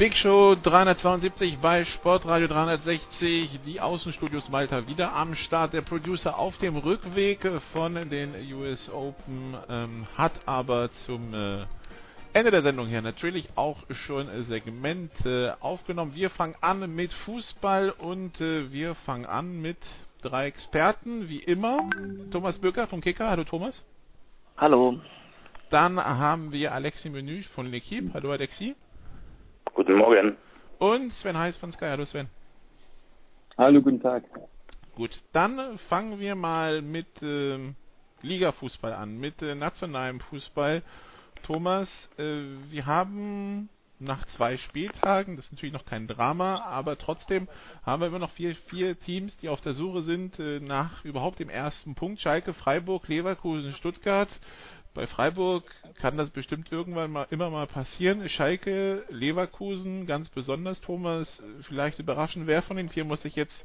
Big Show 372 bei Sportradio 360. Die Außenstudios Malta wieder am Start. Der Producer auf dem Rückweg von den US Open ähm, hat aber zum äh, Ende der Sendung her natürlich auch schon Segmente aufgenommen. Wir fangen an mit Fußball und äh, wir fangen an mit drei Experten, wie immer. Thomas Böcker vom Kicker. Hallo Thomas. Hallo. Dann haben wir Alexi Menü von L'Equipe. Hallo Alexi. Guten Morgen. Und Sven Heiß von Sky. Hallo Sven. Hallo, guten Tag. Gut, dann fangen wir mal mit äh, Ligafußball an, mit äh, nationalem Fußball. Thomas, äh, wir haben nach zwei Spieltagen, das ist natürlich noch kein Drama, aber trotzdem haben wir immer noch vier, vier Teams, die auf der Suche sind äh, nach überhaupt dem ersten Punkt. Schalke, Freiburg, Leverkusen, Stuttgart. Bei Freiburg kann das bestimmt irgendwann mal immer mal passieren. Schalke, Leverkusen, ganz besonders, Thomas, vielleicht überraschen, wer von den vier muss sich jetzt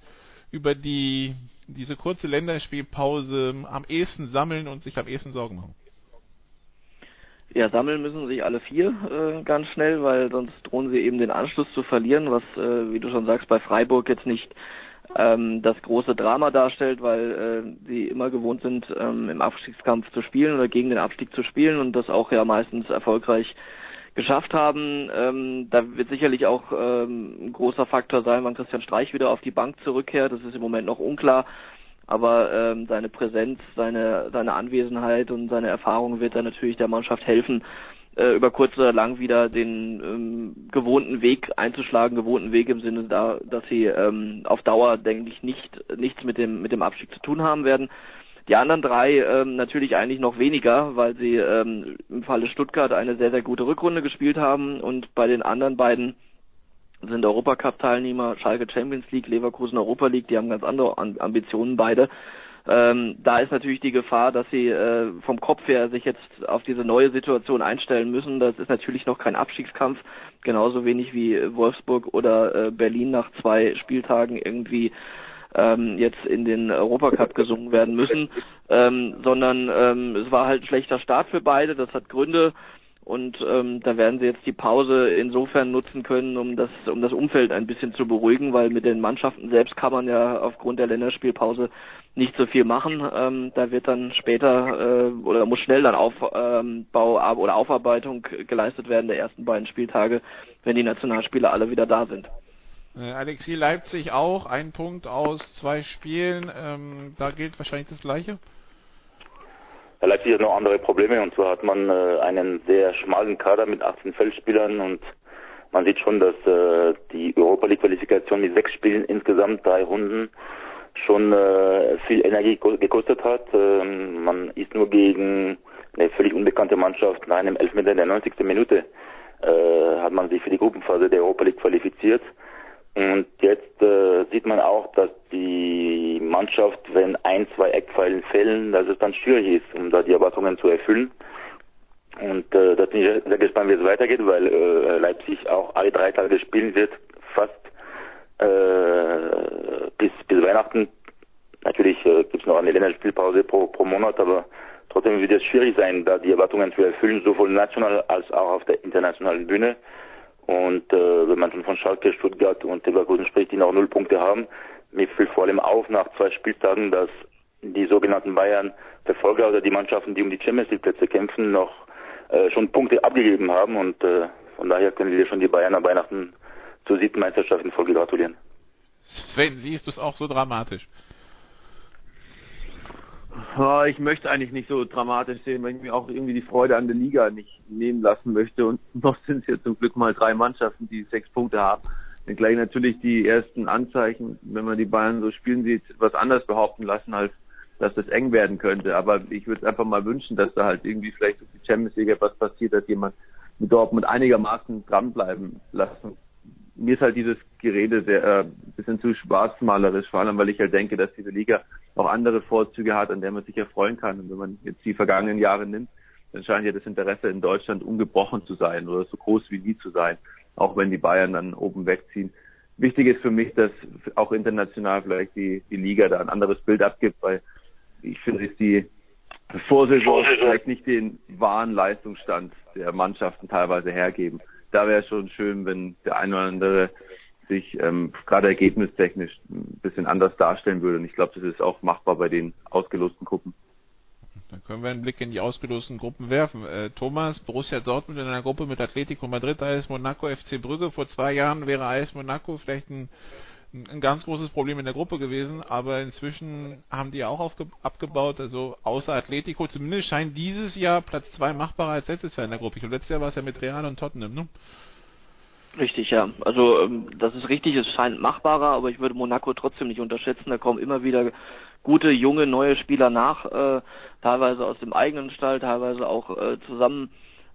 über die diese kurze Länderspielpause am ehesten sammeln und sich am ehesten Sorgen machen? Ja, sammeln müssen sich alle vier äh, ganz schnell, weil sonst drohen sie eben den Anschluss zu verlieren, was, äh, wie du schon sagst, bei Freiburg jetzt nicht ähm, das große Drama darstellt, weil äh, sie immer gewohnt sind, ähm, im Abstiegskampf zu spielen oder gegen den Abstieg zu spielen und das auch ja meistens erfolgreich geschafft haben. Ähm, da wird sicherlich auch ähm, ein großer Faktor sein, wann Christian Streich wieder auf die Bank zurückkehrt. Das ist im Moment noch unklar. Aber ähm, seine Präsenz, seine, seine Anwesenheit und seine Erfahrung wird dann natürlich der Mannschaft helfen, äh, über kurz oder lang wieder den ähm, gewohnten Weg einzuschlagen, gewohnten Weg im Sinne da, dass sie ähm, auf Dauer, denke ich, nicht nichts mit dem mit dem Abstieg zu tun haben werden. Die anderen drei ähm, natürlich eigentlich noch weniger, weil sie ähm, im Falle Stuttgart eine sehr, sehr gute Rückrunde gespielt haben und bei den anderen beiden sind Europacup-Teilnehmer, Schalke Champions League, Leverkusen Europa League, die haben ganz andere Ambitionen beide. Ähm, da ist natürlich die Gefahr, dass sie äh, vom Kopf her sich jetzt auf diese neue Situation einstellen müssen. Das ist natürlich noch kein Abstiegskampf, genauso wenig wie Wolfsburg oder äh, Berlin nach zwei Spieltagen irgendwie ähm, jetzt in den Europacup gesungen werden müssen, ähm, sondern ähm, es war halt ein schlechter Start für beide. Das hat Gründe. Und ähm, da werden sie jetzt die Pause insofern nutzen können, um das, um das Umfeld ein bisschen zu beruhigen, weil mit den Mannschaften selbst kann man ja aufgrund der Länderspielpause nicht so viel machen. Ähm, da wird dann später äh, oder muss schnell dann Aufbau ähm, oder Aufarbeitung geleistet werden der ersten beiden Spieltage, wenn die Nationalspieler alle wieder da sind. Äh, Alexi Leipzig auch, ein Punkt aus zwei Spielen. Ähm, da gilt wahrscheinlich das Gleiche. Leipzig hat noch andere Probleme und zwar hat man äh, einen sehr schmalen Kader mit 18 Feldspielern und man sieht schon, dass äh, die Europa League Qualifikation mit sechs Spielen insgesamt drei Runden schon äh, viel Energie gekostet hat. Ähm, man ist nur gegen eine völlig unbekannte Mannschaft nach einem Elfmeter in der 90. Minute äh, hat man sich für die Gruppenphase der Europa League qualifiziert. Und jetzt äh, sieht man auch, dass die Mannschaft, wenn ein, zwei Eckpfeilen fehlen, dass es dann schwierig ist, um da die Erwartungen zu erfüllen. Und äh, da bin ich sehr gespannt, wie es weitergeht, weil äh, Leipzig auch alle drei Tage spielen wird, fast äh, bis, bis Weihnachten Natürlich äh, gibt es noch eine Länderspielpause pro, pro Monat, aber trotzdem wird es schwierig sein, da die Erwartungen zu erfüllen, sowohl national als auch auf der internationalen Bühne. Und äh, wenn man schon von Schalke, Stuttgart und Leverkusen spricht, die noch null Punkte haben, mir fällt vor allem auf nach zwei Spieltagen, dass die sogenannten Bayern Verfolger oder die Mannschaften, die um die Champions League Plätze kämpfen, noch äh, schon Punkte abgegeben haben und äh, von daher können wir schon die Bayern an Weihnachten zur siebten Meisterschaft in Folge gratulieren. Sven, siehst du es auch so dramatisch? Ich möchte eigentlich nicht so dramatisch sehen, weil ich mir auch irgendwie die Freude an der Liga nicht nehmen lassen möchte. Und noch sind es ja zum Glück mal drei Mannschaften, die sechs Punkte haben. Dann gleich natürlich die ersten Anzeichen, wenn man die Bayern so spielen sieht, was anders behaupten lassen, als dass das eng werden könnte. Aber ich würde einfach mal wünschen, dass da halt irgendwie vielleicht durch die Champions League etwas passiert, dass jemand mit Dortmund einigermaßen dranbleiben lassen. Mir ist halt dieses Gerede sehr äh, bisschen zu schwarzmalerisch, vor allem weil ich halt denke, dass diese Liga auch andere Vorzüge hat, an der man sich erfreuen kann. Und wenn man jetzt die vergangenen Jahre nimmt, dann scheint ja das Interesse in Deutschland ungebrochen zu sein oder so groß wie nie zu sein, auch wenn die Bayern dann oben wegziehen. Wichtig ist für mich, dass auch international vielleicht die, die Liga da ein anderes Bild abgibt, weil ich finde, dass die Vorsaison vielleicht nicht den wahren Leistungsstand der Mannschaften teilweise hergeben. Da wäre es schon schön, wenn der eine oder andere sich ähm, gerade ergebnistechnisch ein bisschen anders darstellen würde. Und ich glaube, das ist auch machbar bei den ausgelosten Gruppen. Dann können wir einen Blick in die ausgelosten Gruppen werfen. Äh, Thomas, Borussia Dortmund in einer Gruppe mit Atletico Madrid, AS Monaco, FC Brügge. Vor zwei Jahren wäre AS Monaco vielleicht ein ein ganz großes Problem in der Gruppe gewesen, aber inzwischen haben die auch aufge abgebaut, also außer Atletico, zumindest scheint dieses Jahr Platz 2 machbarer als letztes Jahr in der Gruppe. Und letztes Jahr war es ja mit Real und Tottenham, ne? Richtig, ja. Also ähm, das ist richtig, es scheint machbarer, aber ich würde Monaco trotzdem nicht unterschätzen. Da kommen immer wieder gute, junge, neue Spieler nach, äh, teilweise aus dem eigenen Stall, teilweise auch äh, zusammen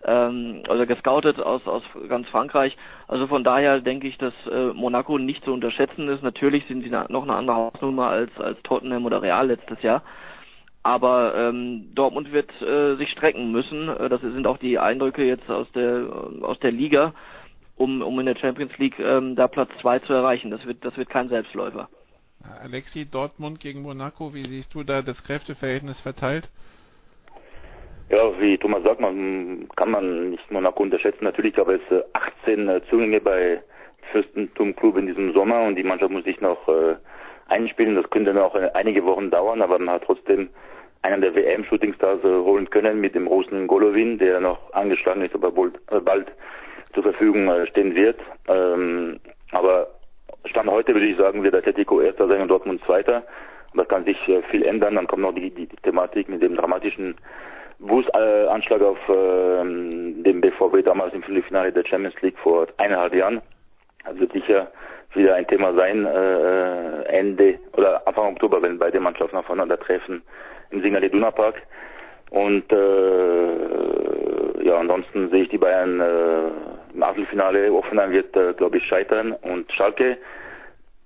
ähm, oder gescoutet aus, aus ganz Frankreich. Also von daher denke ich, dass äh, Monaco nicht zu unterschätzen ist. Natürlich sind sie noch eine andere Hausnummer als, als Tottenham oder Real letztes Jahr. Aber ähm, Dortmund wird äh, sich strecken müssen. Äh, das sind auch die Eindrücke jetzt aus der aus der Liga, um, um in der Champions League ähm, da Platz zwei zu erreichen. Das wird das wird kein Selbstläufer. Alexi, Dortmund gegen Monaco, wie siehst du da das Kräfteverhältnis verteilt? Ja, wie Thomas sagt, man kann man nicht Monaco unterschätzen. Natürlich gab es 18 äh, Zugänge bei Fürstentum Club in diesem Sommer und die Mannschaft muss sich noch äh, einspielen. Das könnte noch äh, einige Wochen dauern, aber man hat trotzdem einen der WM-Shootingstars holen können mit dem Russen Golovin, der noch angeschlagen ist, aber bald zur Verfügung stehen wird. Ähm, aber Stand heute würde ich sagen, wird Atletico erster sein und Dortmund zweiter. Da kann sich viel ändern. Dann kommt noch die, die, die Thematik mit dem dramatischen Busanschlag auf äh, dem BVB damals im Viertelfinale der Champions League vor eineinhalb Jahren. Das wird sicher wieder ein Thema sein, äh, Ende oder Anfang Oktober, wenn beide Mannschaften aufeinandertreffen im Signal Iduna Park. Und äh, ja, ansonsten sehe ich die Bayern äh, im Achtelfinale. Offenheim wird, äh, glaube ich, scheitern. Und Schalke,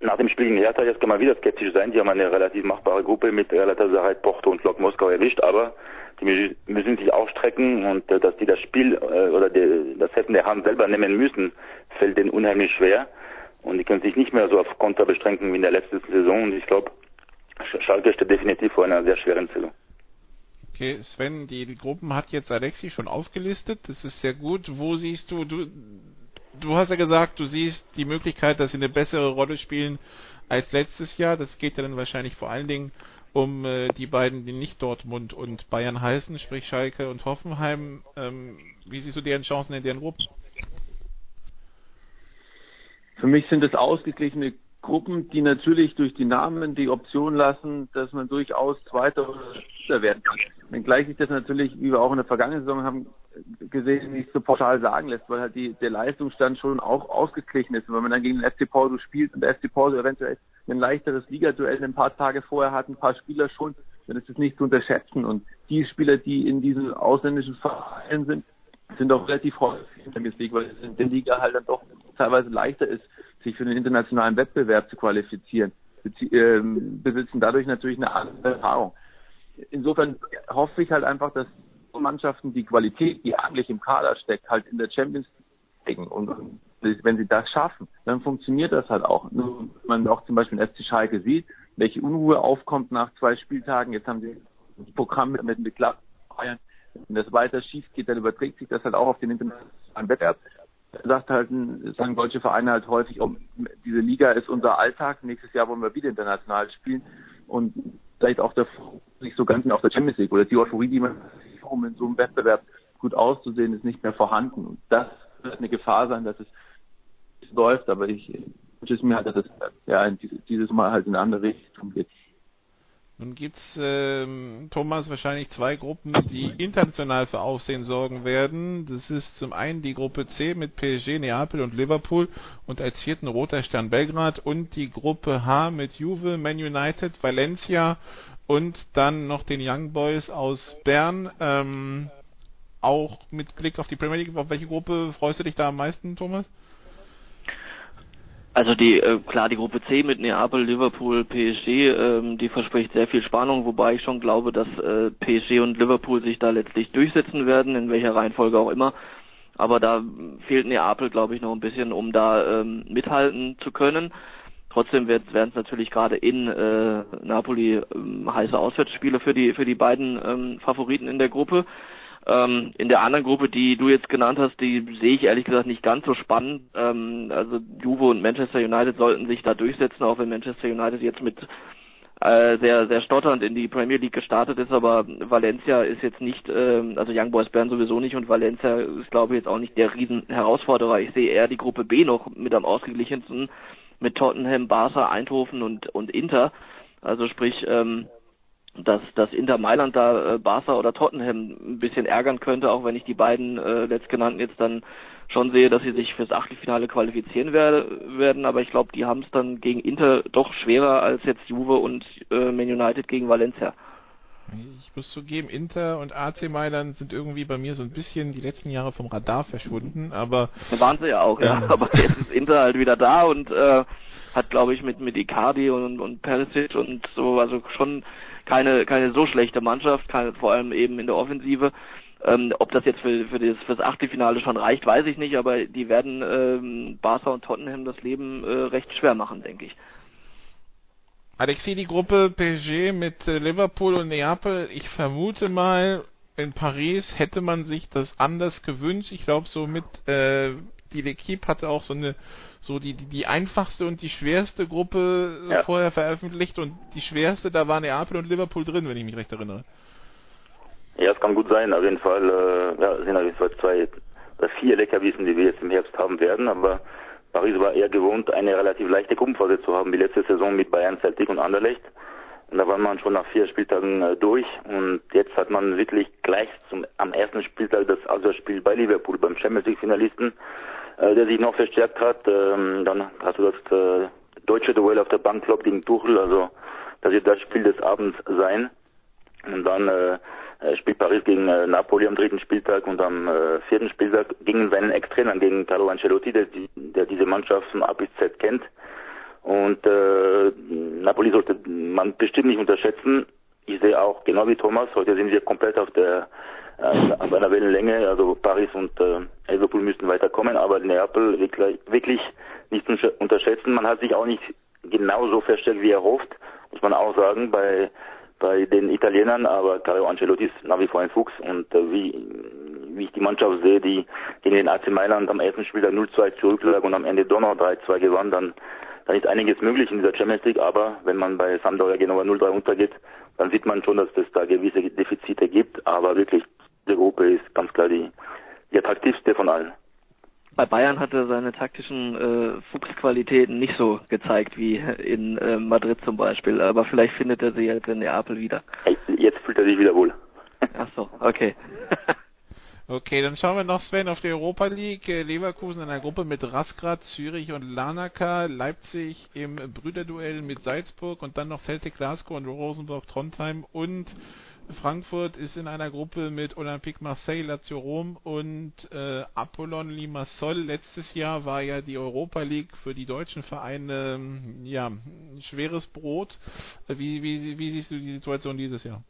nach dem Spiel gegen Hertha, jetzt kann man wieder skeptisch sein. Die haben eine relativ machbare Gruppe mit Galatasaray, Porto und Lok Moskau erwischt, aber die müssen sich auch strecken und äh, dass die das Spiel äh, oder die, das Heft der Hand selber nehmen müssen, fällt denen unheimlich schwer. Und die können sich nicht mehr so auf Konter beschränken wie in der letzten Saison. Und ich glaube, Schalke steht definitiv vor einer sehr schweren Saison. Okay, Sven, die, Gruppen hat jetzt Alexi schon aufgelistet. Das ist sehr gut. Wo siehst du, du, du hast ja gesagt, du siehst die Möglichkeit, dass sie eine bessere Rolle spielen als letztes Jahr. Das geht dann wahrscheinlich vor allen Dingen um äh, die beiden, die nicht Dortmund und Bayern heißen, sprich Schalke und Hoffenheim. Ähm, wie siehst du deren Chancen in deren Gruppen? Für mich sind es ausgeglichene Gruppen, die natürlich durch die Namen die Option lassen, dass man durchaus Zweiter oder Dritter werden kann. Wenngleich sich das natürlich, wie wir auch in der vergangenen Saison haben gesehen, nicht so pauschal sagen lässt, weil halt die, der Leistungsstand schon auch ausgeglichen ist. Und wenn man dann gegen den FC Porto spielt und der FC Porto eventuell ein leichteres Ligaduell ein paar Tage vorher hat, ein paar Spieler schon, dann ist es nicht zu unterschätzen. Und die Spieler, die in diesen ausländischen Vereinen sind, sind auch relativ häufig in der League, weil es in der Liga halt dann doch teilweise leichter ist, sich für den internationalen Wettbewerb zu qualifizieren, ähm, besitzen dadurch natürlich eine andere Erfahrung. Insofern hoffe ich halt einfach, dass Mannschaften die Qualität, die eigentlich im Kader steckt, halt in der Champions League und wenn sie das schaffen, dann funktioniert das halt auch. Wenn man auch zum Beispiel den FC Schalke sieht, welche Unruhe aufkommt nach zwei Spieltagen. Jetzt haben sie das Programm mit, mit, mit Bayern. Wenn das weiter schief geht, dann überträgt sich das halt auch auf den internationalen Wettbewerb. Sagt halt, sagen deutsche Vereine halt häufig, oh, diese Liga ist unser Alltag. Nächstes Jahr wollen wir wieder international spielen und vielleicht auch der, nicht so ganz auf der Champions League oder die Euphorie, die man um in so einem Wettbewerb gut auszusehen, ist nicht mehr vorhanden. Und das wird eine Gefahr sein, dass es läuft, aber ich wünsche es mir halt, dass es ja, dieses Mal halt in eine andere Richtung geht. Nun gibt's ähm, Thomas wahrscheinlich zwei Gruppen, die international für Aufsehen sorgen werden. Das ist zum einen die Gruppe C mit PSG, Neapel und Liverpool und als vierten Roter Stern Belgrad und die Gruppe H mit Juve, Man United, Valencia und dann noch den Young Boys aus Bern. Ähm, auch mit Blick auf die Premier League, auf welche Gruppe freust du dich da am meisten, Thomas? Also die äh, klar die Gruppe C mit Neapel, Liverpool, PSG, ähm, die verspricht sehr viel Spannung, wobei ich schon glaube, dass äh, PSG und Liverpool sich da letztlich durchsetzen werden, in welcher Reihenfolge auch immer. Aber da fehlt Neapel, glaube ich, noch ein bisschen, um da ähm, mithalten zu können. Trotzdem werden es natürlich gerade in äh, Napoli ähm, heiße Auswärtsspiele für die für die beiden ähm, Favoriten in der Gruppe. Ähm, in der anderen Gruppe, die du jetzt genannt hast, die sehe ich ehrlich gesagt nicht ganz so spannend. Ähm, also Juve und Manchester United sollten sich da durchsetzen, auch wenn Manchester United jetzt mit äh, sehr sehr stotternd in die Premier League gestartet ist, aber Valencia ist jetzt nicht, äh, also Young Boys Bern sowieso nicht und Valencia ist glaube ich jetzt auch nicht der riesen Herausforderer. Ich sehe eher die Gruppe B noch mit am ausgeglichensten mit Tottenham, Barca, Eindhoven und und Inter. Also sprich ähm, dass, dass Inter Mailand da äh, Barca oder Tottenham ein bisschen ärgern könnte, auch wenn ich die beiden äh, letztgenannten jetzt dann schon sehe, dass sie sich fürs Achtelfinale qualifizieren werde, werden, aber ich glaube, die haben es dann gegen Inter doch schwerer als jetzt Juve und äh, Man United gegen Valencia. Ich muss zugeben, Inter und AC Mailand sind irgendwie bei mir so ein bisschen die letzten Jahre vom Radar verschwunden, aber... Da waren sie ja auch, ja. ja. Aber jetzt ist Inter halt wieder da und äh, hat, glaube ich, mit, mit Icardi und, und Perisic und so, also schon keine, keine so schlechte Mannschaft, keine, vor allem eben in der Offensive. Ähm, ob das jetzt für, für das fürs Achtelfinale schon reicht, weiß ich nicht, aber die werden ähm, Barca und Tottenham das Leben äh, recht schwer machen, denke ich. Alexi, die Gruppe PSG mit äh, Liverpool und Neapel, ich vermute mal, in Paris hätte man sich das anders gewünscht. Ich glaube, so mit äh, die L'Equipe hatte auch so eine so die, die, die einfachste und die schwerste Gruppe äh, ja. vorher veröffentlicht und die schwerste, da waren Neapel und Liverpool drin, wenn ich mich recht erinnere. Ja, es kann gut sein. Auf jeden Fall äh, ja, sind auf jeden Fall zwei oder vier Leckerbissen, die wir jetzt im Herbst haben werden, aber Paris war eher gewohnt, eine relativ leichte Gruppenphase zu haben, wie letzte Saison mit Bayern, Celtic und Anderlecht. Und da war man schon nach vier Spieltagen äh, durch und jetzt hat man wirklich gleich zum, am ersten Spieltag das Auswärtsspiel bei Liverpool beim Champions League Finalisten äh, der sich noch verstärkt hat. Ähm, dann hast du das äh, deutsche Duell auf der Bank Klopp gegen Tuchel, also das wird das Spiel des Abends sein. Und dann äh, äh, spielt Paris gegen äh, Napoli am dritten Spieltag und am äh, vierten Spieltag gegen seinen Ex-Trainer, gegen Carlo Ancelotti, der, der diese Mannschaft von A bis Z kennt. Und äh, Napoli sollte man bestimmt nicht unterschätzen. Ich sehe auch, genau wie Thomas, heute sind wir komplett auf der auf einer Wellenlänge. Also Paris und äh, Liverpool müssten weiterkommen, aber Neapel wirklich, wirklich nicht unterschätzen. Man hat sich auch nicht genauso verstärkt, wie er hofft, muss man auch sagen, bei bei den Italienern, aber Carlo Ancelotti ist nach wie vor ein Fuchs und äh, wie, wie ich die Mannschaft sehe, die gegen den AC Mailand am ersten Spiel 0-2 zurücklag und am Ende doch noch 3-2 gewann, dann, dann ist einiges möglich in dieser Champions League, aber wenn man bei Sampdoria Genova 0-3 untergeht, dann sieht man schon, dass es da gewisse Defizite gibt, aber wirklich der Gruppe ist ganz klar die, die attraktivste von allen. Bei Bayern hat er seine taktischen äh, Fuchsqualitäten nicht so gezeigt wie in äh, Madrid zum Beispiel, aber vielleicht findet er sie jetzt in Neapel wieder. Jetzt fühlt er sich wieder wohl. Ach so, okay. okay, dann schauen wir noch, Sven, auf die Europa League. Äh, Leverkusen in einer Gruppe mit Rasgrad, Zürich und Lanaka, Leipzig im Brüderduell mit Salzburg und dann noch Celtic Glasgow und Rosenborg Trondheim und Frankfurt ist in einer Gruppe mit Olympique Marseille, Lazio Rom und äh, Apollon Limassol. Letztes Jahr war ja die Europa League für die deutschen Vereine ja schweres Brot. Wie, wie, wie siehst du die Situation dieses Jahr?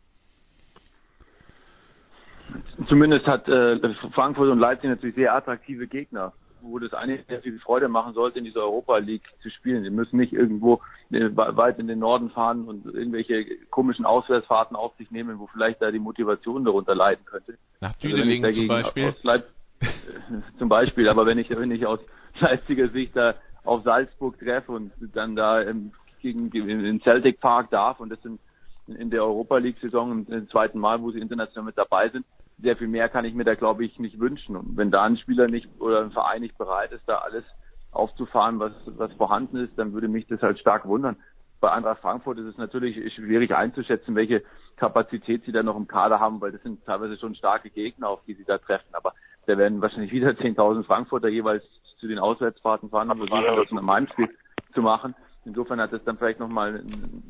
Zumindest hat äh, Frankfurt und Leipzig natürlich sehr attraktive Gegner. Wo das eigentlich sehr viel Freude machen sollte, in dieser Europa League zu spielen. Sie müssen nicht irgendwo äh, weit in den Norden fahren und irgendwelche komischen Auswärtsfahrten auf sich nehmen, wo vielleicht da die Motivation darunter leiden könnte. Nach Düdeling also zum Beispiel. Leip zum Beispiel, aber wenn ich, wenn ich aus Leipziger Sicht da auf Salzburg treffe und dann da im, gegen, in Celtic Park darf und das sind in der Europa League Saison im zweiten Mal, wo sie international mit dabei sind. Sehr viel mehr kann ich mir da, glaube ich, nicht wünschen. Und wenn da ein Spieler nicht oder ein Verein nicht bereit ist, da alles aufzufahren, was, was vorhanden ist, dann würde mich das halt stark wundern. Bei Eintracht Frankfurt ist es natürlich schwierig einzuschätzen, welche Kapazität sie da noch im Kader haben, weil das sind teilweise schon starke Gegner, auf die sie da treffen. Aber da werden wahrscheinlich wieder 10.000 Frankfurter jeweils zu den Auswärtsfahrten fahren, um das in einem Heimspiel zu machen. Insofern hat es dann vielleicht nochmal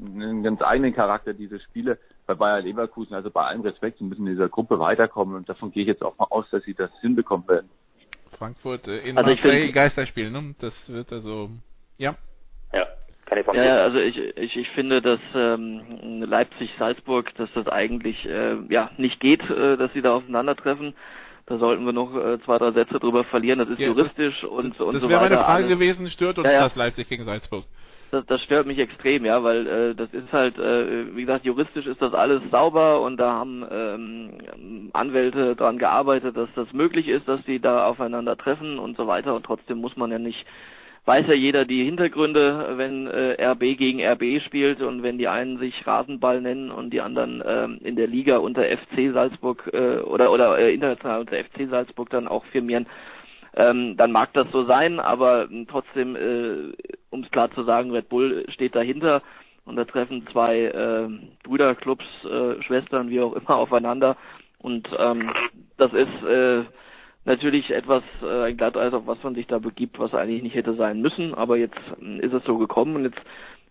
einen ganz eigenen Charakter, diese Spiele bei Bayer Leverkusen. Also bei allem Respekt, sie müssen in dieser Gruppe weiterkommen und davon gehe ich jetzt auch mal aus, dass sie das hinbekommen werden. Frankfurt äh, in also Marseille Geisterspiel, ne? Das wird also, ja. Ja. Ja, ja, also ich, ich, ich finde, dass ähm, Leipzig-Salzburg, dass das eigentlich äh, ja nicht geht, äh, dass sie da aufeinandertreffen. Da sollten wir noch äh, zwei, drei Sätze drüber verlieren. Das ist ja, juristisch das, und, das, und das so weiter. Das wäre meine Frage alles. gewesen, stört uns ja, das Leipzig gegen Salzburg? Das, das stört mich extrem, ja, weil äh, das ist halt, äh, wie gesagt, juristisch ist das alles sauber und da haben ähm, Anwälte dran gearbeitet, dass das möglich ist, dass die da aufeinander treffen und so weiter. Und trotzdem muss man ja nicht weiß ja jeder die Hintergründe, wenn äh, RB gegen RB spielt und wenn die einen sich Rasenball nennen und die anderen äh, in der Liga unter FC Salzburg äh, oder oder äh, international unter FC Salzburg dann auch firmieren, ähm, dann mag das so sein, aber äh, trotzdem, äh, um es klar zu sagen, Red Bull steht dahinter und da treffen zwei äh, Brüderclubs, äh, Schwestern, wie auch immer, aufeinander und ähm, das ist äh, natürlich etwas äh, ein Glatteis, auf was man sich da begibt, was eigentlich nicht hätte sein müssen, aber jetzt äh, ist es so gekommen und jetzt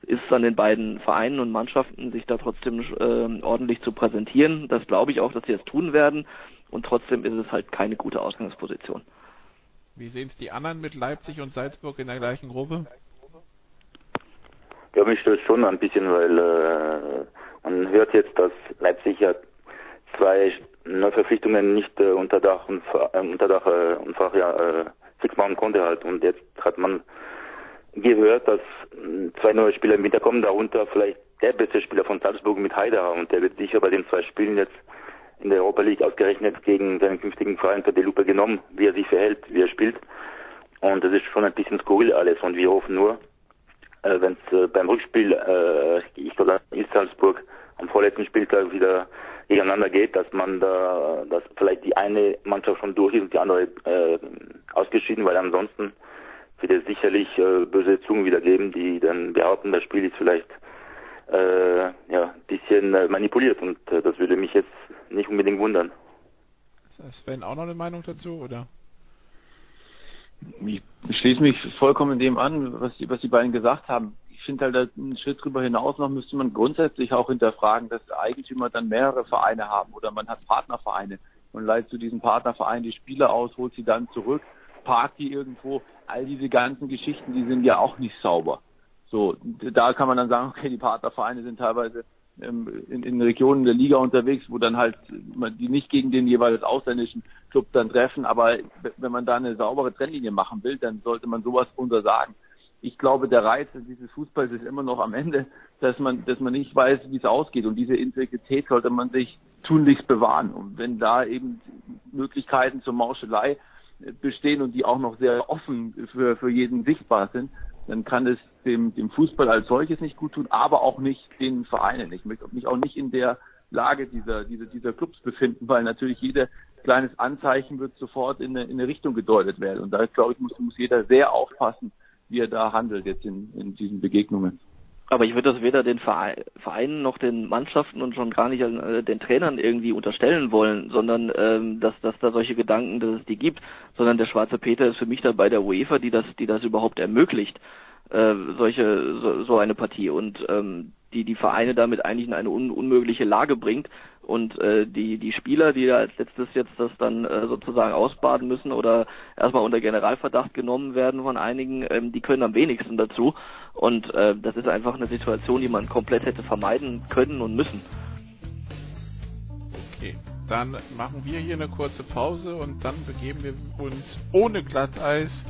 ist es an den beiden Vereinen und Mannschaften, sich da trotzdem äh, ordentlich zu präsentieren. Das glaube ich auch, dass sie es tun werden und trotzdem ist es halt keine gute Ausgangsposition. Wie sehen es die anderen mit Leipzig und Salzburg in der gleichen Gruppe? Ja, mich stört schon ein bisschen, weil äh, man hört jetzt, dass Leipzig ja zwei Neuverpflichtungen nicht äh, unter Dach und, äh, unter Dach äh, und Fach ja, äh, fix machen konnte halt. Und jetzt hat man gehört, dass äh, zwei neue Spieler im Winter kommen, darunter vielleicht der beste Spieler von Salzburg mit Haider und der wird sicher bei den zwei Spielen jetzt in der Europa League ausgerechnet gegen seinen künftigen Verein Lupe genommen, wie er sich verhält, wie er spielt. Und das ist schon ein bisschen skurril alles und wir hoffen nur, äh, wenn es äh, beim Rückspiel, äh, ich glaube, ist Salzburg am vorletzten Spieltag wieder gegeneinander geht, dass man da, dass vielleicht die eine Mannschaft schon durch ist und die andere äh, ausgeschieden, weil ansonsten wird es sicherlich äh, böse Zungen wieder geben, die dann behaupten, das Spiel ist vielleicht äh, ja, ein bisschen äh, manipuliert und äh, das würde mich jetzt nicht unbedingt wundern. Ist Sven auch noch eine Meinung dazu, oder? Ich schließe mich vollkommen dem an, was die, was die beiden gesagt haben ich finde halt, einen Schritt darüber hinaus noch müsste man grundsätzlich auch hinterfragen, dass Eigentümer dann mehrere Vereine haben oder man hat Partnervereine und leiht zu diesen Partnervereinen die Spieler aus, holt sie dann zurück, parkt die irgendwo. All diese ganzen Geschichten, die sind ja auch nicht sauber. So, da kann man dann sagen, okay, die Partnervereine sind teilweise ähm, in, in Regionen der Liga unterwegs, wo dann halt die nicht gegen den jeweils ausländischen Club dann treffen. Aber wenn man da eine saubere Trennlinie machen will, dann sollte man sowas untersagen ich glaube, der Reiz dieses Fußballs ist immer noch am Ende, dass man, dass man nicht weiß, wie es ausgeht. Und diese Integrität sollte man sich tunlichst bewahren. Und wenn da eben Möglichkeiten zur Mauschelei bestehen und die auch noch sehr offen für, für jeden sichtbar sind, dann kann es dem, dem Fußball als solches nicht gut tun, aber auch nicht den Vereinen. Ich möchte mich auch nicht in der Lage dieser, dieser, dieser Clubs befinden, weil natürlich jeder kleines Anzeichen wird sofort in eine, in eine Richtung gedeutet werden. Und da, glaube ich, muss, muss jeder sehr aufpassen, wie er da handelt jetzt in, in diesen Begegnungen. Aber ich würde das weder den Vereinen noch den Mannschaften und schon gar nicht äh, den Trainern irgendwie unterstellen wollen, sondern ähm, dass, dass da solche Gedanken, dass es die gibt, sondern der schwarze Peter ist für mich dabei der UEFA, die das, die das überhaupt ermöglicht, äh, solche so, so eine Partie und ähm, die die Vereine damit eigentlich in eine un unmögliche Lage bringt, und äh, die, die Spieler, die da als letztes jetzt das dann äh, sozusagen ausbaden müssen oder erstmal unter Generalverdacht genommen werden von einigen, ähm, die können am wenigsten dazu. Und äh, das ist einfach eine Situation, die man komplett hätte vermeiden können und müssen. Okay. dann machen wir hier eine kurze Pause und dann begeben wir uns ohne Glatteis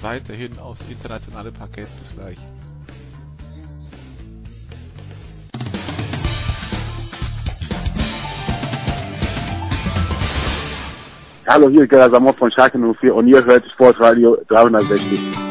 weiterhin aufs internationale Parkett. Bis gleich. Hallo, hier ist Gerhard Samot von Schalke 04 und ihr hört Sportradio 360.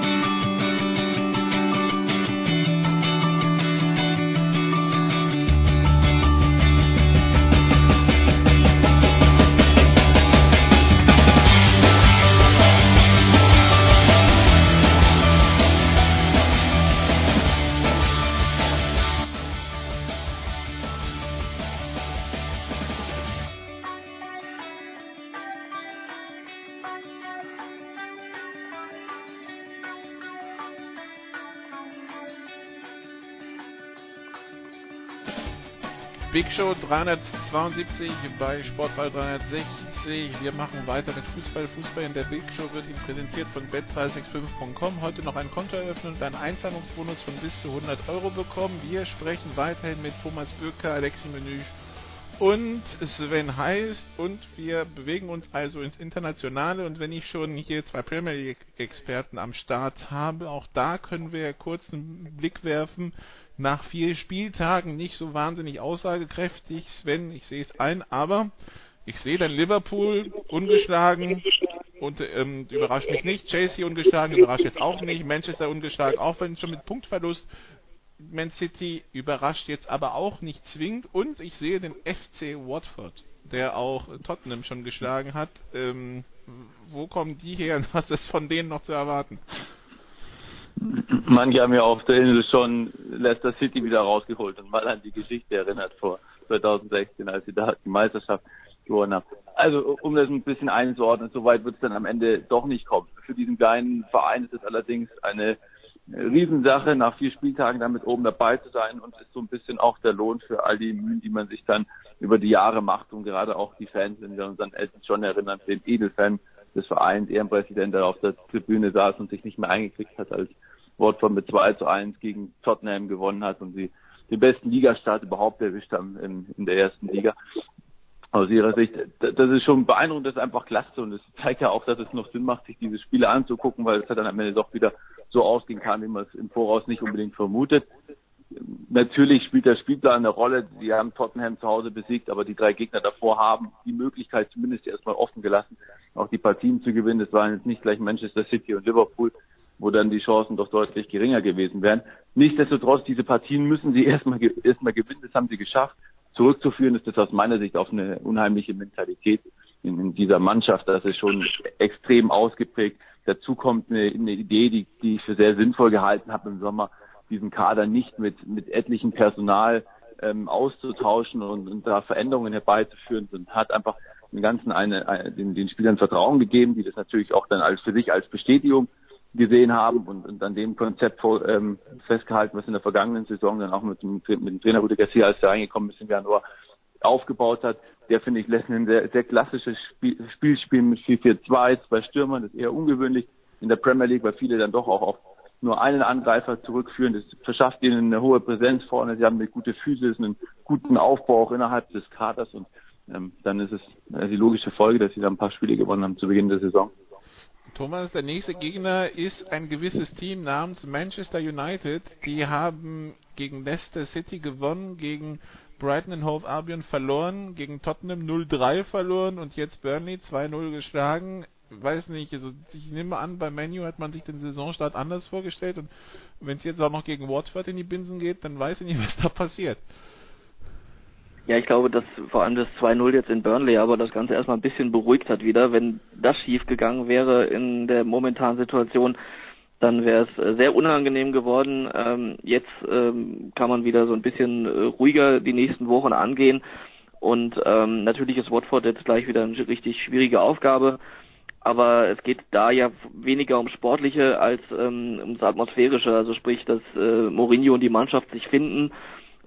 Show 372 bei Sportball 360. Wir machen weiter mit Fußball. Fußball in der Big Show wird Ihnen präsentiert von bet365.com. Heute noch ein Konto eröffnen und einen Einzahlungsbonus von bis zu 100 Euro bekommen. Wir sprechen weiterhin mit Thomas Böker, Alexi Menü und Sven Heist und wir bewegen uns also ins Internationale und wenn ich schon hier zwei Premier League Experten am Start habe, auch da können wir kurz einen Blick werfen nach vier Spieltagen nicht so wahnsinnig aussagekräftig. Sven, ich sehe es ein, aber ich sehe dann Liverpool ungeschlagen und ähm, überrascht mich nicht. Chelsea ungeschlagen, überrascht jetzt auch nicht. Manchester ungeschlagen, auch wenn schon mit Punktverlust. Man City überrascht jetzt aber auch nicht zwingend. Und ich sehe den FC Watford, der auch Tottenham schon geschlagen hat. Ähm, wo kommen die her und was ist von denen noch zu erwarten? Manche haben ja auf der Insel schon Leicester City wieder rausgeholt und mal an die Geschichte erinnert vor 2016, als sie da die Meisterschaft gewonnen haben. Also um das ein bisschen einzuordnen, so weit wird es dann am Ende doch nicht kommen. Für diesen kleinen Verein ist es allerdings eine Riesensache, nach vier Spieltagen damit oben dabei zu sein und ist so ein bisschen auch der Lohn für all die Mühen, die man sich dann über die Jahre macht und gerade auch die Fans, wenn wir uns an Elton schon erinnern, den Edelfan des Vereins, Ehrenpräsident, der auf der Tribüne saß und sich nicht mehr eingekriegt hat, als Watford mit 2 zu 1 gegen Tottenham gewonnen hat und sie den besten Ligastart überhaupt erwischt haben in, in der ersten Liga. Aus ihrer Sicht, das ist schon beeindruckend, das ist einfach klasse und es zeigt ja auch, dass es noch Sinn macht, sich diese Spiele anzugucken, weil es dann am Ende doch wieder so ausgehen kann, wie man es im Voraus nicht unbedingt vermutet. Natürlich spielt der Spielplan eine Rolle. Sie haben Tottenham zu Hause besiegt, aber die drei Gegner davor haben die Möglichkeit zumindest erstmal offen gelassen, auch die Partien zu gewinnen. Das waren jetzt nicht gleich Manchester City und Liverpool, wo dann die Chancen doch deutlich geringer gewesen wären. Nichtsdestotrotz, diese Partien müssen sie erstmal, erstmal gewinnen. Das haben sie geschafft. Zurückzuführen ist das aus meiner Sicht auf eine unheimliche Mentalität in, in dieser Mannschaft. Das ist schon extrem ausgeprägt. Dazu kommt eine, eine Idee, die, die ich für sehr sinnvoll gehalten habe im Sommer, diesen Kader nicht mit, mit etlichem Personal ähm, auszutauschen und, und da Veränderungen herbeizuführen, sondern hat einfach den ganzen eine, eine den, den Spielern Vertrauen gegeben, die das natürlich auch dann als für sich als Bestätigung gesehen haben und, und an dem Konzept ähm, festgehalten, was in der vergangenen Saison dann auch mit dem, mit dem Trainer Rudi Garcia, als der reingekommen ist im Januar, aufgebaut hat. Der, finde ich, lässt ein sehr, sehr klassisches Spiel, Spiel spielen mit 4-4-2, zwei Stürmern. Das ist eher ungewöhnlich in der Premier League, weil viele dann doch auch auf nur einen Angreifer zurückführen. Das verschafft ihnen eine hohe Präsenz vorne. Sie haben eine gute Physis, einen guten Aufbau auch innerhalb des Kaders und ähm, dann ist es äh, die logische Folge, dass sie dann ein paar Spiele gewonnen haben zu Beginn der Saison. Thomas, der nächste Gegner ist ein gewisses Team namens Manchester United. Die haben gegen Leicester City gewonnen, gegen Brighton and Hove Albion verloren, gegen Tottenham 0-3 verloren und jetzt Burnley 2-0 geschlagen. Weiß nicht, also ich nehme an, bei Menu hat man sich den Saisonstart anders vorgestellt und wenn es jetzt auch noch gegen Watford in die Binsen geht, dann weiß ich nicht, was da passiert. Ja, ich glaube, dass vor allem das 2-0 jetzt in Burnley aber das Ganze erstmal ein bisschen beruhigt hat wieder. Wenn das schief gegangen wäre in der momentanen Situation, dann wäre es äh, sehr unangenehm geworden. Ähm, jetzt ähm, kann man wieder so ein bisschen äh, ruhiger die nächsten Wochen angehen. Und ähm, natürlich ist Watford jetzt gleich wieder eine richtig schwierige Aufgabe. Aber es geht da ja weniger um Sportliche als ähm, ums Atmosphärische. Also sprich, dass äh, Mourinho und die Mannschaft sich finden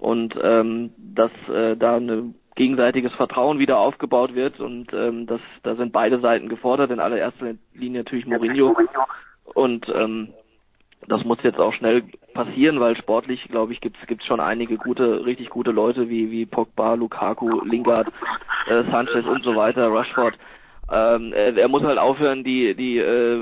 und ähm, dass äh, da ein gegenseitiges Vertrauen wieder aufgebaut wird und ähm, das, da sind beide Seiten gefordert, in allererster Linie natürlich Mourinho und ähm, das muss jetzt auch schnell passieren, weil sportlich, glaube ich, gibt's gibt's schon einige gute, richtig gute Leute wie wie Pogba, Lukaku, Lingard, äh, Sanchez und so weiter, Rushford. Ähm, er, er muss halt aufhören, die, die äh,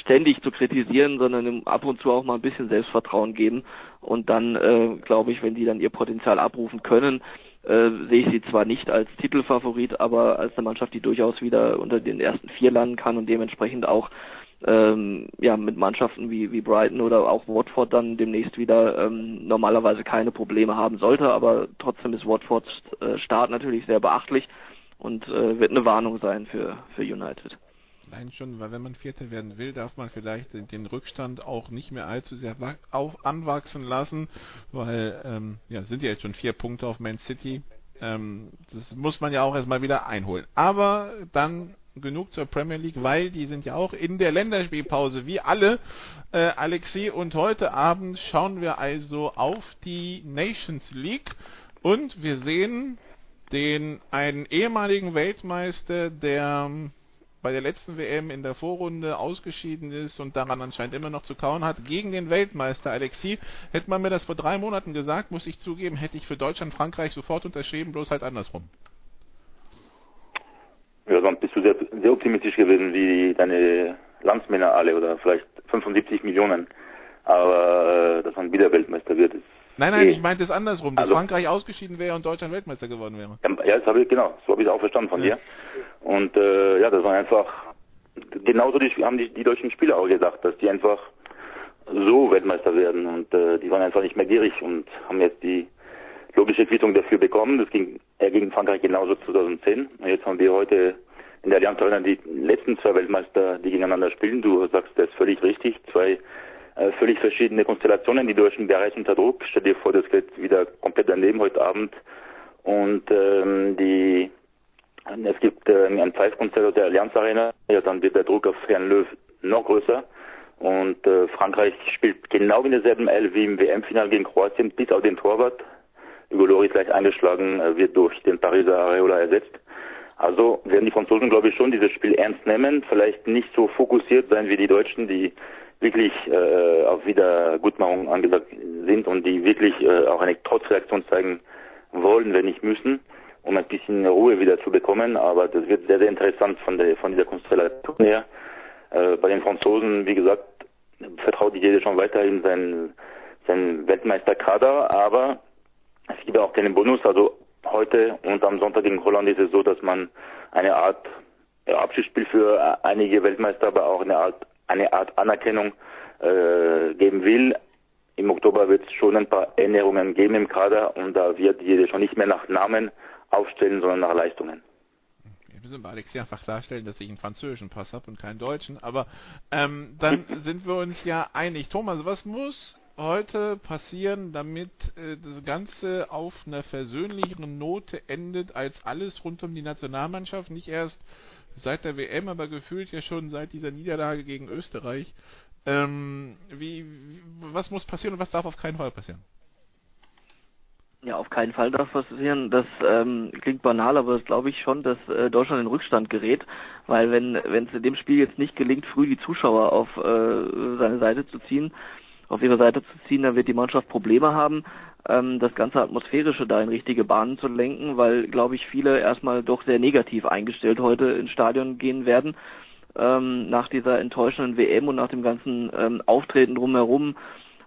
ständig zu kritisieren, sondern ihm ab und zu auch mal ein bisschen Selbstvertrauen geben. Und dann, äh, glaube ich, wenn die dann ihr Potenzial abrufen können, äh, sehe ich sie zwar nicht als Titelfavorit, aber als eine Mannschaft, die durchaus wieder unter den ersten vier landen kann und dementsprechend auch ähm, ja mit Mannschaften wie, wie Brighton oder auch Watford dann demnächst wieder ähm, normalerweise keine Probleme haben sollte, aber trotzdem ist Watfords äh, Start natürlich sehr beachtlich und äh, wird eine Warnung sein für, für United. Nein, schon, weil wenn man Vierter werden will, darf man vielleicht den, Rückstand auch nicht mehr allzu sehr auf, anwachsen lassen, weil ähm, ja sind ja jetzt schon vier Punkte auf Man City. Ähm, das muss man ja auch erstmal wieder einholen. Aber dann genug zur Premier League, weil die sind ja auch in der Länderspielpause, wie alle, äh, Alexi. Und heute Abend schauen wir also auf die Nations League und wir sehen den einen ehemaligen Weltmeister, der bei der letzten WM in der Vorrunde ausgeschieden ist und daran anscheinend immer noch zu kauen hat, gegen den Weltmeister Alexi. Hätte man mir das vor drei Monaten gesagt, muss ich zugeben, hätte ich für Deutschland, Frankreich sofort unterschrieben, bloß halt andersrum. Ja, sonst bist du sehr, sehr optimistisch gewesen, wie deine Landsmänner alle, oder vielleicht 75 Millionen. Aber äh, dass man wieder Weltmeister wird, ist Nein, nein, ich meinte es andersrum, dass also, Frankreich ausgeschieden wäre und Deutschland Weltmeister geworden wäre. Ja, das habe ich, genau, so habe ich es auch verstanden von ja. dir. Und äh, ja, das war einfach, genauso die, haben die, die deutschen Spieler auch gesagt, dass die einfach so Weltmeister werden und äh, die waren einfach nicht mehr gierig und haben jetzt die logische Quittung dafür bekommen. Das ging er gegen Frankreich genauso 2010. Und jetzt haben wir heute in der Allianz Arena die letzten zwei Weltmeister, die gegeneinander spielen. Du sagst das ist völlig richtig. Zwei völlig verschiedene Konstellationen. Die Deutschen bereits unter Druck. Stell dir vor, das geht wieder komplett daneben heute Abend. Und ähm, die es gibt äh, ein Pfeifkonzert aus der Allianz Arena. Ja, dann wird der Druck auf Herrn Löw noch größer. Und äh, Frankreich spielt genau in derselben L wie im WM-Final gegen Kroatien, bis auf den Torwart. Hugo Lloris gleich eingeschlagen, äh, wird durch den Pariser Areola ersetzt. Also werden die Franzosen, glaube ich, schon dieses Spiel ernst nehmen, vielleicht nicht so fokussiert sein wie die Deutschen, die wirklich äh, auf Wiedergutmachung angesagt sind und die wirklich äh, auch eine Trotzreaktion zeigen wollen, wenn nicht müssen, um ein bisschen Ruhe wieder zu bekommen. Aber das wird sehr, sehr interessant von der von dieser Konstellation her. Äh, bei den Franzosen, wie gesagt, vertraut jeder schon weiterhin seinen, seinen Weltmeisterkader, aber es gibt auch keinen Bonus. Also heute und am Sonntag gegen Holland ist es so, dass man eine Art Abschiedsspiel für einige Weltmeister, aber auch eine Art eine Art Anerkennung äh, geben will. Im Oktober wird es schon ein paar Änderungen geben im Kader und da wird jeder schon nicht mehr nach Namen aufstellen, sondern nach Leistungen. Wir müssen bei Alex einfach klarstellen, dass ich einen französischen Pass habe und keinen deutschen, aber ähm, dann sind wir uns ja einig. Thomas, was muss heute passieren, damit äh, das Ganze auf einer versöhnlicheren Note endet als alles rund um die Nationalmannschaft? Nicht erst seit der WM, aber gefühlt ja schon seit dieser Niederlage gegen Österreich. Ähm, wie, was muss passieren und was darf auf keinen Fall passieren? Ja, auf keinen Fall darf passieren. Das ähm, klingt banal, aber das glaube ich schon, dass äh, Deutschland in Rückstand gerät, weil wenn wenn es in dem Spiel jetzt nicht gelingt, früh die Zuschauer auf äh, seine Seite zu ziehen, auf ihre Seite zu ziehen, dann wird die Mannschaft Probleme haben das ganze Atmosphärische da in richtige Bahnen zu lenken, weil, glaube ich, viele erstmal doch sehr negativ eingestellt heute ins Stadion gehen werden. Ähm, nach dieser enttäuschenden WM und nach dem ganzen ähm, Auftreten drumherum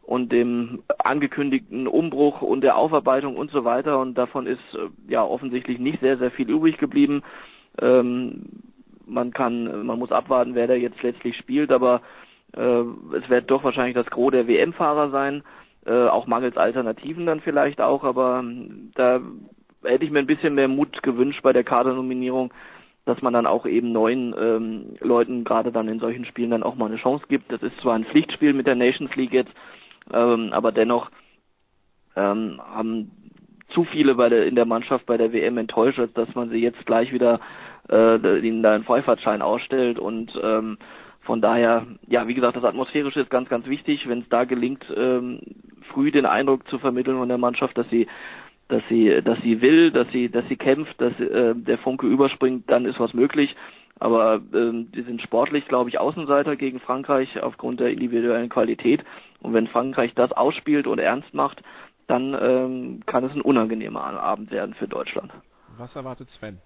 und dem angekündigten Umbruch und der Aufarbeitung und so weiter. Und davon ist äh, ja offensichtlich nicht sehr, sehr viel übrig geblieben. Ähm, man kann, man muss abwarten, wer da jetzt letztlich spielt, aber äh, es wird doch wahrscheinlich das Gros der WM-Fahrer sein äh, auch mangels Alternativen dann vielleicht auch, aber ähm, da hätte ich mir ein bisschen mehr Mut gewünscht bei der Kadernominierung, dass man dann auch eben neuen ähm, Leuten gerade dann in solchen Spielen dann auch mal eine Chance gibt. Das ist zwar ein Pflichtspiel mit der Nations League jetzt, ähm, aber dennoch ähm, haben zu viele bei der, in der Mannschaft bei der WM enttäuscht, dass man sie jetzt gleich wieder äh, ihnen da einen Vollfahrtschein ausstellt und ähm, von daher, ja, wie gesagt, das Atmosphärische ist ganz, ganz wichtig. Wenn es da gelingt, ähm, früh den Eindruck zu vermitteln von der Mannschaft, dass sie, dass sie, dass sie will, dass sie, dass sie kämpft, dass äh, der Funke überspringt, dann ist was möglich. Aber ähm, die sind sportlich, glaube ich, Außenseiter gegen Frankreich aufgrund der individuellen Qualität. Und wenn Frankreich das ausspielt und ernst macht, dann ähm, kann es ein unangenehmer Abend werden für Deutschland. Was erwartet Sven?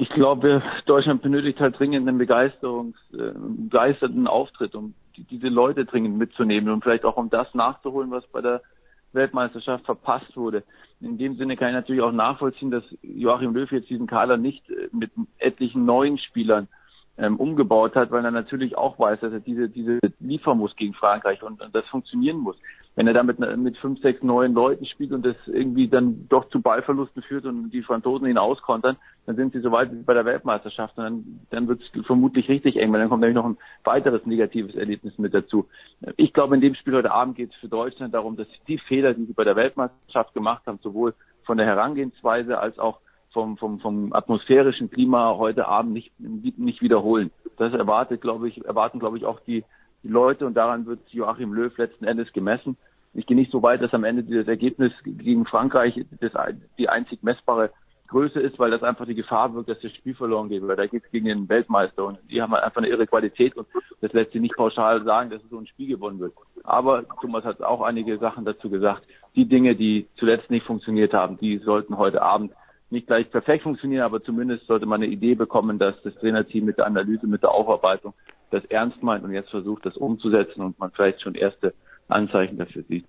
Ich glaube, Deutschland benötigt halt dringend einen Begeisterungs, äh, begeisterten Auftritt, um die, diese Leute dringend mitzunehmen und vielleicht auch um das nachzuholen, was bei der Weltmeisterschaft verpasst wurde. In dem Sinne kann ich natürlich auch nachvollziehen, dass Joachim Löw jetzt diesen Kader nicht äh, mit etlichen neuen Spielern ähm, umgebaut hat, weil er natürlich auch weiß, dass er diese, diese liefern muss gegen Frankreich und, und das funktionieren muss. Wenn er damit mit fünf, sechs neuen Leuten spielt und das irgendwie dann doch zu Ballverlusten führt und die Franzosen ihn auskontern, dann sind sie so weit wie bei der Weltmeisterschaft und dann, dann wird es vermutlich richtig eng, weil dann kommt nämlich noch ein weiteres negatives Erlebnis mit dazu. Ich glaube, in dem Spiel heute Abend geht es für Deutschland darum, dass die Fehler, die sie bei der Weltmeisterschaft gemacht haben, sowohl von der Herangehensweise als auch vom, vom, vom atmosphärischen Klima heute Abend nicht, nicht wiederholen. Das erwartet, glaube ich, erwarten, glaube ich, auch die, die Leute und daran wird Joachim Löw letzten Endes gemessen. Ich gehe nicht so weit, dass am Ende dieses Ergebnis gegen Frankreich das, die einzig messbare Größe ist, weil das einfach die Gefahr wirkt, dass das Spiel verloren geht, weil da geht es gegen den Weltmeister und die haben halt einfach eine irre Qualität und das lässt sich nicht pauschal sagen, dass so ein Spiel gewonnen wird. Aber Thomas hat auch einige Sachen dazu gesagt. Die Dinge, die zuletzt nicht funktioniert haben, die sollten heute Abend nicht gleich perfekt funktionieren, aber zumindest sollte man eine Idee bekommen, dass das Trainerteam mit der Analyse, mit der Aufarbeitung das ernst meint und jetzt versucht, das umzusetzen und man vielleicht schon erste Anzeichen dafür sieht.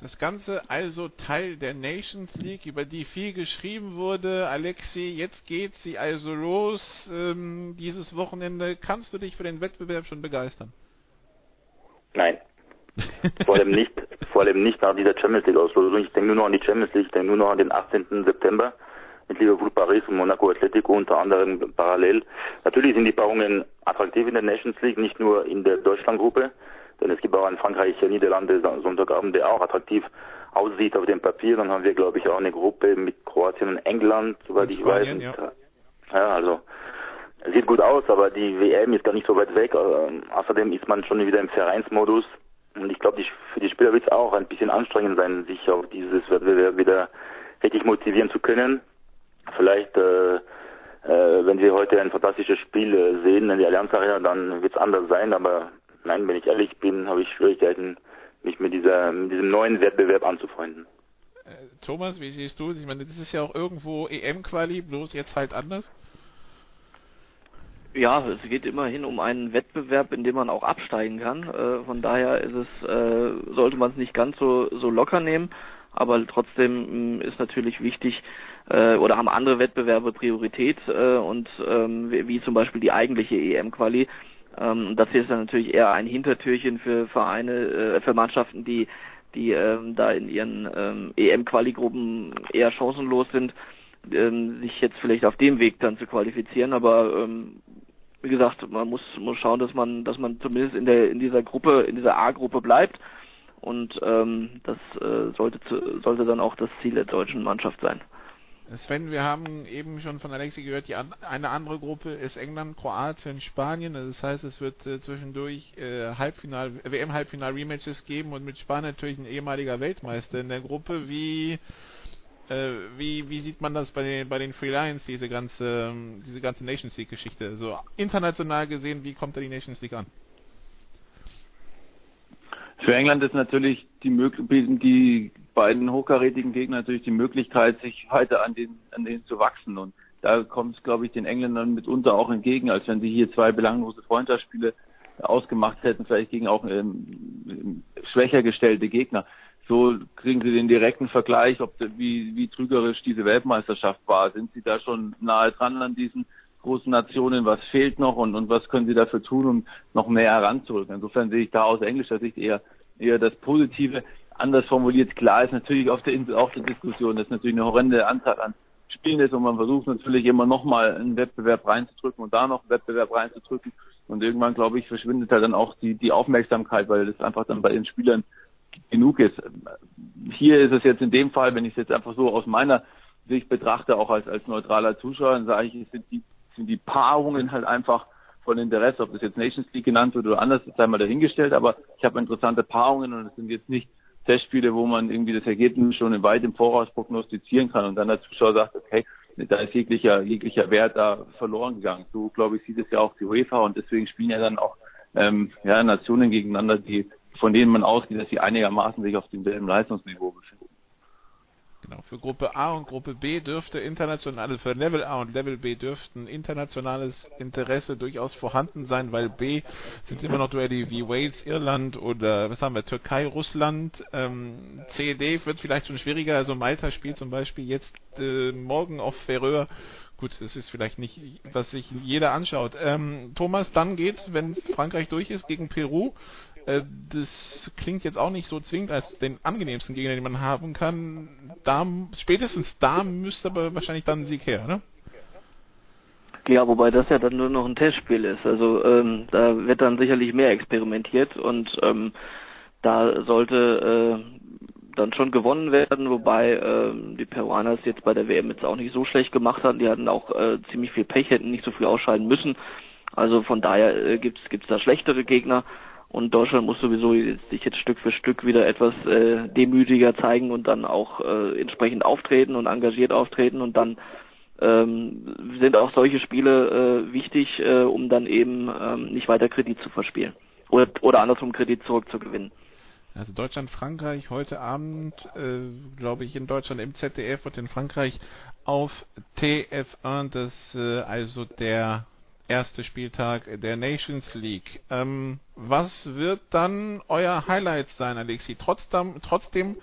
Das Ganze also Teil der Nations League, über die viel geschrieben wurde. Alexi, jetzt geht sie also los ähm, dieses Wochenende. Kannst du dich für den Wettbewerb schon begeistern? Nein. vor allem nicht, vor allem nicht nach dieser Champions League Auslosung. Ich denke nur noch an die Champions League, ich denke nur noch an den 18. September mit Liverpool Paris und Monaco Atletico unter anderem parallel. Natürlich sind die Paarungen attraktiv in der Nations League, nicht nur in der Deutschlandgruppe, denn es gibt auch in Frankreich, Niederlande, Sonntagabend, der auch attraktiv aussieht auf dem Papier. Dann haben wir, glaube ich, auch eine Gruppe mit Kroatien und England, soweit ich weiß. Ja. ja, also sieht gut aus, aber die WM ist gar nicht so weit weg. Ähm, außerdem ist man schon wieder im Vereinsmodus. Und ich glaube, für die Spieler wird es auch ein bisschen anstrengend sein, sich auf dieses Wettbewerb wieder richtig motivieren zu können. Vielleicht, äh, äh, wenn wir heute ein fantastisches Spiel äh, sehen in der Allianz Arena, dann wird es anders sein. Aber nein, wenn ich ehrlich bin, habe ich Schwierigkeiten, mich mit, dieser, mit diesem neuen Wettbewerb anzufreunden. Äh, Thomas, wie siehst du es? Ich meine, das ist ja auch irgendwo EM-Quali, bloß jetzt halt anders. Ja, es geht immerhin um einen Wettbewerb, in dem man auch absteigen kann. Äh, von daher ist es, äh, sollte man es nicht ganz so, so locker nehmen, aber trotzdem mh, ist natürlich wichtig, äh, oder haben andere Wettbewerbe Priorität äh, und ähm, wie, wie zum Beispiel die eigentliche EM-Quali. Ähm, das hier ist dann natürlich eher ein Hintertürchen für Vereine, äh, für Mannschaften, die die ähm, da in ihren ähm, EM-Quali-Gruppen eher chancenlos sind, ähm, sich jetzt vielleicht auf dem Weg dann zu qualifizieren. Aber ähm, wie gesagt, man muss muss schauen, dass man dass man zumindest in der in dieser Gruppe in dieser A-Gruppe bleibt und ähm, das äh, sollte zu, sollte dann auch das Ziel der deutschen Mannschaft sein. Sven, wir haben eben schon von Alexi gehört, die an, eine andere Gruppe ist England, Kroatien, Spanien. Also das heißt, es wird äh, zwischendurch äh, Halbfinal, WM-Halbfinal-Rematches geben und mit Spanien natürlich ein ehemaliger Weltmeister in der Gruppe. Wie äh, wie, wie sieht man das bei den, bei den Free Lions, diese ganze, diese ganze Nations League Geschichte? So international gesehen, wie kommt da die Nations League an? Für England ist natürlich die Möglichkeit, die beiden hochkarätigen Gegner natürlich die Möglichkeit, sich weiter an den, an denen zu wachsen. Und da kommt es, glaube ich, den Engländern mitunter auch entgegen, als wenn sie hier zwei belanglose Freundschaftsspiele ausgemacht hätten, vielleicht gegen auch ähm, schwächer gestellte Gegner so kriegen Sie den direkten Vergleich, ob wie, wie trügerisch diese Weltmeisterschaft war. Sind Sie da schon nahe dran an diesen großen Nationen? Was fehlt noch und, und was können Sie dafür tun, um noch mehr heranzurücken? Insofern sehe ich da aus englischer Sicht eher, eher das Positive. Anders formuliert, klar ist natürlich auf der, auf der Diskussion, dass natürlich eine horrende Anzahl an Spielen ist und man versucht natürlich immer nochmal einen Wettbewerb reinzudrücken und da noch einen Wettbewerb reinzudrücken. Und irgendwann, glaube ich, verschwindet halt dann auch die, die Aufmerksamkeit, weil das einfach dann bei den Spielern genug ist. Hier ist es jetzt in dem Fall, wenn ich es jetzt einfach so aus meiner Sicht betrachte, auch als, als neutraler Zuschauer, dann sage ich, sind die, sind die Paarungen halt einfach von Interesse, ob das jetzt Nations League genannt wird oder anders, ist einmal dahingestellt, aber ich habe interessante Paarungen und es sind jetzt nicht Testspiele, wo man irgendwie das Ergebnis schon weit im Voraus prognostizieren kann und dann der Zuschauer sagt, okay, da ist jeglicher, jeglicher Wert da verloren gegangen. So, glaube ich, sieht es ja auch die UEFA und deswegen spielen ja dann auch ähm, ja, Nationen gegeneinander, die von denen man ausgeht, dass sie einigermaßen sich auf demselben Leistungsniveau befinden. Genau, für Gruppe A und Gruppe B dürfte internationales, für Level A und Level B dürften internationales Interesse durchaus vorhanden sein, weil B sind immer noch Duelle wie Wales, Irland oder was haben wir, Türkei, Russland. Ähm, C, D wird vielleicht schon schwieriger, also Malta spielt zum Beispiel jetzt äh, morgen auf Färöer gut, das ist vielleicht nicht, was sich jeder anschaut. Ähm, Thomas, dann geht's, wenn Frankreich durch ist, gegen Peru. Äh, das klingt jetzt auch nicht so zwingend als den angenehmsten Gegner, den man haben kann. Da, spätestens da müsste aber wahrscheinlich dann ein Sieg her, ne? Ja, wobei das ja dann nur noch ein Testspiel ist. Also ähm, da wird dann sicherlich mehr experimentiert und ähm, da sollte äh, dann schon gewonnen werden, wobei äh, die Peruaner es jetzt bei der WM jetzt auch nicht so schlecht gemacht hatten. Die hatten auch äh, ziemlich viel Pech, hätten nicht so viel ausscheiden müssen. Also von daher äh, gibt's gibt's da schlechtere Gegner und Deutschland muss sowieso sich jetzt Stück für Stück wieder etwas äh, demütiger zeigen und dann auch äh, entsprechend auftreten und engagiert auftreten. Und dann ähm, sind auch solche Spiele äh, wichtig, äh, um dann eben ähm, nicht weiter Kredit zu verspielen. Oder oder andersrum Kredit zurückzugewinnen. Also Deutschland, Frankreich heute Abend, äh, glaube ich, in Deutschland im ZDF und in Frankreich auf TF1, das äh, also der erste Spieltag der Nations League. Ähm, was wird dann euer Highlight sein, Alexi? Trotzdem, trotzdem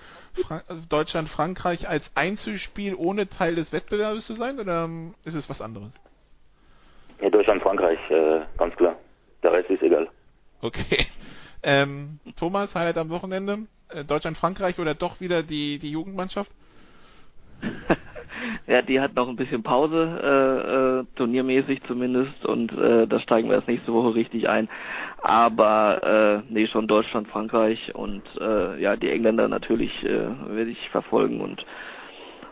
Fra Deutschland, Frankreich als Einzelspiel ohne Teil des Wettbewerbs zu sein oder ähm, ist es was anderes? Ja, Deutschland, Frankreich, äh, ganz klar. Der Rest ist egal. Okay. Ähm, Thomas, Highlight am Wochenende? Äh, Deutschland, Frankreich oder doch wieder die, die Jugendmannschaft? ja, die hat noch ein bisschen Pause, äh, äh, turniermäßig zumindest, und äh, da steigen wir erst nächste Woche richtig ein. Aber äh, nee, schon Deutschland, Frankreich und äh, ja, die Engländer natürlich äh, werde ich verfolgen und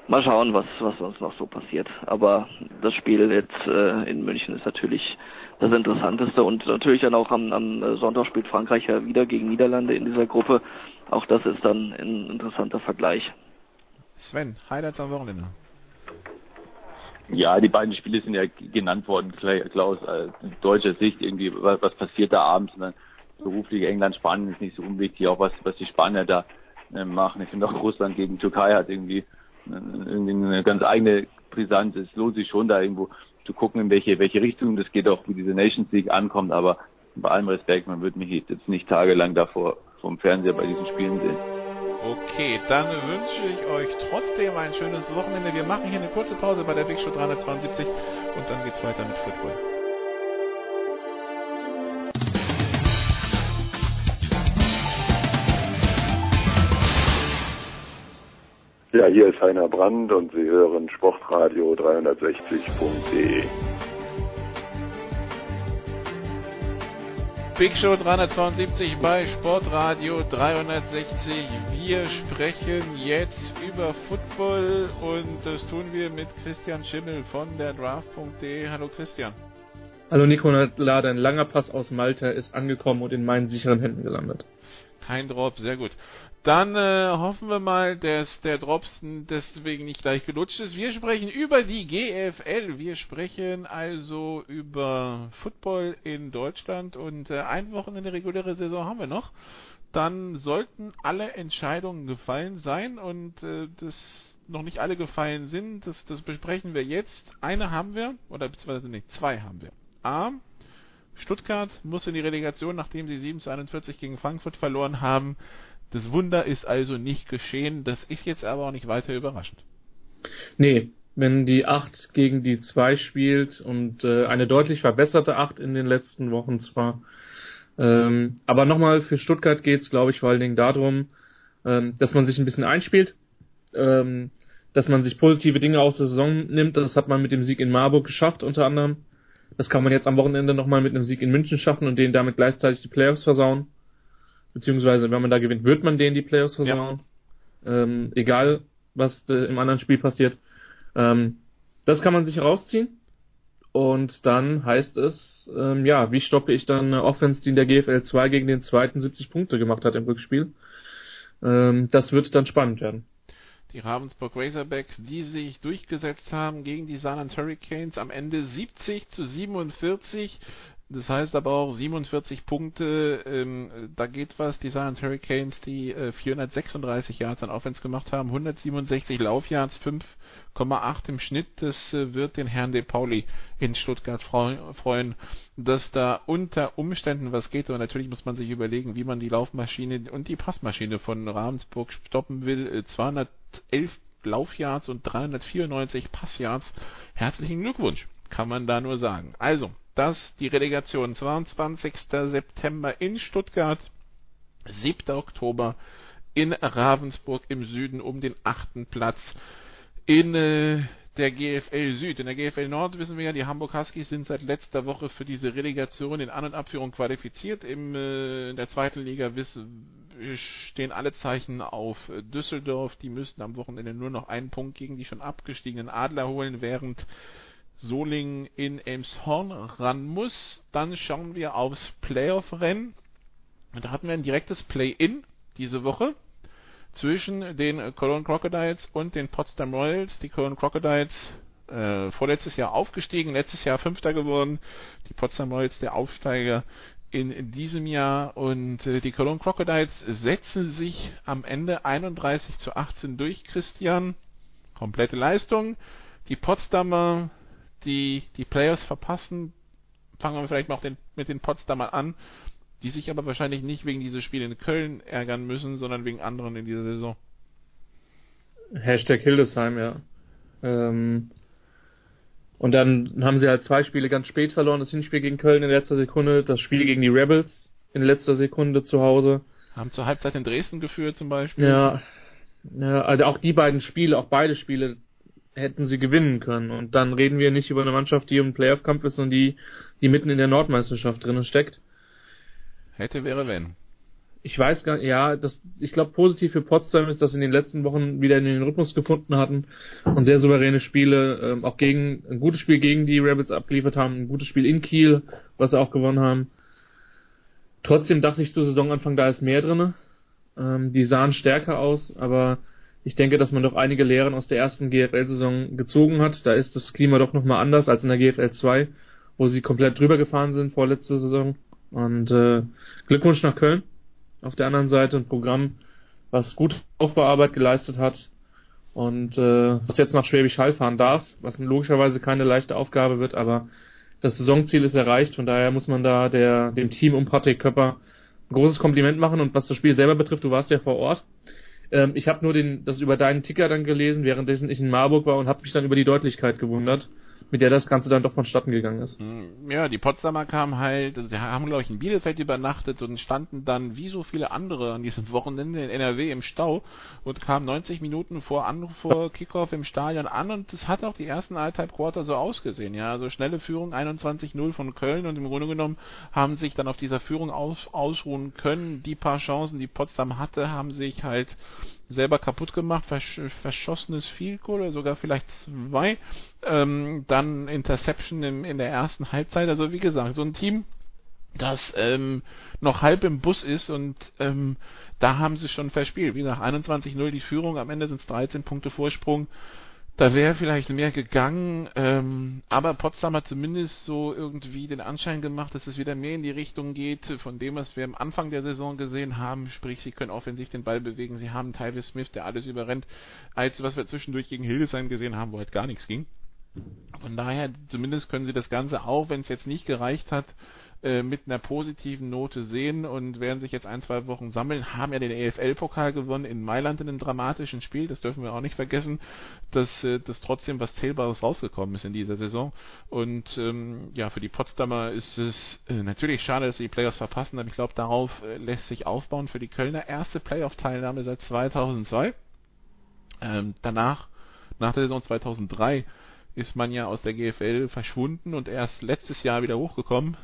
mal schauen, was was uns noch so passiert. Aber das Spiel jetzt äh, in München ist natürlich das Interessanteste. Und natürlich dann auch am, am Sonntag spielt Frankreich ja wieder gegen Niederlande in dieser Gruppe. Auch das ist dann ein interessanter Vergleich. Sven, Highlights am Wochenende. Ja, die beiden Spiele sind ja genannt worden, Klaus, aus deutscher Sicht irgendwie, was, was passiert da abends und dann beruflich England, Spanien ist nicht so unwichtig, auch was, was die Spanier da äh, machen. Ich finde auch Russland gegen Türkei hat irgendwie, äh, irgendwie eine ganz eigene Brisanz. Es lohnt sich schon da irgendwo zu gucken, in welche, welche Richtung das geht, auch wie diese Nations League ankommt. Aber bei allem Respekt, man wird mich jetzt nicht tagelang davor vom Fernseher bei diesen Spielen sehen. Okay, dann wünsche ich euch trotzdem ein schönes Wochenende. Wir machen hier eine kurze Pause bei der Big Show 372 und dann geht's weiter mit Football. Ja, hier ist Heiner Brand und Sie hören Sportradio 360.de. Big Show 372 bei Sportradio 360. Wir sprechen jetzt über Football und das tun wir mit Christian Schimmel von der Draft.de. Hallo Christian. Hallo Nico Lade, ein langer Pass aus Malta ist angekommen und in meinen sicheren Händen gelandet. Kein Drop, sehr gut. Dann äh, hoffen wir mal, dass der Drops deswegen nicht gleich gelutscht ist. Wir sprechen über die GFL. Wir sprechen also über Football in Deutschland und äh, ein Wochenende reguläre Saison haben wir noch. Dann sollten alle Entscheidungen gefallen sein und äh, das noch nicht alle gefallen sind, das, das besprechen wir jetzt. Eine haben wir, oder beziehungsweise nicht, zwei haben wir. A. Stuttgart muss in die Relegation, nachdem sie 7 zu 41 gegen Frankfurt verloren haben. Das Wunder ist also nicht geschehen. Das ist jetzt aber auch nicht weiter überraschend. Nee, wenn die 8 gegen die 2 spielt und äh, eine deutlich verbesserte 8 in den letzten Wochen zwar. Ähm, aber nochmal, für Stuttgart geht es, glaube ich, vor allen Dingen darum, ähm, dass man sich ein bisschen einspielt, ähm, dass man sich positive Dinge aus der Saison nimmt. Das hat man mit dem Sieg in Marburg geschafft, unter anderem. Das kann man jetzt am Wochenende nochmal mit einem Sieg in München schaffen und denen damit gleichzeitig die Playoffs versauen beziehungsweise wenn man da gewinnt, wird man denen die Playoffs versauen. Ja. Ähm, egal, was äh, im anderen Spiel passiert. Ähm, das kann man sich rausziehen. Und dann heißt es, ähm, ja, wie stoppe ich dann eine Offense, die in der GFL 2 gegen den zweiten 70 Punkte gemacht hat im Rückspiel? Ähm, das wird dann spannend werden. Die Ravensburg Razorbacks, die sich durchgesetzt haben gegen die Saarland Hurricanes am Ende 70 zu 47 Das heißt aber auch 47 Punkte, ähm, da geht was. Die Silent Hurricanes, die äh, 436 Yards an Offense gemacht haben, 167 Laufyards, 5,8 im Schnitt. Das äh, wird den Herrn De Pauli in Stuttgart freuen, dass da unter Umständen was geht. Aber natürlich muss man sich überlegen, wie man die Laufmaschine und die Passmaschine von Ravensburg stoppen will. 211 äh, Laufyards und 394 Passyards. Herzlichen Glückwunsch, kann man da nur sagen. Also, das die Relegation 22. September in Stuttgart, 7. Oktober in Ravensburg im Süden um den achten Platz in äh, der GFL Süd. In der GFL Nord wissen wir ja, die Hamburg Huskies sind seit letzter Woche für diese Relegation in An- und Abführung qualifiziert. Äh, in der zweiten Liga stehen alle Zeichen auf Düsseldorf. Die müssten am Wochenende nur noch einen Punkt gegen die schon abgestiegenen Adler holen, während Solingen in Elmshorn ran muss. Dann schauen wir aufs Playoff-Rennen. Da hatten wir ein direktes Play-In diese Woche zwischen den Cologne Crocodiles und den Potsdam Royals. Die Cologne Crocodiles äh, vorletztes Jahr aufgestiegen, letztes Jahr Fünfter geworden. Die Potsdam Royals der Aufsteiger in, diesem Jahr und äh, die Cologne Crocodiles setzen sich am Ende 31 zu 18 durch, Christian. Komplette Leistung. Die Potsdamer die die Playoffs verpassen, fangen wir vielleicht mal den, mit den Potsdamer an, die sich aber wahrscheinlich nicht wegen dieses Spiel in Köln ärgern müssen, sondern wegen anderen in dieser Saison. Hashtag Hildesheim, ja. Ähm, und dann haben sie halt zwei Spiele ganz spät verloren. Das Hinspiel gegen Köln in letzter Sekunde, das Spiel gegen die Rebels in letzter Sekunde zu Hause. Haben zur Halbzeit in Dresden geführt zum Beispiel. Ja, ja also auch die beiden Spiele, auch beide Spiele hätten sie gewinnen können. Und dann reden wir nicht über eine Mannschaft, die im Playoff-Kampf ist, sondern die, die mitten in der Nordmeisterschaft drinnen steckt. Hätte, wäre, wenn. Ich weiß gar nicht, ja, das, ich glaube, positiv für Potsdam ist, dass sie in den letzten Wochen wieder in den Rhythmus gefunden hatten und sehr souveräne Spiele, ähm, auch gegen, ein gutes Spiel gegen die Rebels abgeliefert haben, ein gutes Spiel in Kiel, was sie auch gewonnen haben. Trotzdem dachte ich zu Saisonanfang, da ist mehr drinne. Ähm, die sahen stärker aus, aber ich denke, dass man doch einige Lehren aus der ersten GFL-Saison gezogen hat. Da ist das Klima doch nochmal anders als in der GFL 2, wo sie komplett drüber gefahren sind vorletzte Saison. Und äh, Glückwunsch nach Köln. Auf der anderen Seite ein Programm, was gut Aufbauarbeit geleistet hat und äh, was jetzt nach Schwäbisch Hall fahren darf, was logischerweise keine leichte Aufgabe wird, aber das Saisonziel ist erreicht, von daher muss man da der, dem Team um Patrick Köpper ein großes Kompliment machen und was das Spiel selber betrifft, du warst ja vor Ort, ähm, ich habe nur den, das über deinen Ticker dann gelesen, währenddessen ich in Marburg war und habe mich dann über die Deutlichkeit gewundert mit der das Ganze dann doch vonstatten gegangen ist. Hm, ja, die Potsdamer kamen halt, also die haben glaube ich in Bielefeld übernachtet und standen dann wie so viele andere an diesem Wochenende in NRW im Stau und kamen 90 Minuten vor Anruf vor Kickoff im Stadion an und das hat auch die ersten eineinhalb Quarter so ausgesehen, ja, also schnelle Führung 21-0 von Köln und im Grunde genommen haben sich dann auf dieser Führung aus, ausruhen können. Die paar Chancen, die Potsdam hatte, haben sich halt selber kaputt gemacht, versch verschossenes Field Goal oder sogar vielleicht zwei, ähm, dann Interception im, in der ersten Halbzeit. Also wie gesagt, so ein Team, das ähm, noch halb im Bus ist und ähm, da haben sie schon verspielt. Wie gesagt, 21-0 die Führung, am Ende sind es 13 Punkte Vorsprung. Da wäre vielleicht mehr gegangen, ähm, aber Potsdam hat zumindest so irgendwie den Anschein gemacht, dass es wieder mehr in die Richtung geht von dem, was wir am Anfang der Saison gesehen haben. Sprich, sie können offensiv den Ball bewegen, sie haben Tyler Smith, der alles überrennt, als was wir zwischendurch gegen Hildesheim gesehen haben, wo halt gar nichts ging. Von daher, zumindest können sie das Ganze auch, wenn es jetzt nicht gereicht hat, äh, mit einer positiven Note sehen und werden sich jetzt ein, zwei Wochen sammeln, haben ja den EFL-Pokal gewonnen in Mailand in einem dramatischen Spiel, das dürfen wir auch nicht vergessen, dass, äh, dass trotzdem was Zählbares rausgekommen ist in dieser Saison. Und ähm, ja, für die Potsdamer ist es äh, natürlich schade, dass sie die Playoffs verpassen, aber ich glaube, darauf äh, lässt sich aufbauen für die Kölner. Erste Playoff-Teilnahme seit 2002. Ähm, danach, nach der Saison 2003, ist man ja aus der GFL verschwunden und erst letztes Jahr wieder hochgekommen.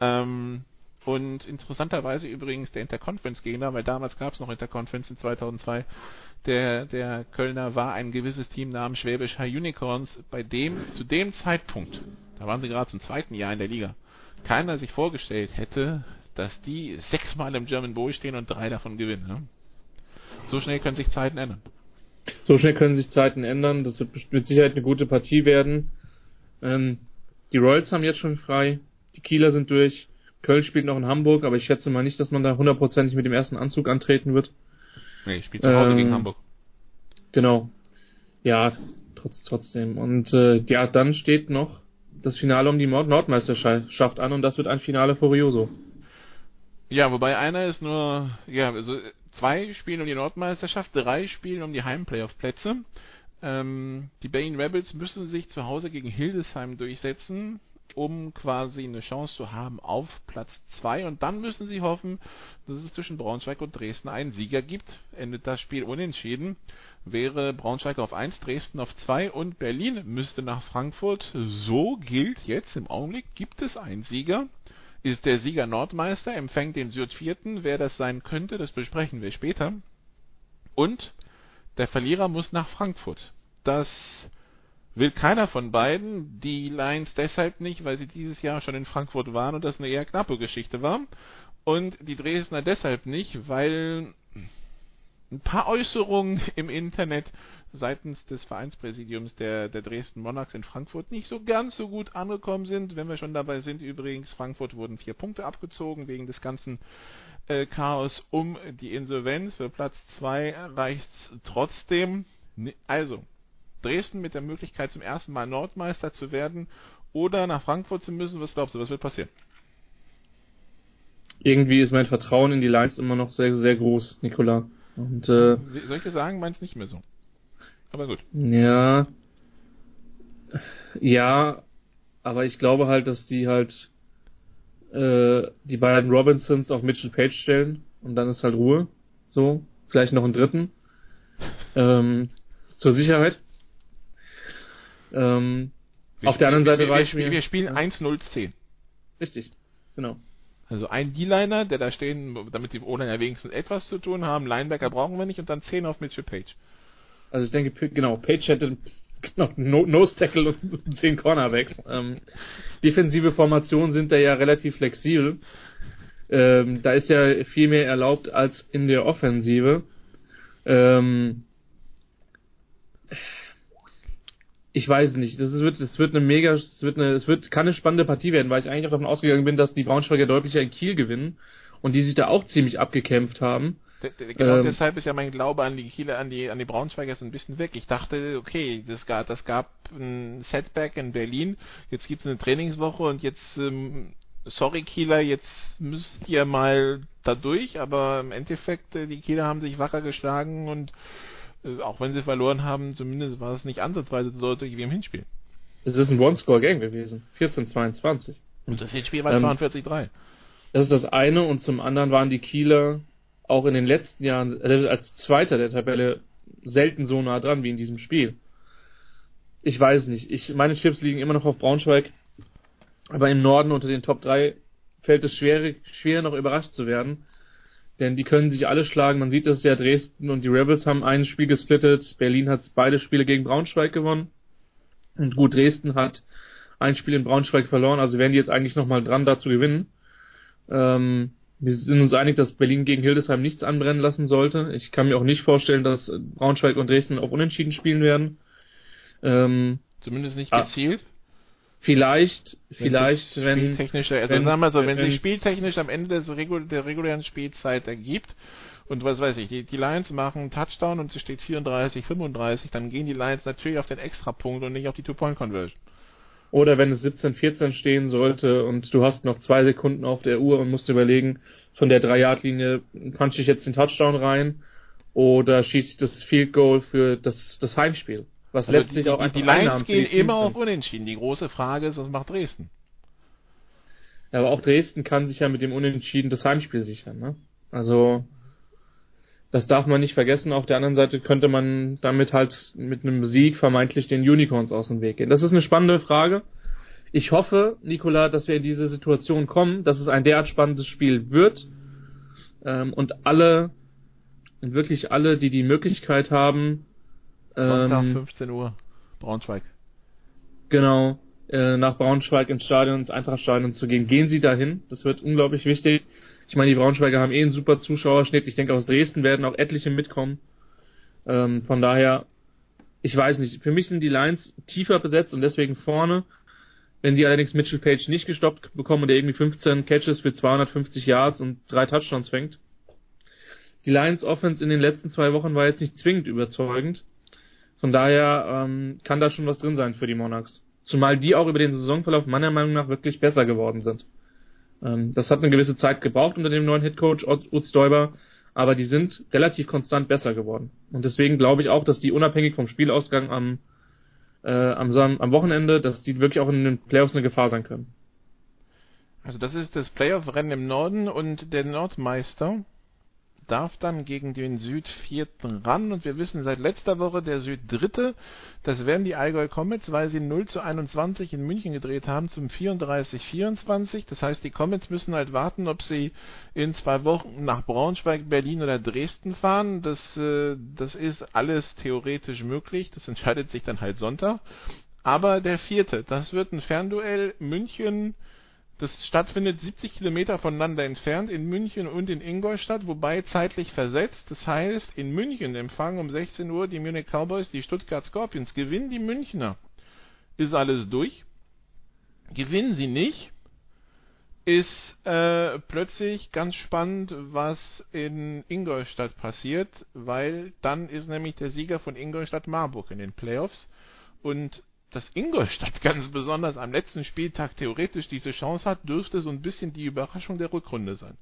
Ähm, und interessanterweise übrigens der Interconference-Gegner, weil damals gab es noch Interconference in 2002, der, der Kölner war ein gewisses Team namens Schwäbisch High Unicorns, bei dem zu dem Zeitpunkt, da waren sie gerade zum zweiten Jahr in der Liga, keiner sich vorgestellt hätte, dass die sechsmal im German Bowl stehen und drei davon gewinnen. Ne? So schnell können sich Zeiten ändern. So schnell können sich Zeiten ändern. Das wird mit Sicherheit eine gute Partie werden. Ähm, die Royals haben jetzt schon frei Die Kieler sind durch. Köln spielt noch in Hamburg, aber ich schätze mal nicht, dass man da hundertprozentig mit dem ersten Anzug antreten wird. Nee, spielt zu Hause Ähm, gegen Hamburg. Genau. Ja, trotz, trotzdem. Und äh, ja, dann steht noch das Finale um die Nord Nordmeisterschaft an und das wird ein Finale Furioso. Ja, wobei einer ist nur, ja, also zwei spielen um die Nordmeisterschaft, drei spielen um die Heimplayoff-Plätze. Ähm, die Berlin Rebels müssen sich zu Hause gegen Hildesheim durchsetzen, um quasi eine Chance zu haben auf Platz 2 und dann müssen sie hoffen, dass es zwischen Braunschweig und Dresden einen Sieger gibt. Endet das Spiel unentschieden, wäre Braunschweig auf 1, Dresden auf 2 und Berlin müsste nach Frankfurt. So gilt jetzt im Augenblick, gibt es einen Sieger. Ist der Sieger Nordmeister, empfängt den Südvierten. Wer das sein könnte, das besprechen wir später. Und der Verlierer muss nach Frankfurt. Das will keiner von beiden. Die Lions deshalb nicht, weil sie dieses Jahr schon in Frankfurt waren und das eine eher knappe Geschichte war. Und die Dresdner deshalb nicht, weil ein paar Äußerungen im Internet seitens des Vereinspräsidiums der, der Dresden Monarchs in Frankfurt nicht so ganz so gut angekommen sind. Wenn wir schon dabei sind, übrigens, Frankfurt wurden vier Punkte abgezogen wegen des ganzen äh, Chaos um die Insolvenz. Für Platz zwei reicht's trotzdem. Also, Dresden mit der Möglichkeit zum ersten Mal Nordmeister zu werden oder nach Frankfurt zu müssen. Was glaubst du, was wird passieren? Irgendwie ist mein Vertrauen in die Lions immer noch sehr, sehr groß, Nikola. Und äh, Soll ich dir sagen, meins nicht mehr so. Aber gut. ja, ja, aber ich glaube halt, dass die halt äh, die beiden Robinsons auf Mitchell Page stellen und dann ist halt Ruhe. So, vielleicht noch einen dritten. Ähm, zur Sicherheit. Ähm, Wir auf der anderen spielen- Seite wir, reicht wir, mir. wir spielen ja, 1-0-10. Richtig, genau. Also ein D-Liner, der da stehen, damit die O-Liner wenigstens etwas zu tun haben. Linebacker brauchen wir nicht und dann 10 auf Mitchell Page. Also ich denke, genau, Page hätte genau, no, Nose Tackle und 10 Cornerbacks. Ähm, defensive Formationen sind da ja relativ flexibel. Ähm, da ist ja viel mehr erlaubt als in der Offensive. Ähm, ich weiß nicht, das wird, es wird eine mega, es wird eine, es wird, kann eine spannende Partie werden, weil ich eigentlich auch davon ausgegangen bin, dass die Braunschweiger deutlicher in Kiel gewinnen und die sich da auch ziemlich abgekämpft haben. Genau Ähm, deshalb ist ja mein Glaube an die Kieler, an die, an die Braunschweiger so ein bisschen weg. Ich dachte, okay, das gab, das gab ein Setback in Berlin, jetzt gibt es eine Trainingswoche und jetzt, ähm, sorry Kieler, jetzt müsst ihr mal da durch, aber im Endeffekt, äh, die Kieler haben sich wacker geschlagen und äh, auch wenn sie verloren haben, zumindest war es nicht ansatzweise so deutlich wie im Hinspiel. Es ist ein One-Score-Game gewesen. 14-22. Und das Hinspiel war Ähm, 42-3. Das ist das eine und zum anderen waren die Kieler auch in den letzten Jahren selbst als Zweiter der Tabelle selten so nah dran wie in diesem Spiel. Ich weiß nicht. Ich, meine Chips liegen immer noch auf Braunschweig, aber im Norden unter den Top 3 fällt es schwer, schwer noch überrascht zu werden. Denn die können sich alle schlagen. Man sieht es ja, Dresden und die Rebels haben ein Spiel gesplittet. Berlin hat beide Spiele gegen Braunschweig gewonnen. Und gut, Dresden hat ein Spiel in Braunschweig verloren. Also wären die jetzt eigentlich nochmal dran, da zu gewinnen. Ähm, wir sind uns einig, dass Berlin gegen Hildesheim nichts anbrennen lassen sollte. Ich kann mir auch nicht vorstellen, dass Braunschweig und Dresden auf Unentschieden spielen werden. Ähm, Zumindest nicht ah, gezielt. vielleicht, Wenn vielleicht, wenn, spieltechnische, also wenn- sagen wir so, wenn, wenn- sich spieltechnisch am Ende des Regul der regulären Spielzeit ergibt und was weiß ich, die, die Lions machen einen Touchdown und es steht 34, 35, dann gehen die Lions natürlich auf den Extrapunkt und nicht auf die Two-Point-Conversion. Oder wenn es 17-14 stehen sollte und du hast noch zwei Sekunden auf der Uhr und musst überlegen, von der 3-Yard-Linie punch ich jetzt den Touchdown rein oder schieße ich das Field Goal für das, das Heimspiel. Was Also letztlich die, auch die, einfach die Einnahmen für gehen die immer auf Unentschieden. Die große Frage ist, was macht Dresden? Ja, aber auch Dresden kann sich ja mit dem Unentschieden das Heimspiel sichern. Ne? Also das darf man nicht vergessen. Auf der anderen Seite könnte man damit halt mit einem Sieg vermeintlich den Unicorns aus dem Weg gehen. Das ist eine spannende Frage. Ich hoffe, Nikola, dass wir in diese Situation kommen, dass es ein derart spannendes Spiel wird ähm, und alle, wirklich alle, die die Möglichkeit haben, Sonntag ähm, 15 Uhr, Braunschweig. genau, äh, nach Braunschweig ins Stadion, ins Eintrachtstadion zu gehen. Gehen Sie dahin, das wird unglaublich wichtig. Ich meine, die Braunschweiger haben eh einen super Zuschauerschnitt. Ich denke, aus Dresden werden auch etliche mitkommen. Ähm, von daher, ich weiß nicht, für mich sind die Lines tiefer besetzt und deswegen vorne. Wenn die allerdings Mitchell Page nicht gestoppt bekommen und der irgendwie 15 Catches für 250 Yards und drei Touchdowns fängt. Die Lions Offense in den letzten zwei Wochen war jetzt nicht zwingend überzeugend. Von daher ähm, kann da schon was drin sein für die Monarchs. Zumal die auch über den Saisonverlauf meiner Meinung nach wirklich besser geworden sind. Ähm, das hat eine gewisse Zeit gebraucht unter dem neuen Headcoach Utz Stoiber, aber die sind relativ konstant besser geworden. Und deswegen glaube ich auch, dass die unabhängig vom Spielausgang am, äh, am, am Wochenende, dass die wirklich auch in den Playoffs eine Gefahr sein können. Also das ist das Playoff-Rennen im Norden und der Nordmeister darf dann gegen den Südvierten ran und wir wissen seit letzter Woche der Süddritte, das werden die Allgäu Comets, weil sie 0 zu 21 in München gedreht haben zum 34-24. Das heißt, die Comets müssen halt warten, ob sie in zwei Wochen nach Braunschweig, Berlin oder Dresden fahren. Das, äh, das ist alles theoretisch möglich. Das entscheidet sich dann halt Sonntag. Aber der vierte, das wird ein Fernduell München das stattfindet 70 Kilometer voneinander entfernt in München und in Ingolstadt, wobei zeitlich versetzt. Das heißt, in München empfangen um 16 Uhr die Munich Cowboys die Stuttgart Scorpions. Gewinnen die Münchner, ist alles durch. Gewinnen sie nicht, ist äh, plötzlich ganz spannend, was in Ingolstadt passiert, weil dann ist nämlich der Sieger von Ingolstadt Marburg in den Playoffs und dass Ingolstadt ganz besonders am letzten Spieltag theoretisch diese Chance hat, dürfte so ein bisschen die Überraschung der Rückrunde sein.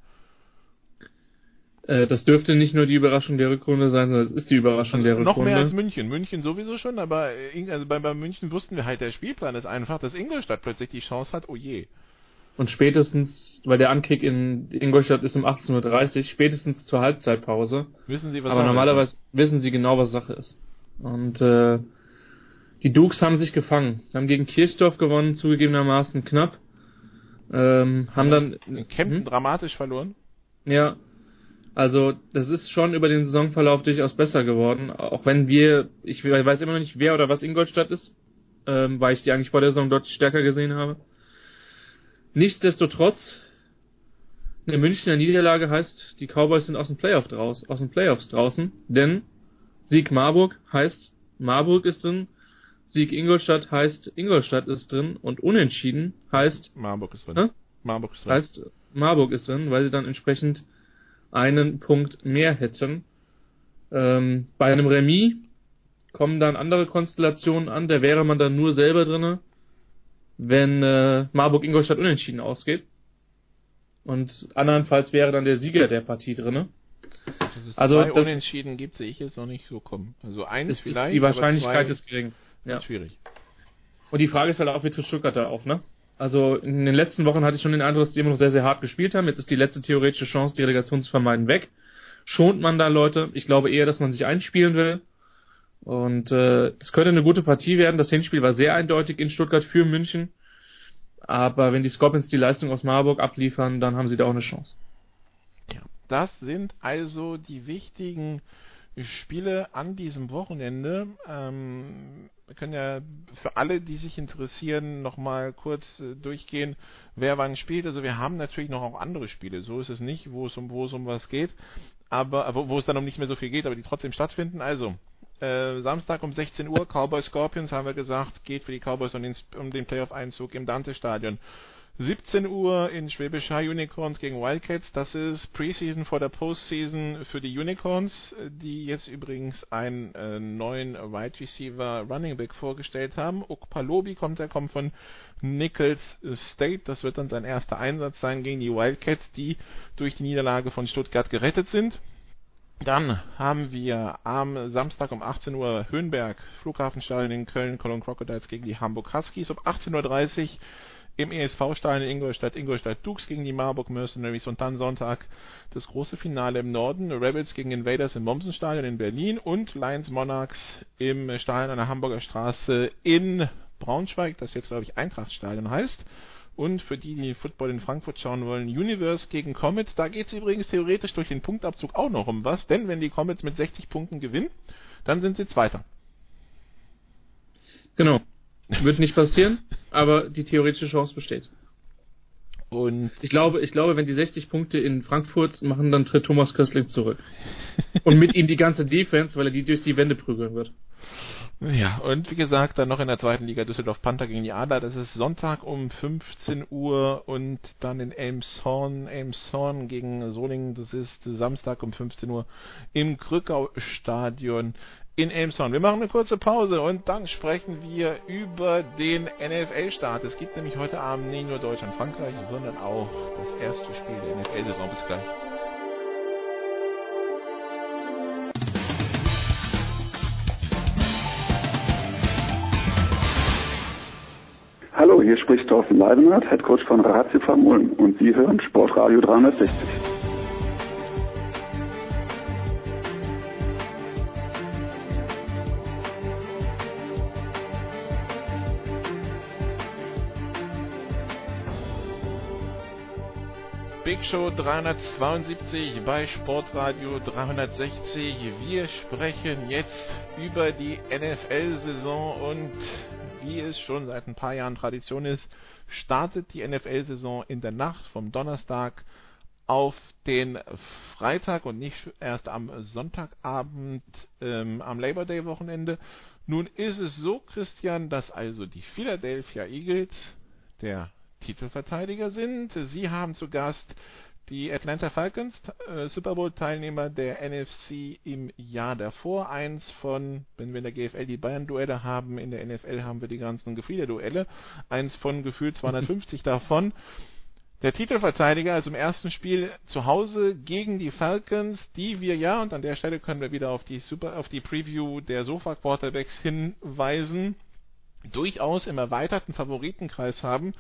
Äh, das dürfte nicht nur die Überraschung der Rückrunde sein, sondern es ist die Überraschung also der Rückrunde. Noch mehr als München. München sowieso schon, aber also bei, bei München wussten wir halt, der Spielplan ist einfach, dass Ingolstadt plötzlich die Chance hat, oh je. Und spätestens, weil der Ankick in Ingolstadt ist um 18.30 Uhr, spätestens zur Halbzeitpause. Wissen Sie, was Aber normalerweise ist? wissen Sie genau, was Sache ist. Und äh, die Dukes haben sich gefangen, haben gegen Kirchdorf gewonnen, zugegebenermaßen knapp. Ähm, haben dann in Kempten hm? dramatisch verloren. Ja, also das ist schon über den Saisonverlauf durchaus besser geworden, auch wenn wir, ich weiß immer noch nicht, wer oder was Ingolstadt ist, ähm, weil ich die eigentlich vor der Saison deutlich stärker gesehen habe. Nichtsdestotrotz, eine Münchner Niederlage heißt, die Cowboys sind aus dem Playoff draus, aus den Playoffs draußen, denn Sieg Marburg heißt, Marburg ist drin, Sieg Ingolstadt heißt Ingolstadt ist drin und unentschieden heißt Marburg ist drin. Äh? Marburg ist drin. Heißt Marburg ist drin, weil sie dann entsprechend einen Punkt mehr hätten. Ähm, bei einem Remis kommen dann andere Konstellationen an, da wäre man dann nur selber drinne, wenn äh, Marburg Ingolstadt unentschieden ausgeht. Und andernfalls wäre dann der Sieger der Partie drinne. Also zwei Unentschieden gibt, sehe ich jetzt noch nicht so kommen. Also eins vielleicht. die Wahrscheinlichkeit ist gering. Ja. Schwierig. Und die Frage ist halt auch, wie tritt Stuttgart da auf, ne? Also in den letzten Wochen hatte ich schon den Eindruck, dass die immer noch sehr, sehr hart gespielt haben. Jetzt ist die letzte theoretische Chance, die Relegation zu vermeiden, weg. Schont man da Leute? Ich glaube eher, dass man sich einspielen will. Und äh, es könnte eine gute Partie werden. Das Hinspiel war sehr eindeutig in Stuttgart für München. Aber wenn die Scorpions die Leistung aus Marburg abliefern, dann haben sie da auch eine Chance. Ja, das sind also die wichtigen Spiele an diesem Wochenende. Ähm, wir können ja für alle, die sich interessieren, nochmal kurz äh, durchgehen, wer wann spielt. Also wir haben natürlich noch auch andere Spiele, so ist es nicht, wo es um, wo es um was geht, aber wo, wo es dann um nicht mehr so viel geht, aber die trotzdem stattfinden. Also äh, Samstag um 16 Uhr, Cowboys Scorpions haben wir gesagt, geht für die Cowboys um den, um den Playoff-Einzug im Dante-Stadion. 17 Uhr in Schwäbisch High Unicorns gegen Wildcats. Das ist Preseason vor der Postseason für die Unicorns, die jetzt übrigens einen äh, neuen Wide Receiver Running Back vorgestellt haben. Okpalobi kommt, er kommt von Nichols State. Das wird dann sein erster Einsatz sein gegen die Wildcats, die durch die Niederlage von Stuttgart gerettet sind. Dann haben wir am Samstag um 18 Uhr Höhenberg, Flughafenstadion in Köln, Cologne Crocodiles gegen die Hamburg Huskies. Um 18.30 Uhr im ESV-Stein in Ingolstadt, Ingolstadt Dukes gegen die Marburg Mercenaries und dann Sonntag das große Finale im Norden, Rebels gegen Invaders im Mommsenstadion in Berlin und Lions Monarchs im Stadion an der Hamburger Straße in Braunschweig, das jetzt glaube ich Eintrachtstadion heißt. Und für die, die Football in Frankfurt schauen wollen, Universe gegen Comets. Da geht es übrigens theoretisch durch den Punktabzug auch noch um was, denn wenn die Comets mit 60 Punkten gewinnen, dann sind sie Zweiter. Genau. Wird nicht passieren, aber die theoretische Chance besteht. Und ich glaube, ich glaube, wenn die 60 Punkte in Frankfurt machen, dann tritt Thomas Köstling zurück. Und mit ihm die ganze Defense, weil er die durch die Wände prügeln wird. Ja, und wie gesagt, dann noch in der zweiten Liga Düsseldorf Panther gegen die Adler. Das ist Sonntag um 15 Uhr und dann in Elmshorn, Elmshorn gegen Solingen. Das ist Samstag um 15 Uhr im Krückau-Stadion in Elmshorn. Wir machen eine kurze Pause und dann sprechen wir über den NFL-Start. Es gibt nämlich heute Abend nicht nur Deutschland-Frankreich, sondern auch das erste Spiel der NFL-Saison. Bis gleich. Hallo, hier spricht Thorsten Leidenhardt, Headcoach von Ratio Ulm und Sie hören Sportradio 360. Big Show 372 bei Sportradio 360. Wir sprechen jetzt über die NFL-Saison und wie es schon seit ein paar Jahren Tradition ist, startet die NFL-Saison in der Nacht vom Donnerstag auf den Freitag und nicht erst am Sonntagabend ähm, am Labor Day Wochenende. Nun ist es so, Christian, dass also die Philadelphia Eagles der Titelverteidiger sind. Sie haben zu Gast die Atlanta Falcons, äh, Super Bowl-Teilnehmer der NFC im Jahr davor. Eins von, wenn wir in der GFL die Bayern-Duelle haben, in der NFL haben wir die ganzen Gefieder-Duelle. Eins von gefühlt 250 davon. Der Titelverteidiger, also im ersten Spiel zu Hause gegen die Falcons, die wir ja, und an der Stelle können wir wieder auf die Super, auf die Preview der Sofa Quarterbacks hinweisen, durchaus im erweiterten Favoritenkreis haben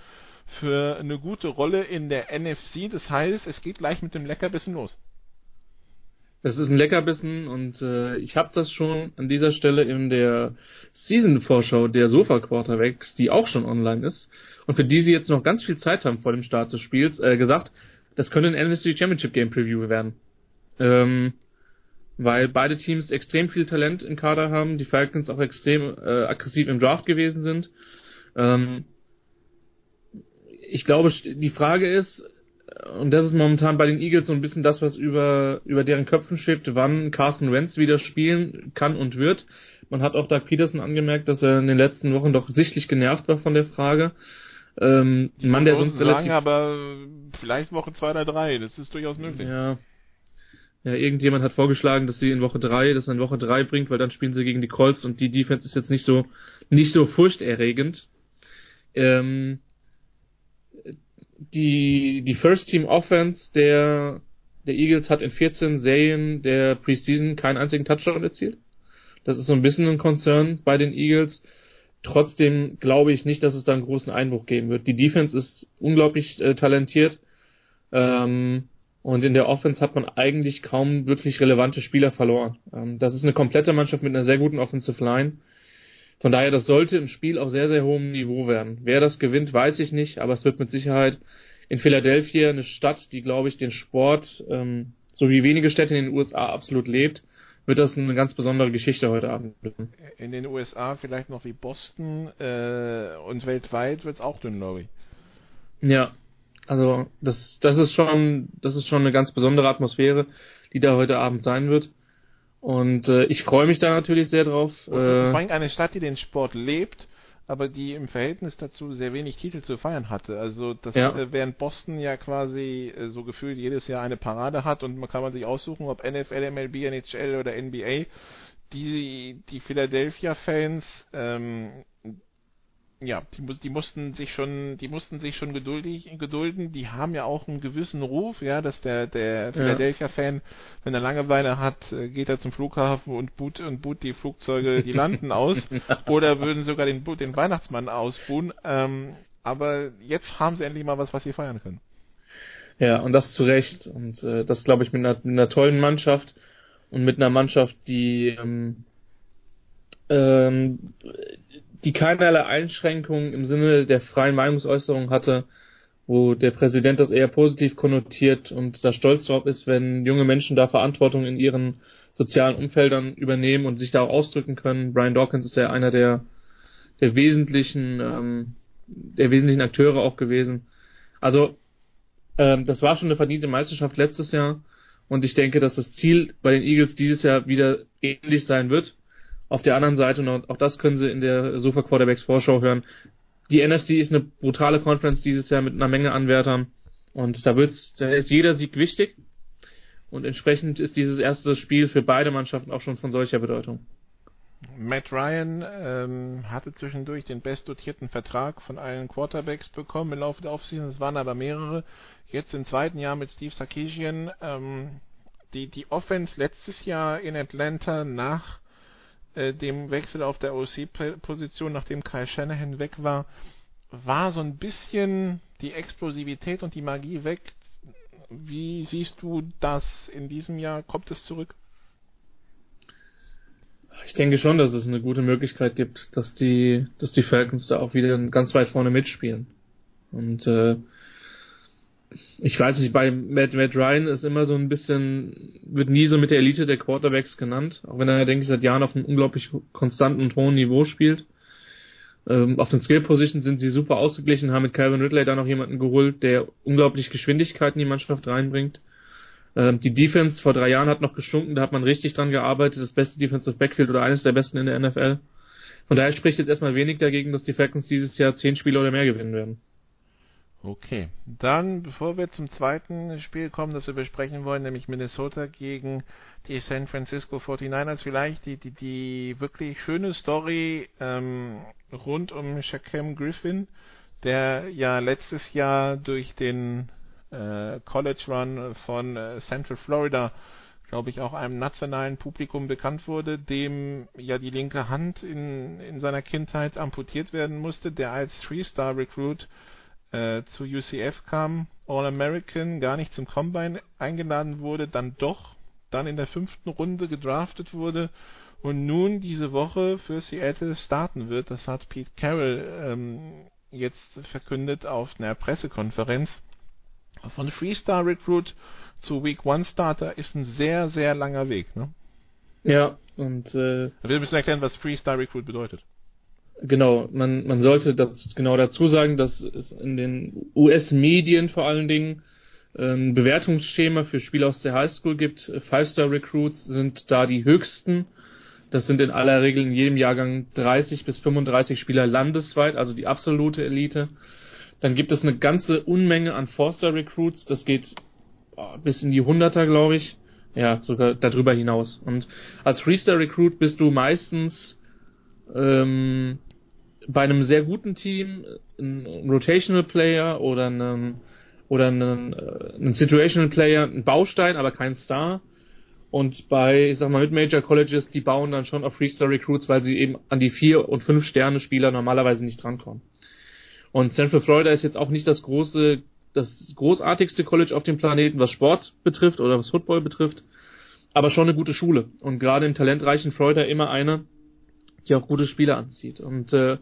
für eine gute Rolle in der NFC. Das heißt, es geht gleich mit dem Leckerbissen los. Das ist ein Leckerbissen und äh, ich habe das schon an dieser Stelle in der Season-Vorschau der Sofa Quarterbacks, die auch schon online ist und für die sie jetzt noch ganz viel Zeit haben vor dem Start des Spiels, äh, gesagt, das könnte ein NFC Championship Game Preview werden. Ähm, weil beide Teams extrem viel Talent im Kader haben, die Falcons auch extrem äh, aggressiv im Draft gewesen sind. Ähm, ich glaube, die Frage ist, und das ist momentan bei den Eagles so ein bisschen das, was über, über deren Köpfen schwebt, wann Carson Wentz wieder spielen kann und wird. Man hat auch Doug Peterson angemerkt, dass er in den letzten Wochen doch sichtlich genervt war von der Frage. Ähm, ein Mann, der sonst relativ... aber vielleicht Woche zwei oder drei, das ist durchaus möglich. Ja. Ja, irgendjemand hat vorgeschlagen, dass sie in Woche drei, das in Woche drei bringt, weil dann spielen sie gegen die Colts und die Defense ist jetzt nicht so, nicht so furchterregend. Ähm, die, die First Team Offense der, der Eagles hat in 14 Serien der Preseason keinen einzigen Touchdown erzielt. Das ist so ein bisschen ein Concern bei den Eagles. Trotzdem glaube ich nicht, dass es da einen großen Einbruch geben wird. Die Defense ist unglaublich äh, talentiert. Ähm, und in der Offense hat man eigentlich kaum wirklich relevante Spieler verloren. Ähm, das ist eine komplette Mannschaft mit einer sehr guten Offensive Line. Von daher, das sollte im Spiel auf sehr, sehr hohem Niveau werden. Wer das gewinnt, weiß ich nicht, aber es wird mit Sicherheit in Philadelphia eine Stadt, die, glaube ich, den Sport, ähm, so wie wenige Städte in den USA absolut lebt, wird das eine ganz besondere Geschichte heute Abend. In den USA vielleicht noch wie Boston äh, und weltweit wird es auch dünn, glaube ich. Ja, also das, das ist schon, das ist schon eine ganz besondere Atmosphäre, die da heute Abend sein wird. Und äh, ich freue mich da natürlich sehr drauf. Äh, vor allem eine Stadt, die den Sport lebt, aber die im Verhältnis dazu sehr wenig Titel zu feiern hatte. Also das ja. äh, während Boston ja quasi äh, so gefühlt jedes Jahr eine Parade hat und man kann man sich aussuchen, ob NFL, MLB, NHL oder NBA. Die die Philadelphia Fans ähm, ja, die, die mussten sich schon, die mussten sich schon geduldig, gedulden. Die haben ja auch einen gewissen Ruf, ja, dass der, der Philadelphia-Fan, wenn er Langeweile hat, äh, geht er zum Flughafen und boot, und boot die Flugzeuge, die landen aus. Oder würden sogar den, den Weihnachtsmann ausbuhen. Ähm, aber jetzt haben sie endlich mal was, was sie feiern können. Ja, und das zu Recht. Und äh, das glaube ich mit einer, mit einer tollen Mannschaft und mit einer Mannschaft, die ähm, ähm, die keinerlei Einschränkungen im Sinne der freien Meinungsäußerung hatte, wo der Präsident das eher positiv konnotiert und da stolz drauf ist, wenn junge Menschen da Verantwortung in ihren sozialen Umfeldern übernehmen und sich da auch ausdrücken können. Brian Dawkins ist ja einer der, der wesentlichen, ähm, der wesentlichen Akteure auch gewesen. Also, ähm, das war schon eine verdiente Meisterschaft letztes Jahr und ich denke, dass das Ziel bei den Eagles dieses Jahr wieder ähnlich sein wird Auf der anderen Seite, und auch das können Sie in der Sofa Quarterbacks Vorschau hören, die NFC ist eine brutale Conference dieses Jahr mit einer Menge Anwärtern. Und da wird's, da ist jeder Sieg wichtig. Und entsprechend ist dieses erste Spiel für beide Mannschaften auch schon von solcher Bedeutung. Matt Ryan ähm, hatte zwischendurch den bestdotierten Vertrag von allen Quarterbacks bekommen im Laufe der Offseason. Es waren aber mehrere. Jetzt im zweiten Jahr mit Steve Sarkisian. Ähm, die, die Offense letztes Jahr in Atlanta nach äh, dem Wechsel auf der OC-Position, nachdem Kyle Shanahan weg war, war so ein bisschen die Explosivität und die Magie weg. Wie siehst du das in diesem Jahr? Kommt es zurück? Ich denke schon, dass es eine gute Möglichkeit gibt, dass die, dass die Falcons da auch wieder ganz weit vorne mitspielen. Und äh, ich weiß nicht, bei Matt, Matt Ryan ist immer so ein bisschen, wird nie so mit der Elite der Quarterbacks genannt, auch wenn er, denke ich, seit Jahren auf einem unglaublich konstanten und hohen Niveau spielt. Ähm, auf den Skill Positions sind sie super ausgeglichen, haben mit Calvin Ridley da noch jemanden geholt, der unglaublich Geschwindigkeit in die Mannschaft reinbringt. Ähm, die Defense vor drei Jahren hat noch gestunken, da hat man richtig dran gearbeitet, das beste Defensive Backfield oder eines der besten in der NFL. Von daher spricht jetzt erstmal wenig dagegen, dass die Falcons dieses Jahr zehn Spiele oder mehr gewinnen werden. Okay, dann bevor wir zum zweiten Spiel kommen, das wir besprechen wollen, nämlich Minnesota gegen die San Francisco 49ers, vielleicht die, die, die wirklich schöne Story ähm, rund um Shaquem Griffin, der ja letztes Jahr durch den äh, College Run von äh, Central Florida, glaube ich, auch einem nationalen Publikum bekannt wurde, dem ja die linke Hand in, in seiner Kindheit amputiert werden musste, der als Three-Star-Recruit äh, zu UCF kam, All-American, gar nicht zum Combine eingeladen wurde, dann doch, dann in der fünften Runde gedraftet wurde und nun diese Woche für Seattle starten wird. Das hat Pete Carroll ähm, jetzt verkündet auf einer Pressekonferenz. Von Freestar Recruit zu Week One Starter ist ein sehr, sehr langer Weg. Ne? Ja, und äh, wir müssen erklären, was Freestar Recruit bedeutet. Genau, man, man sollte das genau dazu sagen, dass es in den US-Medien vor allen Dingen ein ähm, Bewertungsschema für Spieler aus der Highschool gibt. Five-Star-Recruits sind da die höchsten. Das sind in aller Regel in jedem Jahrgang 30 bis 35 Spieler landesweit, also die absolute Elite. Dann gibt es eine ganze Unmenge an Four-Star-Recruits. Das geht oh, bis in die Hunderter, glaube ich. Ja, sogar darüber hinaus. Und als Three-Star-Recruit bist du meistens ähm, bei einem sehr guten Team ein Rotational Player oder einen oder einen, äh, einen Situational Player, ein Baustein, aber kein Star. Und bei, ich sag mal, mit Major Colleges, die bauen dann schon auf Freestar Recruits, weil sie eben an die vier und fünf Sterne Spieler normalerweise nicht drankommen. Und Central Florida ist jetzt auch nicht das große, das großartigste College auf dem Planeten, was Sport betrifft oder was Football betrifft, aber schon eine gute Schule. Und gerade im talentreichen Florida immer eine, die auch gute Spieler anzieht. Und äh,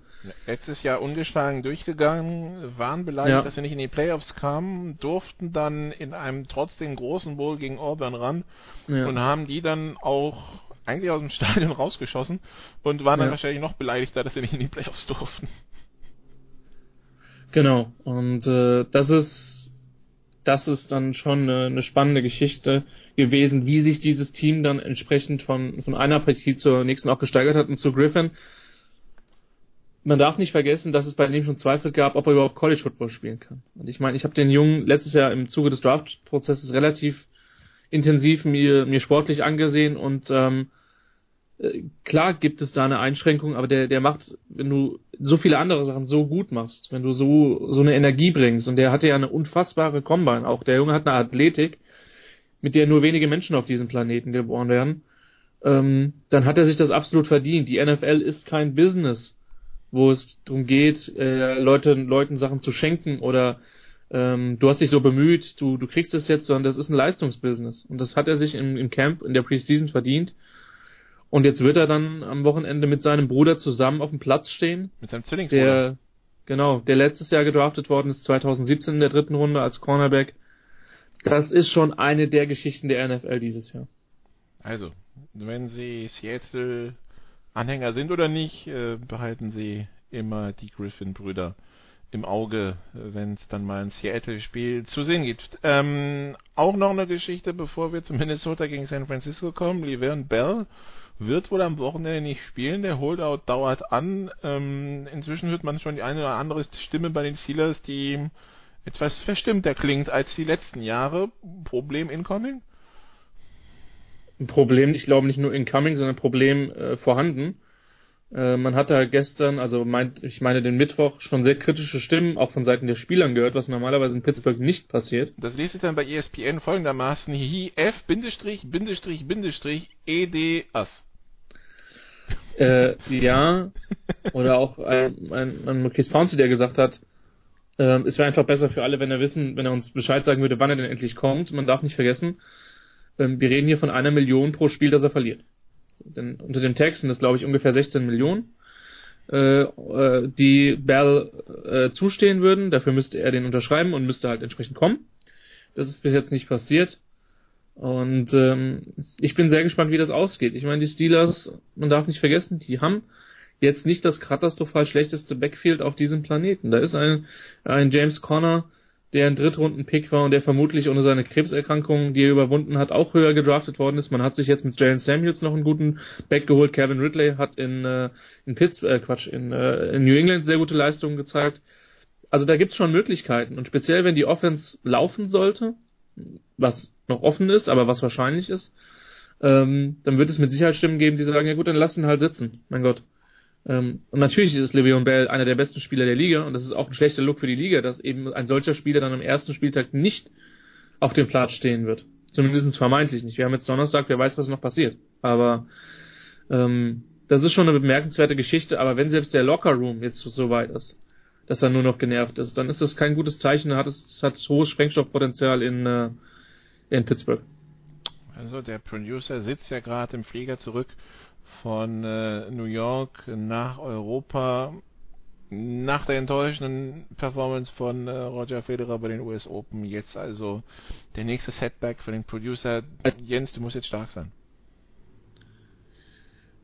letztes Jahr ungeschlagen durchgegangen, waren beleidigt, ja. dass sie nicht in die Playoffs kamen, durften dann in einem trotzdem großen Bowl gegen Auburn ran ja. und haben die dann auch eigentlich aus dem Stadion rausgeschossen und waren dann wahrscheinlich noch beleidigter, dass sie nicht in die Playoffs durften. Genau. Und äh, das ist das ist dann schon eine, eine, spannende Geschichte gewesen, wie sich dieses Team dann entsprechend von, von einer Partie zur nächsten auch gesteigert hat und zu Griffin. Man darf nicht vergessen, dass es bei dem schon Zweifel gab, ob er überhaupt College Football spielen kann. Und ich meine, ich habe den Jungen letztes Jahr im Zuge des Draft-Prozesses relativ intensiv mir, mir sportlich angesehen und ähm, äh, klar gibt es da eine Einschränkung, aber der, der macht, wenn du so viele andere Sachen so gut machst, wenn du so, so eine Energie bringst, und der hatte ja eine unfassbare Combine, auch der Junge hat eine Athletik, mit der nur wenige Menschen auf diesem Planeten geboren werden, ähm, dann hat er sich das absolut verdient. Die NFL ist kein Business, wo es darum geht, äh, Leute, Leuten Sachen zu schenken oder ähm, du hast dich so bemüht, du, du kriegst es jetzt, sondern das ist ein Leistungsbusiness. Und das hat er sich im, im Camp, in der Preseason verdient. Und jetzt wird er dann am Wochenende mit seinem Bruder zusammen auf dem Platz stehen. Mit seinem Zwillingsbruder. Der, genau, der letztes Jahr gedraftet worden ist, 2017 in der dritten Runde als Cornerback. Das ist schon eine der Geschichten der NFL dieses Jahr. Also, wenn Sie Seattle Anhänger sind oder nicht, äh, behalten Sie immer die Griffin-Brüder im Auge, wenn es dann mal ein Seattle-Spiel zu sehen gibt. Ähm, auch noch eine Geschichte, bevor wir zu Minnesota gegen San Francisco kommen. Laverne Bell wird wohl am Wochenende nicht spielen. Der Holdout dauert an. Ähm, inzwischen hört man schon die eine oder andere Stimme bei den Steelers, die etwas verstimmter klingt als die letzten Jahre. Problem incoming? Ein Problem, ich glaube nicht nur incoming, sondern Problem äh, vorhanden. Äh, man hat da gestern, also meint, ich meine den Mittwoch, schon sehr kritische Stimmen auch von Seiten der Spielern gehört, was normalerweise in Pittsburgh nicht passiert. Das lese ich dann bei ESPN folgendermaßen: Hi F Bindestrich Bindestrich Bindestrich ED As. Äh, ja, oder auch ein, ein, ein Marquise Pouncey, der gesagt hat, äh, es wäre einfach besser für alle, wenn er wissen, wenn er uns Bescheid sagen würde, wann er denn endlich kommt. Man darf nicht vergessen, äh, wir reden hier von einer Million pro Spiel, das er verliert. So, denn unter dem Text sind das, glaube ich, ungefähr 16 Millionen, äh, äh, die Bell äh, zustehen würden. Dafür müsste er den unterschreiben und müsste halt entsprechend kommen. Das ist bis jetzt nicht passiert. Und ähm, ich bin sehr gespannt, wie das ausgeht. Ich meine, die Steelers, man darf nicht vergessen, die haben jetzt nicht das katastrophal schlechteste Backfield auf diesem Planeten. Da ist ein, ein James Conner, der ein Drittrunden-Pick war und der vermutlich ohne seine Krebserkrankung, die er überwunden hat, auch höher gedraftet worden ist. Man hat sich jetzt mit Jalen Samuels noch einen guten Back geholt. Kevin Ridley hat in, äh, in Pittsburgh, äh, Quatsch, in, äh, in New England sehr gute Leistungen gezeigt. Also da gibt's schon Möglichkeiten. Und speziell, wenn die Offense laufen sollte, was noch offen ist, aber was wahrscheinlich ist, ähm, dann wird es mit Sicherheit Stimmen geben, die sagen, ja gut, dann lass ihn halt sitzen. Mein Gott. Ähm, und natürlich ist Le'Veon Bell einer der besten Spieler der Liga und das ist auch ein schlechter Look für die Liga, dass eben ein solcher Spieler dann am ersten Spieltag nicht auf dem Platz stehen wird. Zumindest vermeintlich nicht. Wir haben jetzt Donnerstag, wer weiß, was noch passiert. Aber ähm, das ist schon eine bemerkenswerte Geschichte, aber wenn selbst der Locker Room jetzt so weit ist, dass er nur noch genervt ist, dann ist das kein gutes Zeichen, hat es hat hohes Sprengstoffpotenzial in, äh, in Pittsburgh. Also der Producer sitzt ja gerade im Flieger zurück von äh, New York nach Europa nach der enttäuschenden Performance von äh, Roger Federer bei den US Open. Jetzt also der nächste Setback für den Producer. Jens, du musst jetzt stark sein.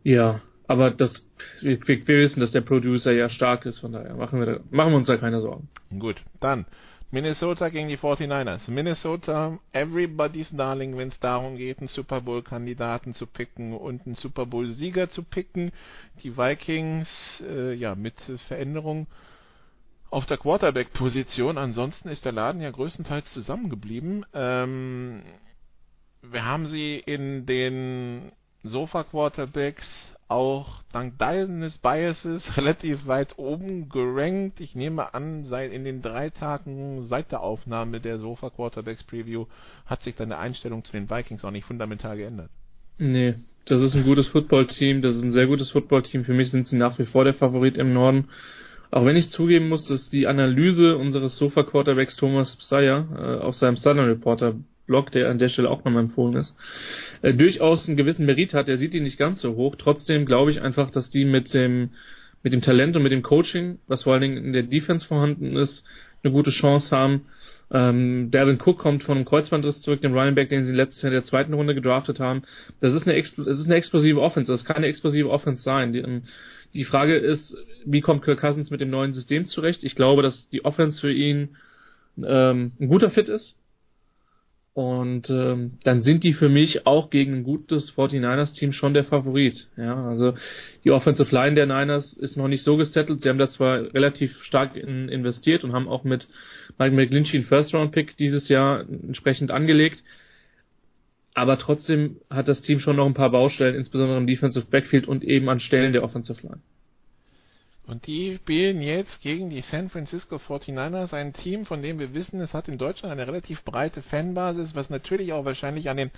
Ja, aber das, wir, wir wissen, dass der Producer ja stark ist, von daher machen wir, da, machen wir uns da keine Sorgen. Gut, dann Minnesota gegen die 49ers. Minnesota, everybody's darling, wenn es darum geht, einen Super Bowl-Kandidaten zu picken und einen Super Bowl-Sieger zu picken. Die Vikings, äh, ja, mit Veränderung auf der Quarterback-Position. Ansonsten ist der Laden ja größtenteils zusammengeblieben. Ähm, wir haben sie in den Sofa-Quarterbacks auch dank deines Biases relativ weit oben gerankt. Ich nehme an, seit in den drei Tagen seit der Aufnahme der Sofa Quarterbacks Preview hat sich deine Einstellung zu den Vikings auch nicht fundamental geändert. Nee, das ist ein gutes Footballteam, das ist ein sehr gutes Footballteam. Für mich sind sie nach wie vor der Favorit im Norden. Auch wenn ich zugeben muss, dass die Analyse unseres Sofa Quarterbacks Thomas Psayer äh, auf seinem Southern Reporter Blog, der an der Stelle auch nochmal empfohlen ist, äh, durchaus einen gewissen Merit hat. Er sieht ihn nicht ganz so hoch. Trotzdem glaube ich einfach, dass die mit dem, mit dem Talent und mit dem Coaching, was vor allen Dingen in der Defense vorhanden ist, eine gute Chance haben. Ähm, Devin Cook kommt von einem Kreuzbandriss zurück, dem Running Back, den sie letztes Jahr in der zweiten Runde gedraftet haben. Das ist eine, das ist eine explosive Offense. Das kann eine explosive Offense sein. Die, ähm, die Frage ist, wie kommt Kirk Cousins mit dem neuen System zurecht? Ich glaube, dass die Offense für ihn ähm, ein guter Fit ist und ähm, dann sind die für mich auch gegen ein gutes 49ers-Team schon der Favorit. Ja, also die Offensive Line der Niners ist noch nicht so gesettelt. Sie haben da zwar relativ stark in, investiert und haben auch mit Mike McGlinchey einen First-Round-Pick dieses Jahr entsprechend angelegt. Aber trotzdem hat das Team schon noch ein paar Baustellen, insbesondere im Defensive Backfield und eben an Stellen der Offensive Line. Und die spielen jetzt gegen die San Francisco 49ers, ein Team, von dem wir wissen, es hat in Deutschland eine relativ breite Fanbasis, was natürlich auch wahrscheinlich an den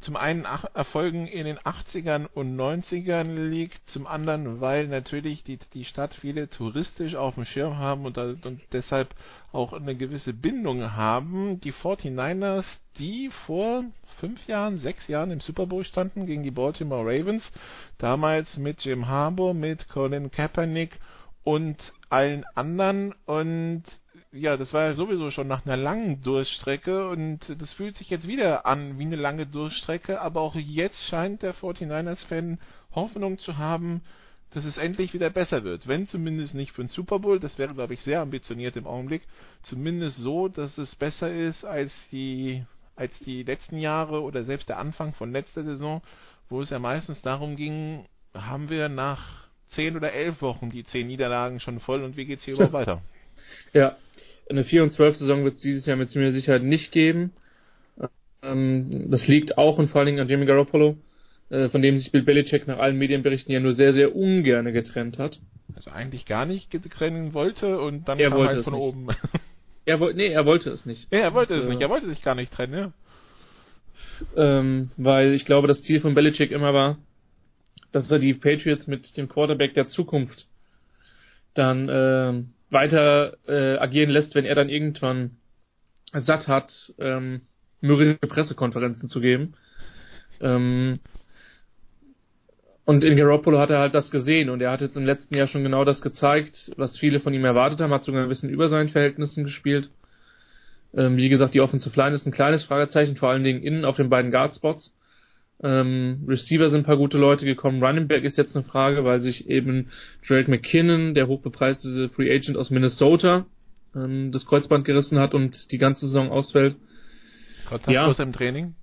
zum einen Erfolgen in den 80ern und 90ern liegt, zum anderen, weil natürlich die, die Stadt viele touristisch auf dem Schirm haben und, und deshalb auch eine gewisse Bindung haben. Die 49ers, die vor fünf Jahren, sechs Jahren im Super Bowl standen gegen die Baltimore Ravens, damals mit Jim Harbour, mit Colin Kaepernick und allen anderen. Und ja, das war ja sowieso schon nach einer langen Durchstrecke und das fühlt sich jetzt wieder an wie eine lange Durchstrecke, aber auch jetzt scheint der 49ers-Fan Hoffnung zu haben, dass es endlich wieder besser wird. Wenn zumindest nicht für den Super Bowl, das wäre, glaube ich, sehr ambitioniert im Augenblick, zumindest so, dass es besser ist als die, als die letzten Jahre oder selbst der Anfang von letzter Saison, wo es ja meistens darum ging, haben wir nach zehn oder elf Wochen die zehn Niederlagen schon voll und wie geht's hier überhaupt weiter? Ja, eine 4 und 12 Saison wird es dieses Jahr mit ziemlicher Sicherheit nicht geben. Ähm, das liegt auch und vor allen Dingen an Jimmy Garoppolo, äh, von dem sich Bill Belichick nach allen Medienberichten ja nur sehr, sehr ungern getrennt hat. Also eigentlich gar nicht trennen wollte und dann er kam halt von nicht. oben. Er wollte, nee, er wollte es nicht. Ja, er wollte Und, es nicht, er wollte sich gar nicht trennen, ja. ähm, weil ich glaube, das Ziel von Belichick immer war, dass er die Patriots mit dem Quarterback der Zukunft dann ähm, weiter äh, agieren lässt, wenn er dann irgendwann satt hat, ähm, mürrische Pressekonferenzen zu geben. Ähm, und in Garoppolo hat er halt das gesehen und er hat jetzt im letzten Jahr schon genau das gezeigt, was viele von ihm erwartet haben, hat sogar ein bisschen über seinen Verhältnissen gespielt. Ähm, wie gesagt, die Offensive Line ist ein kleines Fragezeichen, vor allen Dingen innen auf den beiden Guard-Spots. Ähm, Receiver sind ein paar gute Leute gekommen. Running Back ist jetzt eine Frage, weil sich eben Drake McKinnon, der hochbepreiste Free Agent aus Minnesota, ähm, das Kreuzband gerissen hat und die ganze Saison ausfällt. Kontaktlos im Training.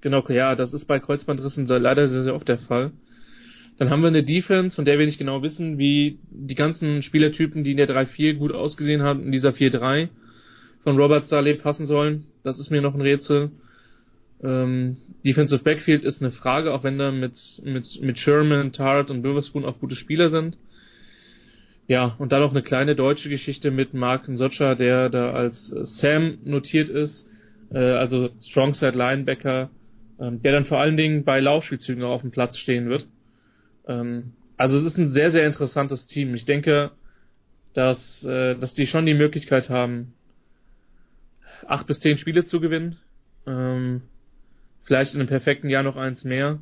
Genau, ja, das ist bei Kreuzbandrissen leider sehr, sehr oft der Fall. Dann haben wir eine Defense, von der wir nicht genau wissen, wie die ganzen Spielertypen, die in der 3-4 gut ausgesehen haben, in dieser 4-3 von Robert Saleh passen sollen. Das ist mir noch ein Rätsel. Ähm, Defensive Backfield ist eine Frage, auch wenn da mit, mit, mit Sherman, Tart und Witherspoon auch gute Spieler sind. Ja, und dann noch eine kleine deutsche Geschichte mit Mark Nsocha, der da als äh, Sam notiert ist, äh, also Strongside Linebacker, ähm, der dann vor allen Dingen bei Laufspielzügen auf dem Platz stehen wird. Ähm, also es ist ein sehr, sehr interessantes Team. Ich denke, dass, äh, dass die schon die Möglichkeit haben, acht bis zehn Spiele zu gewinnen. Ähm, vielleicht in einem perfekten Jahr noch eins mehr.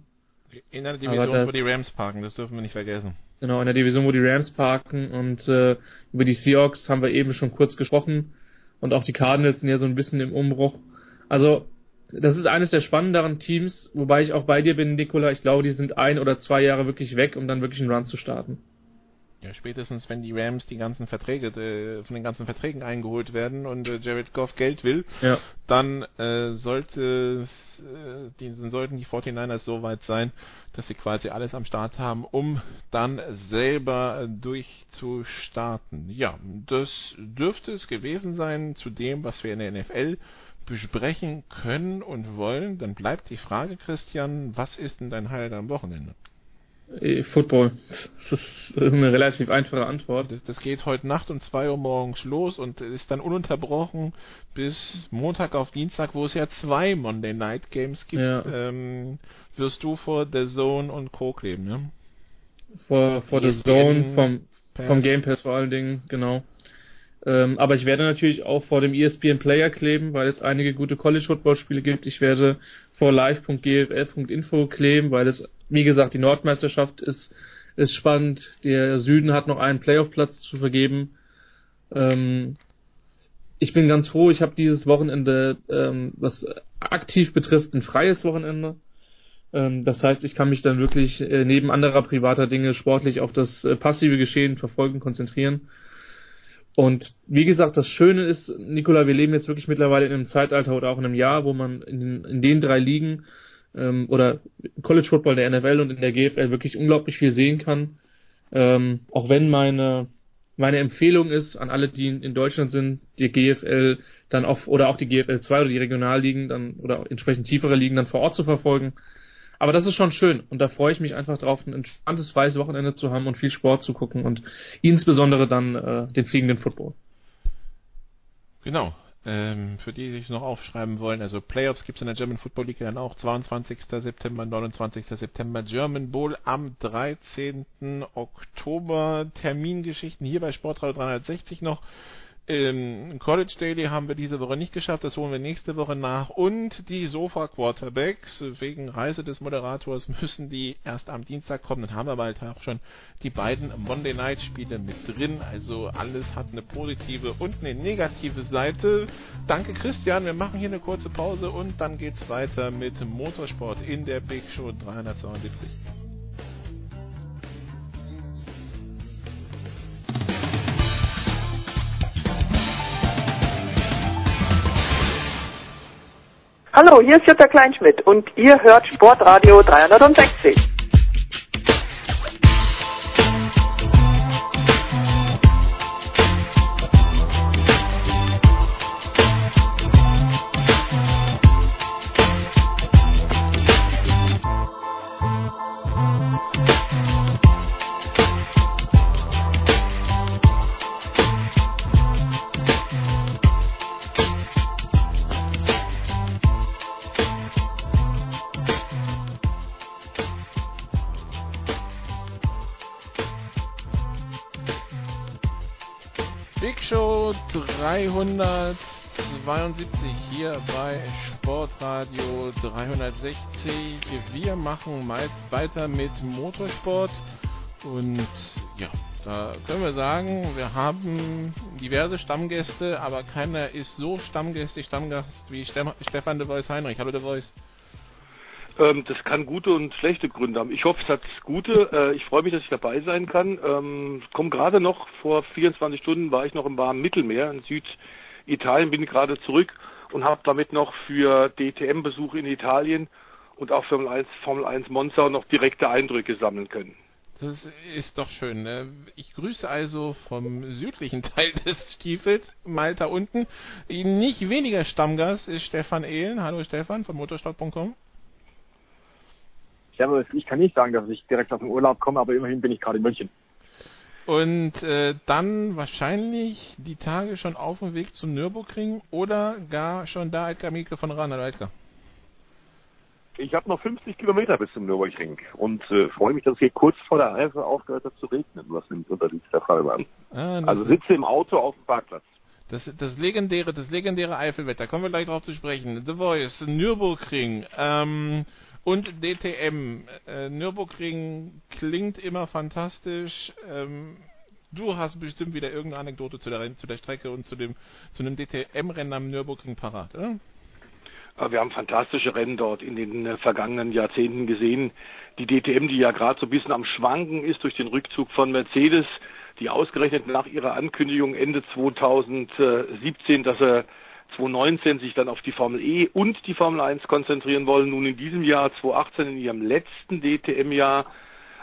In einer Division, das- wo die Rams parken, das dürfen wir nicht vergessen. Genau, in der Division, wo die Rams parken und äh, über die Seahawks haben wir eben schon kurz gesprochen und auch die Cardinals sind ja so ein bisschen im Umbruch. Also, das ist eines der spannenderen Teams, wobei ich auch bei dir bin, Nikola. Ich glaube, die sind ein oder zwei Jahre wirklich weg, um dann wirklich einen Run zu starten. Ja, spätestens wenn die Rams die ganzen Verträge, äh, von den ganzen Verträgen eingeholt werden und äh, Jared Goff Geld will, Ja. dann äh, sollte äh, die, dann sollten die 49ers so weit sein, dass sie quasi alles am Start haben, um dann selber durchzustarten. Ja, das dürfte es gewesen sein zu dem, was wir in der NFL besprechen können und wollen. Dann bleibt die Frage, Christian, was ist denn dein Highlight am Wochenende? Äh, Football. Das ist eine relativ einfache Antwort. Das, das geht heute Nacht um 2 Uhr morgens los und ist dann ununterbrochen bis Montag auf Dienstag, wo es ja zwei Monday Night Games gibt. Ja. Ähm, wirst du vor The Zone und Co. kleben, ne? Vor, vor ESPN Zone, vom, Pass. vom Game Pass vor allen Dingen, genau. Ähm, aber ich werde natürlich auch vor dem ESPN Player kleben, weil es einige gute College Football Spiele gibt. Ich werde vor live.gfl.info kleben, weil es, wie gesagt, die Nordmeisterschaft ist, ist spannend. Der Süden hat noch einen Playoff-Platz zu vergeben. Ähm, ich bin ganz froh, ich habe dieses Wochenende, ähm, was aktiv betrifft, ein freies Wochenende. Ähm, das heißt, ich kann mich dann wirklich äh, neben anderer privater Dinge sportlich auf das äh, passive Geschehen verfolgen, konzentrieren. Und wie gesagt, das Schöne ist, Nikola, wir leben jetzt wirklich mittlerweile in einem Zeitalter oder auch in einem Jahr, wo man in, in den drei Ligen ähm, oder College Football, der NFL und in der GFL wirklich unglaublich viel sehen kann. Ähm, auch wenn meine meine Empfehlung ist an alle, die in, Deutschland sind, die GFL dann auch oder auch die GFL 2 oder die Regionalligen dann oder entsprechend tiefere Ligen dann vor Ort zu verfolgen. Aber das ist schon schön und da freue ich mich einfach drauf, ein entspanntes freies Wochenende zu haben und viel Sport zu gucken und insbesondere dann äh, den fliegenden Football. Genau. Ähm, für die, die sich noch aufschreiben wollen, also Playoffs gibt es in der German Football League dann auch 22. September, 29. September German Bowl am 13. Oktober. Termingeschichten hier bei Sportradio 360 noch. Ähm, College Daily haben wir diese Woche nicht geschafft, das holen wir nächste Woche nach. Und die Sofa Quarterbacks, wegen Reise des Moderators, müssen die erst am Dienstag kommen. Dann haben wir bald auch schon die beiden Monday Night Spiele mit drin. Also alles hat eine positive und eine negative Seite. Danke Christian, wir machen hier eine kurze Pause und dann geht's weiter mit Motorsport in der Big Show 372. Hallo, hier ist Jutta Kleinschmidt und ihr hört Sportradio 360. 372 hier bei Sportradio 360. Wir machen weiter mit Motorsport und ja, da können wir sagen, wir haben diverse Stammgäste, aber keiner ist so stammgästig Stammgast wie Stefan de Vois Heinrich. Hallo de Vois. Ähm, das kann gute und schlechte Gründe haben. Ich hoffe, es hat gute. Äh, ich freue mich, dass ich dabei sein kann. Ähm, komme gerade noch, vor 24 Stunden war ich noch im warmen Mittelmeer in Süditalien, bin gerade zurück und habe damit noch für DTM-Besuch in Italien und auch Formel 1, Formel 1 Monza noch direkte Eindrücke sammeln können. Das ist doch schön. Ne? Ich grüße also vom südlichen Teil des Stiefels, Malta unten. Nicht weniger Stammgast ist Stefan Ehlen. Hallo Stefan von motorsport.com. Servus, ich kann nicht sagen, dass ich direkt aus dem Urlaub komme, aber immerhin bin ich gerade in München. Und äh, dann wahrscheinlich die Tage schon auf dem Weg zum Nürburgring oder gar schon da Edgar Mieke von Ran. Edgar. Ich habe noch 50 Kilometer bis zum Nürburgring und äh, freue mich, dass es hier kurz vor der Eifel aufgehört hat zu regnen, was nämlich unterliegt der Fall war. Ah, also sitze im Auto auf dem Parkplatz. Das, das legendäre, das legendäre Eifelwetter, kommen wir gleich drauf zu sprechen. The Voice, Nürburgring, ähm, und DTM. Äh, Nürburgring klingt immer fantastisch. Ähm, du hast bestimmt wieder irgendeine Anekdote zu der, zu der Strecke und zu dem, zu einem DTM-Rennen am Nürburgring parat, oder? Wir haben fantastische Rennen dort in den äh, vergangenen Jahrzehnten gesehen. Die DTM, die ja gerade so ein bisschen am Schwanken ist durch den Rückzug von Mercedes, die ausgerechnet nach ihrer Ankündigung Ende 2017, dass er 2019 sich dann auf die Formel E und die Formel 1 konzentrieren wollen, nun in diesem Jahr 2018 in ihrem letzten DTM-Jahr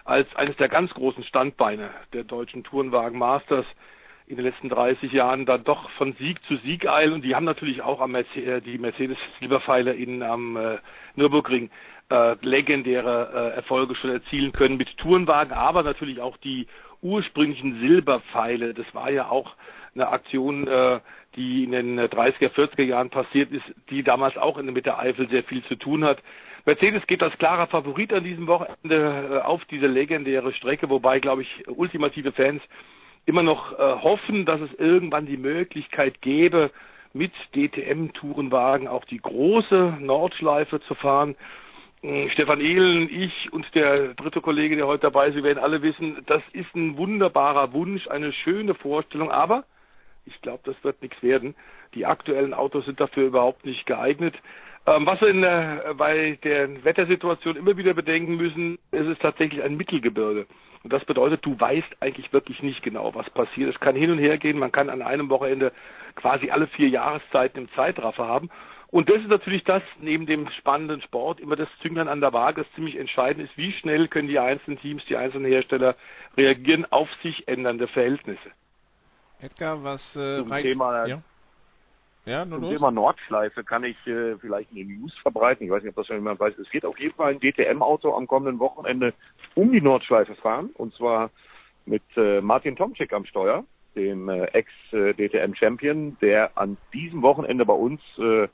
als eines der ganz großen Standbeine der deutschen Tourenwagen Masters in den letzten 30 Jahren dann doch von Sieg zu Sieg eilen und die haben natürlich auch am Mercedes, äh, die Mercedes Silberpfeile in am äh, Nürburgring äh, legendäre äh, Erfolge schon erzielen können mit Tourenwagen, aber natürlich auch die ursprünglichen Silberpfeile. Das war ja auch eine Aktion, äh, die in den 30er, 40er Jahren passiert ist, die damals auch mit der Eifel sehr viel zu tun hat. Mercedes geht als klarer Favorit an diesem Wochenende äh, auf diese legendäre Strecke, wobei, glaube ich, ultimative Fans immer noch äh, hoffen, dass es irgendwann die Möglichkeit gäbe, mit DTM-Tourenwagen auch die große Nordschleife zu fahren. Äh, Stefan Ehlen, ich und der dritte Kollege, der heute dabei ist, wir werden alle wissen, das ist ein wunderbarer Wunsch, eine schöne Vorstellung, aber ich glaube, das wird nichts werden. Die aktuellen Autos sind dafür überhaupt nicht geeignet. Ähm, was wir in der, bei der Wettersituation immer wieder bedenken müssen, es ist tatsächlich ein Mittelgebirge. Und das bedeutet, du weißt eigentlich wirklich nicht genau, was passiert. Es kann hin und her gehen. Man kann an einem Wochenende quasi alle vier Jahreszeiten im Zeitraffer haben. Und das ist natürlich das, neben dem spannenden Sport, immer das Zünglein an der Waage, das ziemlich entscheidend ist, wie schnell können die einzelnen Teams, die einzelnen Hersteller reagieren auf sich ändernde Verhältnisse. Edgar, was äh, Zum Thema, ja? Ja, Zum Thema Nordschleife kann ich äh, vielleicht eine News verbreiten. Ich weiß nicht, ob das schon jemand weiß. Es wird auf jeden Fall ein DTM-Auto am kommenden Wochenende um die Nordschleife fahren. Und zwar mit äh, Martin Tomczyk am Steuer, dem äh, Ex-DTM-Champion, der an diesem Wochenende bei uns äh,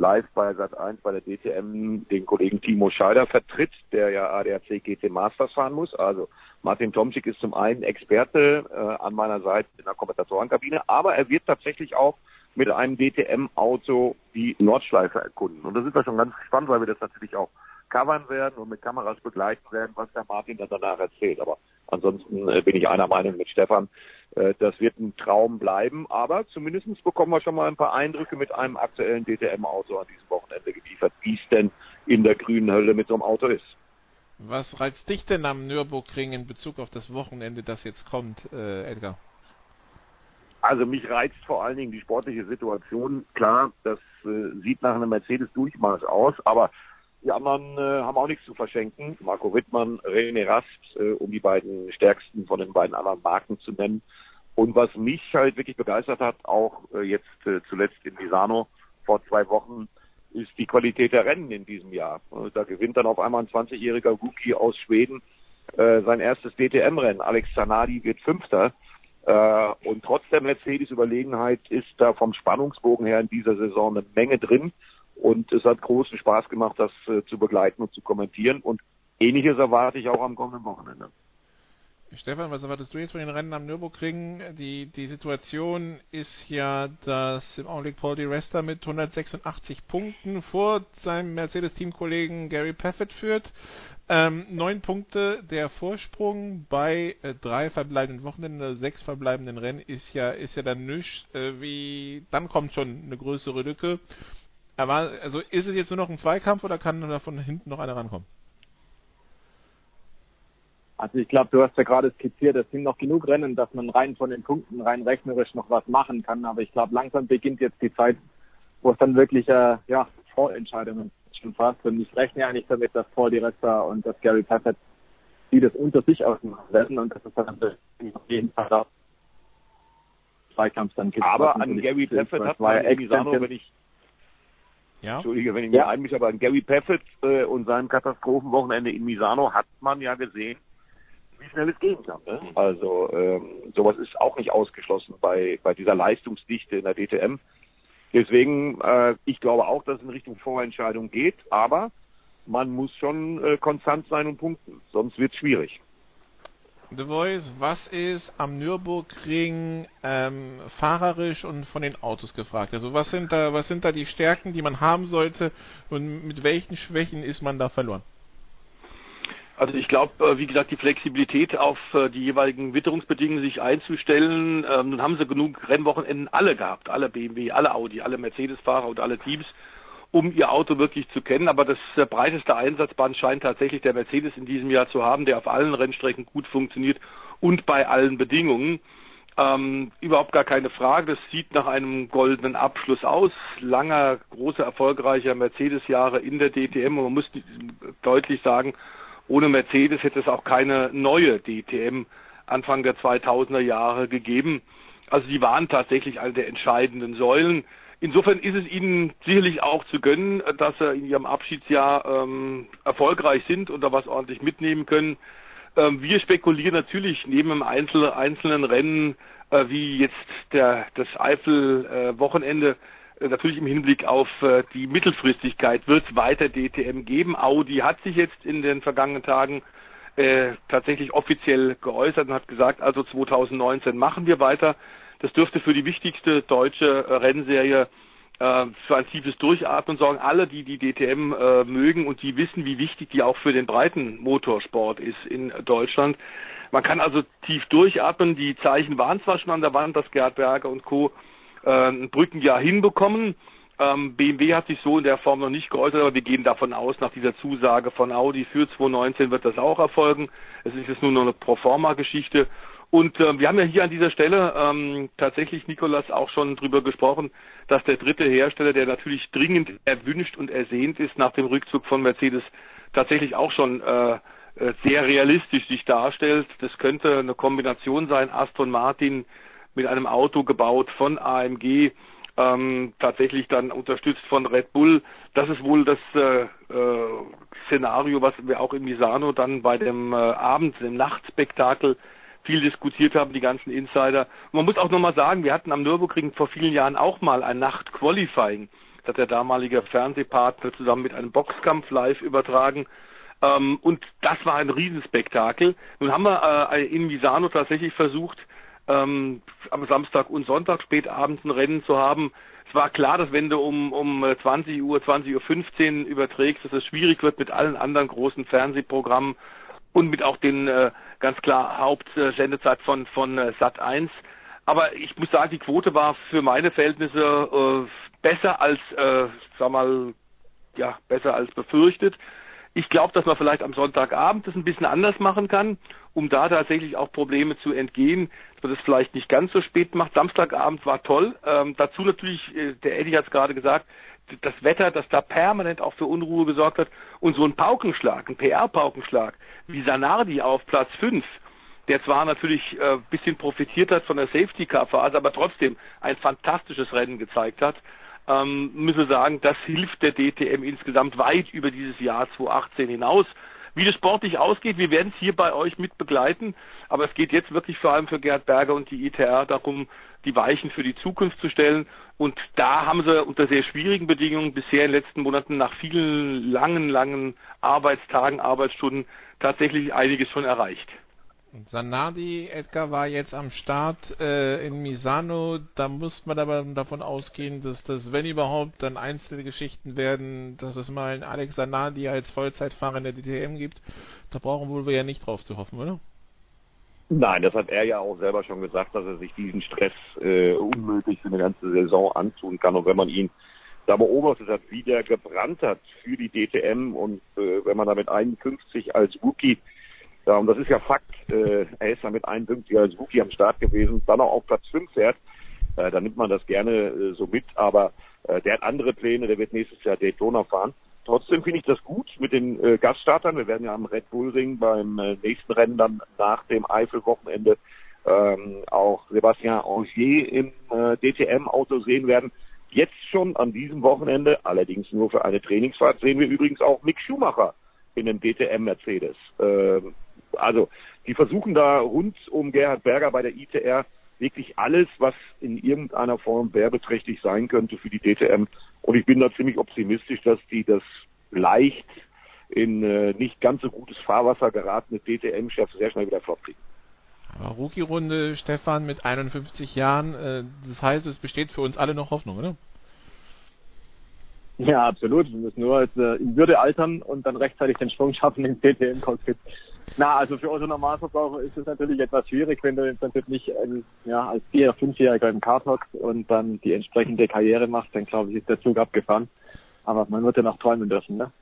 live bei Sat1 bei der DTM den Kollegen Timo Scheider vertritt, der ja ADAC GT Masters fahren muss. Also Martin Tomczyk ist zum einen Experte äh, an meiner Seite in der Kommentatorenkabine, aber er wird tatsächlich auch mit einem DTM-Auto die Nordschleife erkunden. Und da sind wir schon ganz gespannt, weil wir das natürlich auch covern werden und mit Kameras begleiten werden, was der Martin dann danach erzählt. Aber ansonsten äh, bin ich einer Meinung mit Stefan. Äh, das wird ein Traum bleiben, aber zumindest bekommen wir schon mal ein paar Eindrücke mit einem aktuellen DTM-Auto an diesem Wochenende geliefert, wie es denn in der grünen Hölle mit so einem Auto ist. Was reizt dich denn am Nürburgring in Bezug auf das Wochenende, das jetzt kommt, äh, Edgar? Also mich reizt vor allen Dingen die sportliche Situation. Klar, das äh, sieht nach einem Mercedes-Durchmarsch aus, aber die anderen äh, haben auch nichts zu verschenken. Marco Wittmann, René Rasps, äh, um die beiden stärksten von den beiden anderen Marken zu nennen. Und was mich halt wirklich begeistert hat, auch äh, jetzt äh, zuletzt in Misano vor zwei Wochen, ist die Qualität der Rennen in diesem Jahr. Äh, Da gewinnt dann auf einmal ein 20-jähriger Rookie aus Schweden äh, sein erstes DTM-Rennen. Alex Zanardi wird Fünfter. Äh, und trotz der Mercedes-Überlegenheit ist da vom Spannungsbogen her in dieser Saison eine Menge drin. Und es hat großen Spaß gemacht, das äh, zu begleiten und zu kommentieren. Und ähnliches erwarte ich auch am kommenden Wochenende. Stefan, was erwartest du jetzt von den Rennen am Nürburgring? Die, die Situation ist ja, dass im Augenblick Paul Di Resta mit 186 Punkten vor seinem Mercedes-Teamkollegen Gary Paffett führt. Ähm, neun Punkte der Vorsprung bei äh, drei verbleibenden Wochenenden, oder sechs verbleibenden Rennen ist ja, ist ja dann nichts. Äh, wie, dann kommt schon eine größere Lücke. Also ist es jetzt nur noch ein Zweikampf oder kann da von hinten noch einer rankommen? Also ich glaube, du hast ja gerade skizziert, es sind noch genug Rennen, dass man rein von den Punkten rein rechnerisch noch was machen kann. Aber ich glaube, langsam beginnt jetzt die Zeit, wo es dann wirklich äh, ja, Vorentscheidungen schon fast. Und ich rechne eigentlich damit, dass Paul Di Resta und dass Gary Paffett die das unter sich ausmachen werden und dass es dann auf jeden Fall da Zweikampf dann gibt. Aber an Gary Paffett hat man in Misano, wenn ich ja? Entschuldige, wenn ich mir einmische, aber an Gary Paffett äh, und seinem Katastrophenwochenende in Misano hat man ja gesehen, wie schnell es gehen kann. Ne? Also ähm, sowas ist auch nicht ausgeschlossen bei, bei dieser Leistungsdichte in der DTM. Deswegen, äh, ich glaube auch, dass es in Richtung Vorentscheidung geht, aber man muss schon äh, konstant sein und punkten, sonst wird es schwierig. The Voice, was ist am Nürburgring ähm, fahrerisch und von den Autos gefragt? Also was sind da, was sind da die Stärken, die man haben sollte und mit welchen Schwächen ist man da verloren? Also ich glaube, wie gesagt, die Flexibilität auf die jeweiligen Witterungsbedingungen sich einzustellen. Ähm, nun haben sie genug Rennwochenenden alle gehabt, alle BMW, alle Audi, alle Mercedes-Fahrer und alle Teams, um ihr Auto wirklich zu kennen. Aber das breiteste Einsatzband scheint tatsächlich der Mercedes in diesem Jahr zu haben, der auf allen Rennstrecken gut funktioniert und bei allen Bedingungen. Ähm, überhaupt gar keine Frage. Das sieht nach einem goldenen Abschluss aus. Langer, großer, erfolgreicher Mercedes-Jahre in der DTM. Und man muss deutlich sagen, ohne Mercedes hätte es auch keine neue DTM Anfang der 2000er Jahre gegeben. Also die waren tatsächlich eine der entscheidenden Säulen. Insofern ist es ihnen sicherlich auch zu gönnen, dass sie in ihrem Abschiedsjahr ähm, erfolgreich sind und da was ordentlich mitnehmen können. Ähm, wir spekulieren natürlich neben einem Einzel einzelnen Rennen äh, wie jetzt der, das Eifel-Wochenende äh, natürlich im Hinblick auf äh, die Mittelfristigkeit wird es weiter DTM geben. Audi hat sich jetzt in den vergangenen Tagen äh, tatsächlich offiziell geäußert und hat gesagt, also 2019 machen wir weiter. Das dürfte für die wichtigste deutsche äh, Rennserie äh, für ein tiefes Durchatmen sorgen. Alle, die die DTM äh, mögen und die wissen, wie wichtig die auch für den breiten Motorsport ist in Deutschland. Man kann also tief durchatmen. Die Zeichen waren zwar schon an der Wand, dass Gerhard Berger und Co ein Brückenjahr hinbekommen. Ähm, BMW hat sich so in der Form noch nicht geäußert, aber wir gehen davon aus, nach dieser Zusage von Audi für 2019 wird das auch erfolgen. Es ist jetzt nur noch eine Proforma-Geschichte. Und äh, wir haben ja hier an dieser Stelle ähm, tatsächlich, Nikolas, auch schon drüber gesprochen, dass der dritte Hersteller, der natürlich dringend erwünscht und ersehnt ist nach dem Rückzug von Mercedes, tatsächlich auch schon äh, sehr realistisch sich darstellt. Das könnte eine Kombination sein, Aston Martin, mit einem Auto gebaut von AMG, ähm, tatsächlich dann unterstützt von Red Bull. Das ist wohl das äh, äh, Szenario, was wir auch in Misano dann bei dem äh, Abend, dem Nachtspektakel viel diskutiert haben, die ganzen Insider. Und man muss auch nochmal sagen, wir hatten am Nürburgring vor vielen Jahren auch mal ein Nacht-Qualifying. Das hat der damalige Fernsehpartner zusammen mit einem Boxkampf live übertragen. Ähm, und das war ein Riesenspektakel. Nun haben wir äh, in Misano tatsächlich versucht, ähm, am Samstag und Sonntag spät abends ein Rennen zu haben. Es war klar, dass wenn du um, um 20 Uhr, 20 Uhr 15 überträgst, dass es schwierig wird mit allen anderen großen Fernsehprogrammen und mit auch den äh, ganz klar Hauptsendezeit von, von äh, Sat 1. Aber ich muss sagen, die Quote war für meine Verhältnisse äh, besser als, äh, sag mal, ja, besser als befürchtet. Ich glaube, dass man vielleicht am Sonntagabend das ein bisschen anders machen kann, um da tatsächlich auch Probleme zu entgehen, dass man das vielleicht nicht ganz so spät macht. Samstagabend war toll. Ähm, dazu natürlich, äh, der Eddie hat es gerade gesagt, das Wetter, das da permanent auch für Unruhe gesorgt hat und so ein Paukenschlag, ein PR-Paukenschlag, wie Sanardi auf Platz 5, der zwar natürlich äh, bisschen profitiert hat von der Safety-Car-Phase, aber trotzdem ein fantastisches Rennen gezeigt hat, ähm, müssen wir sagen, das hilft der DTM insgesamt weit über dieses Jahr 2018 hinaus. Wie das sportlich ausgeht, wir werden es hier bei euch mit begleiten, aber es geht jetzt wirklich vor allem für Gerd Berger und die ITR darum, die Weichen für die Zukunft zu stellen. Und da haben sie unter sehr schwierigen Bedingungen bisher in den letzten Monaten nach vielen langen, langen Arbeitstagen, Arbeitsstunden tatsächlich einiges schon erreicht. Sanadi, Edgar war jetzt am Start äh, in Misano. Da muss man aber davon ausgehen, dass das, wenn überhaupt, dann einzelne Geschichten werden, dass es mal einen Alex Sanadi als Vollzeitfahrer in der DTM gibt. Da brauchen wohl wir ja nicht drauf zu hoffen, oder? Nein, das hat er ja auch selber schon gesagt, dass er sich diesen Stress äh, unmöglich für eine ganze Saison antun kann. Und wenn man ihn da beobachtet hat, wie der gebrannt hat für die DTM und äh, wenn man da mit 51 als Rookie und das ist ja Fakt. Äh, er ist ja mit 51 als Rookie am Start gewesen, dann auch auf Platz 5 fährt. Äh, dann nimmt man das gerne äh, so mit, aber der hat andere Pläne, der wird nächstes Jahr Daytona fahren. Trotzdem finde ich das gut mit den äh, Gaststartern. Wir werden ja am Red Bull Ring beim äh, nächsten Rennen dann nach dem Eifel-Wochenende ähm, auch Sebastian Angier im äh, DTM-Auto sehen werden. Jetzt schon an diesem Wochenende, allerdings nur für eine Trainingsfahrt, sehen wir übrigens auch Mick Schumacher in einem DTM-Mercedes. Ähm, also die versuchen da rund um Gerhard Berger bei der ITR wirklich alles, was in irgendeiner Form werbeträchtig sein könnte für die DTM. Und ich bin da ziemlich optimistisch, dass die das leicht in äh, nicht ganz so gutes Fahrwasser geratene DTM-Chef sehr schnell wieder flott kriegen. Rookie-Runde, Stefan mit 51 Jahren. Äh, das heißt, es besteht für uns alle noch Hoffnung, oder? Ja, absolut. Wir müssen nur jetzt, äh, in Würde altern und dann rechtzeitig den Sprung schaffen ins DTM-Cockpit. Na, also für unsere Normalverbraucher ist es natürlich etwas schwierig, wenn du im Prinzip nicht ähm, ja, als Vier-, Fünfjähriger im Kart hockst und dann die entsprechende Karriere machst, dann glaube ich, ist der Zug abgefahren. Aber man wird ja noch träumen dürfen, ne?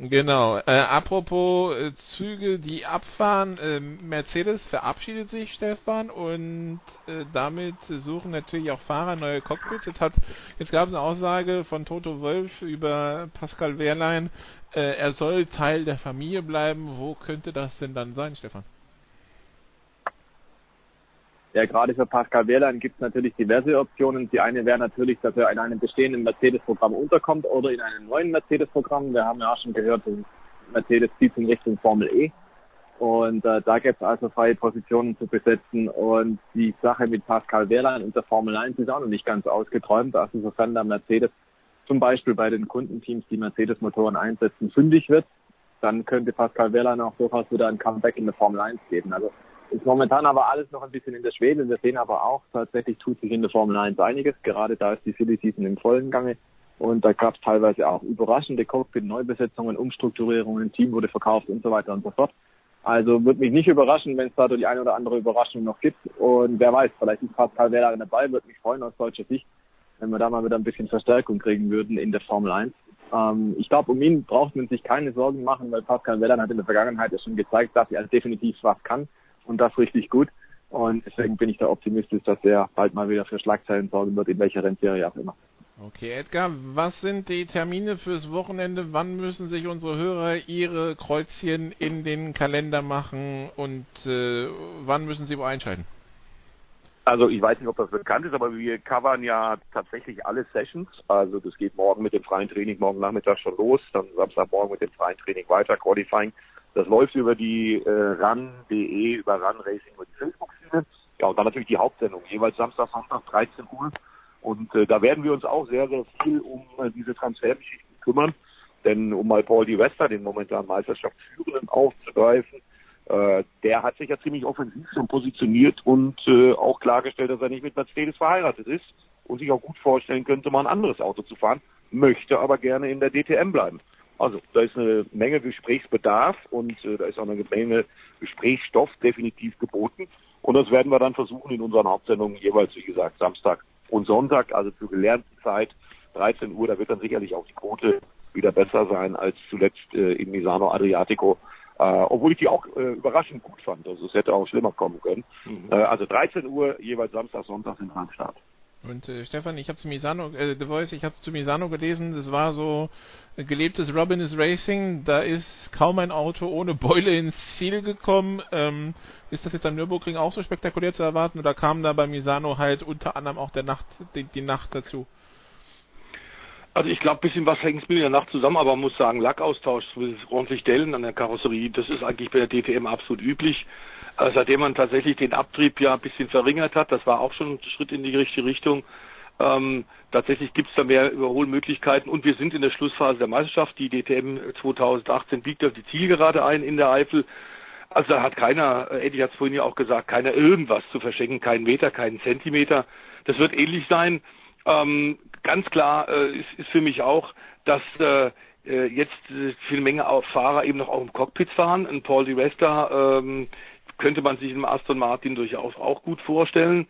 Genau. Äh, apropos äh, Züge, die abfahren, äh, Mercedes verabschiedet sich, Stefan, und äh, damit suchen natürlich auch Fahrer neue Cockpits. Jetzt hat, jetzt gab es eine Aussage von Toto Wolf über Pascal Wehrlein, äh, er soll Teil der Familie bleiben. Wo könnte das denn dann sein, Stefan? Ja, gerade für Pascal Wehrlein gibt es natürlich diverse Optionen. Die eine wäre natürlich, dass er in einem bestehenden Mercedes-Programm unterkommt oder in einem neuen Mercedes-Programm. Wir haben ja auch schon gehört, Mercedes zieht in Richtung Formel E. Und äh, da gibt es also freie Positionen zu besetzen. Und die Sache mit Pascal Wehrlein und der Formel 1 ist auch noch nicht ganz ausgeträumt. Also sofern der Mercedes zum Beispiel bei den Kundenteams, die Mercedes-Motoren einsetzen, fündig wird, dann könnte Pascal Wehrlein auch durchaus wieder ein Comeback in der Formel 1 geben. Also ist momentan aber alles noch ein bisschen in der Schwebe. Wir sehen aber auch, tatsächlich tut sich in der Formel 1 einiges. Gerade da ist die Silly Season im vollen Gange. Und da gab es teilweise auch überraschende Cockpit-Neubesetzungen, Umstrukturierungen, Team wurde verkauft und so weiter und so fort. Also würde mich nicht überraschen, wenn es da die eine oder andere Überraschung noch gibt. Und wer weiß, vielleicht ist Pascal Weller dabei, würde mich freuen aus deutscher Sicht, wenn wir da mal wieder ein bisschen Verstärkung kriegen würden in der Formel 1. Ähm, ich glaube, um ihn braucht man sich keine Sorgen machen, weil Pascal Weller hat in der Vergangenheit ja schon gezeigt, dass er definitiv was kann und das richtig gut. Und deswegen bin ich da optimistisch, dass er bald mal wieder für Schlagzeilen sorgen wird, in welcher Rennserie auch immer. Okay, Edgar, was sind die Termine fürs Wochenende? Wann müssen sich unsere Hörer ihre Kreuzchen in den Kalender machen und äh, wann müssen sie wo einschalten? Also ich weiß nicht, ob das bekannt ist, aber wir covern ja tatsächlich alle Sessions. Also das geht morgen mit dem freien Training, morgen Nachmittag schon los, dann Samstagmorgen mit dem freien Training weiter, Qualifying. Das läuft über die äh, RAN.de, über RAN Racing, über die Facebook-Schiene. Ja, und dann natürlich die Hauptsendung, jeweils Samstag, Sonntag, 13 Uhr. Und äh, da werden wir uns auch sehr, sehr viel um äh, diese Transfergeschichten kümmern. Denn um mal Paul Di Wester, den momentan Meisterschaftsführenden, aufzugreifen, äh, der hat sich ja ziemlich offensiv schon positioniert und äh, auch klargestellt, dass er nicht mit Mercedes verheiratet ist und sich auch gut vorstellen könnte, mal ein anderes Auto zu fahren, möchte aber gerne in der DTM bleiben. Also da ist eine Menge Gesprächsbedarf und äh, da ist auch eine Menge Gesprächsstoff definitiv geboten. Und das werden wir dann versuchen in unseren Hauptsendungen jeweils, wie gesagt, Samstag und Sonntag, also zur gelernten Zeit, 13 Uhr, da wird dann sicherlich auch die Quote wieder besser sein als zuletzt äh, in Misano Adriatico. Äh, obwohl ich die auch äh, überraschend gut fand. Also es hätte auch schlimmer kommen können. Mhm. Äh, also 13 Uhr jeweils Samstag, Sonntag in Randstadt. Und äh, Stefan, ich habe zu Misano, äh, The Voice, ich habe zu Misano gelesen, das war so äh, gelebtes Robin is Racing, da ist kaum ein Auto ohne Beule ins Ziel gekommen. Ähm, ist das jetzt am Nürburgring auch so spektakulär zu erwarten oder kam da bei Misano halt unter anderem auch der Nacht, die, die Nacht dazu? Also ich glaube, ein bisschen was hängt mit der Nacht zusammen, aber man muss sagen, Lackaustausch, ordentlich Dellen an der Karosserie, das ist eigentlich bei der DTM absolut üblich. Äh, seitdem man tatsächlich den Abtrieb ja ein bisschen verringert hat, das war auch schon ein Schritt in die richtige Richtung. Ähm, tatsächlich gibt es da mehr Überholmöglichkeiten und wir sind in der Schlussphase der Meisterschaft. Die DTM 2018 biegt auf die Zielgerade ein in der Eifel. Also da hat keiner, äh, Eddie hat es vorhin ja auch gesagt, keiner irgendwas zu verschenken, keinen Meter, keinen Zentimeter. Das wird ähnlich sein. Ähm, ganz klar äh, ist, ist für mich auch, dass äh, äh jetzt viel Menge Fahrer eben noch auch im Cockpit fahren. Ein Paul Di Resta ähm, könnte man sich im Aston Martin durchaus auch gut vorstellen.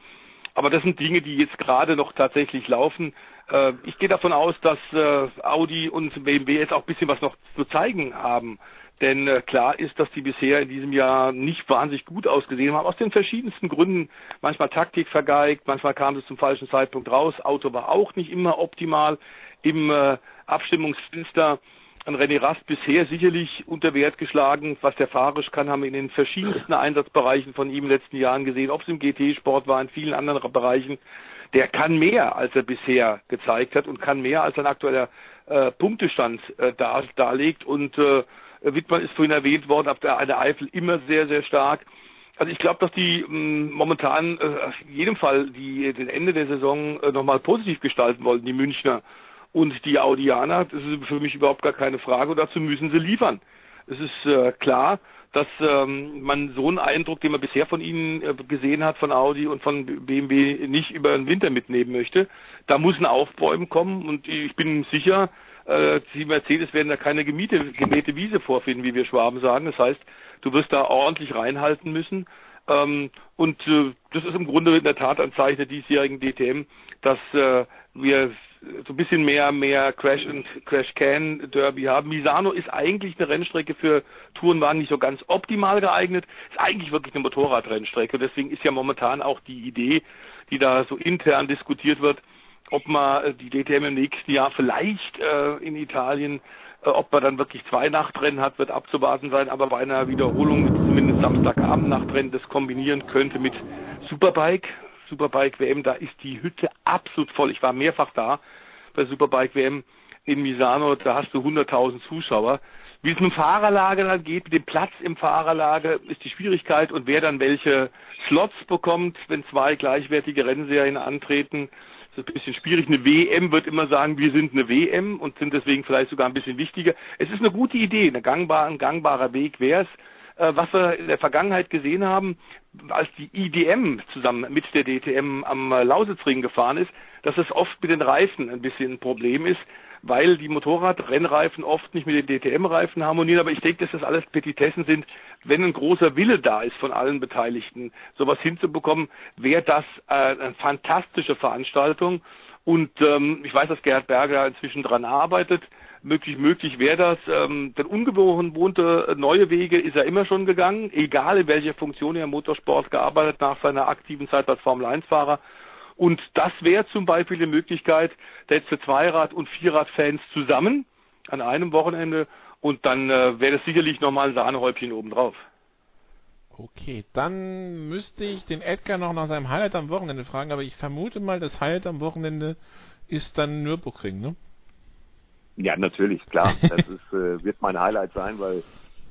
Aber das sind Dinge, die jetzt gerade noch tatsächlich laufen. Äh, ich gehe davon aus, dass äh, Audi und BMW jetzt auch ein bisschen was noch zu zeigen haben. Denn äh, klar ist, dass die bisher in diesem Jahr nicht wahnsinnig gut ausgesehen haben, aus den verschiedensten Gründen. Manchmal Taktik vergeigt, manchmal kam es zum falschen Zeitpunkt raus. Auto war auch nicht immer optimal im äh, Abstimmungsfenster. An René Rast bisher sicherlich unter Wert geschlagen. Was der fahrisch kann, haben wir in den verschiedensten Einsatzbereichen von ihm in den letzten Jahren gesehen. Ob es im GT-Sport war, in vielen anderen Bereichen. Der kann mehr, als er bisher gezeigt hat und kann mehr, als sein aktueller äh, Punktestand äh, dar, darlegt. Und äh, Wittmann ist vorhin erwähnt worden, auf der eine Eifel immer sehr, sehr stark. Also ich glaube, dass die mh, mm, momentan äh, auf jeden Fall die den Ende der Saison äh, nochmal positiv gestalten wollen, die Münchner und die Audianer. Das ist für mich überhaupt gar keine Frage und dazu müssen sie liefern. Es ist äh, klar, dass ähm, man so einen Eindruck, den man bisher von ihnen äh, gesehen hat, von Audi und von BMW, nicht über den Winter mitnehmen möchte. Da muss ein Aufbäumen kommen und ich bin sicher, äh, die Mercedes werden da keine gemiete, gemähte Wiese vorfinden, wie wir Schwaben sagen. Das heißt, du wirst da ordentlich reinhalten müssen. Ähm, und äh, das ist im Grunde in der Tat ein Zeichen der diesjährigen DTM, dass äh, wir so ein bisschen mehr, mehr Crash und Crash Can Derby haben. Misano ist eigentlich eine Rennstrecke für Tourenwagen nicht so ganz optimal geeignet. Ist eigentlich wirklich eine Motorradrennstrecke. Deswegen ist ja momentan auch die Idee, die da so intern diskutiert wird, ob man äh, die DTM im nächsten Jahr vielleicht äh, in Italien, äh, ob man dann wirklich zwei Nachtrennen hat, wird abzuwarten sein, aber bei einer Wiederholung zumindest Samstagabend Nachtrennen das kombinieren könnte mit Superbike. Superbike WM, da ist die Hütte absolut voll. Ich war mehrfach da bei Superbike WM in Misano, da hast du 100.000 Zuschauer. Wie es mit dem Fahrerlager dann geht, mit dem Platz im Fahrerlager, ist die Schwierigkeit und wer dann welche Slots bekommt, wenn zwei gleichwertige Rennserien antreten ist ein bisschen schwierig. Eine WM wird immer sagen, wir sind eine WM und sind deswegen vielleicht sogar ein bisschen wichtiger. Es ist eine gute Idee, eine gangbar, ein gangbarer Weg wäre es. Äh, was wir in der Vergangenheit gesehen haben, als die IDM zusammen mit der DTM am Lausitzring gefahren ist, dass es oft mit den Reifen ein bisschen ein Problem ist weil die Motorradrennreifen oft nicht mit den DTM-Reifen harmonieren. Aber ich denke, dass das alles Petitessen sind. Wenn ein großer Wille da ist von allen Beteiligten, sowas hinzubekommen, wäre das äh, eine fantastische Veranstaltung. Und ähm, ich weiß, dass Gerhard Berger inzwischen dran arbeitet. Möglich, möglich wäre das. Ähm, denn ungewohnte neue Wege ist er immer schon gegangen, egal in welcher Funktion er im Motorsport gearbeitet nach seiner aktiven Zeit als Formel-1-Fahrer. Und das wäre zum Beispiel die Möglichkeit, da jetzt Zweirad- und Vierrad-Fans zusammen an einem Wochenende und dann äh, wäre das sicherlich nochmal ein Sahnehäubchen obendrauf. Okay, dann müsste ich den Edgar noch nach seinem Highlight am Wochenende fragen, aber ich vermute mal, das Highlight am Wochenende ist dann Nürburgring, ne? Ja, natürlich, klar. Das ist, äh, wird mein Highlight sein, weil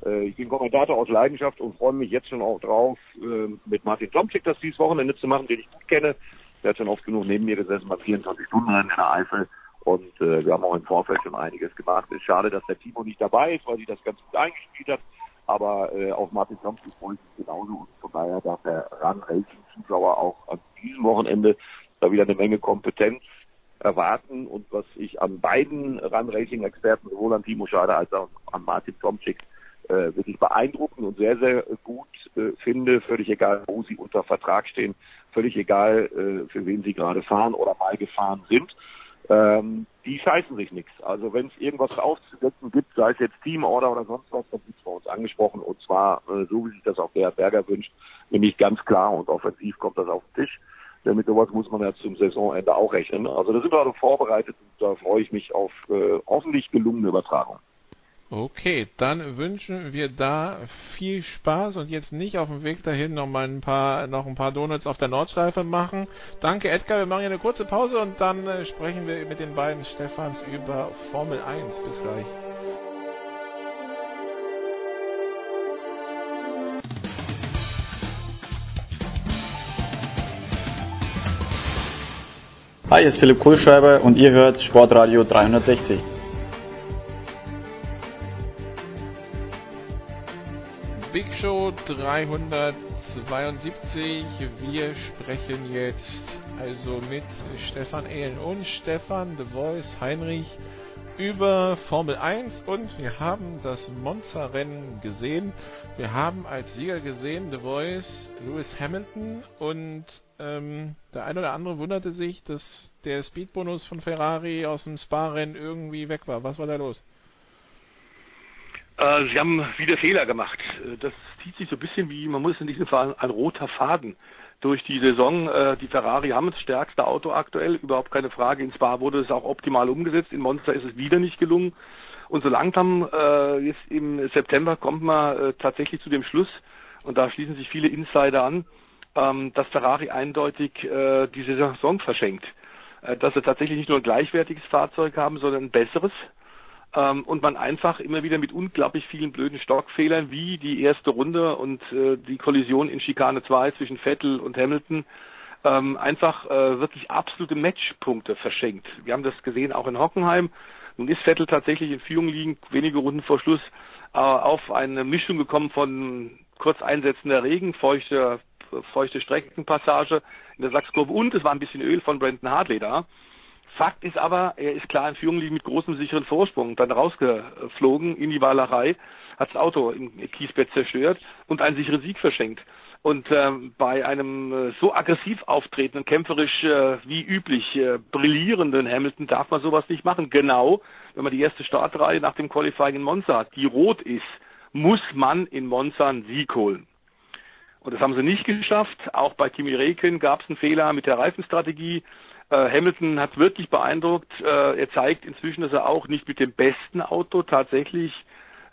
äh, ich bin Kommentator aus Leidenschaft und freue mich jetzt schon auch drauf, äh, mit Martin Tomczyk das dieses Wochenende zu machen, den ich gut kenne. Der hat schon oft genug neben mir gesessen bei 24 Stunden in der Eifel. Und äh, wir haben auch im Vorfeld schon einiges gemacht. Ist schade, dass der Timo nicht dabei ist, weil sich das ganz gut eingespielt hat. Aber äh, auf Martin Thompson freue ich mich genauso. Und von daher darf der Run Racing Zuschauer auch an diesem Wochenende da wieder eine Menge Kompetenz erwarten. Und was ich an beiden Run Racing Experten, sowohl an Timo Schade als auch an Martin Tomczyk, äh, wirklich beeindruckend und sehr, sehr gut äh, finde, völlig egal, wo sie unter Vertrag stehen, völlig egal, äh, für wen sie gerade fahren oder mal gefahren sind. ähm, die scheißen sich nichts. Also wenn es irgendwas aufzusetzen gibt, sei es jetzt Teamorder oder sonst was, dann ist bei uns angesprochen und zwar äh, so, wie sich das auch der Berger wünscht, nämlich ganz klar und offensiv kommt das auf den Tisch. Denn mit sowas muss man ja zum Saisonende auch rechnen. Also da sind wir also vorbereitet und da freue ich mich auf äh, hoffentlich gelungene Übertragung. Okay, dann wünschen wir da viel Spaß und jetzt nicht auf dem Weg dahin noch mal ein paar noch ein paar Donuts auf der Nordschleife machen. Danke Edgar, wir machen hier eine kurze Pause und dann äh, sprechen wir mit den beiden Stefans über Formel 1. Bis gleich. Hi, hier ist Philipp Kohlschreiber und ihr hört Sportradio 360. Big Show 372. Wir sprechen jetzt also mit Stefan Ehlen und Stefan The Voice Heinrich über Formel 1 und wir haben das Monza-Rennen gesehen. Wir haben als Sieger gesehen The Voice Lewis Hamilton und ähm, der eine oder andere wunderte sich, dass der Speedbonus von Ferrari aus dem Spa-Rennen irgendwie weg war. Was war da los? Äh, sie haben wieder Fehler gemacht. Äh, das zieht sich so ein bisschen wie, man muss in diesem Fall ein roter Faden durch die Saison. Äh, die Ferrari haben das stärkste Auto aktuell, überhaupt keine Frage. In Spa wurde es auch optimal umgesetzt, in Monza ist es wieder nicht gelungen. Und so langsam, äh, jetzt im September, kommt man äh, tatsächlich zu dem Schluss, und da schließen sich viele Insider an, ähm, dass Ferrari eindeutig äh, diese Saison verschenkt. Äh, dass sie tatsächlich nicht nur ein gleichwertiges Fahrzeug haben, sondern ein besseres ähm, und man einfach immer wieder mit unglaublich vielen blöden Stockfehlern wie die erste Runde und äh, die Kollision in Schikane 2 zwischen Vettel und Hamilton ähm, einfach äh, wirklich absolute Matchpunkte verschenkt. Wir haben das gesehen auch in Hockenheim. Nun ist Vettel tatsächlich in Führung liegend, wenige Runden vor Schluss, äh, auf eine Mischung gekommen von kurz einsetzender Regen, feuchte, feuchte Streckenpassage in der Sachskurve und es war ein bisschen Öl von Brandon Hartley da. Fakt ist aber, er ist klar in Führung liegen mit großem sicheren Vorsprung, dann rausgeflogen in die Wahlerei, hat das Auto im Kiesbett zerstört und einen sicheren Sieg verschenkt. Und ähm, bei einem äh, so aggressiv auftretenden, kämpferisch äh, wie üblich äh, brillierenden Hamilton darf man sowas nicht machen. Genau, wenn man die erste Startreihe nach dem Qualifying in Monza hat, die rot ist, muss man in Monza einen Sieg holen. Und das haben sie nicht geschafft. Auch bei Kimi Räikkönen gab es einen Fehler mit der Reifenstrategie. Äh, Hamilton hat wirklich beeindruckt. Äh, er zeigt inzwischen, dass er auch nicht mit dem besten Auto tatsächlich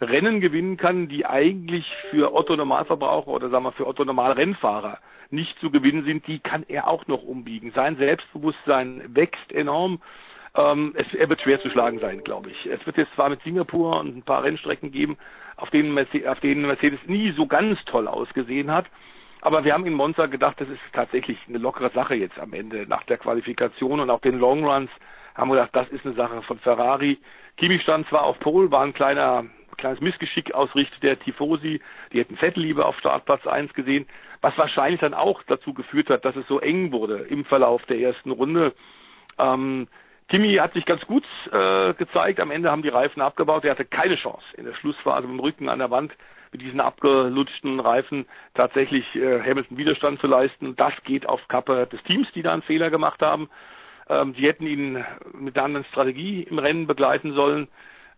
Rennen gewinnen kann, die eigentlich für Otto Normalverbraucher oder sagen wir für Otto Normalrennfahrer nicht zu gewinnen sind. Die kann er auch noch umbiegen. Sein Selbstbewusstsein wächst enorm. Ähm, es, er wird schwer zu schlagen sein, glaube ich. Es wird jetzt zwar mit Singapur und ein paar Rennstrecken geben, auf denen, Mercedes, auf denen Mercedes nie so ganz toll ausgesehen hat. Aber wir haben in Monza gedacht, das ist tatsächlich eine lockere Sache jetzt am Ende nach der Qualifikation und auch den Long Runs haben wir gedacht, das ist eine Sache von Ferrari. Kimi stand zwar auf Pole, war ein kleiner kleines Missgeschick aus Richt der Tifosi. Die hätten Vettel lieber auf Startplatz 1 gesehen, was wahrscheinlich dann auch dazu geführt hat, dass es so eng wurde im Verlauf der ersten Runde. Ähm, Kimi hat sich ganz gut äh, gezeigt. Am Ende haben die Reifen abgebaut. Er hatte keine Chance in der Schlussphase mit dem Rücken an der Wand mit diesen abgelutschten Reifen tatsächlich äh, Hamilton Widerstand zu leisten. Das geht auf Kappe des Teams, die da einen Fehler gemacht haben. Ähm, sie hätten ihn mit einer anderen Strategie im Rennen begleiten sollen.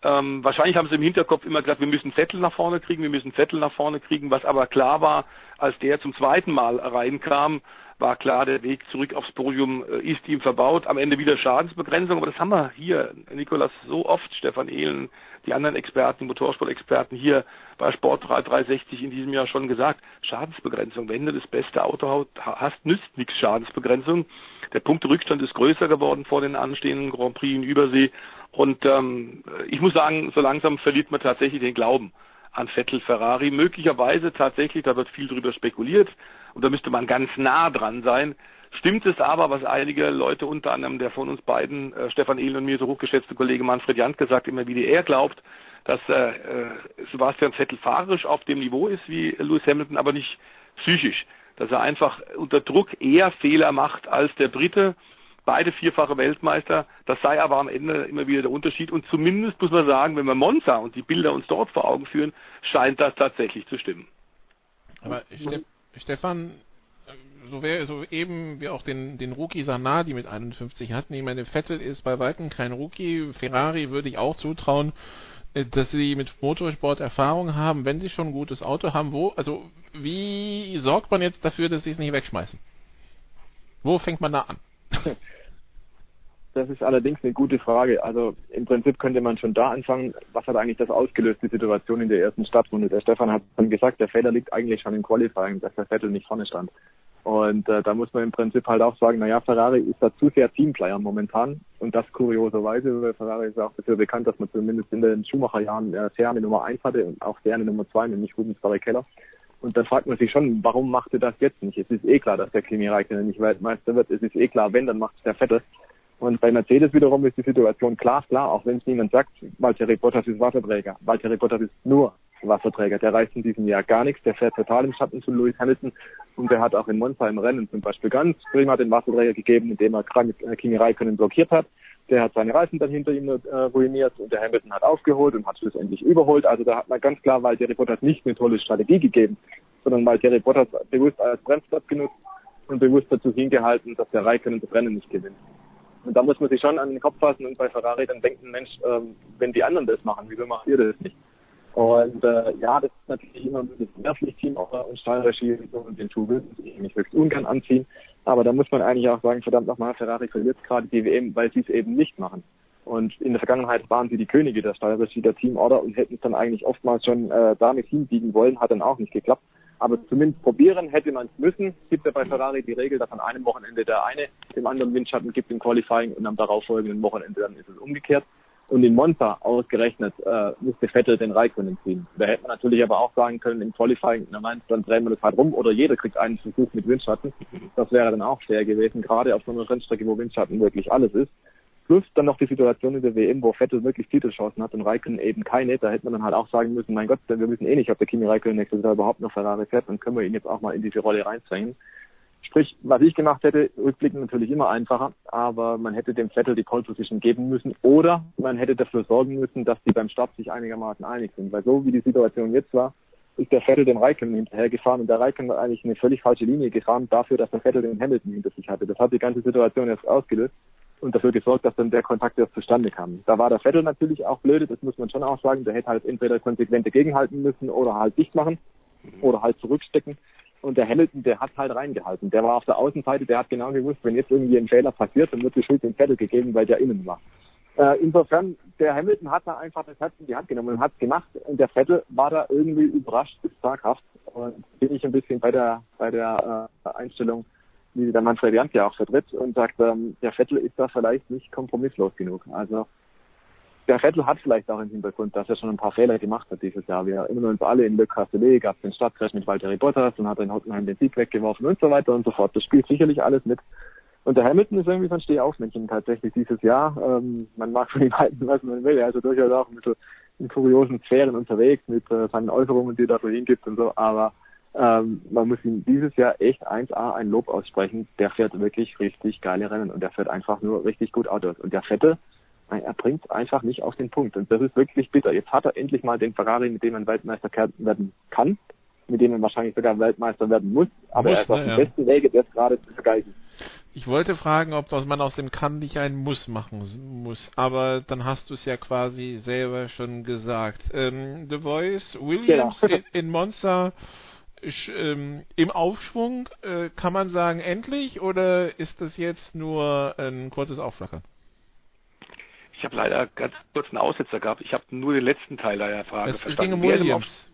Ähm, wahrscheinlich haben sie im Hinterkopf immer gesagt, wir müssen Vettel nach vorne kriegen, wir müssen Vettel nach vorne kriegen. Was aber klar war, als der zum zweiten Mal reinkam, war klar, der Weg zurück aufs Podium äh, ist ihm verbaut. Am Ende wieder Schadensbegrenzung, aber das haben wir hier, Nikolas, so oft, Stefan Ehlen, die anderen Experten, Motorsportexperten hier bei Sport 360 in diesem Jahr schon gesagt. Schadensbegrenzung, wenn du das beste Auto hast, nützt nichts Schadensbegrenzung. Der Punkterückstand ist größer geworden vor den anstehenden Grand Prix in Übersee. Und ähm, ich muss sagen, so langsam verliert man tatsächlich den Glauben an Vettel Ferrari. Möglicherweise tatsächlich, da wird viel drüber spekuliert und da müsste man ganz nah dran sein. Stimmt es aber, was einige Leute, unter anderem der von uns beiden, äh, Stefan Ehlen und mir so hochgeschätzte Kollege Manfred Jant gesagt, immer wieder er glaubt, dass äh, äh, Sebastian Vettel fahrerisch auf dem Niveau ist wie Lewis Hamilton, aber nicht psychisch. Dass er einfach unter Druck eher Fehler macht als der Brite. Beide vierfache Weltmeister. Das sei aber am Ende immer wieder der Unterschied. Und zumindest muss man sagen, wenn wir Monza und die Bilder uns dort vor Augen führen, scheint das tatsächlich zu stimmen. Aber Stefan, so wäre so eben wie auch den, den Rookie Sanadi mit 51 hatten. Ich meine, Vettel ist bei Weitem kein Rookie. Ferrari würde ich auch zutrauen, äh, dass sie mit Motorsport Erfahrung haben, wenn sie schon ein gutes Auto haben. Wo, also wie sorgt man jetzt dafür, dass sie es nicht wegschmeißen? Wo fängt man da an? Das ist allerdings eine gute Frage. Also im Prinzip könnte man schon da anfangen, was hat eigentlich das ausgelöst, die Situation in der ersten Stadtrunde. Der Stefan hat dann gesagt, der Fehler liegt eigentlich schon im Qualifying, dass der Vettel nicht vorne stand. Und äh, da muss man im Prinzip halt auch sagen, naja, Ferrari ist da zu sehr Teamplayer momentan. Und das kurioserweise, weil Ferrari ist auch dafür bekannt, dass man zumindest in den Schumacher-Jahren äh, sehr eine Nummer eins hatte und auch sehr eine Nummer zwei, nämlich Rubens Barrichello. Und dann fragt man sich schon, warum macht er das jetzt nicht? Es ist eh klar, dass der Kimi Räikkönen nicht Weltmeister wird. Es ist eh klar, wenn, dann macht es der Vettel. Und bei Mercedes wiederum ist die Situation klar, klar, auch wenn es niemand sagt, Valtteri Bottas ist Wasserträger. Valtteri Bottas ist nur Wasserträger. Der reißt in diesem Jahr gar nichts. Der fährt total im Schatten von Lewis Hamilton. Und der hat auch in Monza im Rennen zum Beispiel ganz prima den Wasserträger gegeben, indem er äh, Kimi Räikkönen blockiert hat. Der hat seine Reifen dann hinter ihm äh, ruiniert und der Hamilton hat aufgeholt und hat schlussendlich überholt. Also da hat man ganz klar Valtteri Bottas nicht eine tolle Strategie gegeben, sondern Valtteri Bottas bewusst als Bremsplatz genutzt und bewusst dazu hingehalten, dass der Räikkönen das Rennen nicht gewinnt. Und da muss man sich schon an den Kopf fassen und bei Ferrari dann denken, Mensch, ähm, wenn die anderen das machen, wieso macht ihr das nicht? Und äh, ja, das ist natürlich immer ein bisschen nervig, Team und Steuerregie und den Tubel, die ich mich höchst ungern anziehen. Aber da muss man eigentlich auch sagen, verdammt nochmal, Ferrari verliert gerade die WM, weil sie es eben nicht machen. Und in der Vergangenheit waren sie die Könige der Steuerregie, der Teamorder und hätten es dann eigentlich oftmals schon äh, damit hinbiegen wollen, hat dann auch nicht geklappt. Aber zumindest probieren hätte man es müssen. Es gibt ja bei Ferrari die Regel, dass an einem Wochenende der eine dem anderen Windschatten gibt im Qualifying und am darauffolgenden Wochenende dann ist es umgekehrt. Und in Monza ausgerechnet äh, musste Vettel den Raikkonen ziehen. Da hätte man natürlich aber auch sagen können, im Qualifying, na meint, dann drehen wir das halt rum oder jeder kriegt einen Versuch mit Windschatten. Das wäre dann auch fair gewesen, gerade auf so einer Rennstrecke, wo Windschatten wirklich alles ist. Plus dann noch die Situation in der WM, wo Vettel wirklich Titelchancen hat und Raikkonen eben keine. Da hätte man dann halt auch sagen müssen, mein Gott, wir wissen eh nicht, ob der Kimi Raikkonen nächstes Jahr überhaupt noch Ferrari fährt, dann können wir ihn jetzt auch mal in diese Rolle reinzwängen. Sprich, was ich gemacht hätte, rückblickend natürlich immer einfacher, aber man hätte dem Vettel die Pole Position geben müssen oder man hätte dafür sorgen müssen, dass die beim Start sich einigermaßen einig sind. Weil so wie die Situation jetzt war, ist der Vettel dem Raikkonen hinterhergefahren und der Raikkonen hat eigentlich eine völlig falsche Linie gefahren dafür, dass der Vettel den Hamilton hinter sich hatte. Das hat die ganze Situation erst ausgelöst und dafür gesorgt, dass dann der Kontakt erst zustande kam. Da war der Vettel natürlich auch blöd, das muss man schon auch sagen. Der hätte halt entweder konsequent gegenhalten müssen oder halt dicht machen oder halt zurückstecken. Und der Hamilton, der hat halt reingehalten. Der war auf der Außenseite, der hat genau gewusst, wenn jetzt irgendwie ein Fehler passiert, dann wird die Schuld dem Vettel gegeben, weil der innen war. Äh, insofern, der Hamilton hat da einfach das Herz in die Hand genommen und hat es gemacht. Und der Vettel war da irgendwie überrascht bis zaghaft. Und bin ich ein bisschen bei der, bei der äh, Einstellung, wie der Manfred Jank ja auch vertritt und sagt, ähm, der Vettel ist da vielleicht nicht kompromisslos genug. Also der Vettel hat vielleicht auch im Hintergrund, dass er schon ein paar Fehler gemacht hat dieses Jahr. Wir erinnern uns alle, in Le Castellet gab es den Stadtcrash mit Valtteri Bottas und hat in Hockenheim den Sieg weggeworfen und so weiter und so fort. Das spielt sicherlich alles mit. Und der Hamilton ist irgendwie so ein Stehaufmännchen tatsächlich dieses Jahr. Ähm, man mag von ihm halten, was man will. Also durchaus auch ein bisschen in kuriosen Sphären unterwegs mit äh, seinen Äußerungen, die er da so hingibt und so. Aber ähm, man muss ihm dieses Jahr echt 1A ein Lob aussprechen. Der fährt wirklich richtig geile Rennen und der fährt einfach nur richtig gut Autos. Und der Vettel, er bringt einfach nicht auf den Punkt. Und das ist wirklich bitter. Jetzt hat er endlich mal den Ferrari, mit dem man Weltmeister werden kann, mit dem man wahrscheinlich sogar Weltmeister werden muss. Aber muss, er ist auf ne, dem ja. besten Wege, das gerade zu vergleichen. Ich wollte fragen, ob man aus dem Kann nicht einen Muss machen muss, aber dann hast du es ja quasi selber schon gesagt. Ähm, The Voice, Williams genau. in, in ähm, im Aufschwung, äh, kann man sagen, endlich oder ist das jetzt nur ein kurzes Aufflackern? Ich habe leider ganz kurz einen Aussetzer gehabt. Ich habe nur den letzten Teil deiner Frage es verstanden. Ging um Williams.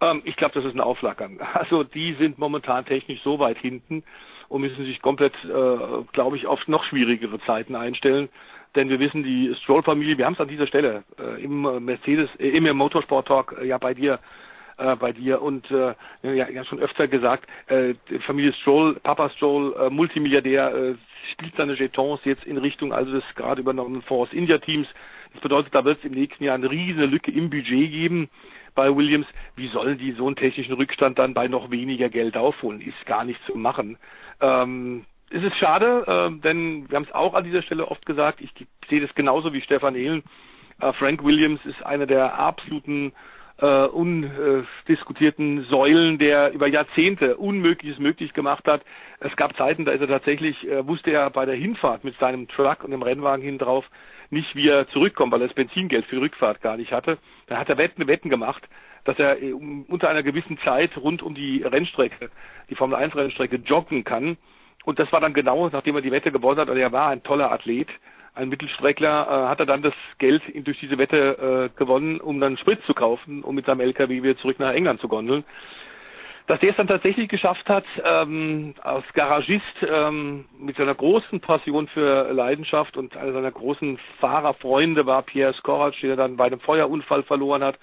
Ähm, ich glaube, das ist ein Aufflackern. Also die sind momentan technisch so weit hinten und müssen sich komplett, äh, glaube ich, auf noch schwierigere Zeiten einstellen. Denn wir wissen, die Stroll-Familie, wir haben es an dieser Stelle äh, im Mercedes, äh, im Motorsport Talk äh, ja bei dir äh, bei dir und äh, ja, ja schon öfter gesagt, äh, Familie Stroll, Papa Stroll, äh, Multimilliardär, äh, spielt seine Jetons jetzt in Richtung also des gerade übernommenen Force India Teams. Das bedeutet, da wird es im nächsten Jahr eine riesige Lücke im Budget geben bei Williams. Wie sollen die so einen technischen Rückstand dann bei noch weniger Geld aufholen? Ist gar nicht zu machen. Ähm, es ist schade, äh, denn wir haben es auch an dieser Stelle oft gesagt, ich sehe das genauso wie Stefan Ehlen. Äh, Frank Williams ist einer der absoluten äh, undiskutierten Säulen, der über Jahrzehnte Unmögliches möglich gemacht hat. Es gab Zeiten, da ist er tatsächlich, äh, wusste er bei der Hinfahrt mit seinem Truck und dem Rennwagen hin drauf nicht, wie er zurückkommt, weil er das Benzingeld für die Rückfahrt gar nicht hatte. Dann hat er Wetten, Wetten gemacht, dass er äh, unter einer gewissen Zeit rund um die Rennstrecke, die Formel 1 Rennstrecke joggen kann. Und das war dann genau, nachdem er die Wette gewonnen hat, und er war ein toller Athlet, ein Mittelstreckler, äh, hat er dann das Geld durch diese Wette äh, gewonnen, um dann Sprit zu kaufen, um mit seinem LKW wieder zurück nach England zu gondeln. Dass der es dann tatsächlich geschafft hat, ähm, als Garagist ähm, mit seiner großen Passion für Leidenschaft und einer seiner großen Fahrerfreunde war Pierre Skorac, der dann bei einem Feuerunfall verloren hat,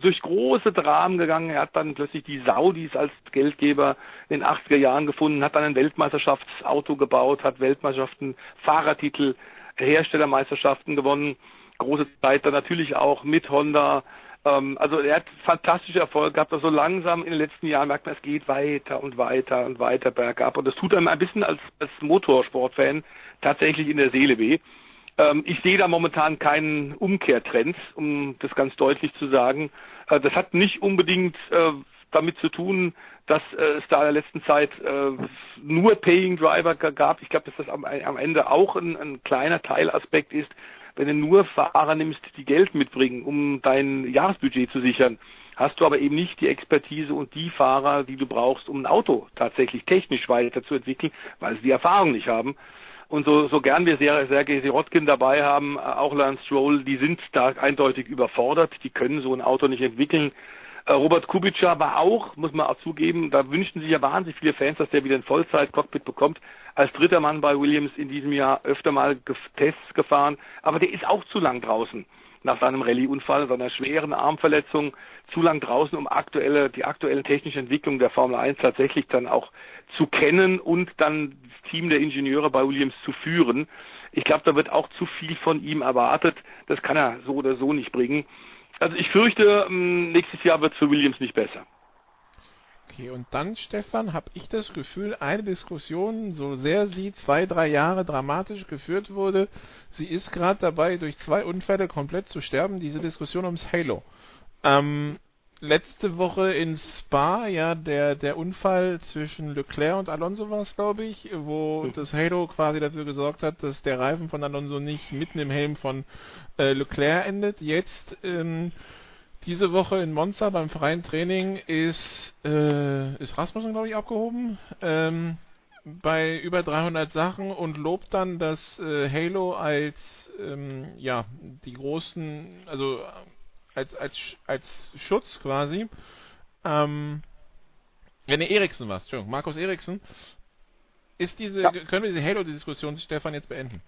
durch große Dramen gegangen. Er hat dann plötzlich die Saudis als Geldgeber in den 80er Jahren gefunden, hat dann ein Weltmeisterschaftsauto gebaut, hat Weltmeisterschaften, Fahrertitel Herstellermeisterschaften gewonnen, große Zeit dann natürlich auch mit Honda. Ähm, also er hat fantastische Erfolge gehabt, aber so langsam in den letzten Jahren merkt man, es geht weiter und weiter und weiter bergab und das tut einem ein bisschen als, als Motorsportfan tatsächlich in der Seele weh. Ähm, ich sehe da momentan keinen Umkehrtrend, um das ganz deutlich zu sagen. Äh, das hat nicht unbedingt äh, damit zu tun, dass äh, es da in der letzten Zeit äh, nur Paying Driver gab. Ich glaube, dass das am, am Ende auch ein, ein kleiner Teilaspekt ist. Wenn du nur Fahrer nimmst, die Geld mitbringen, um dein Jahresbudget zu sichern, hast du aber eben nicht die Expertise und die Fahrer, die du brauchst, um ein Auto tatsächlich technisch weiterzuentwickeln, weil sie die Erfahrung nicht haben. Und so, so gern wir Sergei Sirotkin dabei haben, auch Lance Stroll, die sind da eindeutig überfordert, die können so ein Auto nicht entwickeln. Äh, Robert Kubica war auch, muss man auch zugeben, da wünschten sich ja wahnsinnig viele Fans, dass der wieder ein Vollzeit-Cockpit bekommt. Als dritter Mann bei Williams in diesem Jahr öfter mal Tests gefahren, aber der ist auch zu lang draußen nach seinem Rallye-Unfall, seiner schweren Armverletzung, zu lang draußen, um aktuelle, die aktuelle technische Entwicklung der Formel 1 tatsächlich dann auch zu kennen und dann das Team der Ingenieure bei Williams zu führen. Ich glaube, da wird auch zu viel von ihm erwartet. Das kann er so oder so nicht bringen. Also ich fürchte, ähm, nächstes Jahr wird es für Williams nicht besser. Okay, und dann, Stefan, habe ich das Gefühl, eine Diskussion, so sehr sie zwei, drei Jahre dramatisch geführt wurde, sie ist gerade dabei, durch zwei Unfälle komplett zu sterben, diese Diskussion ums Halo. Ähm, letzte Woche in Spa, ja, der, der Unfall zwischen Leclerc und Alonso war es, glaube ich, wo mhm. das Halo quasi dafür gesorgt hat, dass der Reifen von Alonso nicht mitten im Helm von äh, Leclerc endet. Jetzt ähm, diese Woche in Monza beim freien Training ist, äh, ist Rasmussen, glaube ich, abgehoben. Ähm, bei über 300 Sachen und lobt dann das äh, Halo als ähm, ja die großen also als, als, als Schutz quasi. Ähm, wenn ja, Eriksen war Entschuldigung, Markus Eriksen. Ist diese, ja. können wir diese Halo-Diskussion, Stefan, jetzt beenden?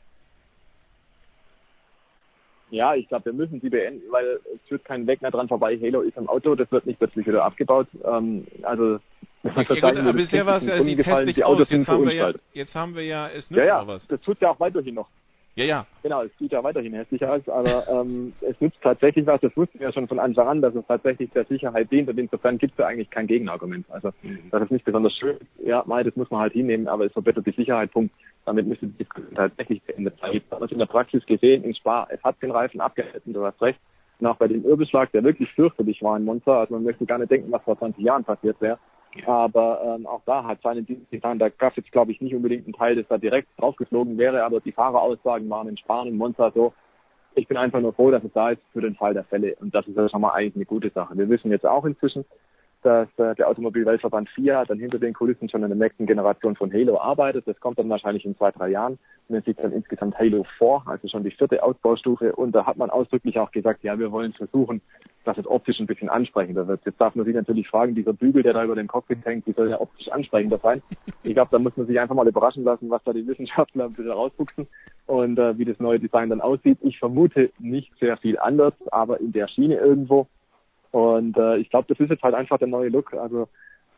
Ja, ich glaube, wir müssen sie beenden, weil es führt keinen Weg mehr dran vorbei. Halo ist im Auto, das wird nicht plötzlich wieder abgebaut. Ähm, also, okay, gut, aber bisher war es ja, sieht hässlich die Autos aus. Jetzt haben, wir ja, jetzt haben wir ja, es nützt ja, ja, was. Das tut ja auch weiterhin noch. Ja, ja. Genau, es sieht ja weiterhin hässlich aus, aber ähm, es nützt tatsächlich was, das wussten wir ja schon von Anfang an, dass es tatsächlich der Sicherheit dient und insofern gibt es ja eigentlich kein Gegenargument. Also mhm. das ist nicht besonders schön, ja, mal, das muss man halt hinnehmen, aber es verbessert die Sicherheit, Punkt. Damit müsste die Diskussion tatsächlich beendet sein. Ich habe es in der Praxis gesehen, in Spa, es hat den Reifen abgehalten, du hast recht. Und auch bei dem Ürbelschlag, der wirklich fürchterlich war in Monza, also man möchte gar nicht denken, was vor 20 Jahren passiert wäre. Aber ähm, auch da hat seine getan. Da es jetzt, glaube ich, nicht unbedingt einen Teil, das da direkt draufgeflogen wäre, aber die Fahreraussagen waren in Spanien, Monza so. Ich bin einfach nur froh, dass es da ist für den Fall der Fälle. Und das ist ja schon mal eigentlich eine gute Sache. Wir wissen jetzt auch inzwischen, dass äh, der Automobilweltverband FIA dann hinter den Kulissen schon in der nächsten Generation von Halo arbeitet. Das kommt dann wahrscheinlich in zwei, drei Jahren. Und es liegt dann insgesamt Halo vor, also schon die vierte Ausbaustufe. Und da hat man ausdrücklich auch gesagt, ja, wir wollen versuchen, dass es optisch ein bisschen ansprechender wird. Jetzt darf man sich natürlich fragen, dieser Bügel, der da über den Cockpit hängt, wie soll ja optisch ansprechender sein? Ich glaube, da muss man sich einfach mal überraschen lassen, was da die Wissenschaftler ein bisschen rausfuchsen und äh, wie das neue Design dann aussieht. Ich vermute nicht sehr viel anders, aber in der Schiene irgendwo. Und äh, ich glaube, das ist jetzt halt einfach der neue Look. Also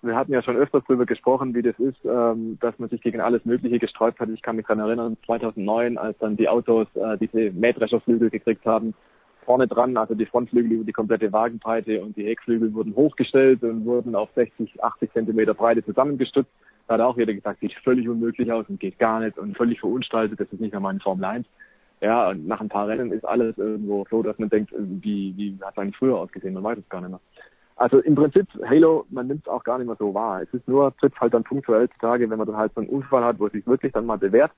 wir hatten ja schon öfters darüber gesprochen, wie das ist, ähm, dass man sich gegen alles Mögliche gesträubt hat. Ich kann mich daran erinnern, 2009, als dann die Autos äh, diese Mähdrescherflügel gekriegt haben, vorne dran, also die Frontflügel über die komplette Wagenbreite und die Heckflügel wurden hochgestellt und wurden auf 60, 80 Zentimeter Breite zusammengestützt. Da hat auch jeder gesagt, sieht völlig unmöglich aus und geht gar nicht und völlig verunstaltet, das ist nicht mehr meine Formel 1. ja, und nach ein paar Rennen ist alles irgendwo so, dass man denkt, wie, wie hat es eigentlich früher ausgesehen? Man weiß es gar nicht mehr. Also im Prinzip, Halo, man nimmt es auch gar nicht mehr so wahr. Es ist nur, trifft halt dann punktuell zutage, wenn man dann halt so einen Unfall hat, wo es sich wirklich dann mal bewährt.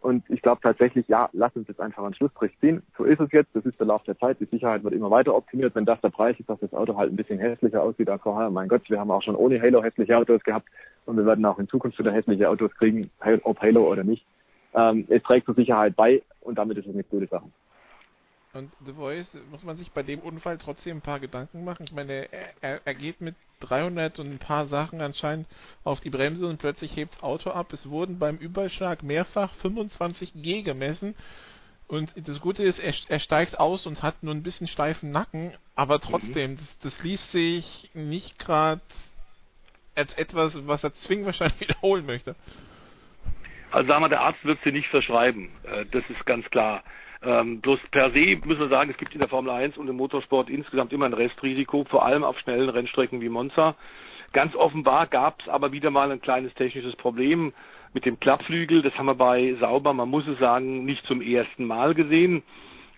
Und ich glaube tatsächlich, ja, lass uns jetzt einfach einen Schlussstrich ziehen. So ist es jetzt, das ist der Lauf der Zeit, die Sicherheit wird immer weiter optimiert. Wenn das der Preis ist, dass das Auto halt ein bisschen hässlicher aussieht als vorher, mein Gott, wir haben auch schon ohne Halo hässliche Autos gehabt und wir werden auch in Zukunft wieder hässliche Autos kriegen, ob Halo oder nicht. Ähm, es trägt zur Sicherheit bei und damit ist es eine gute Sache. Und The Voice, muss man sich bei dem Unfall trotzdem ein paar Gedanken machen? Ich meine, er, er geht mit 300 und ein paar Sachen anscheinend auf die Bremse und plötzlich hebt das Auto ab. Es wurden beim Überschlag mehrfach 25 G gemessen. Und das Gute ist, er, er steigt aus und hat nur ein bisschen steifen Nacken, aber trotzdem, mhm. das, das liest sich nicht gerade als etwas, was er zwingend wahrscheinlich wiederholen möchte. Also sagen wir, der Arzt wird sie nicht verschreiben. Äh, das ist ganz klar. Ähm, bloß per se müssen wir sagen, es gibt in der Formel 1 und im Motorsport insgesamt immer ein Restrisiko, vor allem auf schnellen Rennstrecken wie Monza. Ganz offenbar gab es aber wieder mal ein kleines technisches Problem mit dem Klappflügel. Das haben wir bei Sauber, man muss es sagen, nicht zum ersten Mal gesehen.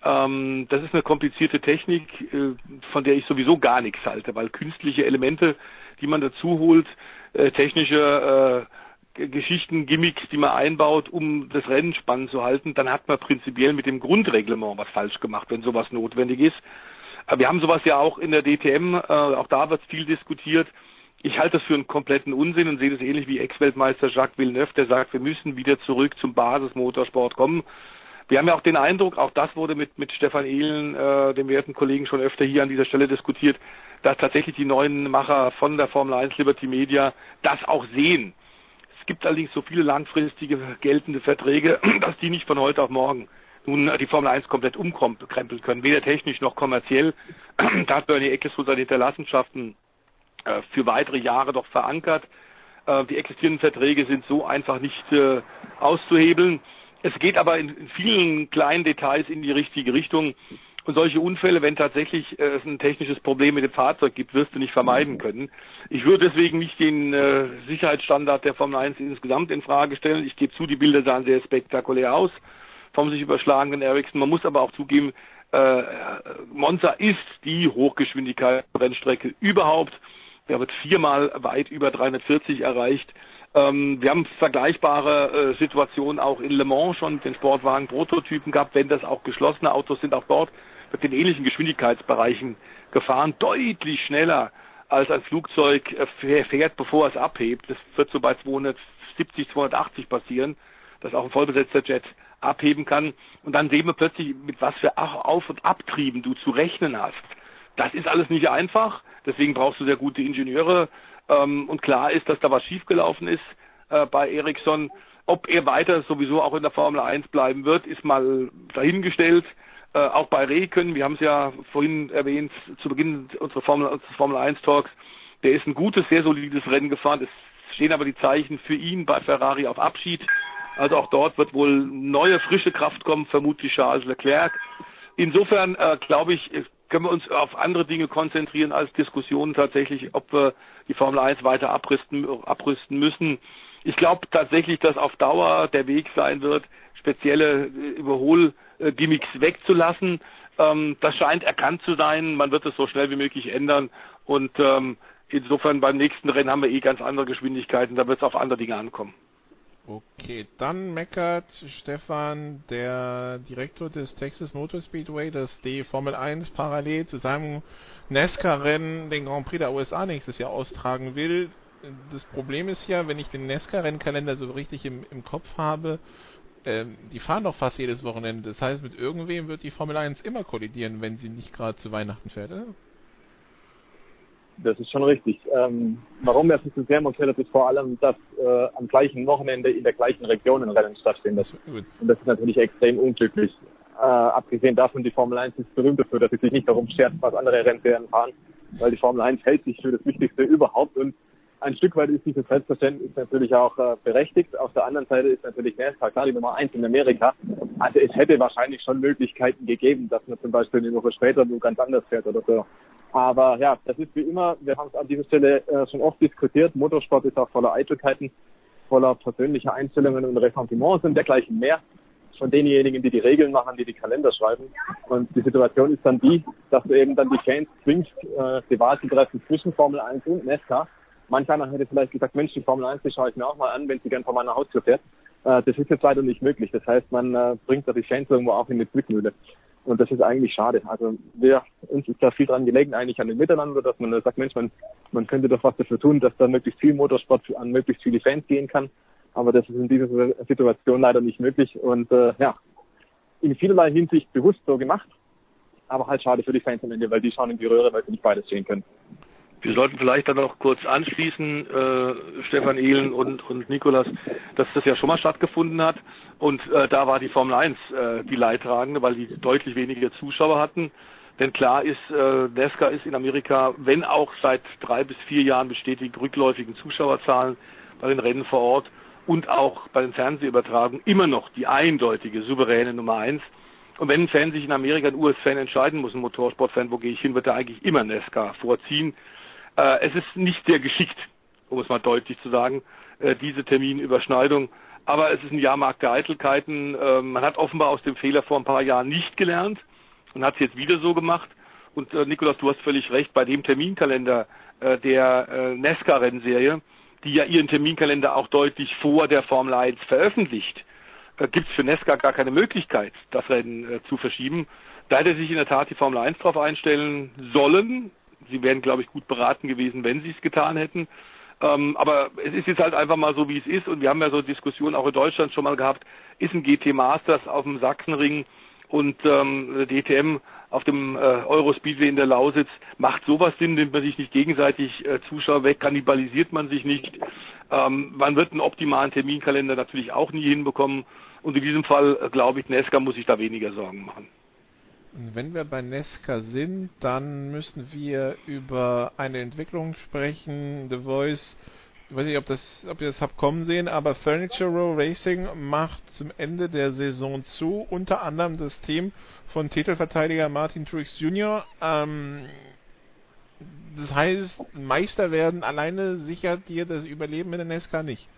Ähm, das ist eine komplizierte Technik, äh, von der ich sowieso gar nichts halte, weil künstliche Elemente, die man dazu holt, äh, technische äh, Geschichten, Gimmicks, die man einbaut, um das Rennen spannend zu halten, dann hat man prinzipiell mit dem Grundreglement was falsch gemacht, wenn sowas notwendig ist. Wir haben sowas ja auch in der DTM, äh, auch da wird viel diskutiert. Ich halte das für einen kompletten Unsinn und sehe das ähnlich wie Ex-Weltmeister Jacques Villeneuve, der sagt, wir müssen wieder zurück zum Basismotorsport kommen. Wir haben ja auch den Eindruck, auch das wurde mit, mit Stefan Ehlen, äh, dem werten Kollegen, schon öfter hier an dieser Stelle diskutiert, dass tatsächlich die neuen Macher von der Formel 1 Liberty Media das auch sehen gibt allerdings so viele langfristige geltende Verträge, dass die nicht von heute auf morgen nun die Formel 1 komplett umkrempeln können, weder technisch noch kommerziell. da hat Bernie Eccleston seine Hinterlassenschaften äh, für weitere Jahre doch verankert. Äh, die existierenden Verträge sind so einfach nicht äh, auszuhebeln. Es geht aber in vielen kleinen Details in die richtige Richtung. Und solche Unfälle, wenn tatsächlich äh, es ein technisches Problem mit dem Fahrzeug gibt, wirst du nicht vermeiden können. Ich würde deswegen nicht den äh, Sicherheitsstandard der Formel 1 insgesamt in Frage stellen. Ich gebe zu, die Bilder sahen sehr spektakulär aus vom sich überschlagenen Ericsson. Man muss aber auch zugeben, äh, Monza ist die Hochgeschwindigkeit-Rennstrecke überhaupt. Der wird viermal weit über 340 erreicht. Ähm, wir haben vergleichbare äh, Situationen auch in Le Mans schon mit den Sportwagen-Prototypen gehabt, wenn das auch geschlossene Autos sind. Auch dort mit den ähnlichen Geschwindigkeitsbereichen gefahren, deutlich schneller als ein Flugzeug äh, fährt, bevor es abhebt. Das wird so bei 270, 280 passieren, dass auch ein vollbesetzter Jet abheben kann. Und dann sehen wir plötzlich, mit was für Auf- und Abtrieben du zu rechnen hast. Das ist alles nicht einfach. Deswegen brauchst du sehr gute Ingenieure. Ähm, und klar ist, dass da was schiefgelaufen ist äh, bei Ericsson. Ob er weiter sowieso auch in der Formel 1 bleiben wird, ist mal dahingestellt. Äh, auch bei Reken, wir haben es ja vorhin erwähnt, zu Beginn unserer Formel, unseres Formel 1 Talks, der ist ein gutes, sehr solides Rennen gefahren. Es stehen aber die Zeichen für ihn bei Ferrari auf Abschied. Also auch dort wird wohl neue, frische Kraft kommen, vermutlich Charles Leclerc. Insofern äh, glaube ich, können wir uns auf andere Dinge konzentrieren als Diskussionen tatsächlich, ob wir die Formel 1 weiter abrüsten, abrüsten müssen. Ich glaube tatsächlich, dass auf Dauer der Weg sein wird, spezielle äh, Gimmicks wegzulassen. Ähm, das scheint erkannt zu sein. Man wird es so schnell wie möglich ändern. Und ähm, insofern beim nächsten Rennen haben wir eh ganz andere Geschwindigkeiten. Da wird es auf andere Dinge ankommen. Okay, dann meckert Stefan, der Direktor des Texas Motor Speedway, dass die Formel 1 parallel zu seinem NASCAR-Rennen den Grand Prix der USA nächstes Jahr austragen will. Das Problem ist ja, wenn ich den NASCAR-Rennkalender so richtig im, im Kopf habe, ähm, die fahren doch fast jedes Wochenende. Das heißt, mit irgendwem wird die Formel 1 immer kollidieren, wenn sie nicht gerade zu Weihnachten fährt, oder? Das ist schon richtig. Ähm, warum das so sehr montiert ist vor allem, dass äh, am gleichen Wochenende in der gleichen Region ein Rennen stattfindet. Und das ist natürlich extrem unglücklich. Äh, abgesehen davon, die Formel 1 ist berühmt dafür, dass sie sich nicht darum schert, was andere Rennserien fahren, weil die Formel 1 hält sich für das Wichtigste überhaupt und ein Stück weit ist dieses Selbstverständnis natürlich auch äh, berechtigt. Auf der anderen Seite ist natürlich NASCAR klar die Nummer eins in Amerika. Also es hätte wahrscheinlich schon Möglichkeiten gegeben, dass man zum Beispiel eine Woche später nur ganz anders fährt oder so. Aber ja, das ist wie immer, wir haben es an dieser Stelle äh, schon oft diskutiert. Motorsport ist auch voller Eitelkeiten, voller persönlicher Einstellungen und Ressentiments und dergleichen mehr. von denjenigen, die die Regeln machen, die die Kalender schreiben. Und die Situation ist dann die, dass du eben dann die Fans zwingst, äh, die Wahl zu treffen zwischen Formel 1 und NASCAR. Manch einer hätte vielleicht gesagt, Mensch, die Formel 1, die schaue ich mir auch mal an, wenn sie gern vor meiner Haustür fährt. Äh, das ist jetzt leider nicht möglich. Das heißt, man äh, bringt da die Fans irgendwo auch in eine Zwickmühle. Und das ist eigentlich schade. Also wir, uns ist da viel dran gelegen eigentlich an dem Miteinander, dass man sagt, Mensch, man, man könnte doch was dafür tun, dass da möglichst viel Motorsport an möglichst viele Fans gehen kann. Aber das ist in dieser Situation leider nicht möglich und äh, ja, in vielerlei Hinsicht bewusst so gemacht, aber halt schade für die Fans am Ende, weil die schauen in die Röhre, weil sie nicht beides sehen können. Wir sollten vielleicht dann noch kurz anschließen, äh, Stefan Ehlen und, und Nikolas, dass das ja schon mal stattgefunden hat. Und äh, da war die Formel 1 äh, die Leidtragende, weil die deutlich weniger Zuschauer hatten. Denn klar ist, äh, NASCAR ist in Amerika, wenn auch seit drei bis vier Jahren bestätigt, rückläufigen Zuschauerzahlen bei den Rennen vor Ort und auch bei den Fernsehübertragungen immer noch die eindeutige, souveräne Nummer eins. Und wenn ein Fan sich in Amerika, ein US-Fan entscheiden muss, ein Motorsportfan, wo gehe ich hin, wird er eigentlich immer NASCAR vorziehen. Äh, es ist nicht sehr geschickt, um es mal deutlich zu sagen, äh, diese Terminüberschneidung. Aber es ist ein Jahrmarkt der Eitelkeiten. Äh, man hat offenbar aus dem Fehler vor ein paar Jahren nicht gelernt und hat es jetzt wieder so gemacht. Und äh, Nikolas, du hast völlig recht, bei dem Terminkalender äh, der äh, NASCAR-Rennserie, die ja ihren Terminkalender auch deutlich vor der Formel 1 veröffentlicht, äh, gibt es für NASCAR gar keine Möglichkeit, das Rennen äh, zu verschieben. Da hätte sich in der Tat die Formel 1 darauf einstellen sollen sie wären, glaube ich, gut beraten gewesen, wenn sie es getan hätten. Ähm, aber es ist jetzt halt einfach mal so, wie es ist. Und wir haben ja so Diskussionen auch in Deutschland schon mal gehabt. Ist ein GT Masters auf dem Sachsenring und ähm, DTM auf dem äh, Eurospeedway in der Lausitz. Macht sowas Sinn? Nimmt man sich nicht gegenseitig äh, Zuschauer weg? Kannibalisiert man sich nicht? Ähm, man wird einen optimalen Terminkalender natürlich auch nie hinbekommen. Und in diesem Fall, äh, glaube ich, Nesca muss sich da weniger Sorgen machen. Wenn wir bei Nesca sind, dann müssen wir über eine Entwicklung sprechen. The Voice, ich weiß nicht, ob, das, ob ihr das habt kommen sehen, aber Furniture Row Racing macht zum Ende der Saison zu. Unter anderem das Team von Titelverteidiger Martin Truex Jr. Ähm, das heißt, Meister werden alleine sichert dir das Überleben in der Nesca nicht.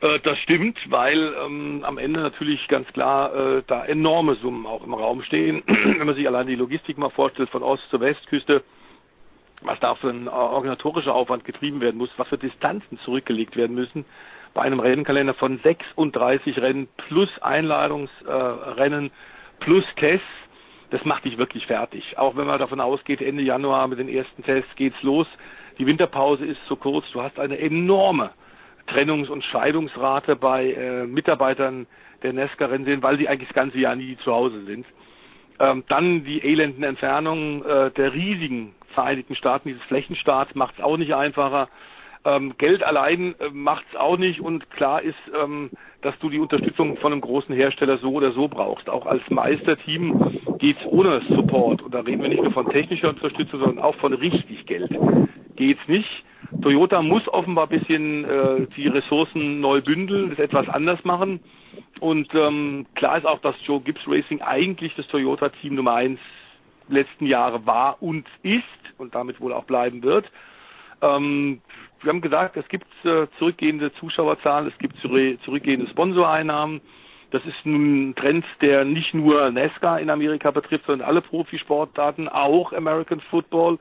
Äh, das stimmt, weil ähm, am Ende natürlich ganz klar äh, da enorme Summen auch im Raum stehen. Wenn man sich allein die Logistik mal vorstellt, von Ost- zur Westküste, was da für ein äh, organisatorischer Aufwand getrieben werden muss, was für Distanzen zurückgelegt werden müssen, bei einem Rennkalender von 36 Rennen plus Einladungsrennen äh, plus Tests, das macht dich wirklich fertig. Auch wenn man davon ausgeht, Ende Januar mit den ersten Tests geht's los. Die Winterpause ist so kurz, du hast eine enorme Trennungs- und Scheidungsrate bei äh, Mitarbeitern der Nesca-Rennen sehen, weil sie eigentlich das ganze Jahr nie zu Hause sind. Ähm, dann die elenden Entfernungen äh, der riesigen Vereinigten Staaten, dieses Flächenstaats macht es auch nicht einfacher. Ähm, Geld allein äh, macht es auch nicht und klar ist, ähm, dass du die Unterstützung von einem großen Hersteller so oder so brauchst. Auch als Meisterteam geht's ohne Support und da reden wir nicht nur von technischer Unterstützung, sondern auch von richtig Geld. Geht's nicht. Toyota muss offenbar bisschen äh, die Ressourcen neu bündeln, das etwas anders machen. Und ähm, klar ist auch, dass Joe Gibbs Racing eigentlich das Toyota-Team Nummer eins letzten Jahre war und ist und damit wohl auch bleiben wird. Ähm, wir haben gesagt, es gibt äh, zurückgehende Zuschauerzahlen, es gibt zurückgehende Sponsoreinnahmen. Das ist nun ein Trend, der nicht nur NASCAR in Amerika betrifft, sondern alle Profisportarten, auch American Football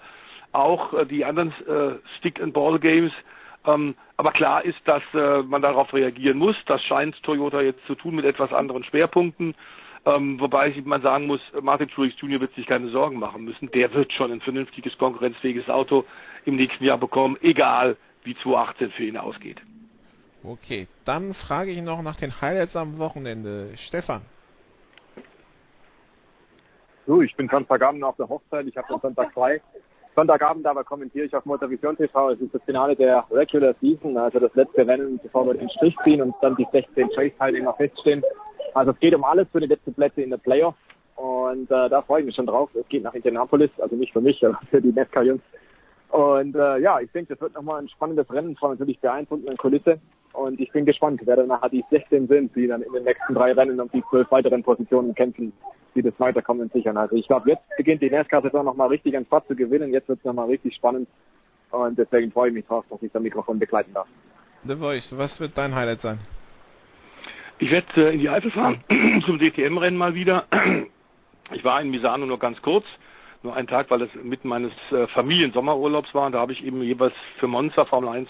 auch äh, die anderen äh, Stick-and-Ball-Games. Ähm, aber klar ist, dass äh, man darauf reagieren muss. Das scheint Toyota jetzt zu tun mit etwas anderen Schwerpunkten. Ähm, wobei man sagen muss, Martin Truex Jr. wird sich keine Sorgen machen müssen. Der wird schon ein vernünftiges, konkurrenzfähiges Auto im nächsten Jahr bekommen, egal wie 2018 für ihn ausgeht. Okay, dann frage ich noch nach den Highlights am Wochenende. Stefan. So, ich bin Sonntagabend auf der Hochzeit. Ich habe den Sonntag frei. Sonntagabend aber kommentiere ich auf Motorvision TV. Es ist das Finale der Regular Season, also das letzte Rennen, bevor wir den Strich ziehen und dann die 16 Chase-Teilnehmer feststehen. Also es geht um alles für die letzten Plätze in der Playoff. Und äh, da freue ich mich schon drauf. Es geht nach Indianapolis, also nicht für mich, aber für die NASCAR-Jungs. Und äh, ja, ich denke, das wird nochmal ein spannendes Rennen vor natürlich beeindruckenden Kulisse. Und ich bin gespannt, wer dann nachher die 16 sind, die dann in den nächsten drei Rennen um die zwölf weiteren Positionen kämpfen, die das Weiterkommen sichern. Also ich glaube, jetzt beginnt die NASCAR-Saison nochmal richtig an Fahrt zu gewinnen. Jetzt wird es nochmal richtig spannend. Und deswegen freue ich mich drauf, dass ich das Mikrofon begleiten darf. The Voice, was wird dein Highlight sein? Ich werde äh, in die Eifel fahren zum DTM-Rennen mal wieder. Ich war in Misano nur ganz kurz, nur einen Tag, weil es mitten meines äh, Familiensommerurlaubs war. Und da habe ich eben jeweils für Monza Formel 1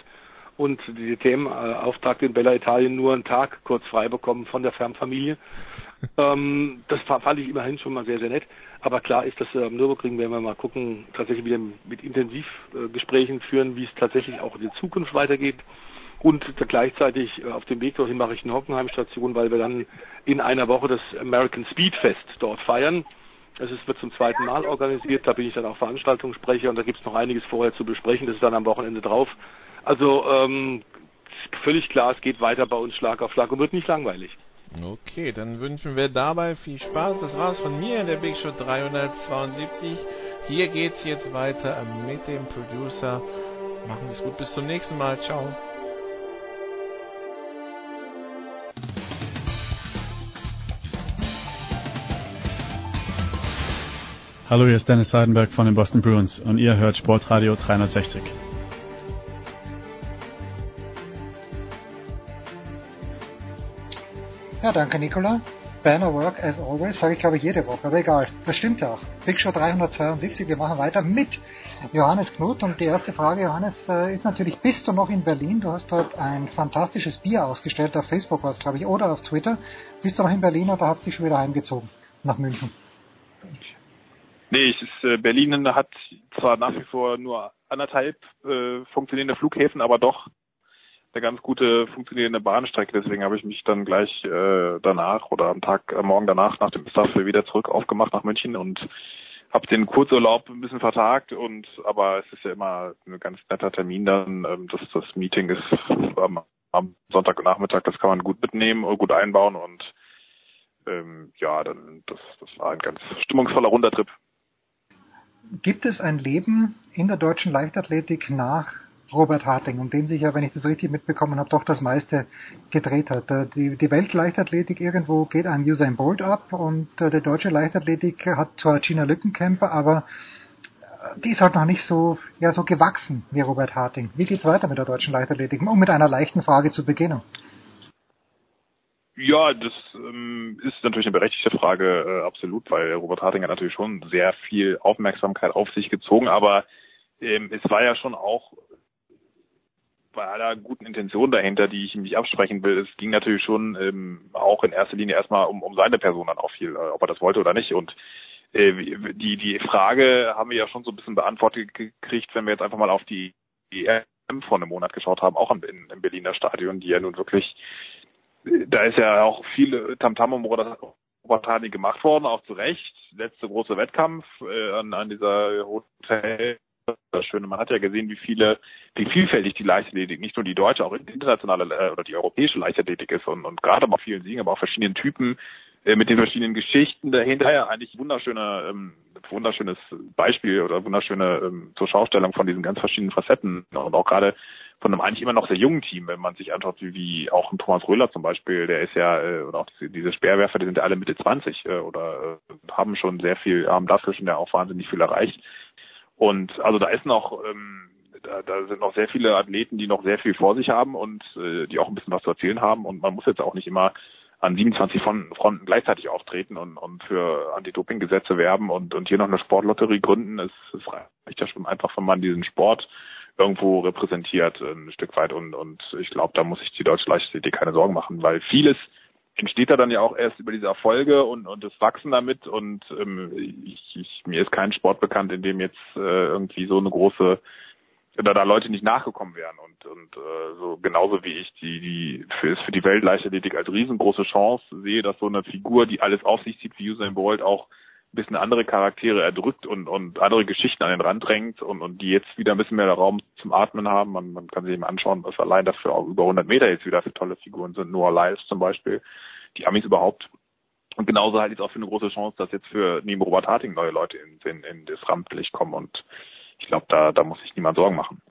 und die DTM-Auftrag in Bella Italien nur einen Tag kurz frei bekommen von der Fernfamilie. ähm, das fand ich immerhin schon mal sehr, sehr nett. Aber klar ist, dass äh, am Nürburgring werden wir mal gucken, tatsächlich wieder mit Intensivgesprächen äh, führen, wie es tatsächlich auch in der Zukunft weitergeht. Und gleichzeitig äh, auf dem Weg dorthin mache ich eine Hockenheim-Station, weil wir dann in einer Woche das American Speed Fest dort feiern. Es wird zum zweiten Mal organisiert, da bin ich dann auch Veranstaltungssprecher und da gibt es noch einiges vorher zu besprechen, das ist dann am Wochenende drauf. Also ähm, völlig klar, es geht weiter bei uns Schlag auf Schlag und wird nicht langweilig. Okay, dann wünschen wir dabei viel Spaß. Das war's von mir in der Big Show 372. Hier geht's jetzt weiter mit dem Producer. Machen Sie es gut, bis zum nächsten Mal. Ciao. Hallo, hier ist Dennis Seidenberg von den Boston Bruins und ihr hört Sportradio 360. Ja, danke Nicola. Banner Work as always, sage ich glaube ich jede Woche, aber egal. Das stimmt ja auch. Big Show 372, wir machen weiter mit Johannes Knut und die erste Frage, Johannes, äh, ist natürlich, bist du noch in Berlin? Du hast dort ein fantastisches Bier ausgestellt, auf Facebook war es glaube ich, oder auf Twitter. Bist du noch in Berlin oder hast du dich schon wieder heimgezogen nach München? Nee, ich ist, äh, Berlin hat zwar nach wie vor nur anderthalb äh, funktionierende Flughäfen, aber doch eine ganz gute funktionierende Bahnstrecke. Deswegen habe ich mich dann gleich äh, danach oder am Tag, äh, morgen danach nach dem Staffel wieder zurück aufgemacht nach München und habe den Kurzurlaub ein bisschen vertagt und aber es ist ja immer ein ganz netter Termin dann. Ähm, das, das Meeting ist am, am Sonntagnachmittag, das kann man gut mitnehmen und gut einbauen und ähm, ja, dann das, das war ein ganz stimmungsvoller runder. Gibt es ein Leben in der deutschen Leichtathletik nach Robert Harting, um den sich ja, wenn ich das richtig mitbekommen habe, doch das meiste gedreht hat. Äh, die, die Weltleichtathletik irgendwo geht an Usain Bolt ab und äh, die deutsche Leichtathletik hat zwar Gina Lückenkämper, aber äh, die ist halt noch nicht so, ja, so gewachsen wie Robert Harting. Wie geht's weiter mit der deutschen Leichtathletik? Um mit einer leichten Frage zu beginnen. Ja, das ähm, ist natürlich eine berechtigte Frage, äh, absolut, weil Robert Harting hat natürlich schon sehr viel Aufmerksamkeit auf sich gezogen, aber ähm, es war ja schon auch bei aller guten Intention dahinter, die ich ihm nicht absprechen will, es ging natürlich schon ähm, auch in erster Linie erstmal um, um seine Person dann auch viel, äh, ob er das wollte oder nicht. Und äh, die, die Frage haben wir ja schon so ein bisschen beantwortet gekriegt, wenn wir jetzt einfach mal auf die EM vor einem Monat geschaut haben, auch im, im Berliner Stadion, die ja nun wirklich, da ist ja auch viel Tamtam um Robert gemacht worden, auch zu Recht. Letzte große Wettkampf äh, an, an dieser Hotel das Schöne. Man hat ja gesehen, wie viele, wie vielfältig die Leichtathletik, nicht nur die deutsche, auch internationale äh, oder die europäische Leichtathletik ist und, und gerade bei vielen Siegen, aber auch verschiedenen Typen äh, mit den verschiedenen Geschichten dahinter. Ja, eigentlich wunderschöne, ähm, wunderschönes Beispiel oder wunderschöne ähm, zur Schaustellung von diesen ganz verschiedenen Facetten und auch gerade von einem eigentlich immer noch sehr jungen Team, wenn man sich anschaut, wie, wie auch ein Thomas Röhler zum Beispiel, der ist ja, äh, oder auch diese, diese Speerwerfer, die sind ja alle Mitte 20 äh, oder äh, haben schon sehr viel, haben dafür schon ja auch wahnsinnig viel erreicht. Und also da ist noch, ähm, da, da sind noch sehr viele Athleten, die noch sehr viel vor sich haben und äh, die auch ein bisschen was zu erzählen haben. Und man muss jetzt auch nicht immer an 27 Fronten gleichzeitig auftreten und, und für Anti-Doping-Gesetze werben und, und hier noch eine Sportlotterie gründen. Es, es reicht ja schon einfach, wenn man diesen Sport irgendwo repräsentiert ein Stück weit. Und, und ich glaube, da muss sich die deutsche Leichtathletik keine Sorgen machen, weil vieles entsteht da dann ja auch erst über diese Erfolge und, und das Wachsen damit. Und ähm, ich, ich, mir ist kein Sport bekannt, in dem jetzt äh, irgendwie so eine große da da Leute nicht nachgekommen wären. Und und äh, so genauso wie ich die die für für die Weltleichtathletik als riesengroße Chance sehe, dass so eine Figur, die alles auf sich zieht wie Usain Bolt auch bisschen andere Charaktere erdrückt und und andere Geschichten an den Rand drängt und und die jetzt wieder ein bisschen mehr Raum zum Atmen haben. Man man kann sich eben anschauen, was allein dafür auch über 100 Meter jetzt wieder für tolle Figuren sind. Noah Lyles zum Beispiel, die Amis überhaupt. Und genauso halte ich es auch für eine große Chance, dass jetzt für neben Robert Harting neue Leute in, in, in das Rampenlicht kommen und ich glaube, da, da muss sich niemand Sorgen machen.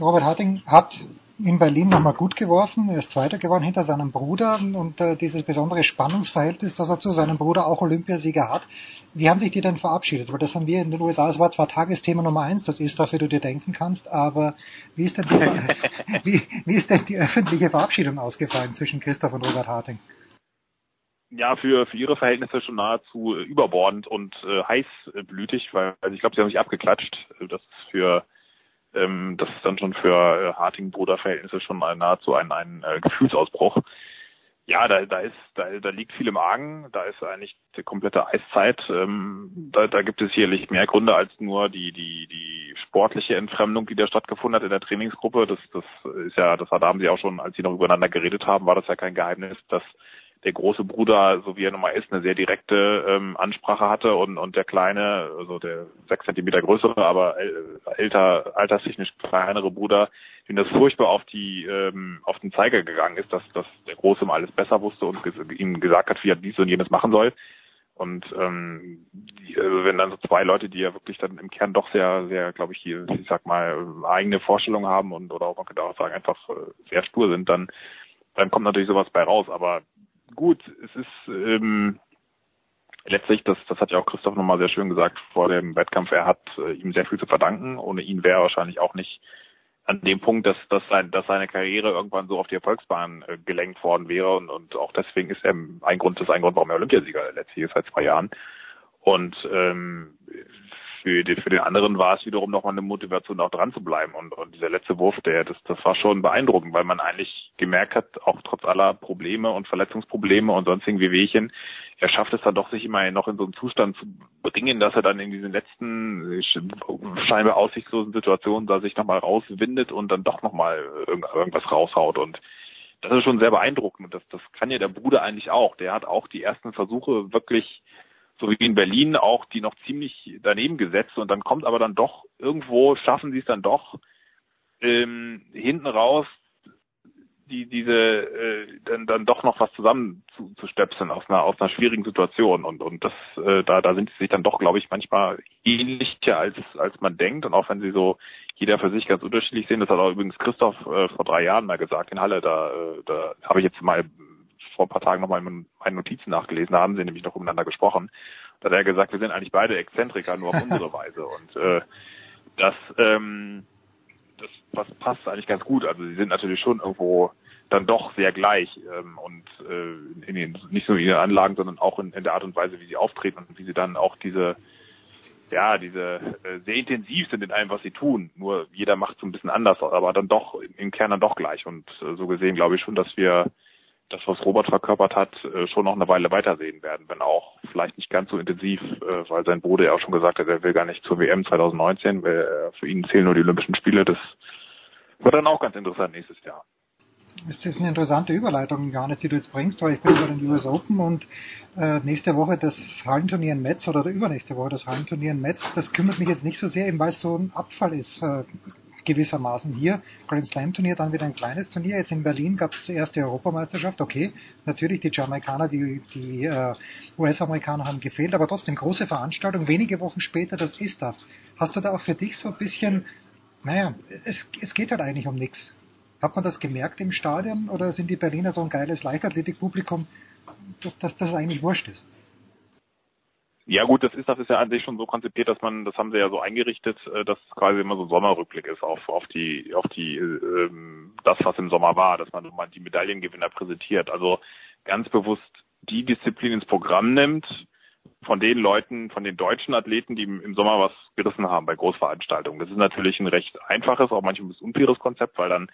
Robert Harting hat in Berlin nochmal gut geworfen. Er ist Zweiter geworden hinter seinem Bruder und äh, dieses besondere Spannungsverhältnis, das er zu seinem Bruder auch Olympiasieger hat. Wie haben sich die denn verabschiedet? Weil das haben wir in den USA, es war zwar Tagesthema Nummer eins, das ist, dafür du dir denken kannst, aber wie ist denn die, wie, wie ist denn die öffentliche Verabschiedung ausgefallen zwischen Christoph und Robert Harting? ja, für, für ihre Verhältnisse schon nahezu äh, überbordend und äh, heißblütig, weil also ich glaube, sie haben sich abgeklatscht. Das ist für ähm, das ist dann schon für äh, Harting-Bruder-Verhältnisse schon mal nahezu ein, ein äh, Gefühlsausbruch. Ja, da, da ist, da, da liegt viel im Argen, da ist eigentlich die komplette Eiszeit. Ähm, da, da gibt es sicherlich mehr Gründe als nur die, die, die sportliche Entfremdung, die da stattgefunden hat in der Trainingsgruppe. Das, das ist ja, das haben sie auch schon, als sie noch übereinander geredet haben, war das ja kein Geheimnis, dass der große Bruder, so wie er nun mal ist, eine sehr direkte ähm, Ansprache hatte und, und der kleine, also der sechs Zentimeter größere, aber älter, alterstechnisch kleinere Bruder, ihm das furchtbar auf die ähm, auf den Zeiger gegangen ist, dass, dass der Große mal alles besser wusste und ges ihm gesagt hat, wie er dies und jenes machen soll. Und ähm, die, also wenn dann so zwei Leute, die ja wirklich dann im Kern doch sehr, sehr, glaube ich, hier, ich sag mal, eigene Vorstellungen haben und oder auch man könnte auch sagen, einfach äh, sehr stur sind, dann dann kommt natürlich sowas bei raus. Aber gut, es ist ähm, letztlich, das, das hat ja auch Christoph nochmal sehr schön gesagt vor dem Wettkampf, er hat äh, ihm sehr viel zu verdanken. Ohne ihn wäre er wahrscheinlich auch nicht an dem Punkt, dass, dass, sein, dass seine Karriere irgendwann so auf die Erfolgsbahn äh, gelenkt worden wäre und, und auch deswegen ist er ein Grund, das ist ein Grund, warum er Olympiasieger letztlich ist seit zwei Jahren. Und ähm, für den, für den anderen war es wiederum nochmal eine Motivation, auch dran zu bleiben. Und, und dieser letzte Wurf, der, das, das war schon beeindruckend, weil man eigentlich gemerkt hat, auch trotz aller Probleme und Verletzungsprobleme und sonstigen Wehwehchen, er schafft es dann doch, sich immer noch in so einen Zustand zu bringen, dass er dann in diesen letzten scheinbar aussichtslosen Situationen da sich nochmal rauswindet und dann doch nochmal irgendwas raushaut. Und das ist schon sehr beeindruckend. Das, das kann ja der Bruder eigentlich auch. Der hat auch die ersten Versuche wirklich so wie in Berlin auch die noch ziemlich daneben gesetzt und dann kommt aber dann doch irgendwo schaffen sie es dann doch ähm, hinten raus die diese äh, dann dann doch noch was zusammen zu, zu stöpseln aus einer aus einer schwierigen Situation und und das äh, da da sind sie sich dann doch glaube ich manchmal ähnlicher als als man denkt und auch wenn sie so jeder für sich ganz unterschiedlich sehen das hat auch übrigens Christoph äh, vor drei Jahren mal gesagt in Halle da äh, da habe ich jetzt mal vor ein paar Tagen nochmal in meinen Notizen nachgelesen, da haben sie nämlich noch miteinander gesprochen. Da hat er gesagt, wir sind eigentlich beide Exzentriker, nur auf unsere Weise. Und äh, das, ähm, das, das passt eigentlich ganz gut. Also sie sind natürlich schon irgendwo dann doch sehr gleich ähm, und äh, in den, nicht nur in ihren Anlagen, sondern auch in, in der Art und Weise, wie sie auftreten und wie sie dann auch diese ja, diese äh, sehr intensiv sind in allem, was sie tun. Nur jeder macht so ein bisschen anders, aber dann doch im Kern dann doch gleich. Und äh, so gesehen glaube ich schon, dass wir das, was Robert verkörpert hat, äh, schon noch eine Weile weitersehen werden, wenn auch vielleicht nicht ganz so intensiv, äh, weil sein Bruder ja auch schon gesagt hat, er will gar nicht zur WM 2019, weil äh, für ihn zählen nur die Olympischen Spiele. Das wird dann auch ganz interessant nächstes Jahr. Das ist eine interessante Überleitung, Johannes, die du jetzt bringst, weil ich bin bei den US Open und äh, nächste Woche das Hallenturnier in Metz oder übernächste Woche das Hallenturnier in Metz, das kümmert mich jetzt nicht so sehr, eben weil es so ein Abfall ist. Äh, gewissermaßen hier. Grand Slam Turnier, dann wieder ein kleines Turnier. Jetzt in Berlin gab es die Europameisterschaft. Okay, natürlich die Jamaikaner, die, die äh, US-Amerikaner haben gefehlt, aber trotzdem große Veranstaltung. Wenige Wochen später das ISTA. Hast du da auch für dich so ein bisschen, naja, es, es geht halt eigentlich um nichts. Hat man das gemerkt im Stadion oder sind die Berliner so ein geiles Leichtathletikpublikum, dass das eigentlich wurscht ist? Ja gut, das ist das ist ja an sich schon so konzipiert, dass man, das haben sie ja so eingerichtet, äh, dass quasi immer so ein Sommerrückblick ist auf auf die auf die ähm, das was im Sommer war, dass man mal die Medaillengewinner präsentiert. Also ganz bewusst die Disziplin ins Programm nimmt von den Leuten, von den deutschen Athleten, die im Sommer was gerissen haben bei Großveranstaltungen. Das ist natürlich ein recht einfaches, auch manchmal ein bisschen unfaires Konzept, weil dann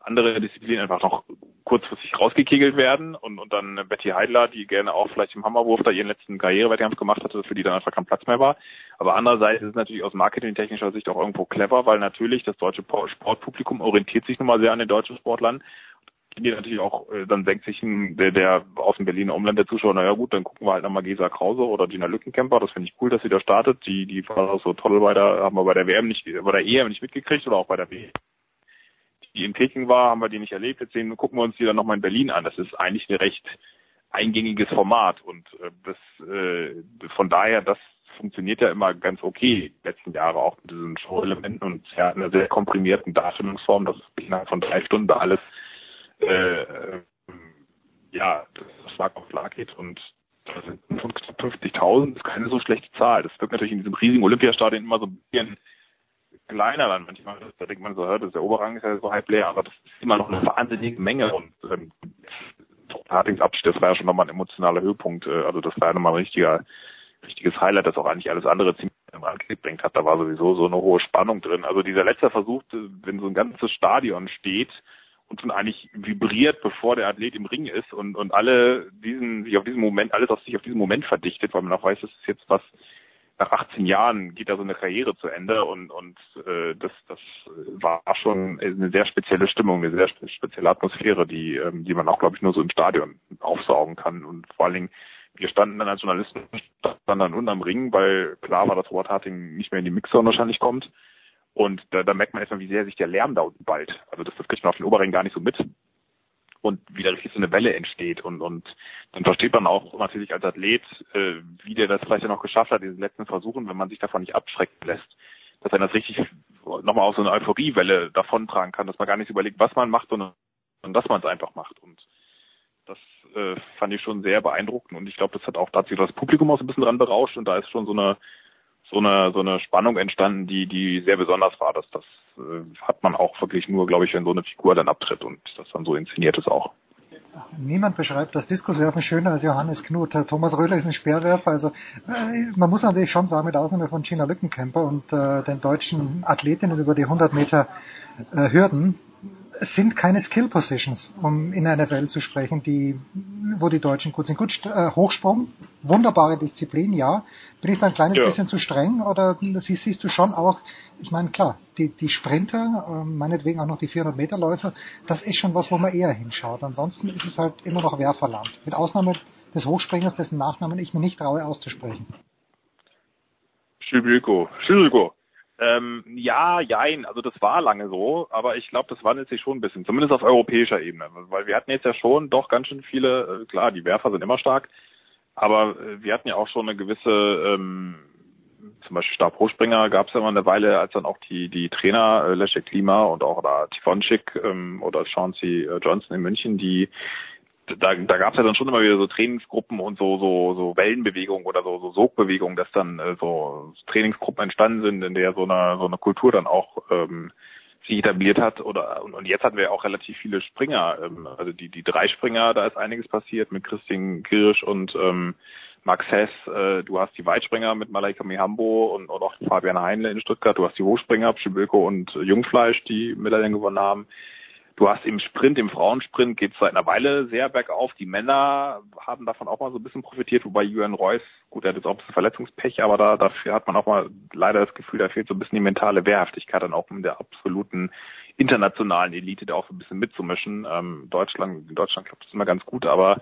andere Disziplinen einfach noch kurzfristig rausgekegelt werden und, und dann Betty Heidler, die gerne auch vielleicht im Hammerwurf da ihren letzten Karrierewettkampf gemacht hatte, für die dann einfach kein Platz mehr war. Aber andererseits ist es natürlich aus marketingtechnischer Sicht auch irgendwo clever, weil natürlich das deutsche Sportpublikum orientiert sich nun mal sehr an den deutschen Sportlern. Die natürlich auch, äh, dann denkt sich der, der aus dem Berliner Umland der Zuschauer, naja gut, dann gucken wir halt nochmal Gesa Krause oder Gina Lückenkämper, das finde ich cool, dass sie da startet, die, die war so toll bei der, haben wir bei der WM nicht, bei der EM nicht mitgekriegt oder auch bei der WM die in Peking war, haben wir die nicht erlebt. Jetzt sehen, gucken wir uns die dann nochmal in Berlin an. Das ist eigentlich ein recht eingängiges Format und äh, das äh, von daher, das funktioniert ja immer ganz okay, die letzten Jahre auch mit diesen Show-Elementen und ja, einer sehr komprimierten Darstellungsform, dass innerhalb von drei Stunden alles äh, ja, das Schlag auf Schlag geht und da sind von knapp 50.000 ist keine so schlechte Zahl. Das wirkt natürlich in diesem riesigen Olympiastadion immer so ein bisschen kleiner dann manchmal. Da denkt man so, hört, das der Oberrang ist ja so halb leer, aber das ist immer noch eine wahnsinnige Menge und ähm, Hartings Abschluss, das war ja schon nochmal ein emotionaler Höhepunkt. Äh, also das war ja nochmal ein richtiger, richtiges Highlight, das auch eigentlich alles andere ziemlich im Rand gebringt hat. Da war sowieso so eine hohe Spannung drin. Also dieser letzte Versuch, wenn so ein ganzes Stadion steht und schon eigentlich vibriert, bevor der Athlet im Ring ist und, und alle diesen, sich auf diesen Moment, alles auf sich auf diesen Moment verdichtet, weil man auch weiß, das ist jetzt was, nach 18 Jahren geht da so eine Karriere zu Ende und und äh, das das war schon eine sehr spezielle Stimmung, eine sehr spezielle Atmosphäre, die ähm, die man auch glaube ich nur so im Stadion aufsaugen kann und vor allen Dingen wir standen dann als Journalisten standen dann unten am Ring, weil klar war, dass Robert Harting nicht mehr in die Mixer wahrscheinlich kommt und da, da merkt man erstmal, wie sehr sich der Lärm da unten ballt. Also das, das kriegt man auf den Oberring gar nicht so mit und wieder richtig so eine Welle entsteht. Und und dann versteht man auch natürlich als Athlet, äh, wie der das vielleicht ja noch geschafft hat, diese letzten Versuchen, wenn man sich davon nicht abschrecken lässt, dass er das richtig nochmal auf so eine Euphoriewelle davontragen kann, dass man gar nicht überlegt, was man macht, sondern dass man es einfach macht. Und das äh, fand ich schon sehr beeindruckend. Und ich glaube, das hat auch dazu das Publikum auch so ein bisschen dran berauscht. Und da ist schon so eine so eine so eine Spannung entstanden, die die sehr besonders war. Das das äh, hat man auch wirklich nur, glaube ich, wenn so eine Figur dann abtritt und das dann so inszeniert ist auch. Niemand beschreibt das Diskuswerfen schöner als Johannes Knut. Thomas Röhler ist ein Speerwerfer. Also äh, man muss natürlich schon sagen, mit Ausnahme von Gina Lückenkämper und äh, den deutschen Athletinnen über die 100 Meter äh, Hürden es sind keine Skill Positions, um in einer Welt zu sprechen, die, wo die Deutschen gut sind. Gut, äh, Hochsprung, wunderbare Disziplin, ja. Bin ich da ein kleines ja. bisschen zu streng oder siehst, siehst du schon auch, ich meine, klar, die, die Sprinter, äh, meinetwegen auch noch die 400 Meter Läufer, das ist schon was, wo man eher hinschaut. Ansonsten ist es halt immer noch Werferland. Mit Ausnahme des Hochspringers, dessen Nachnamen ich mir nicht traue auszusprechen. Schibiko, Schibiko. Ähm, ja, jein, also das war lange so, aber ich glaube, das wandelt sich schon ein bisschen, zumindest auf europäischer Ebene, weil wir hatten jetzt ja schon doch ganz schön viele, äh, klar, die Werfer sind immer stark, aber äh, wir hatten ja auch schon eine gewisse, ähm, zum Beispiel Stabhochspringer gab es ja mal eine Weile, als dann auch die die Trainer äh, Leszek Klima und auch da Tivonchik ähm, oder Chauncey äh, Johnson in München, die da, da gab es ja dann schon immer wieder so Trainingsgruppen und so so so Wellenbewegungen oder so so Sogbewegungen, dass dann äh, so Trainingsgruppen entstanden sind, in der so eine so eine Kultur dann auch ähm, sich etabliert hat oder und, und jetzt hatten wir ja auch relativ viele Springer, ähm, also die die drei Springer, da ist einiges passiert mit Christian Kirsch und ähm, Max Hess, äh, du hast die Weitspringer mit Malaika Mihambo und, und auch Fabian Heinle in Stuttgart, du hast die Hochspringer, Pschibülko und Jungfleisch, die Medaillen gewonnen haben. Du hast im Sprint, im Frauensprint geht es seit einer Weile sehr bergauf. Die Männer haben davon auch mal so ein bisschen profitiert, wobei Jürgen Reus, gut, er hat jetzt auch ein bisschen Verletzungspech, aber da, dafür hat man auch mal leider das Gefühl, da fehlt so ein bisschen die mentale Wehrhaftigkeit dann auch in der absoluten internationalen Elite, da auch so ein bisschen mitzumischen. Ähm, Deutschland, in Deutschland klappt das immer ganz gut, aber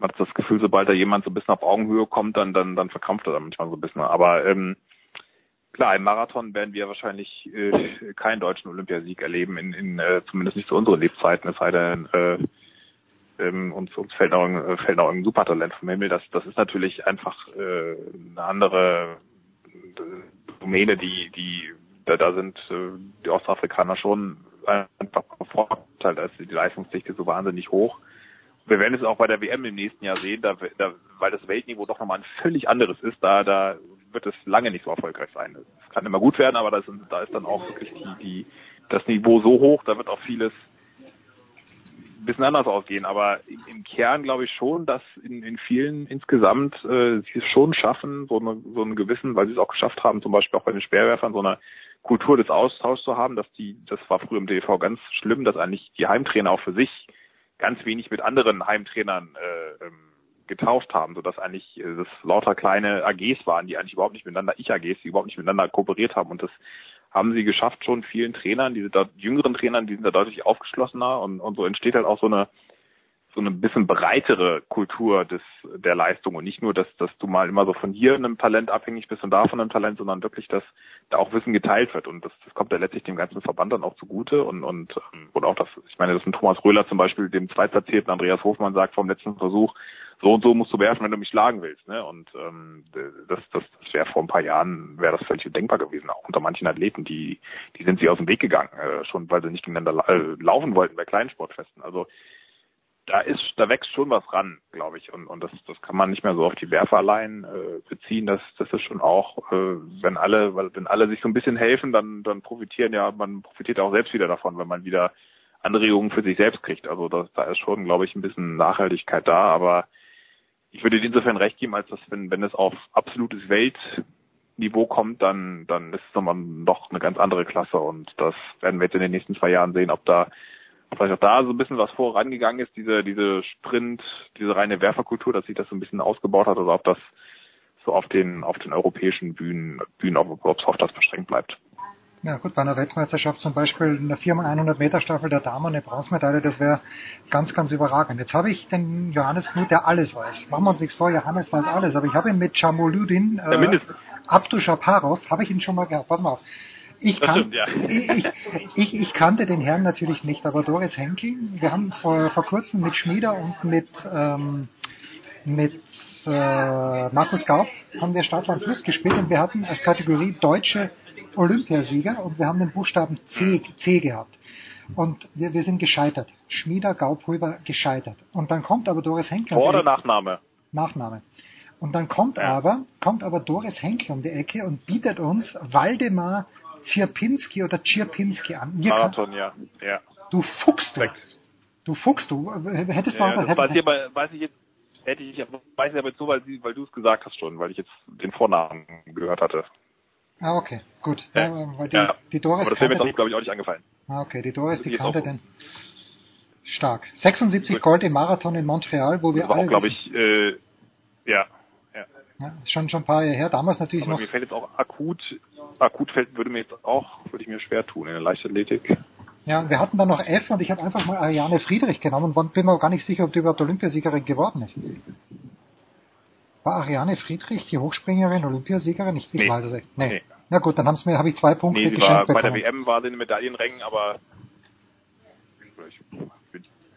man hat das Gefühl, sobald da jemand so ein bisschen auf Augenhöhe kommt, dann, dann, dann verkrampft er da manchmal so ein bisschen. Aber ähm, Klar, im Marathon werden wir wahrscheinlich äh, keinen deutschen Olympiasieg erleben, in, in äh, zumindest nicht zu unseren Lebzeiten, es sei denn, äh, ähm, uns, uns fällt noch, ein, fällt noch ein Supertalent vom Himmel. Das, das ist natürlich einfach äh, eine andere äh, Domäne, die, die da, da sind äh, die Ostafrikaner schon einfach Vorteil, da ist die Leistungsdichte so wahnsinnig hoch. Wir werden es auch bei der WM im nächsten Jahr sehen, da, da, weil das Weltniveau doch nochmal ein völlig anderes ist. Da, da wird es lange nicht so erfolgreich sein. Es kann immer gut werden, aber das da ist dann auch wirklich die, die, das Niveau so hoch, da wird auch vieles ein bisschen anders ausgehen. Aber im Kern glaube ich schon, dass in, in vielen insgesamt äh, sie es schon schaffen, so, eine, so einen gewissen, weil sie es auch geschafft haben, zum Beispiel auch bei den Speerwerfern, so eine Kultur des Austauschs zu haben, dass die, das war früher im DV ganz schlimm, dass eigentlich die Heimtrainer auch für sich ganz wenig mit anderen Heimtrainern äh, ähm, getauscht haben, sodass eigentlich äh, das lauter kleine AGs waren, die eigentlich überhaupt nicht miteinander, Ich-AGs, die überhaupt nicht miteinander kooperiert haben. Und das haben sie geschafft, schon vielen Trainern, diese jüngeren Trainern, die sind da deutlich aufgeschlossener und, und so entsteht halt auch so eine so eine bisschen breitere Kultur des der Leistung und nicht nur, dass dass du mal immer so von hier einem Talent abhängig bist und da von einem Talent, sondern wirklich, dass da auch Wissen geteilt wird und das, das kommt ja letztlich dem ganzen Verband dann auch zugute und und und ähm, auch das, ich meine, dass ein Thomas Röhler zum Beispiel dem zweitplatzierten Andreas Hofmann sagt vom letzten Versuch, so und so musst du werfen, wenn du mich schlagen willst. Ne? Und ähm, das, das, das wäre vor ein paar Jahren wäre das völlig denkbar gewesen, auch unter manchen Athleten, die die sind sie aus dem Weg gegangen, äh, schon weil sie nicht gegeneinander äh, laufen wollten bei kleinen Sportfesten. Also da ist, da wächst schon was ran, glaube ich, und und das das kann man nicht mehr so auf die Werfer allein äh, beziehen. Das das ist schon auch, äh, wenn alle, weil wenn alle sich so ein bisschen helfen, dann dann profitieren ja, man profitiert auch selbst wieder davon, wenn man wieder Anregungen für sich selbst kriegt. Also das, da ist schon, glaube ich, ein bisschen Nachhaltigkeit da, aber ich würde insofern recht geben, als dass wenn, wenn es auf absolutes Weltniveau kommt, dann, dann ist es nochmal noch eine ganz andere Klasse und das werden wir jetzt in den nächsten zwei Jahren sehen, ob da vielleicht auch da so ein bisschen was vorangegangen ist, diese, diese Sprint, diese reine Werferkultur, dass sich das so ein bisschen ausgebaut hat oder ob das so auf den, auf den europäischen Bühnen, Bühnen, ob es auf das beschränkt bleibt. Ja gut, bei einer Weltmeisterschaft zum Beispiel eine 4x100 Meter Staffel der Dame eine Bronzemedaille, das wäre ganz, ganz überragend. Jetzt habe ich den Johannes Knut, der alles weiß. Machen wir uns nichts vor, Johannes weiß alles, aber ich habe ihn mit Chamoludin, äh, Abdu Shaparov, habe ich ihn schon mal gehabt. Pass mal auf. Ich, kan stimmt, ja. ich, ich, ich, kannte den Herrn natürlich nicht, aber Doris Henkel, wir haben vor, vor kurzem mit Schmieder und mit, ähm, mit äh, Markus Gaub haben wir Stadtland Fluss gespielt und wir hatten als Kategorie deutsche Olympiasieger und wir haben den Buchstaben C, C gehabt. Und wir, wir sind gescheitert. Schmieder, Gaupulver gescheitert. Und dann kommt aber Doris Henkel. Vor oder Nachname? Nachname. Und dann kommt ja. aber, kommt aber Doris Henkel um die Ecke und bietet uns Waldemar Zierpinski oder Czierpinski an. Mir Marathon, ja. ja. Du Fuchs, du. Du Fuchs, du. Hättest ja, du auch, hätte, weiß, ich aber, weiß ich jetzt, hätte ich, weiß ich aber jetzt so, weil, weil du es gesagt hast schon, weil ich jetzt den Vornamen gehört hatte. Ah, okay, gut. Ja, ja, die, ja. die Doris aber das wäre mir doch, glaube ich, auch nicht angefallen. Ah, okay, die Doris, die kannte den. Stark. 76 gut. Gold im Marathon in Montreal, wo wir alle. glaube ich, äh, ja. Ja. Schon schon ein paar Jahre her. Damals natürlich aber noch. Mir fällt jetzt auch akut, akut fällt, würde mir jetzt auch, würde ich mir schwer tun in der Leichtathletik. Ja, wir hatten dann noch F und ich habe einfach mal Ariane Friedrich genommen und bin mir auch gar nicht sicher, ob die überhaupt Olympiasiegerin geworden ist. War Ariane Friedrich die Hochspringerin, Olympiasiegerin? Ich, ich nee. Nee. nee. Na gut, dann mir, habe ich zwei Punkte nee, geschenkt war, bekommen. Bei der WM war sie in den Medaillenrängen, aber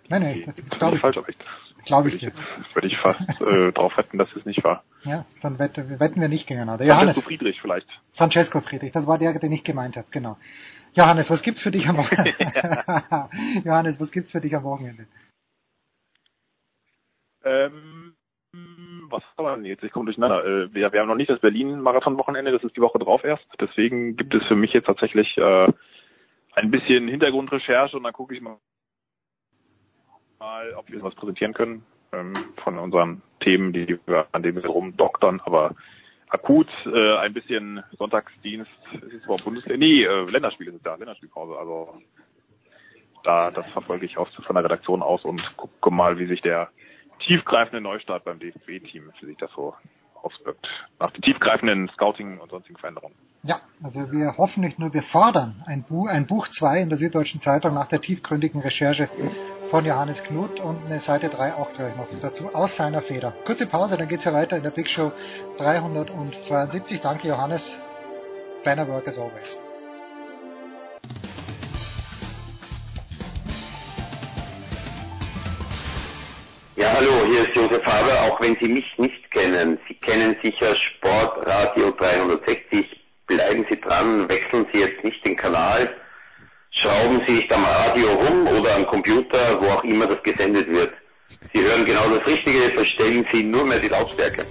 Nein, nein, das glaube ich, falsch, aber ich, glaube ich, ich würde ich fast äh, darauf wetten, dass es nicht war. Ja, dann wette, wetten wir nicht gegeneinander. Johannes. Francesco Friedrich vielleicht. Francesco Friedrich, das war der, den ich gemeint habe, genau. Johannes, was gibt's für dich am Wochenende? Johannes, was gibt's für dich am Wochenende? Ähm, was haben wir denn jetzt? Ich komme durcheinander. Äh, wir, wir haben noch nicht das Berlin-Marathon-Wochenende, das ist die Woche drauf erst. Deswegen gibt es für mich jetzt tatsächlich äh, ein bisschen Hintergrundrecherche und dann gucke ich mal, mal, ob wir was präsentieren können ähm, von unseren Themen, die wir, an denen wir rumdoktern. Aber akut äh, ein bisschen Sonntagsdienst, ist es überhaupt Bundesliga? Nee, äh, Länderspiel ist da, Länderspielpause. Also da das verfolge ich auch von der Redaktion aus und gucke mal, wie sich der tiefgreifende Neustart beim DFB-Team, wie sich das so auswirkt. Nach den tiefgreifenden Scouting und sonstigen Veränderungen. Ja, also wir hoffen nicht nur, wir fordern ein Buch, ein Buch 2 in der Süddeutschen Zeitung nach der tiefgründigen Recherche von Johannes Knut und eine Seite 3 auch gleich noch dazu aus seiner Feder. Kurze Pause, dann geht's ja weiter in der Big Show 372. Danke Johannes. Banner work as always. Ja, hallo, hier ist Josef Haber, auch wenn Sie mich nicht kennen. Sie kennen sicher Sportradio 360. Bleiben Sie dran, wechseln Sie jetzt nicht den Kanal, schrauben Sie nicht am Radio rum oder am Computer, wo auch immer das gesendet wird. Sie hören genau das Richtige, verstellen Sie nur mehr die Lautstärke.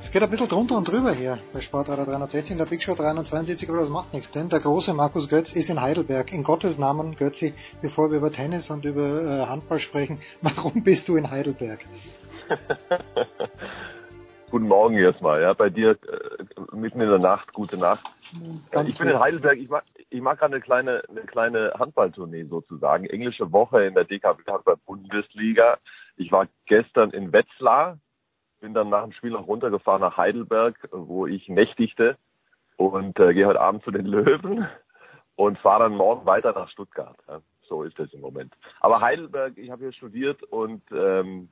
Es geht ein bisschen drunter und drüber hier bei Sportradar 360 in der Big Show 372, aber das macht nichts, denn der große Markus Götz ist in Heidelberg. In Gottes Namen, Götzi, bevor wir über Tennis und über äh, Handball sprechen, warum bist du in Heidelberg? Guten Morgen erstmal, ja, bei dir äh, mitten in der Nacht, gute Nacht. Ganz ich bin in Heidelberg, ich mag, ich mag gerade eine kleine, eine kleine Handballtournee sozusagen. Englische Woche in der DKB Handball Bundesliga. Ich war gestern in Wetzlar, bin dann nach dem Spiel noch runtergefahren nach Heidelberg, wo ich nächtigte und äh, gehe heute Abend zu den Löwen und fahre dann morgen weiter nach Stuttgart. Ja. So ist das im Moment. Aber Heidelberg, ich habe hier studiert und ähm,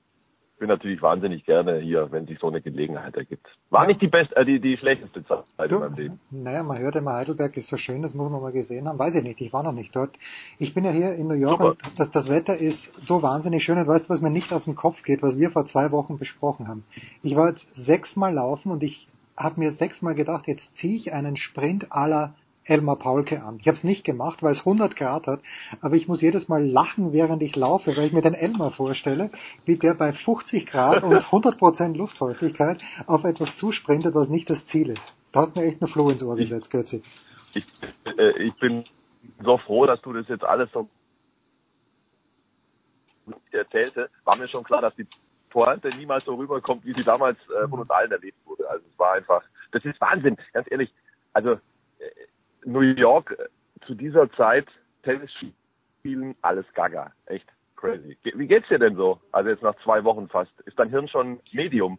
bin natürlich wahnsinnig gerne hier, wenn sich so eine Gelegenheit ergibt. War nicht die beste, äh, die, die schlechteste Zeit Du, in meinem Leben. Naja, man hört immer, Heidelberg ist so schön, das muss man mal gesehen haben. Weiß ich nicht, ich war noch nicht dort. Ich bin ja hier in New York Super. und das, das Wetter ist so wahnsinnig schön und weißt du, was mir nicht aus dem Kopf geht, was wir vor zwei Wochen besprochen haben. Ich war jetzt sechsmal laufen und ich habe mir sechsmal gedacht, jetzt ziehe ich einen Sprint la Elmar Paulke an. Ich habe es nicht gemacht, weil es 100 Grad hat, aber ich muss jedes Mal lachen, während ich laufe, weil ich mir den Elmar vorstelle, wie der bei 50 Grad und 100% Luftfeuchtigkeit auf etwas zusprintet, was nicht das Ziel ist. Da hast du mir echt eine Floh ins Ohr gesetzt, Götzi. Ich, äh, ich bin so froh, dass du das jetzt alles so erzählte. War mir schon klar, dass die Pointe niemals so rüberkommt, wie sie damals äh, von uns allen erlebt wurde. Also es war einfach, das ist Wahnsinn, ganz ehrlich. Also New York äh, zu dieser Zeit, Tennis spielen, alles gaga. Echt crazy. Wie geht's dir denn so? Also jetzt nach zwei Wochen fast. Ist dein Hirn schon Medium?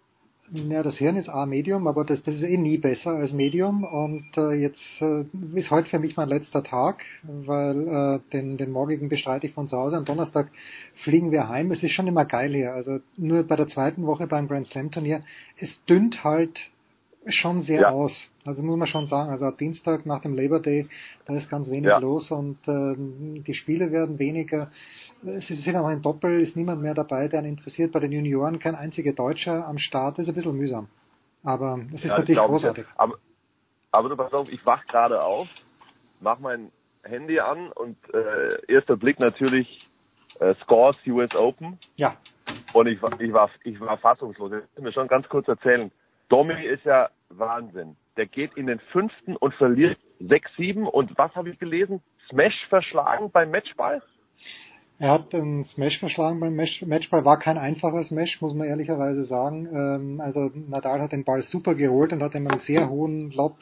Ja, das Hirn ist A Medium, aber das, das ist eh nie besser als Medium. Und äh, jetzt äh, ist heute für mich mein letzter Tag, weil äh, den, den morgigen bestreite ich von zu Hause. Am Donnerstag fliegen wir heim. Es ist schon immer geil hier. Also nur bei der zweiten Woche beim Grand Slam Turnier, es dünnt halt schon sehr Ja. aus. Also muss man schon sagen. Also Dienstag nach dem Labor Day, da ist ganz wenig Ja. los und ähm, die Spiele werden weniger. Es sind auch ein Doppel, ist niemand mehr dabei, der einen interessiert. Bei den Junioren kein einziger Deutscher am Start, ist ein bisschen mühsam. Aber es ist Ja, natürlich glaub ich großartig. Aber, aber du pass auf, ich wach gerade auf, mach mein Handy an und äh, erster Blick natürlich äh, Scores US Open. Ja. Und ich, war- ich war ich war fassungslos. Ich will mir schon ganz kurz erzählen. Domi ist ja Wahnsinn. Der geht in den fünften und verliert 6-7 und was habe ich gelesen? Smash verschlagen beim Matchball? Er hat einen Smash verschlagen beim Match Matchball, war kein einfacher Smash, muss man ehrlicherweise sagen. Ähm, also Nadal hat den Ball super geholt und hat ihm einen sehr hohen Lob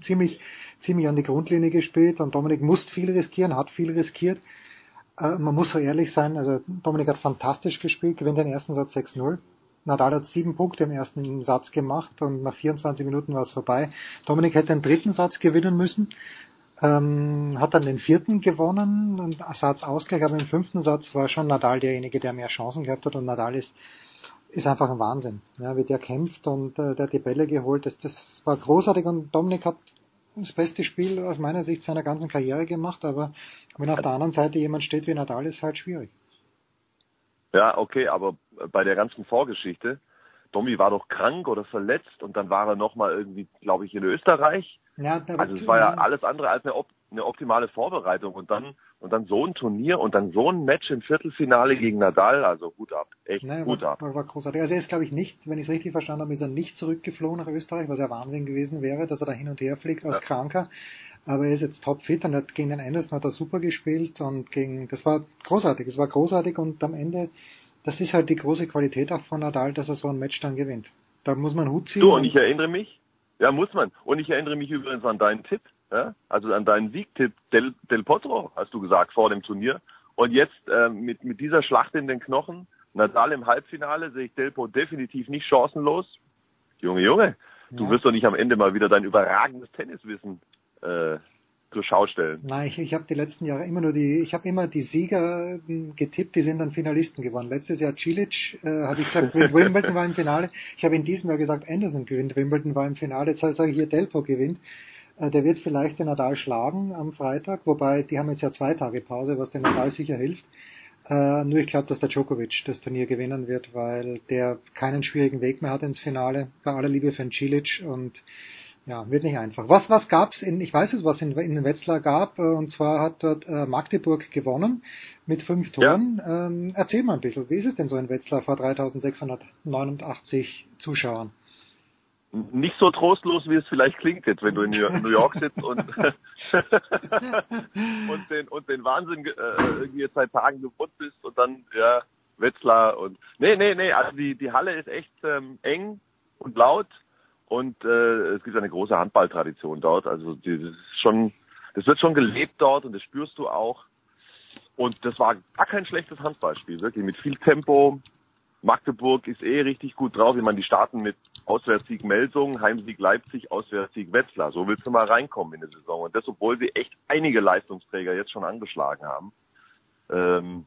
ziemlich, ziemlich an die Grundlinie gespielt und Dominik musste viel riskieren, hat viel riskiert. Äh, man muss so ehrlich sein, also Dominik hat fantastisch gespielt, gewinnt den ersten Satz 6-0. Nadal hat sieben Punkte im ersten Satz gemacht und nach 24 Minuten war es vorbei. Dominik hätte den dritten Satz gewinnen müssen. Ähm, hat dann den vierten gewonnen und Satz Ausgleich, aber im fünften Satz war schon Nadal derjenige, der mehr Chancen gehabt hat und Nadal ist, ist einfach ein Wahnsinn, ja, wie der kämpft und äh, der hat die Bälle geholt, das, das war großartig und Dominik hat das beste Spiel aus meiner Sicht seiner ganzen Karriere gemacht, aber wenn auf der anderen Seite jemand steht wie Nadal, ist halt schwierig. Ja, okay, aber bei der ganzen Vorgeschichte, Domi war doch krank oder verletzt und dann war er nochmal irgendwie, glaube ich, in Österreich. Ja, Also es war ja alles andere als eine, op eine optimale Vorbereitung und dann und dann so ein Turnier und dann so ein Match im Viertelfinale gegen Nadal, also Hut ab, echt Naja, Hut war, ab. war, war großartig. Also er ist, glaube ich, nicht, wenn ich es richtig verstanden habe, ist er nicht zurückgeflogen nach Österreich, was ja Wahnsinn gewesen wäre, dass er da hin und her fliegt als Ja. Kranker. Aber er ist jetzt topfit und hat gegen den Anderson hat er super gespielt und gegen, das war großartig, es war großartig und am Ende, das ist halt die große Qualität auch von Nadal, dass er so ein Match dann gewinnt. Da muss man Hut ziehen. Du und ich erinnere mich, ja muss man und ich erinnere mich übrigens an deinen Tipp, ja? also an deinen Siegtipp Del, Del Potro, hast du gesagt vor dem Turnier und jetzt äh, mit mit dieser Schlacht in den Knochen, Nadal im Halbfinale sehe ich Delpo definitiv nicht chancenlos. Junge, Junge, du Ja. wirst doch nicht am Ende mal wieder dein überragendes Tenniswissen äh, zur Schau stellen. Nein, ich, ich habe die letzten Jahre immer nur die, ich habe immer die Sieger ähm, getippt, die sind dann Finalisten geworden. Letztes Jahr Cilic, äh, habe ich gesagt, Wimbledon war im Finale. Ich habe in diesem Jahr gesagt, Anderson gewinnt, Wimbledon war im Finale. Jetzt sage ich hier, Delpo gewinnt. Äh, der wird vielleicht den Nadal schlagen am Freitag, wobei die haben jetzt ja zwei Tage Pause, was dem Nadal sicher hilft. Äh, nur ich glaube, dass der Djokovic das Turnier gewinnen wird, weil der keinen schwierigen Weg mehr hat ins Finale. Bei aller Liebe für den Cilic und ja, wird nicht einfach. Was, was gab's in, ich weiß es, was in, in Wetzlar gab, äh, und zwar hat dort äh, Magdeburg gewonnen mit fünf Toren. Ähm, erzähl mal ein bisschen, wie ist es denn so in Wetzlar vor 3689 Zuschauern? Nicht so trostlos, wie es vielleicht klingt jetzt, wenn du in New York sitzt und, und den und den Wahnsinn äh, irgendwie jetzt seit Tagen gewohnt bist und dann ja Wetzlar und nee nee nee also die die Halle ist echt ähm, eng und laut und äh, es gibt eine große Handballtradition dort also die, das ist schon das wird schon gelebt dort und das spürst du auch und das war gar kein schlechtes Handballspiel wirklich mit viel Tempo Magdeburg ist eh richtig gut drauf. Ich meine, die starten mit Auswärtssieg Melsung, Heimsieg Leipzig, Auswärtssieg Wetzlar. So willst du mal reinkommen in die Saison. Und das, obwohl sie echt einige Leistungsträger jetzt schon angeschlagen haben. Ähm,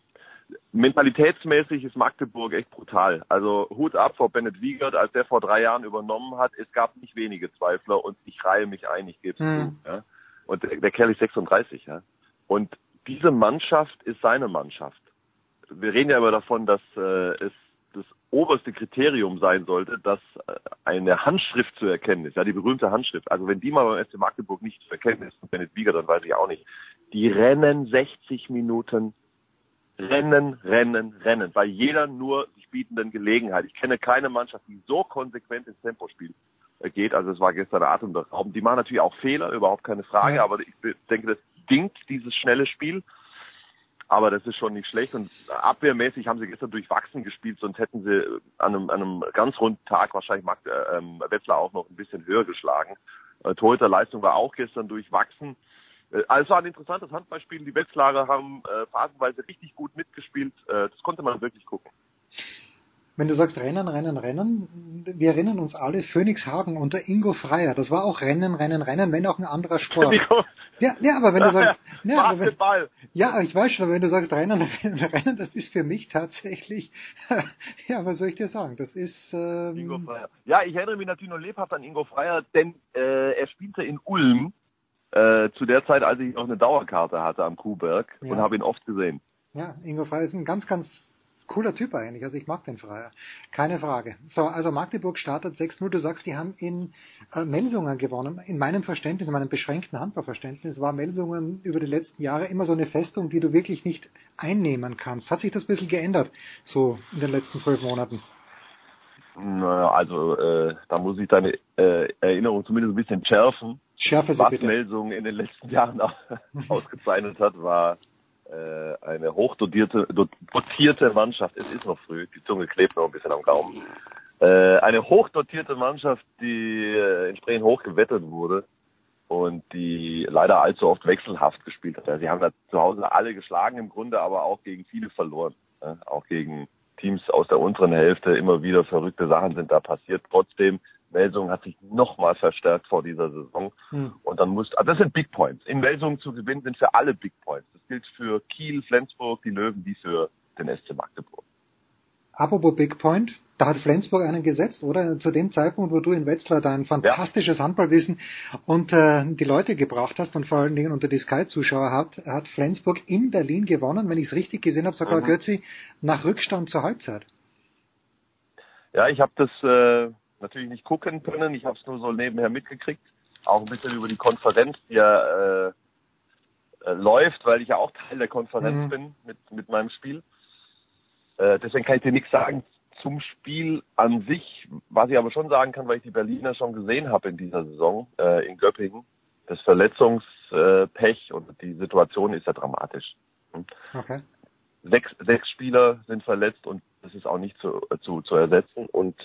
mentalitätsmäßig ist Magdeburg echt brutal. Also Hut ab vor Bennett Wiegert, als der vor drei Jahren übernommen hat. Es gab nicht wenige Zweifler und ich reihe mich ein, ich gebe es Hm. zu. Ja. Und der, der Kerl ist 36. Ja. Und diese Mannschaft ist seine Mannschaft. Wir reden ja immer davon, dass äh, es das oberste Kriterium sein sollte, dass äh, eine Handschrift zu erkennen ist, ja, die berühmte Handschrift. Also wenn die mal beim FC Magdeburg nicht zu erkennen ist, Bennett Wiegert, dann weiß ich auch nicht. Die rennen 60 Minuten Rennen, Rennen, Rennen. Bei jeder nur sich bietenden Gelegenheit. Ich kenne keine Mannschaft, die so konsequent ins Tempospiel äh, geht. Also es war gestern atemberaubend. Die machen natürlich auch Fehler, überhaupt keine Frage. Aber ich denke, das dingt dieses schnelle Spiel. Aber das ist schon nicht schlecht. Und abwehrmäßig haben sie gestern durchwachsen gespielt, sonst hätten sie an einem, an einem ganz runden Tag wahrscheinlich Mag, äh, ähm, Wetzlar auch noch ein bisschen höher geschlagen. Äh, Torhüterleistung war auch gestern durchwachsen. Äh, Also ein interessantes Handballspiel. Die Wetzlarer haben äh, phasenweise richtig gut mitgespielt. Äh, das konnte man wirklich gucken. Wenn du sagst Rennen, Rennen, Rennen, wir erinnern uns alle, Phoenix Hagen unter Ingo Freier, das war auch Rennen, Rennen, Rennen, wenn auch ein anderer Sport. Ja, ja, aber wenn du sagst, ja, aber wenn, ja, ich weiß schon, aber wenn du sagst Rennen, Rennen, Rennen, das ist für mich tatsächlich, ja, was soll ich dir sagen, das ist, Ingo ähm, Freier. Ja, ich erinnere mich natürlich noch lebhaft an Ingo Freier, denn äh, er spielte in Ulm äh, zu der Zeit, als ich noch eine Dauerkarte hatte am Kuhberg Ja. und habe ihn oft gesehen. ja, Ingo Freier ist ein ganz, ganz cooler Typ eigentlich, also ich mag den Freier, keine Frage. So, also Magdeburg startet 6-0, du sagst, die haben in äh, Melsungen gewonnen. In meinem Verständnis, in meinem beschränkten Handballverständnis war Melsungen über die letzten Jahre immer so eine Festung, die du wirklich nicht einnehmen kannst. Hat sich das ein bisschen geändert, so in den letzten zwölf Monaten? Naja, also äh, da muss ich deine äh, Erinnerung zumindest ein bisschen schärfen. Schärfe sie Was bitte. Melsungen in den letzten Jahren ausgezeichnet hat, war eine hochdotierte do- dotierte Mannschaft. Es ist noch früh, die Zunge klebt noch ein bisschen am Gaumen. Äh, eine hochdotierte Mannschaft, die äh, entsprechend hoch gewettet wurde und die leider allzu oft wechselhaft gespielt hat. Sie haben da zu Hause alle geschlagen im Grunde, aber auch gegen viele verloren. Auch gegen Teams aus der unteren Hälfte immer wieder verrückte Sachen sind da passiert. Trotzdem, Melsungen hat sich nochmal verstärkt vor dieser Saison. Hm. Und dann muss, also das sind Big Points. In Melsungen zu gewinnen sind für alle Big Points. Das gilt für Kiel, Flensburg, die Löwen, wie für den SC Magdeburg. Apropos Big Point, da hat Flensburg einen gesetzt, oder? Zu dem Zeitpunkt, wo du in Wetzlar dein fantastisches Handballwissen unter die Leute gebracht hast und vor allen Dingen unter die Sky-Zuschauer hat, hat Flensburg in Berlin gewonnen, wenn ich es richtig gesehen habe, sogar Mhm. Götzi, nach Rückstand zur Halbzeit. Ja, ich habe das äh, natürlich nicht gucken können. Ich habe es nur so nebenher mitgekriegt. Auch ein bisschen über die Konferenz, die ja äh, äh, läuft, weil ich ja auch Teil der Konferenz Mhm. bin mit, mit meinem Spiel. Äh, deswegen kann ich dir nichts sagen zum Spiel an sich. Was ich aber schon sagen kann, weil ich die Berliner schon gesehen habe in dieser Saison äh, in Göppingen. Das Verletzungspech und die Situation ist ja dramatisch. Okay. Sechs, sechs Spieler sind verletzt und das ist auch nicht zu, zu, zu ersetzen. Und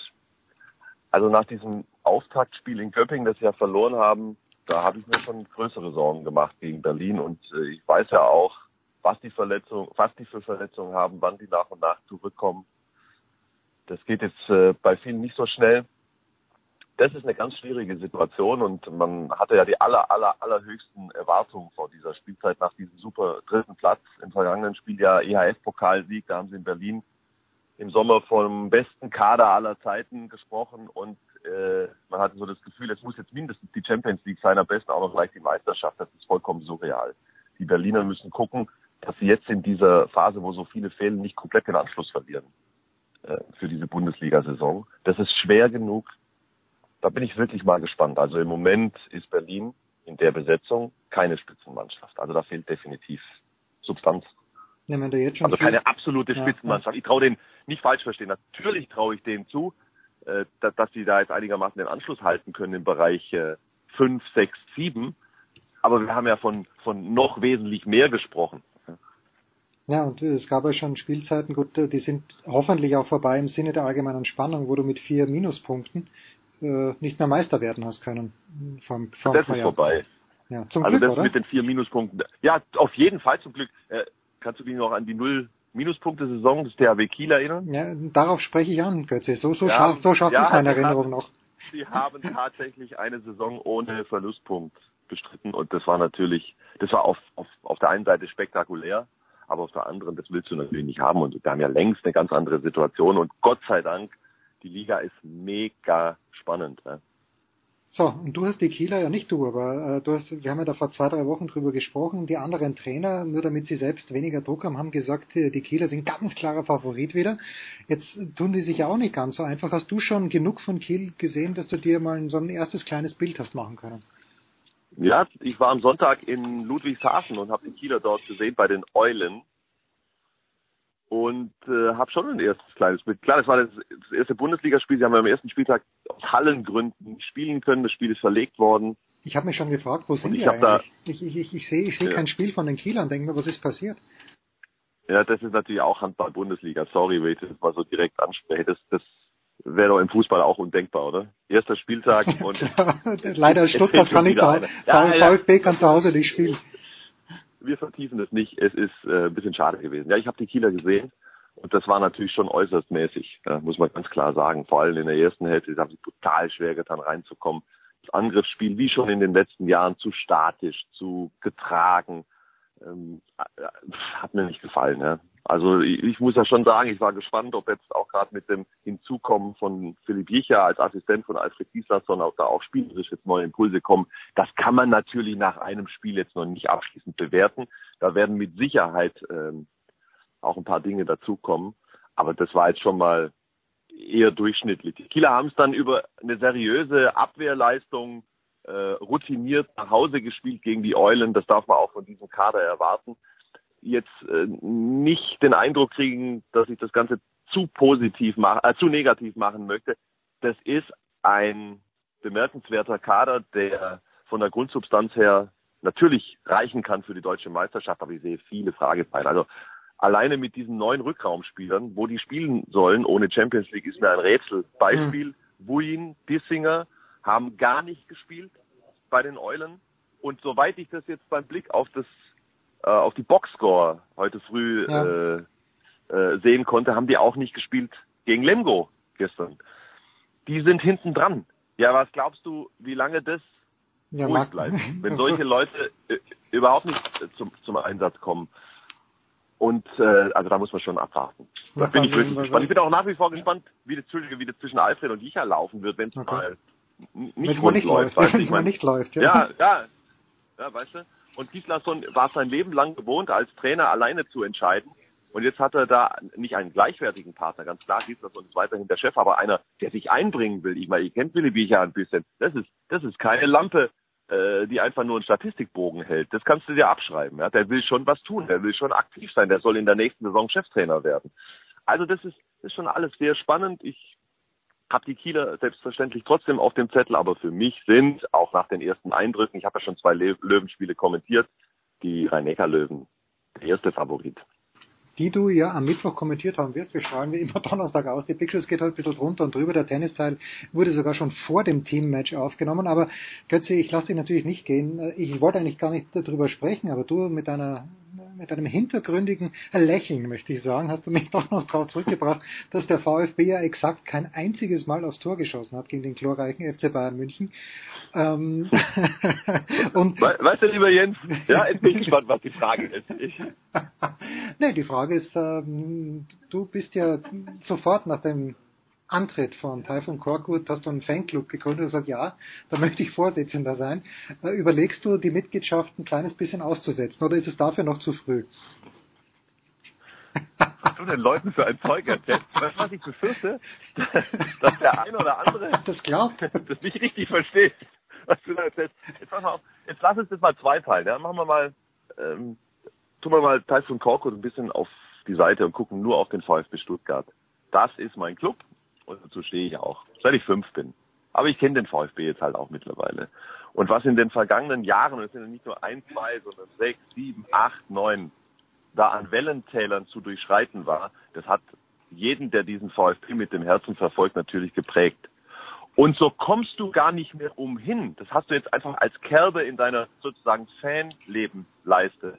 also nach diesem Auftaktspiel in Göppingen, das sie ja verloren haben, da habe ich mir schon größere Sorgen gemacht gegen Berlin. Und äh, ich weiß ja auch, was die Verletzung, was die für Verletzungen haben, wann die nach und nach zurückkommen. Das geht jetzt äh, bei vielen nicht so schnell. Das ist eine ganz schwierige Situation und man hatte ja die aller, aller, allerhöchsten Erwartungen vor dieser Spielzeit nach diesem super dritten Platz im vergangenen Spiel ja EHF-Pokalsieg. Da haben sie in Berlin im Sommer vom besten Kader aller Zeiten gesprochen und äh, man hatte so das Gefühl, es muss jetzt mindestens die Champions League sein, am besten auch noch gleich die Meisterschaft. Das ist vollkommen surreal. Die Berliner müssen gucken, dass sie jetzt in dieser Phase, wo so viele fehlen, nicht komplett den Anschluss verlieren äh, für diese Bundesliga-Saison. Das ist schwer genug. Da bin ich wirklich mal gespannt. Also im Moment ist Berlin in der Besetzung keine Spitzenmannschaft. Also da fehlt definitiv Substanz. Ja, Also keine absolute Ja, Spitzenmannschaft. Ich traue denen nicht falsch verstehen. Natürlich traue ich denen zu, äh, da- dass sie da jetzt einigermaßen den Anschluss halten können im Bereich äh, 5, 6, 7. Aber wir haben ja von, von noch wesentlich mehr gesprochen. Ja, und es gab ja schon Spielzeiten, gut, die sind hoffentlich auch vorbei im Sinne der allgemeinen Spannung, wo du mit vier Minuspunkten äh, nicht mehr Meister werden hast können. Vom, vom das ist Vorjahr. vorbei. Ja, zum also Glück, das oder? mit den vier Minuspunkten. Ja, auf jeden Fall zum Glück. Äh, kannst du dich noch an die Null Minuspunkte-Saison des THW Kiel erinnern? Ja, darauf spreche ich an, Götze. So, so Ja, scharf, so scharf ja, ist meine Erinnerung haben- noch. Sie haben tatsächlich eine Saison ohne Verlustpunkt bestritten und das war natürlich, das war auf, auf, auf der einen Seite spektakulär, aber auf der anderen, das willst du natürlich nicht haben. Und wir haben ja längst eine ganz andere Situation. Und Gott sei Dank, die Liga ist mega spannend. Ja. So, und du hast die Kieler, ja nicht du, aber äh, du hast, wir haben ja da vor zwei, drei Wochen drüber gesprochen, die anderen Trainer, nur damit sie selbst weniger Druck haben, haben gesagt, die Kieler sind ganz klarer Favorit wieder. Jetzt tun die sich ja auch nicht ganz so einfach. Hast du schon genug von Kiel gesehen, dass du dir mal so ein erstes kleines Bild hast machen können? Ja, ich war am Sonntag in Ludwigshafen und habe die Kieler dort gesehen bei den Eulen und äh, habe schon ein erstes kleines Bild. Klar, das war das, das erste Bundesligaspiel. Sie haben am ersten Spieltag aus Hallengründen spielen können. Das Spiel ist verlegt worden. Ich habe mich schon gefragt, wo sind die eigentlich? Da, ich, ich, ich, ich sehe ich seh ja. kein Spiel von den Kielern. Denke mir, was ist passiert? Ja, das ist natürlich auch Handball-Bundesliga. Sorry, wenn ich das mal so direkt anspreche. Das, das wäre doch im Fußball auch undenkbar, oder? Erster Spieltag und leider Stuttgart kann nicht zu ja, VfB kann zu Hause nicht spielen wir vertiefen es nicht. Es ist äh, ein bisschen schade gewesen. Ja, ich habe die Kieler gesehen und das war natürlich schon äußerst mäßig, ja, muss man ganz klar sagen. Vor allem in der ersten Hälfte haben sie total schwer getan, reinzukommen. Das Angriffsspiel, wie schon in den letzten Jahren, zu statisch, zu getragen, ähm, äh, hat mir nicht gefallen. Ja. Also ich, muss ja schon sagen, ich war gespannt, ob jetzt auch gerade mit dem Hinzukommen von Philipp Jicher als Assistent von Alfred Gislason auch da auch spielerisch jetzt neue Impulse kommen. Das kann man natürlich nach einem Spiel jetzt noch nicht abschließend bewerten. Da werden mit Sicherheit ähm, auch ein paar Dinge dazukommen. Aber das war jetzt schon mal eher durchschnittlich. Die Kieler haben es dann über eine seriöse Abwehrleistung äh, routiniert nach Hause gespielt gegen die Eulen. Das darf man auch von diesem Kader erwarten jetzt äh, nicht den Eindruck kriegen, dass ich das Ganze zu positiv machen, äh, zu negativ machen möchte. Das ist ein bemerkenswerter Kader, der von der Grundsubstanz her natürlich reichen kann für die deutsche Meisterschaft, aber ich sehe viele Fragezeichen. Also alleine mit diesen neuen Rückraumspielern, wo die spielen sollen ohne Champions League, ist mir ein Rätsel. Beispiel, mhm. Wuin, Dissinger haben gar nicht gespielt bei den Eulen. Und soweit ich das jetzt beim Blick auf das äh, auf die Boxscore heute früh ja. äh, äh, sehen konnte, haben die auch nicht gespielt gegen Lemgo gestern. Die sind hinten dran. Ja, was glaubst du, wie lange das ja, ruhig bleibt, wenn solche Leute äh, überhaupt nicht äh, zum, zum Einsatz kommen? Und äh, also da muss man schon abwarten. Da bin ich wirklich gespannt. Ich bin auch nach wie vor gespannt, wie das, wie das zwischen Alfred und Licha laufen wird, wenn es okay. mal nicht nicht läuft. läuft. ich mein, nicht läuft, ja. ja, ja, ja, weißt du. Und Gislason war sein Leben lang gewohnt, als Trainer alleine zu entscheiden. Und jetzt hat er da nicht einen gleichwertigen Partner, ganz klar, Gislason ist weiterhin der Chef, aber einer, der sich einbringen will. Ich meine, ihr kennt Willi Biecher ein bisschen. Das ist, das ist keine Lampe, äh, die einfach nur einen Statistikbogen hält. Das kannst du dir abschreiben. Ja? Der will schon was tun, der will schon aktiv sein, der soll in der nächsten Saison Cheftrainer werden. Also das ist, das ist schon alles sehr spannend. Ich habe die Kieler selbstverständlich trotzdem auf dem Zettel, aber für mich sind, auch nach den ersten Eindrücken, ich habe ja schon zwei Löwenspiele kommentiert, die Rhein-Neckar-Löwen der erste Favorit die du ja am Mittwoch kommentiert haben wirst. Wir strahlen wie immer Donnerstag aus. Die Pictures geht halt ein bisschen drunter und drüber. Der Tennisteil wurde sogar schon vor dem Teammatch aufgenommen. Aber Götze, ich lasse dich natürlich nicht gehen. Ich wollte eigentlich gar nicht darüber sprechen, aber du mit deiner mit einem hintergründigen Lächeln, möchte ich sagen, hast du mich doch noch darauf zurückgebracht, dass der VfB ja exakt kein einziges Mal aufs Tor geschossen hat gegen den glorreichen FC Bayern München. Ähm und weißt du, lieber Jens, ja, jetzt bin ich gespannt, was die Frage ist. Ich nee, die Frage ist, ähm, du bist ja sofort nach dem Antritt von Taifun Korkut hast du einen Fanclub gegründet und gesagt, ja, da möchte ich Vorsitzender sein. Äh, überlegst du, die Mitgliedschaft ein kleines bisschen auszusetzen oder ist es dafür noch zu früh? Was du den Leuten für ein Zeug erzählst? Weißt du, was ich befürchte? Dass der eine oder andere das, glaubt. das nicht richtig versteht, was du da erzählst. Jetzt, pass mal auf, jetzt lass uns das mal zweiteilen. Ja? Machen wir mal, ähm, tun wir mal Typhoon Korkut ein bisschen auf die Seite und gucken nur auf den VfB Stuttgart. Das ist mein Club und dazu stehe ich auch, seit ich fünf bin. Aber ich kenne den VfB jetzt halt auch mittlerweile. Und was in den vergangenen Jahren, und es sind ja nicht nur ein, zwei, sondern sechs, sieben, acht, neun, da an Wellentälern zu durchschreiten war, das hat jeden, der diesen VfB mit dem Herzen verfolgt, natürlich geprägt. Und so kommst du gar nicht mehr umhin. Das hast du jetzt einfach als Kerbe in deiner sozusagen Fanlebensleiste.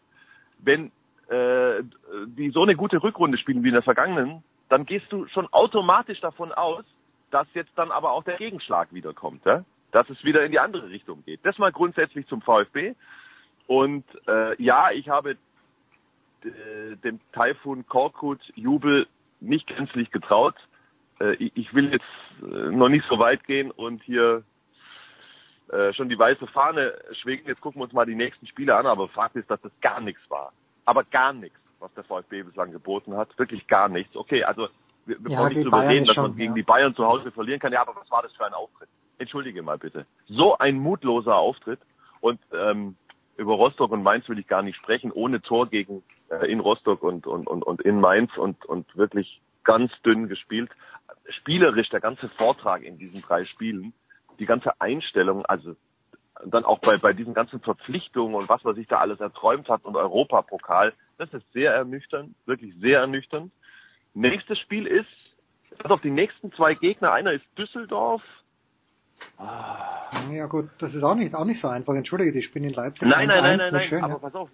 Wenn äh, die so eine gute Rückrunde spielen wie in der vergangenen, dann gehst du schon automatisch davon aus, dass jetzt dann aber auch der Gegenschlag wiederkommt, ja? dass es wieder in die andere Richtung geht. Das mal grundsätzlich zum VfB. Und äh, ja, ich habe äh, dem Taifun Korkut Jubel nicht gänzlich getraut. Äh, ich, will jetzt äh, noch nicht so weit gehen und hier äh, schon die weiße Fahne schwingen. Jetzt gucken wir uns mal die nächsten Spiele an, aber Fakt ist, dass das gar nichts war. Aber gar nichts, was der VfB bislang geboten hat. Wirklich gar nichts. Okay, also wir, wir Ja, brauchen nicht drüber Bayern reden, dass schon, man gegen ja. die Bayern zu Hause verlieren kann. Ja, aber was war das für ein Auftritt? Entschuldige mal bitte. So ein mutloser Auftritt. Und ähm, über Rostock und Mainz will ich gar nicht sprechen, ohne Tor gegen äh, in Rostock und, und, und, und in Mainz und, und wirklich ganz dünn gespielt. Spielerisch der ganze Vortrag in diesen drei Spielen, die ganze Einstellung, also dann auch bei, bei diesen ganzen Verpflichtungen und was man sich da alles erträumt hat und Europapokal, das ist sehr ernüchternd, wirklich sehr ernüchternd. Nächstes Spiel ist, pass auf, die nächsten zwei Gegner, einer ist Düsseldorf, Ja gut, das ist auch nicht, auch nicht so einfach. Entschuldige, die spielen in Leipzig. Nein, nein, 1-1, nein, nein, war nein, schön, aber ja. pass auf.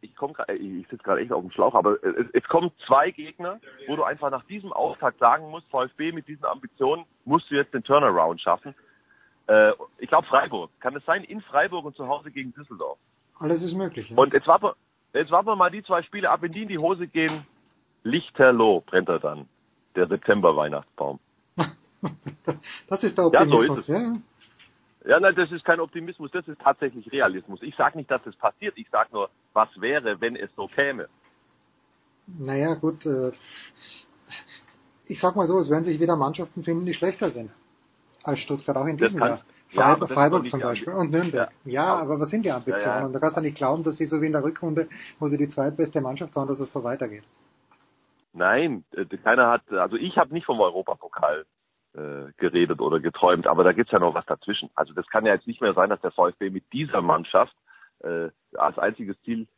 Ich komme ich sitze gerade echt auf dem Schlauch, aber es, es kommen zwei Gegner, wo du einfach nach diesem Auftakt sagen musst, VfB mit diesen Ambitionen musst du jetzt den Turnaround schaffen. Äh, ich glaube Freiburg. Kann es sein? In Freiburg und zu Hause gegen Düsseldorf. Alles ist möglich. Ja. Und jetzt wir, jetzt warten wir mal die zwei Spiele ab. Wenn die in die Hose gehen, Lichterloh brennt er dann. Der September-Weihnachtsbaum. Das ist der Ja, so Optimismus. ist es. ja. Ja, nein, das ist kein Optimismus, das ist tatsächlich Realismus. Ich sage nicht, dass es passiert, ich sage nur, was wäre, wenn es so käme. Naja, gut. Äh, ich sag mal so, es werden sich wieder Mannschaften finden, die schlechter sind als Stuttgart, auch in diesem Jahr. Ja, Freiburg, ist Freiburg zum Beispiel und Nürnberg. Ja, aber was sind die Ambitionen? Ja, ja. Da kannst du nicht glauben, dass sie so wie in der Rückrunde, wo sie die zweitbeste Mannschaft waren, dass es so weitergeht. Nein, äh, keiner hat, also ich habe nicht vom Europapokal äh, geredet oder geträumt, aber da gibt's ja noch was dazwischen. Also das kann ja jetzt nicht mehr sein, dass der VfB mit dieser Mannschaft äh, als einziges Ziel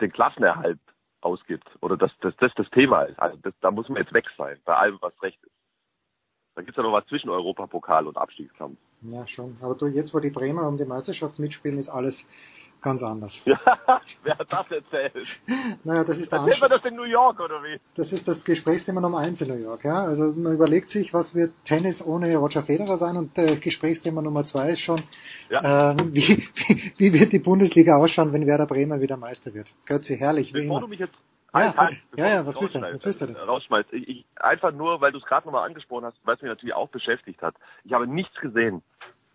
den Klassenerhalt ausgibt oder dass das, das das Thema ist. Also das, da muss man jetzt weg sein, bei allem, was recht ist. Da gibt's ja noch was zwischen Europapokal und Abstiegskampf. Ja, schon. Aber du, jetzt, wo die Bremer um die Meisterschaft mitspielen, ist alles ganz anders. Ja, wer hat das erzählt? Naja, das ist der Erzählt man das in New York oder wie? Das ist das Gesprächsthema Nummer eins in New York. Ja? Also man überlegt sich, was wird Tennis ohne Roger Federer sein und äh, Gesprächsthema Nummer zwei ist schon, Ja. ähm, wie, wie, wie wird die Bundesliga ausschauen, wenn Werder Bremen wieder Meister wird. Götzi, herrlich, Bevor du mich jetzt Ja, ja, ja, was willst du denn? Was willst du denn? äh, Rausschmeißt. Ich, ich, einfach nur, weil du es gerade nochmal angesprochen hast, weil es mich natürlich auch beschäftigt hat. Ich habe nichts gesehen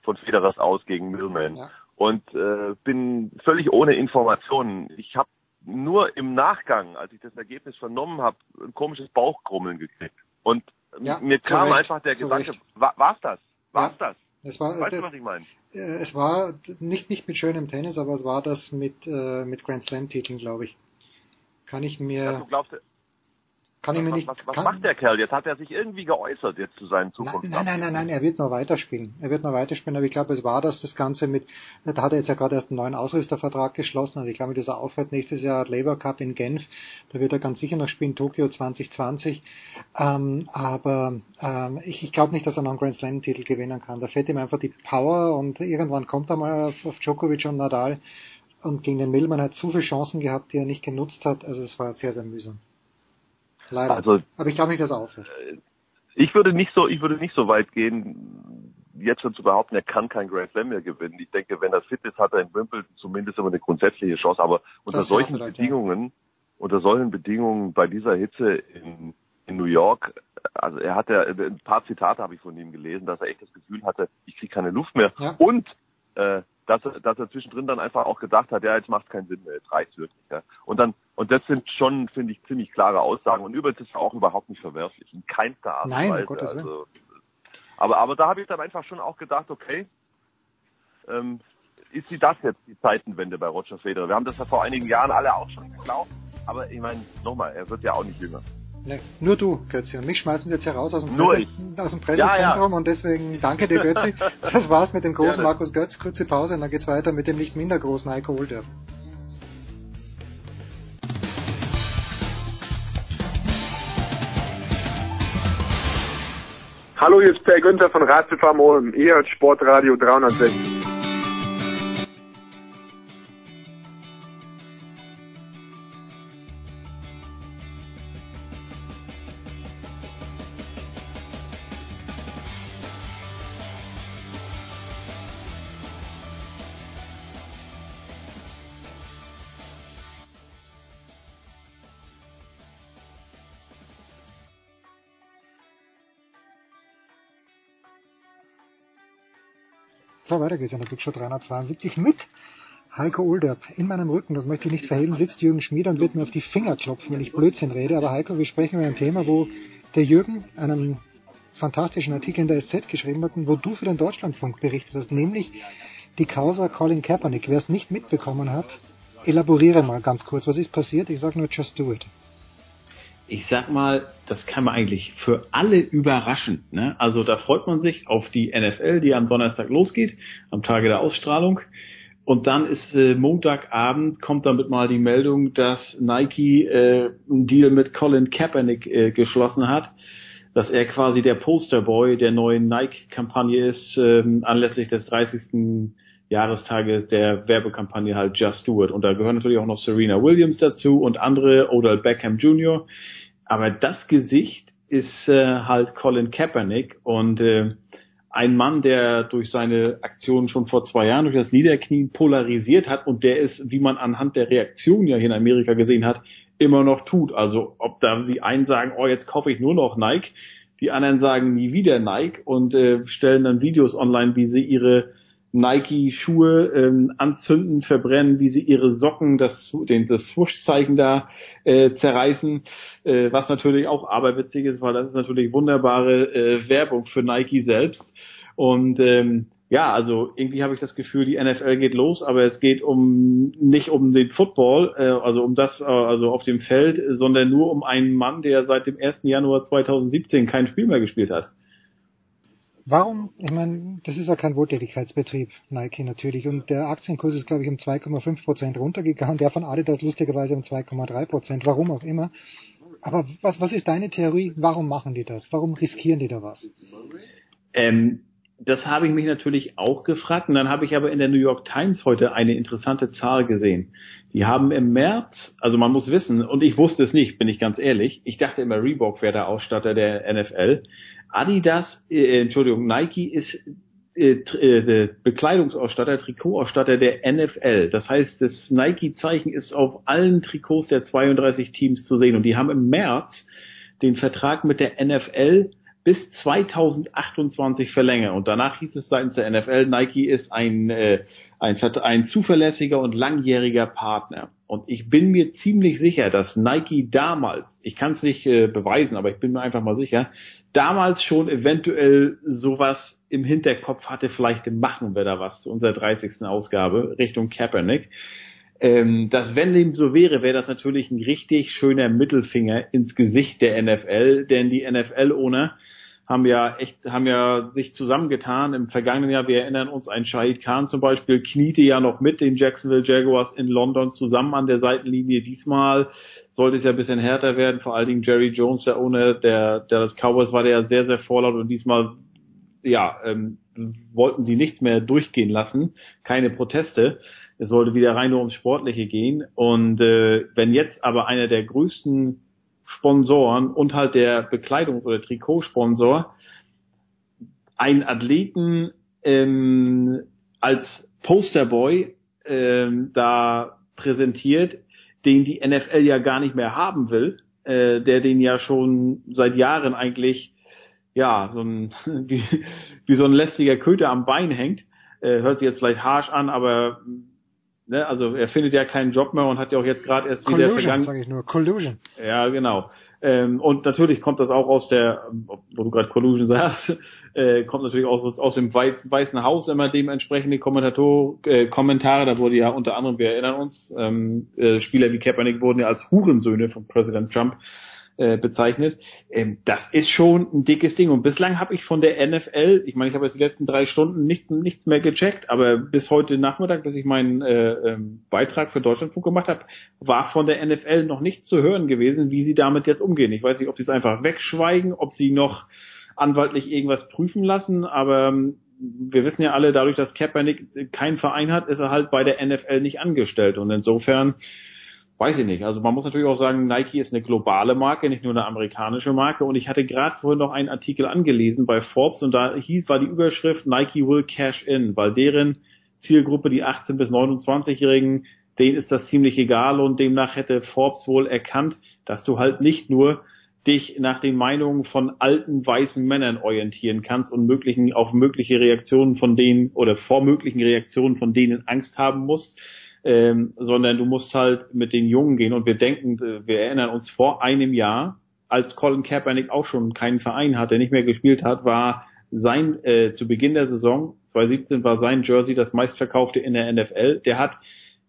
von Federers aus gegen Millman Ja. und äh, bin völlig ohne Informationen. Ich habe nur im Nachgang, als ich das Ergebnis vernommen habe, ein komisches Bauchkrummeln gekriegt. Und Ja, mir kam Recht, einfach der Gedanke, war, war's das? War's Ja. das? Es war, Weißt äh, du, was ich meine? äh, es war nicht, nicht mit schönem Tennis, aber es war das mit, äh, mit Grand Slam Titeln, glaube ich. Kann ich mir, Ja, glaubst, kann ich mir was, nicht, was, was kann, macht der Kerl? Jetzt hat er sich irgendwie geäußert jetzt zu seinen Zukunft. nein, nein, nein, nein, er wird noch weiterspielen. Er wird noch weiterspielen, aber ich glaube, es war das, das Ganze mit, da hat er jetzt ja gerade erst einen neuen Ausrüstervertrag geschlossen, also ich glaube, mit dieser Aufhört nächstes Jahr Labour Cup in Genf, da wird er ganz sicher noch spielen, Tokio 2020, ähm, aber ähm, ich, ich glaube nicht, dass er noch einen Grand Slam Titel gewinnen kann. Da fehlt ihm einfach die Power und irgendwann kommt er mal auf, auf Djokovic und Nadal und gegen den Millman hat zu viele Chancen gehabt, die er nicht genutzt hat, also es war sehr, sehr mühsam. Leider. Also aber ich glaube nicht, dass er aufhört. ich würde nicht so, ich würde nicht so weit gehen, jetzt schon zu behaupten, er kann kein Grand Slam mehr gewinnen. Ich denke, wenn er fit ist, hat er in Wimbledon zumindest immer eine grundsätzliche Chance. Aber unter Das ja, solchen vielleicht, ja. Bedingungen, unter solchen Bedingungen bei dieser Hitze in, in New York, also er hatte ein paar Zitate habe ich von ihm gelesen, dass er echt das Gefühl hatte, ich kriege keine Luft mehr. Ja. Und äh, dass er, dass er zwischendrin dann einfach auch gedacht hat, ja, jetzt macht keinen Sinn mehr, jetzt reicht's wirklich. Ja. Und dann, und das sind schon, finde ich, ziemlich klare Aussagen und übrigens ist er auch überhaupt nicht verwerflich, in keinster Art und Nein, Weise. Gottes Willen. also, aber, aber da habe ich dann einfach schon auch gedacht, okay, ähm, ist sie das jetzt die Zeitenwende bei Roger Federer? Wir haben das ja vor einigen Jahren alle auch schon geglaubt, aber ich meine, nochmal, er wird ja auch nicht jünger. Nee, nur du, Götzi. Und mich schmeißen sie jetzt heraus aus dem, Nur Presse, aus dem Pressezentrum und deswegen danke dir, Götzi. Das war's mit dem großen Gerne. Markus Götz. Kurze Pause und dann geht's weiter mit dem nicht minder großen Heiko Holder. Hallo, hier ist Per Günther von Ratiofarm Ulm. Ihr hört Sportradio 360. So, weiter geht's in der Big Show 372 mit Heiko Olderb. In meinem Rücken, das möchte ich nicht verhehlen, sitzt Jürgen Schmieder und wird mir auf die Finger klopfen, wenn ich Blödsinn rede. Aber Heiko, wir sprechen über ein Thema, wo der Jürgen einen fantastischen Artikel in der SZ geschrieben hat und wo du für den Deutschlandfunk berichtet hast, nämlich die Causa Colin Kaepernick. Wer es nicht mitbekommen hat, elaboriere mal ganz kurz. Was ist passiert? Ich sage nur, just do it ich sag mal, das kann man eigentlich für alle überraschen. Ne? Also da freut man sich auf die NFL, die am Donnerstag losgeht, am Tage der Ausstrahlung. Und dann ist äh, Montagabend, kommt damit mal die Meldung, dass Nike äh, einen Deal mit Colin Kaepernick äh, geschlossen hat, dass er quasi der Posterboy der neuen Nike-Kampagne ist, äh, anlässlich des 30. Jahrestages der Werbekampagne halt Just Do It. Und da gehören natürlich auch noch Serena Williams dazu und andere, Odell Beckham Jr. Aber das Gesicht ist äh, halt Colin Kaepernick und äh, ein Mann, der durch seine Aktionen schon vor zwei Jahren durch das Niederknien polarisiert hat und der ist, wie man anhand der Reaktion ja hier in Amerika gesehen hat, immer noch tut. Also ob da sie einen sagen, oh jetzt kaufe ich nur noch Nike, die anderen sagen nie wieder Nike und äh, stellen dann Videos online, wie sie ihre Nike-Schuhe ähm, anzünden, verbrennen, wie sie ihre Socken, das, den, das Swoosh-Zeichen da äh, zerreißen, äh, was natürlich auch aberwitzig ist, weil das ist natürlich wunderbare äh, Werbung für Nike selbst. Und ähm, ja, also irgendwie habe ich das Gefühl, die NFL geht los, aber es geht um nicht um den Football, äh, also um das, äh, also auf dem Feld, sondern nur um einen Mann, der seit dem 1. Januar 2017 kein Spiel mehr gespielt hat. Warum? Ich meine, das ist ja kein Wohltätigkeitsbetrieb, Nike natürlich. Und der Aktienkurs ist, glaube ich, um 2,5 Prozent runtergegangen. Der von Adidas lustigerweise um 2,3 Prozent. Warum auch immer. Aber was, was ist deine Theorie? Warum machen die das? Warum riskieren die da was? Ähm, das habe ich mich natürlich auch gefragt. Und dann habe ich aber in der New York Times heute eine interessante Zahl gesehen. Die haben im März, also man muss wissen, und ich wusste es nicht, bin ich ganz ehrlich, ich dachte immer Reebok wäre der Ausstatter der NFL. Adidas, äh, Entschuldigung, Nike ist äh, äh, Bekleidungsausstatter, Trikotausstatter der NFL. Das heißt, das Nike-Zeichen ist auf allen Trikots der 32 Teams zu sehen. Und die haben im März den Vertrag mit der NFL bis 2028 verlängern. Und danach hieß es seitens der NFL, Nike ist ein, äh, ein, ein zuverlässiger und langjähriger Partner. Und ich bin mir ziemlich sicher, dass Nike damals, ich kann es nicht äh, beweisen, aber ich bin mir einfach mal sicher, damals schon eventuell sowas im Hinterkopf hatte, vielleicht machen wir da was zu unserer 30. Ausgabe Richtung Kaepernick. Ähm, dass wenn dem so wäre, wäre das natürlich ein richtig schöner Mittelfinger ins Gesicht der NFL, denn die NFL-Owner haben ja echt, haben ja sich zusammengetan. Im vergangenen Jahr, wir erinnern uns, ein Shahid Khan zum Beispiel kniete ja noch mit den Jacksonville Jaguars in London zusammen an der Seitenlinie. Diesmal sollte es ja ein bisschen härter werden. Vor allen Dingen Jerry Jones, der Owner der, der des Cowboys, war der ja sehr, sehr vorlaut und diesmal, ja, ähm, wollten sie nichts mehr durchgehen lassen. Keine Proteste. Es sollte wieder rein nur ums Sportliche gehen. Und äh, wenn jetzt aber einer der größten Sponsoren und halt der Bekleidungs- oder Trikotsponsor einen Athleten ähm, als Posterboy ähm, da präsentiert, den die NFL ja gar nicht mehr haben will, äh, der den ja schon seit Jahren eigentlich ja so ein wie, wie so ein lästiger Köter am Bein hängt. Äh, hört sich jetzt vielleicht harsh an, aber ne, also er findet ja keinen Job mehr und hat ja auch jetzt gerade erst Collusion, wieder vergangen. Sag ich nur. Collusion. Ja, genau. Ähm, und natürlich kommt das auch aus der, wo du gerade Collusion sagst, äh, kommt natürlich auch aus, aus dem Weiß, Weißen Haus immer dementsprechende Kommentator, äh, Kommentare. Da wurde ja unter anderem, wir erinnern uns, ähm, äh, Spieler wie Kaepernick wurden ja als Hurensöhne von Präsident Trump äh, bezeichnet. Ähm, das ist schon ein dickes Ding. Und bislang habe ich von der NFL, ich meine, ich habe jetzt die letzten drei Stunden nichts, nichts mehr gecheckt, aber bis heute Nachmittag, bis ich meinen äh, ähm, Beitrag für Deutschlandfunk gemacht habe, war von der NFL noch nichts zu hören gewesen, wie sie damit jetzt umgehen. Ich weiß nicht, ob sie es einfach wegschweigen, ob sie noch anwaltlich irgendwas prüfen lassen, aber ähm, wir wissen ja alle, dadurch, dass Kaepernick keinen Verein hat, ist er halt bei der NFL nicht angestellt. Und insofern weiß ich nicht. Also man muss natürlich auch sagen, Nike ist eine globale Marke, nicht nur eine amerikanische Marke. Und ich hatte gerade vorhin noch einen Artikel angelesen bei Forbes und da hieß, war die Überschrift Nike will cash in, weil deren Zielgruppe, die 18 bis 29-Jährigen, denen ist das ziemlich egal und demnach hätte Forbes wohl erkannt, dass du halt nicht nur dich nach den Meinungen von alten weißen Männern orientieren kannst und möglichen auf mögliche Reaktionen von denen oder vor möglichen Reaktionen von denen Angst haben musst, ähm, sondern du musst halt mit den Jungen gehen und wir denken, äh, wir erinnern uns vor einem Jahr, als Colin Kaepernick auch schon keinen Verein hatte, nicht mehr gespielt hat, war sein äh, zu Beginn der Saison 2017 war sein Jersey das meistverkaufte in der NFL. Der hat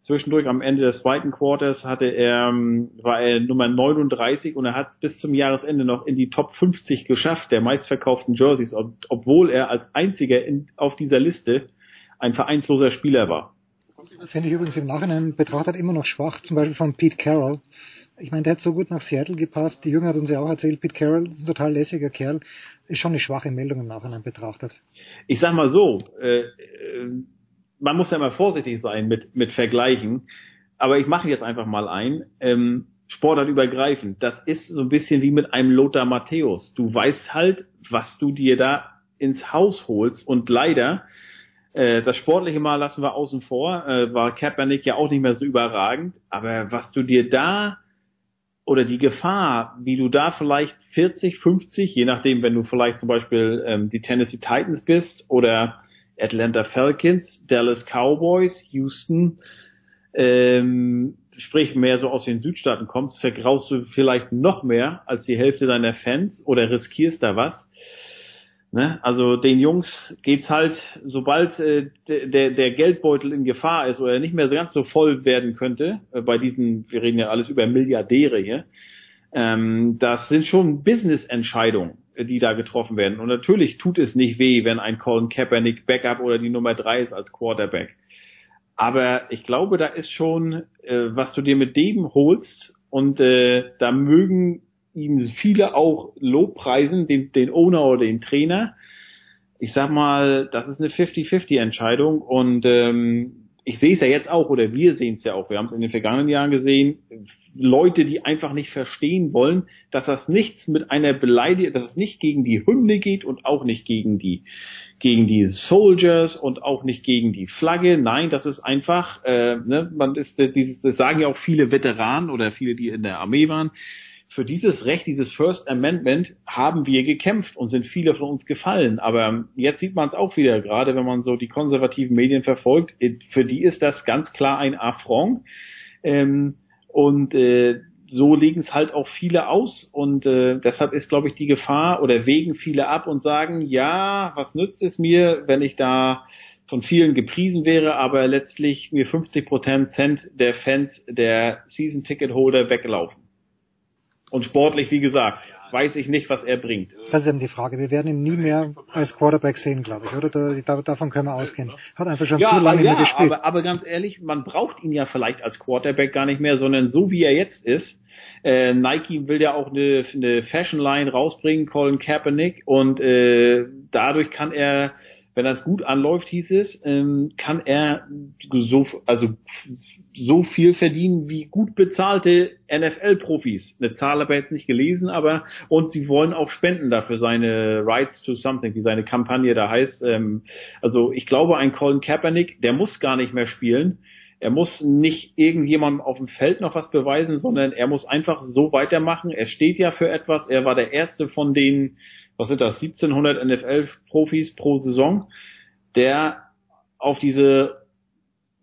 zwischendurch am Ende des zweiten Quarters hatte er ähm, war er Nummer 39 und er hat es bis zum Jahresende noch in die Top 50 geschafft der meistverkauften Jerseys, ob, obwohl er als einziger in, auf dieser Liste ein vereinsloser Spieler war. Finde ich übrigens im Nachhinein betrachtet immer noch schwach, zum Beispiel von Pete Carroll. Ich meine, der hat so gut nach Seattle gepasst. Die Jünger hat uns ja auch erzählt, Pete Carroll, ein total lässiger Kerl, ist schon eine schwache Meldung im Nachhinein betrachtet. Ich sag mal so, äh, äh, man muss ja immer vorsichtig sein mit, mit Vergleichen, aber ich mache jetzt einfach mal ein. Ähm, Sportartübergreifend, das ist so ein bisschen wie mit einem Lothar Matthäus. Du weißt halt, was du dir da ins Haus holst und leider das sportliche Mal lassen wir außen vor, äh, war Kaepernick ja auch nicht mehr so überragend, aber was du dir da oder die Gefahr, wie du da vielleicht 40, 50, je nachdem, wenn du vielleicht zum Beispiel ähm, die Tennessee Titans bist oder Atlanta Falcons, Dallas Cowboys, Houston, ähm, sprich mehr so aus den Südstaaten kommst, vergraust du vielleicht noch mehr als die Hälfte deiner Fans oder riskierst da was. Ne? Also den Jungs geht's halt, sobald äh, der, der Geldbeutel in Gefahr ist oder nicht mehr ganz so voll werden könnte, äh, bei diesen, wir reden ja alles über Milliardäre hier, ähm, das sind schon Business-Entscheidungen, die da getroffen werden. Und natürlich tut es nicht weh, wenn ein Colin Kaepernick Backup oder die Nummer drei ist als Quarterback. Aber ich glaube, da ist schon, äh, was du dir mit dem holst und äh, da mögen ihm viele auch Lobpreisen, den, den Owner oder den Trainer. Ich sag mal, das ist eine 50-50 Entscheidung und ähm, ich sehe es ja jetzt auch oder wir sehen es ja auch. Wir haben es in den vergangenen Jahren gesehen. Leute, die einfach nicht verstehen wollen, dass das nichts mit einer Beleidigung, dass es nicht gegen die Hymne geht und auch nicht gegen die gegen die Soldiers und auch nicht gegen die Flagge. Nein, das ist einfach, äh, ne, man ist dieses, das sagen ja auch viele Veteranen oder viele, die in der Armee waren für dieses Recht, dieses First Amendment haben wir gekämpft und sind viele von uns gefallen. Aber jetzt sieht man es auch wieder, gerade wenn man so die konservativen Medien verfolgt, für die ist das ganz klar ein Affront. Ähm, und äh, so legen es halt auch viele aus und äh, deshalb ist, glaube ich, die Gefahr oder wägen viele ab und sagen, ja, was nützt es mir, wenn ich da von vielen gepriesen wäre, aber letztlich mir 50 Prozent der Fans der Season Ticket Holder weglaufen. Und sportlich, wie gesagt, weiß ich nicht, was er bringt. Das ist eben die Frage. Wir werden ihn nie mehr als Quarterback sehen, glaube ich, oder? Da, davon können wir ausgehen. Hat einfach schon ja, zu lange ja, mehr gespielt. Aber, aber ganz ehrlich, man braucht ihn ja vielleicht als Quarterback gar nicht mehr, sondern so wie er jetzt ist. Äh, Nike will ja auch eine, eine Fashion Line rausbringen, Colin Kaepernick, und äh, dadurch kann er wenn das gut anläuft, hieß es, ähm, kann er so, also so viel verdienen wie gut bezahlte NFL-Profis. Eine Zahl habe ich jetzt nicht gelesen, aber und sie wollen auch spenden dafür seine Rights to Something, wie seine Kampagne da heißt. Ähm, also ich glaube, ein Colin Kaepernick, der muss gar nicht mehr spielen. Er muss nicht irgendjemandem auf dem Feld noch was beweisen, sondern er muss einfach so weitermachen. Er steht ja für etwas. Er war der erste von den was sind das, 1700 NFL-Profis pro Saison, der auf diese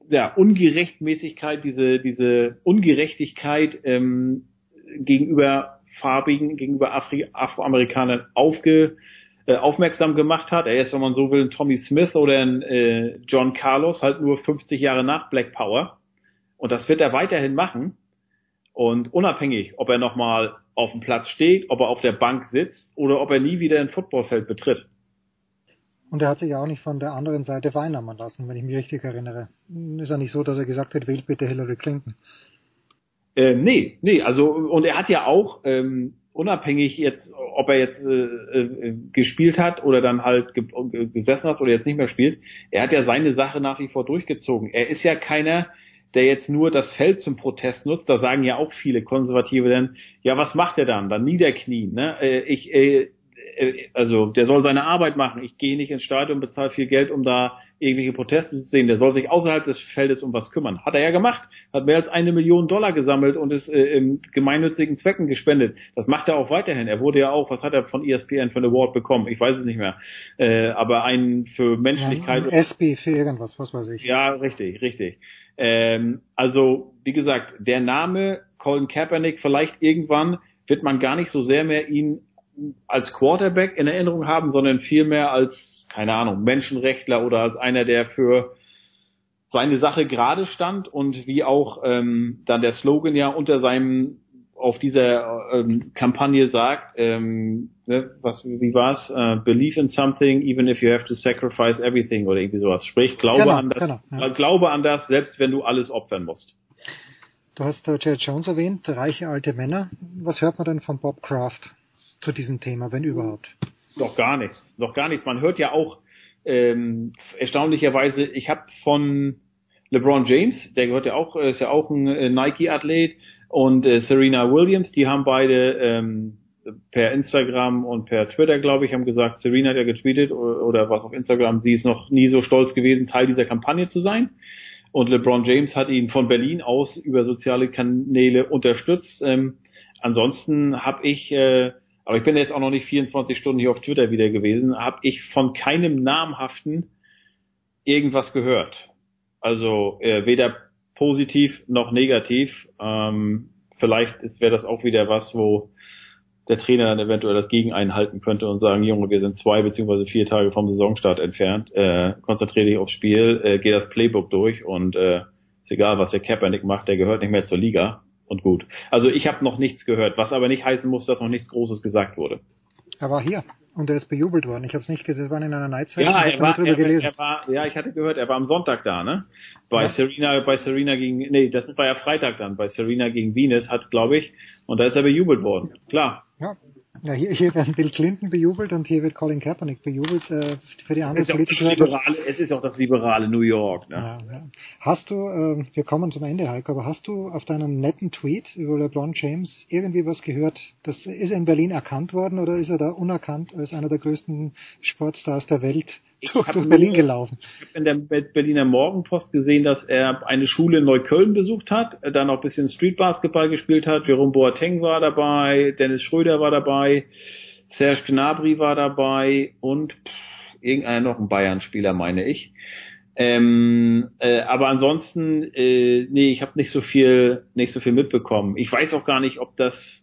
ja, Ungerechtmäßigkeit, diese, diese Ungerechtigkeit ähm, gegenüber Farbigen, gegenüber Afri Afroamerikanern aufge, äh, aufmerksam gemacht hat. Er ist, wenn man so will, ein Tommy Smith oder ein äh, John Carlos, halt nur 50 Jahre nach Black Power. Und das wird er weiterhin machen. Und unabhängig, ob er nochmal auf dem Platz steht, ob er auf der Bank sitzt oder ob er nie wieder ein Footballfeld betritt. Und er hat sich auch nicht von der anderen Seite vereinnahmen lassen, wenn ich mich richtig erinnere. Ist ja nicht so, dass er gesagt hat, wählt bitte Hillary Clinton. Äh, nee, nee, also und er hat ja auch ähm, unabhängig jetzt, ob er jetzt äh, äh, gespielt hat oder dann halt ge gesessen hat oder jetzt nicht mehr spielt, er hat ja seine Sache nach wie vor durchgezogen. Er ist ja keiner, der jetzt nur das Feld zum Protest nutzt, da sagen ja auch viele Konservative dann, ja, was macht er dann? Dann niederknien. Ne? Äh, ich, äh, äh, also der soll seine Arbeit machen. Ich gehe nicht ins Stadion, bezahle viel Geld, um da irgendwelche Proteste zu sehen. Der soll sich außerhalb des Feldes um was kümmern. Hat er ja gemacht. Hat mehr als eine Million Dollar gesammelt und ist äh, im gemeinnützigen Zwecken gespendet. Das macht er auch weiterhin. Er wurde ja auch, was hat er von ESPN für einen Award bekommen? Ich weiß es nicht mehr. Äh, aber einen für Menschlichkeit. Ja, SB für irgendwas, was weiß ich. Ja, richtig, richtig. Ähm, also, wie gesagt, der Name Colin Kaepernick vielleicht irgendwann wird man gar nicht so sehr mehr ihn als Quarterback in Erinnerung haben, sondern vielmehr als, keine Ahnung, Menschenrechtler oder als einer, der für seine Sache gerade stand und wie auch ähm, dann der Slogan ja unter seinem auf dieser ähm, Kampagne sagt, ähm, ne, was wie war's? Uh, believe in something, even if you have to sacrifice everything oder irgendwie sowas. Sprich, glaube Genau, an das, genau, ja. glaube an das, selbst wenn du alles opfern musst. Du hast äh, Jared Jones erwähnt, reiche alte Männer. Was hört man denn von Bob Kraft zu diesem Thema, wenn überhaupt? Noch gar nichts, noch gar nichts. Man hört ja auch ähm, erstaunlicherweise, ich habe von LeBron James, der gehört ja auch, ist ja auch ein äh, Nike-Athlet, und äh, Serena Williams, die haben beide ähm, per Instagram und per Twitter, glaube ich, haben gesagt, Serena hat ja getweetet oder, oder was auf Instagram, sie ist noch nie so stolz gewesen, Teil dieser Kampagne zu sein. Und LeBron James hat ihn von Berlin aus über soziale Kanäle unterstützt. Ähm, ansonsten habe ich, äh, aber ich bin jetzt auch noch nicht 24 Stunden hier auf Twitter wieder gewesen, habe ich von keinem namhaften irgendwas gehört. Also äh, weder positiv noch negativ. Ähm, vielleicht wäre das auch wieder was, wo der Trainer dann eventuell das gegen einhalten könnte und sagen, Junge, wir sind zwei beziehungsweise vier Tage vom Saisonstart entfernt, äh, konzentriere dich aufs Spiel, äh, geh das Playbook durch und äh, ist egal, was der Kaepernick macht, der gehört nicht mehr zur Liga und gut. Also ich habe noch nichts gehört, was aber nicht heißen muss, dass noch nichts Großes gesagt wurde. Er war hier und er ist bejubelt worden. Ich habe es nicht gesehen, es war in einer Night Session. Ja, ich er war, er, gelesen. er war, ja, ich hatte gehört, er war am Sonntag da, ne? Bei Ja. Serena, bei Serena gegen, nee, das war ja Freitag dann, bei Serena gegen Venus hat, glaube ich, und da ist er bejubelt worden. Klar. Ja. Ja, hier, hier werden Bill Clinton bejubelt und hier wird Colin Kaepernick bejubelt äh, für die Es andere ist, politische liberale, es ist auch das liberale New York, ne? Ja, ja. Hast du, äh, wir kommen zum Ende, Heiko, aber hast du auf deinem netten Tweet über LeBron James irgendwie was gehört? Das ist er in Berlin erkannt worden oder ist er da unerkannt als einer der größten Sportstars der Welt durch nur- Berlin gelaufen? Ich habe in der Be- Berliner Morgenpost gesehen, dass er eine Schule in Neukölln besucht hat, äh, dann noch ein bisschen Streetbasketball gespielt hat. Jerome Boateng war dabei, Dennis Schröder war dabei, Serge Gnabry war dabei und pff, irgendeiner noch ein Bayern-Spieler, meine ich. Ähm, äh, aber ansonsten, äh, nee, ich habe nicht so viel, nicht so viel mitbekommen. Ich weiß auch gar nicht, ob das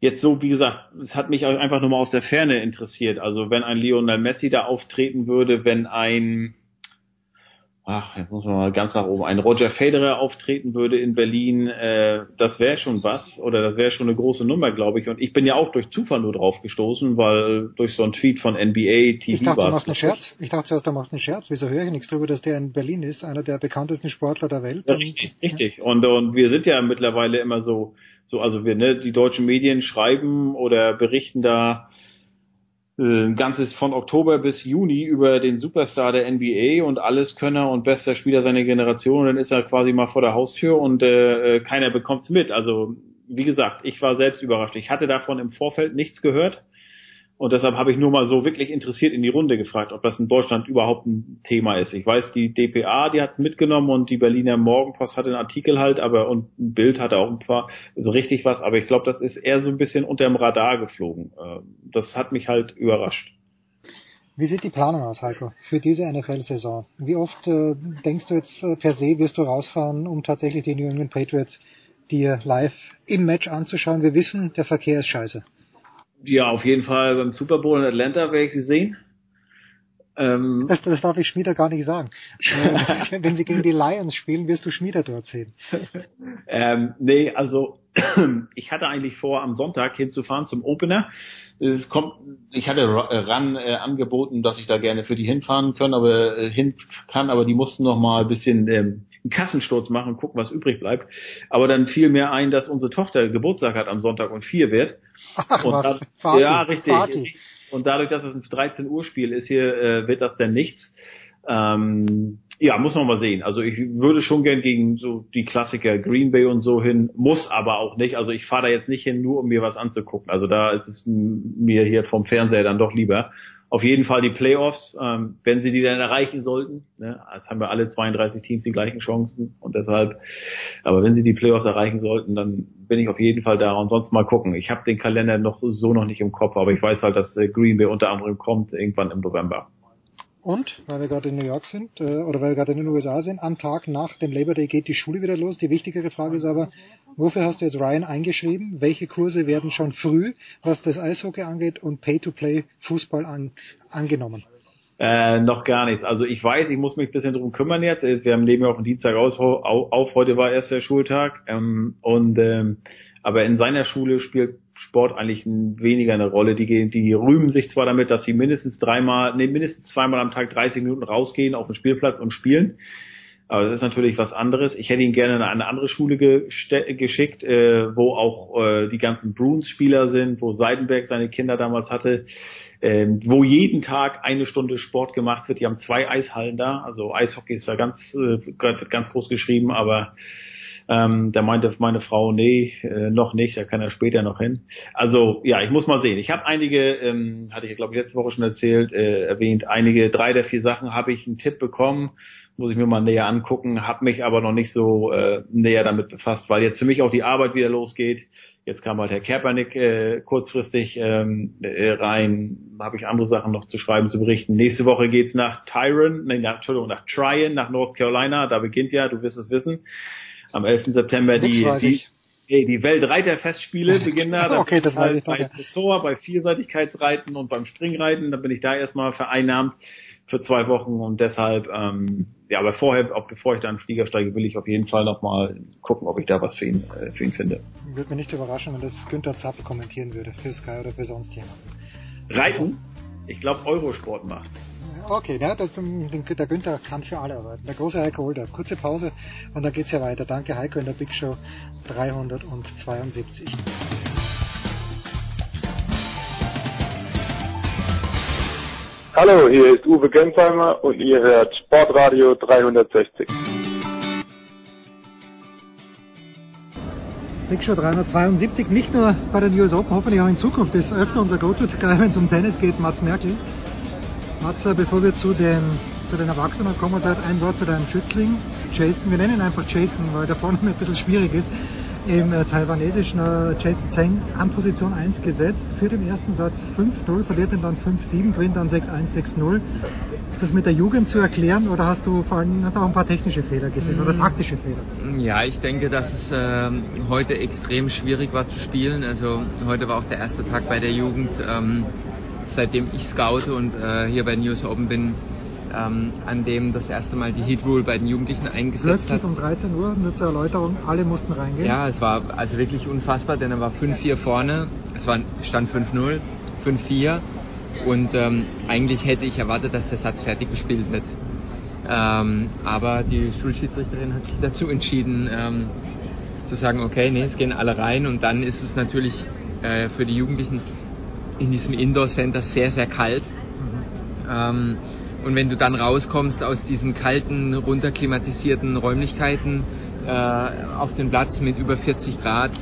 jetzt so, wie gesagt, es hat mich einfach nur mal aus der Ferne interessiert. Also wenn ein Lionel Messi da auftreten würde, wenn ein, ach, jetzt muss man mal ganz nach oben, ein Roger Federer auftreten würde in Berlin, äh, das wäre schon was oder das wäre schon eine große Nummer, glaube ich. Und ich bin ja auch durch Zufall nur drauf gestoßen, weil durch so einen Tweet von NBA TV Ich dachte, du machst einen Scherz. Ich dachte zuerst, du machst einen Scherz. Wieso höre ich nichts darüber, dass der in Berlin ist, einer der bekanntesten Sportler der Welt? Ja, Und- richtig, richtig. Und, und wir sind ja mittlerweile immer so, so, also wir, ne, die deutschen Medien schreiben oder berichten da ein ganzes von Oktober bis Juni über den Superstar der NBA und alles Könner und bester Spieler seiner Generation und dann ist er quasi mal vor der Haustür und äh, äh, keiner bekommt's mit. Also wie gesagt, ich war selbst überrascht. Ich hatte davon im Vorfeld nichts gehört und deshalb habe ich nur mal so wirklich interessiert in die Runde gefragt, ob das in Deutschland überhaupt ein Thema ist. Ich weiß, die DPA, die hat's mitgenommen und die Berliner Morgenpost hatte einen Artikel halt, aber und ein Bild hatte auch ein paar, so richtig was, aber ich glaube, das ist eher so ein bisschen unterm Radar geflogen. Äh, Das hat mich halt überrascht. Wie sieht die Planung aus, Heiko, für diese NFL-Saison? Wie oft äh, denkst du jetzt äh, per se wirst du rausfahren, um tatsächlich die New England Patriots dir live im Match anzuschauen? Wir wissen, der Verkehr ist scheiße. Ja, auf jeden Fall beim Super Bowl in Atlanta werde ich sie sehen. Ähm, Das, das darf ich Schmieder gar nicht sagen. Äh, Wenn sie gegen die Lions spielen, wirst du Schmieder dort sehen. Ähm, nee, also ich hatte eigentlich vor, am Sonntag hinzufahren zum Opener. Es kommt, ich hatte Ra- äh, ran äh, angeboten, dass ich da gerne für die hinfahren können, aber äh, hin kann, aber die mussten noch mal ein bisschen ähm, einen Kassensturz machen und gucken, was übrig bleibt. Aber dann fiel mir ein, dass unsere Tochter Geburtstag hat am Sonntag und vier wird. Ach, und was? Party, ja, richtig. Party. Und dadurch, dass es ein 13 Uhr Spiel ist hier, äh, wird das dann nichts. Ähm, ja, muss man mal sehen. Also ich würde schon gern gegen so die Klassiker Green Bay und so hin, muss aber auch nicht. Also ich fahre da jetzt nicht hin, nur um mir was anzugucken. Also da ist es mir hier vom Fernseher dann doch lieber. Auf jeden Fall die Playoffs, ähm, wenn sie die dann erreichen sollten. Ne, als haben wir alle 32 Teams die gleichen Chancen und deshalb. Aber wenn sie die Playoffs erreichen sollten, dann bin ich auf jeden Fall da und sonst mal gucken. Ich habe den Kalender noch so noch nicht im Kopf, aber ich weiß halt, dass äh, Green Bay unter anderem kommt irgendwann im November. Und, weil wir gerade in New York sind, äh, oder weil wir gerade in den USA sind, am Tag nach dem Labor Day geht die Schule wieder los. Die wichtigere Frage ist aber, wofür hast du jetzt Ryan eingeschrieben? Welche Kurse werden schon früh, was das Eishockey angeht und Pay-to-Play Fußball an, angenommen? Äh, noch gar nichts. Also ich weiß, ich muss mich ein bisschen drum kümmern jetzt. Wir haben nehmen ja auch den Dienstag aus, auf, heute war erst der Schultag. Ähm, und ähm, aber in seiner Schule spielt Sport eigentlich weniger eine Rolle. Die, die rühmen sich zwar damit, dass sie mindestens dreimal, nee, mindestens zweimal am Tag 30 Minuten rausgehen auf den Spielplatz und spielen. Aber das ist natürlich was anderes. Ich hätte ihn gerne in eine andere Schule geschickt, äh, wo auch äh, die ganzen Bruins-Spieler sind, wo Seidenberg seine Kinder damals hatte, äh, wo jeden Tag eine Stunde Sport gemacht wird. Die haben zwei Eishallen da. Also Eishockey ist da ganz, äh, wird ganz groß geschrieben, aber ähm, da meinte meine Frau, nee, äh, noch nicht, da kann er später noch hin. Also ja, ich muss mal sehen. Ich habe einige, ähm, hatte ich glaube ich letzte Woche schon erzählt, äh, erwähnt, einige, drei der vier Sachen habe ich einen Tipp bekommen, muss ich mir mal näher angucken, habe mich aber noch nicht so äh, näher damit befasst, weil jetzt für mich auch die Arbeit wieder losgeht. Jetzt kam halt Herr Kerpernick äh, kurzfristig ähm, äh, rein, habe ich andere Sachen noch zu schreiben, zu berichten. Nächste Woche geht's nach Tyron, nee, nach, Entschuldigung, nach Tryon, nach North Carolina, da beginnt ja, du wirst es wissen, am 11. September die, die, die, die Weltreiterfestspiele beginnen da. okay, das weiß ich bei Dressur, bei Vielseitigkeitsreiten und beim Springreiten, da bin ich da erstmal vereinnahmt für zwei Wochen und deshalb, ähm, ja, aber vorher, auch bevor ich da in den Flieger steige, will ich auf jeden Fall nochmal gucken, ob ich da was für ihn, äh, für ihn finde. Würde mich nicht überraschen, wenn das Günther Zapf kommentieren würde, für Sky oder für sonst jemanden. Reiten? Ich glaube, Eurosport macht. Okay, ja, das, der Günther kann für alle arbeiten. Der große Heiko Holder. Kurze Pause und dann geht's ja weiter. Danke Heiko in der Big Show 372. Hallo, hier ist Uwe Gensheimer und ihr hört Sportradio 360. Big Show 372, nicht nur bei den US Open, hoffentlich auch in Zukunft. Das ist öfter unser Go-To-Guy, wenn es um Tennis geht, Mats Merkel. Matze, bevor wir zu den, zu den Erwachsenen kommen, vielleicht ein Wort zu deinem Schützling, Jason. Wir nennen ihn einfach Jason, weil der Vorname ein bisschen schwierig ist. Im äh, taiwanesischen äh, Zheng an Position 1 gesetzt, führt im ersten Satz 5-0, verliert ihn dann 5-7, gewinnt dann 6-1, 6-0. Ist das mit der Jugend zu erklären oder hast du vor allem hast auch ein paar technische Fehler gesehen mm. oder taktische Fehler? Ja, ich denke, dass es äh, heute extrem schwierig war zu spielen. Also heute war auch der erste Tag bei der Jugend. Ähm, seitdem ich scoute und äh, hier bei News Open bin, ähm, an dem das erste Mal die Heat Rule bei den Jugendlichen eingesetzt Plötzlich hat. um 13 Uhr, nur zur Erläuterung, alle mussten reingehen. Ja, es war also wirklich unfassbar, denn er war 5-4 vorne, es war stand 5-0, 5-4 und ähm, eigentlich hätte ich erwartet, dass der Satz fertig gespielt wird. Ähm, aber die Schulschiedsrichterin hat sich dazu entschieden, ähm, zu sagen, okay, nee, es gehen alle rein und dann ist es natürlich äh, für die Jugendlichen in diesem Indoor Center sehr, sehr kalt. Ähm, und wenn du dann rauskommst aus diesen kalten, runterklimatisierten Räumlichkeiten äh, auf den Platz mit über 40 Grad,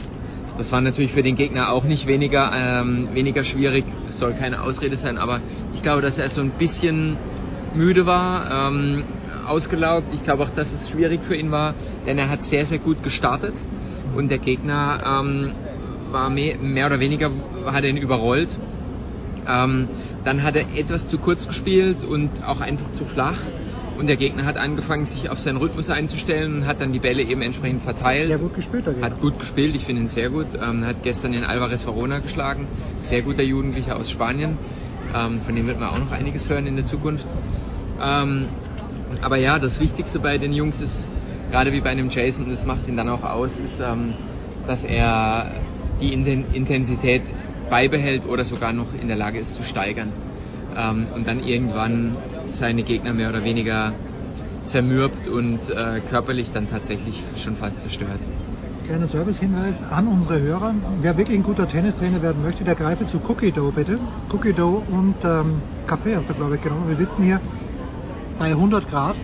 das war natürlich für den Gegner auch nicht weniger, ähm, weniger schwierig. Es soll keine Ausrede sein, aber ich glaube, dass er so ein bisschen müde war, ähm, ausgelaugt. Ich glaube auch, dass es schwierig für ihn war, denn er hat sehr, sehr gut gestartet und der Gegner ähm, war mehr, mehr oder weniger, hat er ihn überrollt. Ähm, dann hat er etwas zu kurz gespielt und auch einfach zu flach. Und der Gegner hat angefangen, sich auf seinen Rhythmus einzustellen und hat dann die Bälle eben entsprechend verteilt. Sehr gut gespielt, der Hat gut gespielt, ich finde ihn sehr gut. Ähm, hat gestern den Alvarez Verona geschlagen. Sehr guter Jugendlicher aus Spanien. Ähm, von dem wird man auch noch einiges hören in der Zukunft. Ähm, aber ja, das Wichtigste bei den Jungs ist, gerade wie bei einem Jason, und das macht ihn dann auch aus, ist, ähm, dass er die Intensität beibehält oder sogar noch in der Lage ist zu steigern. Ähm, und dann irgendwann seine Gegner mehr oder weniger zermürbt und äh, körperlich dann tatsächlich schon fast zerstört. Kleiner Servicehinweis an unsere Hörer. Wer wirklich ein guter Tennistrainer werden möchte, der greife zu Cookie Dough bitte. Cookie Dough und ähm, Kaffee hast du glaube ich genommen. Wir sitzen hier bei 100 Grad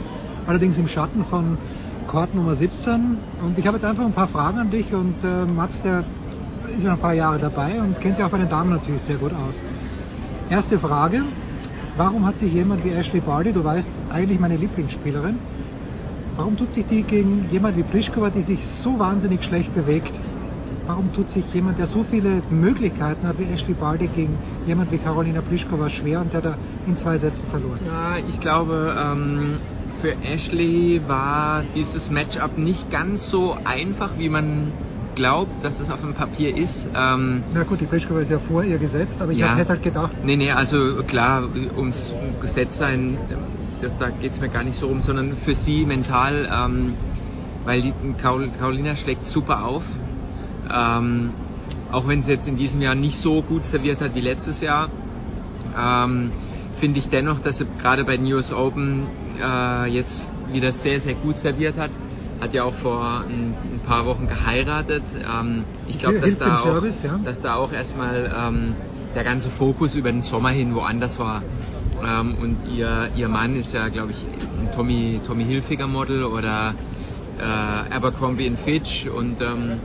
allerdings im Schatten von Court Nummer 17. Und ich habe jetzt einfach ein paar Fragen an dich und äh, Mats, der ist ja ein paar Jahre dabei und kennt sich auch bei den Damen natürlich sehr gut aus. Erste Frage, warum hat sich jemand wie Ashley Barty, du weißt, eigentlich meine Lieblingsspielerin, warum tut sich die gegen jemand wie Pliskova, die sich so wahnsinnig schlecht bewegt, warum tut sich jemand, der so viele Möglichkeiten hat wie Ashley Barty, gegen jemand wie Carolina Pliskova schwer und der da in zwei Sätzen verloren? Ja, ich glaube, ähm, für Ashley war dieses Matchup nicht ganz so einfach, wie man glaubt, dass es auf dem Papier ist. Ähm, Na gut, die Pliskova ist ja vor ihr gesetzt, aber ich Ja. hätte halt gedacht, Nee, nee, also klar, ums Gesetztsein, ähm, da geht es mir gar nicht so um, sondern für sie mental, ähm, weil die Carol, Carolina schlägt super auf. Ähm, auch wenn sie jetzt in diesem Jahr nicht so gut serviert hat wie letztes Jahr, ähm, finde ich dennoch, dass sie gerade bei den US Open äh, jetzt wieder sehr, sehr gut serviert hat. Hat ja auch vor ein, ein paar Wochen geheiratet. Ähm, ich glaube, dass, da auch- Service, ja. dass da auch erstmal ähm, der ganze Fokus über den Sommer hin woanders war. Ähm, und ihr, ihr Mann ist ja, glaube ich, ein Tommy, Tommy Hilfiger Model oder äh, Abercrombie Fitch und ähm,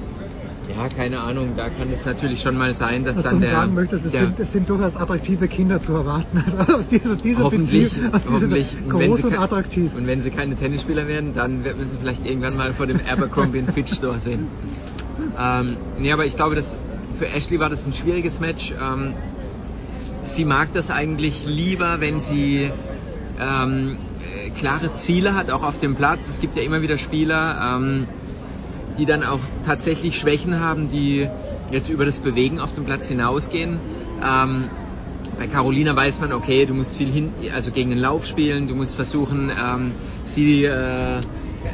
ja, keine Ahnung, da kann es natürlich schon mal sein, dass was dann du der, sagen möchtest, es der sind, es sind durchaus attraktive Kinder zu erwarten. Also diese, diese hoffentlich, Beziehung, also diese hoffentlich und wenn groß sie und ke- attraktiv. Und wenn sie keine Tennisspieler werden, dann wird man sie vielleicht irgendwann mal vor dem Abercrombie Fitch Store sehen. Ähm, nee, aber ich glaube, dass für Ashley war das ein schwieriges Match. Ähm, sie mag das eigentlich lieber, wenn sie ähm, äh, klare Ziele hat, auch auf dem Platz. Es gibt ja immer wieder Spieler, ähm, die dann auch tatsächlich Schwächen haben, die jetzt über das Bewegen auf dem Platz hinausgehen. Ähm, bei Carolina weiß man, okay, du musst viel hin, also gegen den Lauf spielen, du musst versuchen, ähm, sie äh,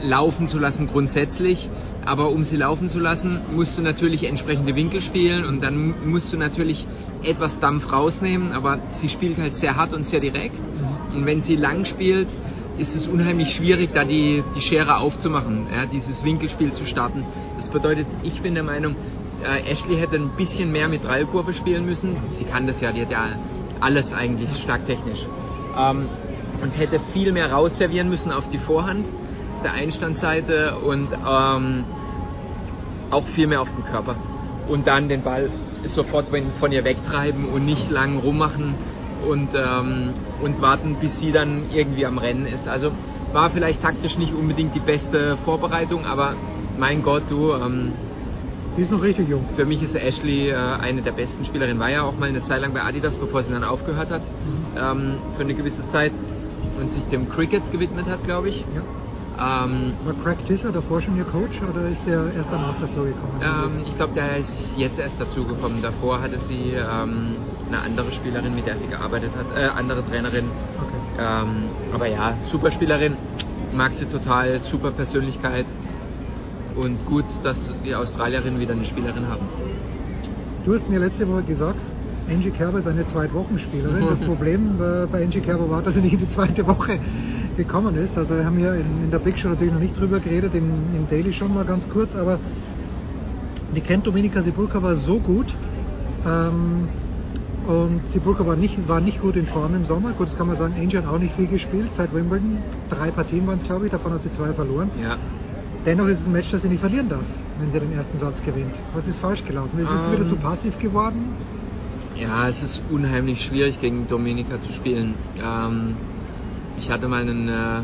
laufen zu lassen grundsätzlich. Aber um sie laufen zu lassen, musst du natürlich entsprechende Winkel spielen und dann musst du natürlich etwas Dampf rausnehmen. Aber sie spielt halt sehr hart und sehr direkt. Und wenn sie lang spielt, ist es unheimlich schwierig, da die, die Schere aufzumachen, ja, dieses Winkelspiel zu starten. Das bedeutet, ich bin der Meinung, äh, Ashley hätte ein bisschen mehr mit Dreierkurve spielen müssen. Sie kann das ja, die hat ja alles eigentlich stark technisch. Ähm, und hätte viel mehr rausservieren müssen auf die Vorhand der Einstandseite und ähm, auch viel mehr auf den Körper. Und dann den Ball sofort von ihr wegtreiben und nicht lang rummachen und, ähm, und warten, bis sie dann irgendwie am Rennen ist. Also war vielleicht taktisch nicht unbedingt die beste Vorbereitung, aber mein Gott, du, ähm, Die ist noch richtig jung. für mich ist Ashley äh, eine der besten Spielerinnen. War ja auch mal eine Zeit lang bei Adidas, bevor sie dann aufgehört hat, ähm, für eine gewisse Zeit und sich dem Cricket gewidmet hat, glaube ich. Ähm, War Craig Tisser davor schon Ihr Coach oder ist der erst danach dazu gekommen? ähm, ich glaube, der ist jetzt erst dazugekommen. Davor hatte sie ähm, eine andere Spielerin, mit der sie gearbeitet hat, äh, andere Trainerin. Ähm, aber ja, super Spielerin, mag sie total, super Persönlichkeit und gut, dass die Australierinnen wieder eine Spielerin haben. Du hast mir letzte Woche gesagt, Angie Kerber ist eine Zweitwochenspielerin. Das Problem äh, bei Angie Kerber war, dass sie nicht in die zweite Woche gekommen ist. Also wir haben hier in, in der Big Show natürlich noch nicht drüber geredet, im, im Daily schon mal ganz kurz, aber die kennt Dominika Sibulka so gut. Ähm, und Sibulka war nicht, war nicht gut in Form im Sommer. Gut, das kann man sagen, Angie hat auch nicht viel gespielt seit Wimbledon. Drei Partien waren es, glaube ich, davon hat sie zwei verloren. Ja. Dennoch ist es ein Match, das sie nicht verlieren darf, wenn sie den ersten Satz gewinnt. Was ist falsch gelaufen? Ist sie Ähm. wieder zu passiv geworden? Ja, es ist unheimlich schwierig gegen Dominika zu spielen. Ähm, ich hatte mal einen äh,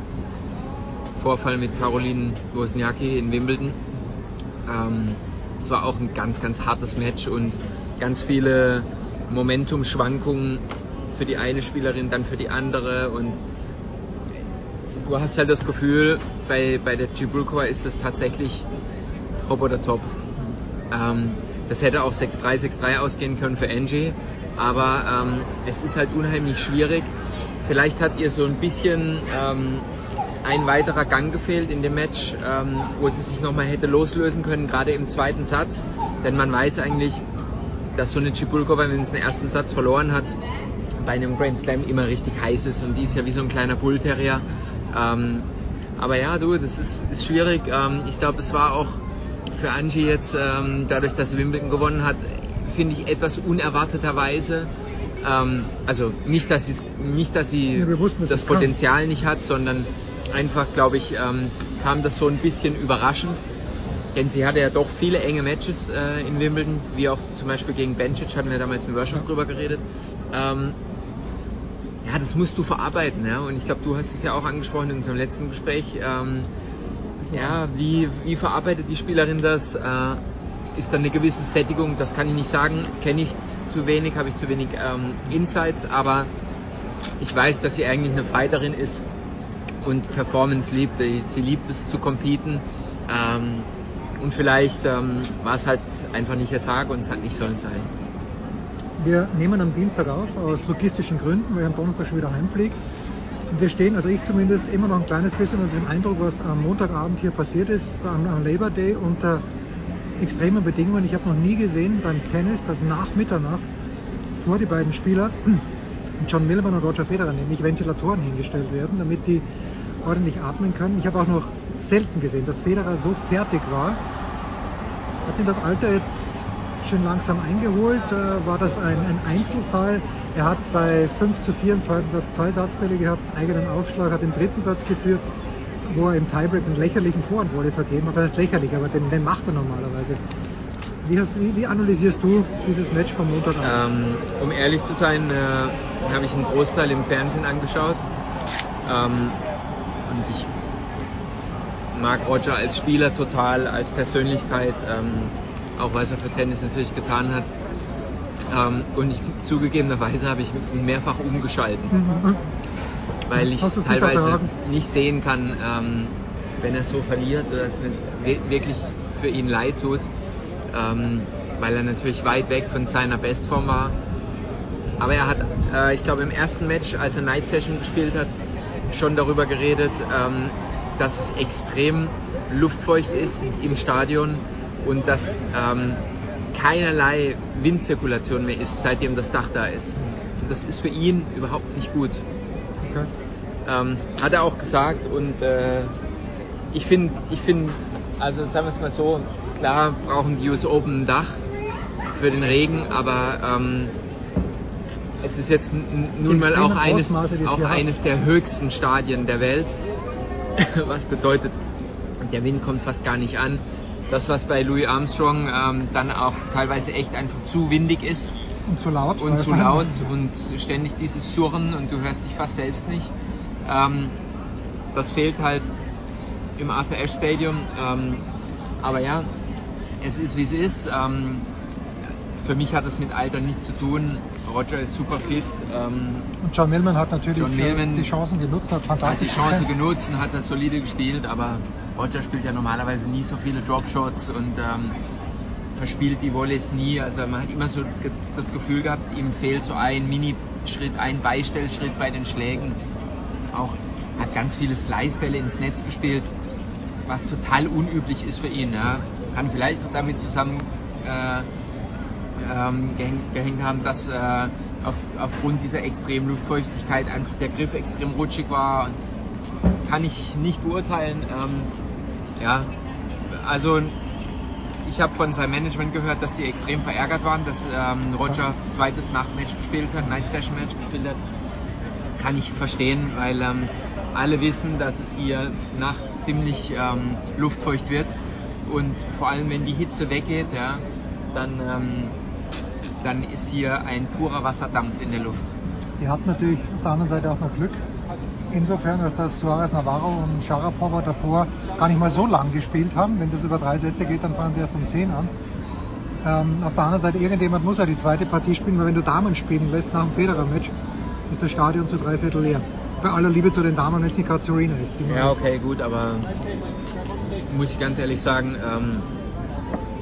Vorfall mit Caroline Wozniacki in Wimbledon. Ähm, es war auch ein ganz, ganz hartes Match und ganz viele Momentumschwankungen für die eine Spielerin, dann für die andere und du hast halt das Gefühl, bei, bei der Tibulkova ist es tatsächlich Hop oder Top. Ähm, das hätte auch 6-3, 6-3 ausgehen können für Angie, aber ähm, es ist halt unheimlich schwierig. Vielleicht hat ihr so ein bisschen ähm, ein weiterer Gang gefehlt in dem Match, ähm, wo sie sich nochmal hätte loslösen können, gerade im zweiten Satz. Denn man weiß eigentlich, dass so eine Chibulkova, wenn sie den ersten Satz verloren hat, bei einem Grand Slam immer richtig heiß ist und die ist ja wie so ein kleiner Bullterrier. Ähm, aber ja, du, das ist, ist schwierig. Ähm, ich glaube, es war auch für Angie jetzt, ähm, dadurch, dass sie Wimbledon gewonnen hat, finde ich etwas unerwarteterweise. Ähm, also nicht, dass, nicht, dass sie Ja, das sie kann. Potenzial nicht hat, sondern einfach, glaube ich, ähm, kam das so ein bisschen überraschend. Denn sie hatte ja doch viele enge Matches äh, in Wimbledon, wie auch zum Beispiel gegen Bencic, hatten wir damals in Workshop drüber geredet. Ähm, ja, das musst du verarbeiten. Ja? Und ich glaube, du hast es ja auch angesprochen in unserem letzten Gespräch. Ähm, ja, wie, wie verarbeitet die Spielerin das? Äh, ist da eine gewisse Sättigung? Das kann ich nicht sagen. Kenne ich zu wenig, habe ich zu wenig ähm, Insights, aber ich weiß, dass sie eigentlich eine Fighterin ist und Performance liebt. Sie liebt es zu competen. Ähm, und vielleicht ähm, war es halt einfach nicht der Tag und es hat nicht sollen sein. Wir nehmen am Dienstag auf, aus logistischen Gründen, weil ich am Donnerstag schon wieder heimfliege. Und wir stehen, also ich zumindest, immer noch ein kleines bisschen unter dem Eindruck, was am Montagabend hier passiert ist, am, am Labor Day unter extremen Bedingungen. Ich habe noch nie gesehen beim Tennis, dass nach Mitternacht vor die beiden Spieler, John Millman und Roger Federer, nämlich Ventilatoren hingestellt werden, damit die ordentlich atmen können. Ich habe auch noch selten gesehen, dass Federer so fertig war. Hat ihn das Alter jetzt schön langsam eingeholt? Äh, war das ein, ein, Einzelfall? Er hat bei 5 zu 4 im zweiten Satz zwei Satzbälle gehabt, eigenen Aufschlag, hat den dritten Satz geführt, wo er im Tiebreak einen lächerlichen Vorhandwolle vergeben hat. Das ist lächerlich, aber den, den macht er normalerweise. Wie, hast, wie, analysierst du dieses Match vom Montag ähm, um ehrlich zu sein, äh, habe ich einen Großteil im Fernsehen angeschaut. Ähm, und ich mag Roger als Spieler total, als Persönlichkeit, ähm, auch was er für Tennis natürlich getan hat. Ähm, und ich, zugegebenerweise habe ich ihn mehrfach umgeschalten, mhm. weil ich teilweise nicht sehen kann, ähm, wenn er so verliert, dass es wirklich für ihn leid tut, ähm, weil er natürlich weit weg von seiner Bestform war. Aber er hat, äh, ich glaube, im ersten Match, als er Night Session gespielt hat, schon darüber geredet, ähm, dass es extrem luftfeucht ist im Stadion und dass ähm, keinerlei Windzirkulation mehr ist, seitdem das Dach da ist. Und das ist für ihn überhaupt nicht gut. Okay. Ähm, hat er auch gesagt und äh, ich finde, ich finde, also sagen wir es mal so, klar brauchen die US Open ein Dach für den Regen, aber ähm, es ist jetzt nun mal auch eines, auch eines der höchsten Stadien der Welt was bedeutet, der Wind kommt fast gar nicht an. Das, was bei Louis Armstrong ähm, dann auch teilweise echt einfach zu windig ist. Und zu laut. Und zu laut und ständig dieses Surren und du hörst dich fast selbst nicht. Ähm, das fehlt halt im Arthur Ashe Stadium. Ähm, aber ja, es ist wie es ist. Ähm, für mich hat es mit Alter nichts zu tun. Roger ist super fit. Ähm, und John Millman hat natürlich Millman die Chancen genutzt, hat fantastisch hat die Chance genutzt und hat das solide gespielt, aber Roger spielt ja normalerweise nie so viele Dropshots und ähm, verspielt die Volleys nie. Also man hat immer so das Gefühl gehabt, ihm fehlt so ein Mini-Schritt, ein Beistellschritt bei den Schlägen. Auch hat ganz viele Slicebälle ins Netz gespielt, was total unüblich ist für ihn. Ja. Kann vielleicht auch damit zusammen äh, ähm, gehängt, gehängt, haben, dass äh, auf, aufgrund dieser extremen Luftfeuchtigkeit einfach der Griff extrem rutschig war. Kann ich nicht beurteilen. Ähm, ja, also ich habe von seinem Management gehört, dass sie extrem verärgert waren, dass ähm, Roger zweites Nachtmatch gespielt hat, Night Session Match gespielt hat. Kann ich verstehen, weil ähm, alle wissen, dass es hier nachts ziemlich ähm, luftfeucht wird und vor allem wenn die Hitze weggeht, ja, dann ähm, dann ist hier ein purer Wasserdampf in der Luft. Die hat natürlich auf der anderen Seite auch noch Glück. Insofern, dass das Suarez Navarro und Sharapova davor gar nicht mal so lang gespielt haben. Wenn das über drei Sätze geht, dann fangen sie erst um 10 an. Ähm, auf der anderen Seite, irgendjemand muss ja die zweite Partie spielen, weil wenn du Damen spielen lässt nach dem Federer-Match, ist das Stadion zu drei Viertel leer. Bei aller Liebe zu den Damen, wenn es nicht gerade Serena ist. Ja, okay, gut, aber muss ich ganz ehrlich sagen, ähm,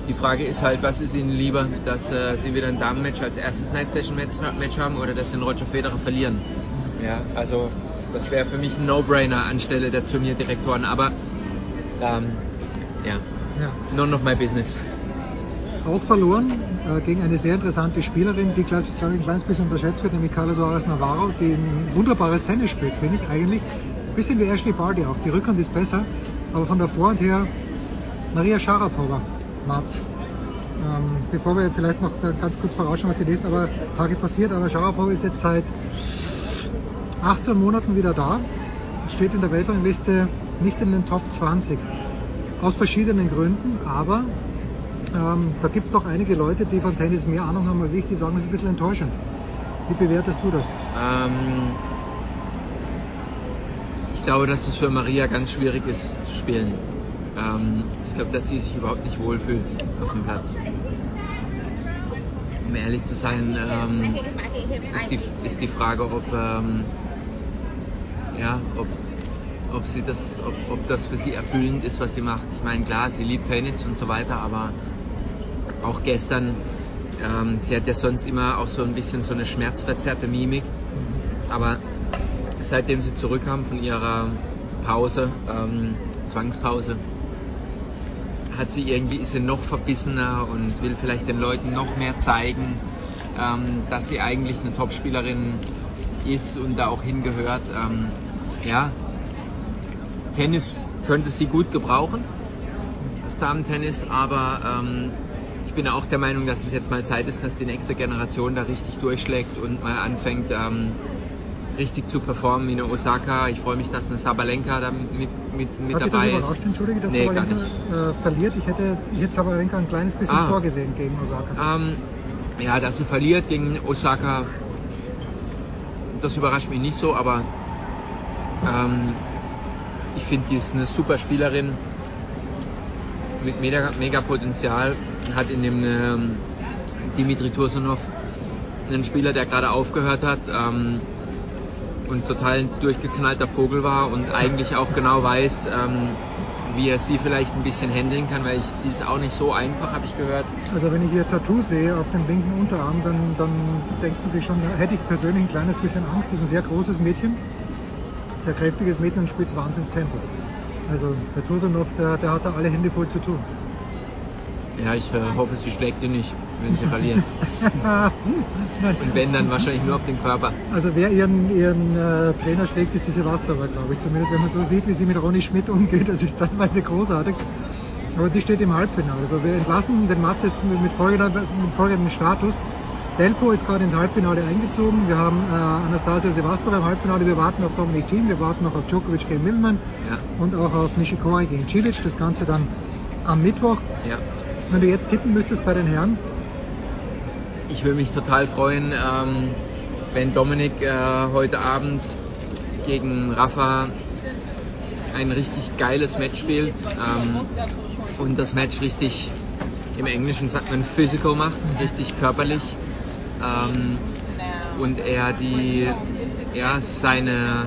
die Frage ist halt, was ist Ihnen lieber, dass äh, Sie wieder ein Damenmatch als erstes Night Session Match haben oder dass Sie den Roger Federer verlieren? Ja, also das wäre für mich ein No-Brainer anstelle der Turnierdirektoren, aber ähm, ja. ja, none of my business. Auch verloren äh, gegen eine sehr interessante Spielerin, die, glaube ich, ein kleines bisschen unterschätzt wird, nämlich Carlos Suarez Navarro, die ein wunderbares Tennis spielt, finde ich eigentlich. Ein bisschen wie Ashley Barty auch. Die Rückhand ist besser, aber von der Vorhand her Maria Sharapova März. Ähm, bevor wir vielleicht noch ganz kurz vorausschauen, was die nächsten aber Tage passiert, aber Sharapova ist jetzt seit 18 Monaten wieder da. steht in der Weltrangliste nicht in den Top 20. Aus verschiedenen Gründen, aber ähm, da gibt es doch einige Leute, die von Tennis mehr Ahnung haben als ich, die sagen, es ist ein bisschen enttäuschend. Wie bewertest du das? Ähm, ich glaube, dass es für Maria ganz schwierig ist zu spielen. Ähm, ich glaube, dass sie sich überhaupt nicht wohlfühlt auf dem Platz. Um ehrlich zu sein, ähm, ist, die, ist die Frage, ob, ähm, ja, ob, ob, sie das, ob, ob das für sie erfüllend ist, was sie macht. Ich meine, klar, sie liebt Tennis und so weiter, aber auch gestern, ähm, sie hat ja sonst immer auch so ein bisschen so eine schmerzverzerrte Mimik, aber seitdem sie zurückkam von ihrer Pause, ähm, Zwangspause, hat sie irgendwie, ist sie noch verbissener und will vielleicht den Leuten noch mehr zeigen, ähm, dass sie eigentlich eine Topspielerin ist und da auch hingehört. Ähm, ja, Tennis könnte sie gut gebrauchen, das Damen-Tennis, aber ähm, ich bin auch der Meinung, dass es jetzt mal Zeit ist, dass die nächste Generation da richtig durchschlägt und mal anfängt, ähm, richtig zu performen wie eine Osaka. Ich freue mich, dass eine Sabalenka da mit, mit, mit Hat dabei ist. überrascht, entschuldige, dass nee, Sabalenka äh, verliert? Ich hätte, ich hätte Sabalenka ein kleines bisschen Ah. vorgesehen gegen Osaka. Ähm, ja, dass sie verliert gegen Osaka, das überrascht mich nicht so, aber ähm, ich finde, die ist eine super Spielerin mit mega, mega Potenzial. Hat in dem ähm, Dimitri Tursunov einen Spieler, der gerade aufgehört hat ähm, und total durchgeknallter Vogel war und eigentlich auch genau weiß, ähm, wie er sie vielleicht ein bisschen handeln kann, weil ich, sie ist auch nicht so einfach, habe ich gehört. Also wenn ich ihr Tattoo sehe auf dem linken Unterarm, dann, dann denken Sie schon, da hätte ich persönlich ein kleines bisschen Angst. Das ist ein sehr großes Mädchen, sehr kräftiges Mädchen und spielt wahnsinnig Tempo. Also der Tursunov, der, der hat da alle Hände voll zu tun. Ja, ich äh, hoffe, sie schlägt ihn nicht, wenn sie verliert. Und wenn, dann wahrscheinlich nur auf den Körper. Also wer ihren, ihren äh, Trainer schlägt, ist die Sevastova, glaube ich. Zumindest wenn man so sieht, wie sie mit Ronny Schmidt umgeht, das ist teilweise großartig. Aber die steht im Halbfinale. Also wir entlassen den Mats jetzt mit, mit, folgendem Status. Delpo ist gerade ins Halbfinale eingezogen. Wir haben äh, Anastasia Sevastova im Halbfinale. Wir warten auf Dominik Thiem, wir warten noch auf Djokovic gegen Millman Ja. und auch auf Nishikori gegen Cilic. Das Ganze dann am Mittwoch. Ja. Wenn du jetzt tippen müsstest bei den Herren, Ich würde mich total freuen, ähm, wenn Dominik äh, heute Abend gegen Rafa ein richtig geiles Match spielt ähm, und das Match richtig, im Englischen sagt man physical macht, richtig körperlich ähm, und er die, ja, seine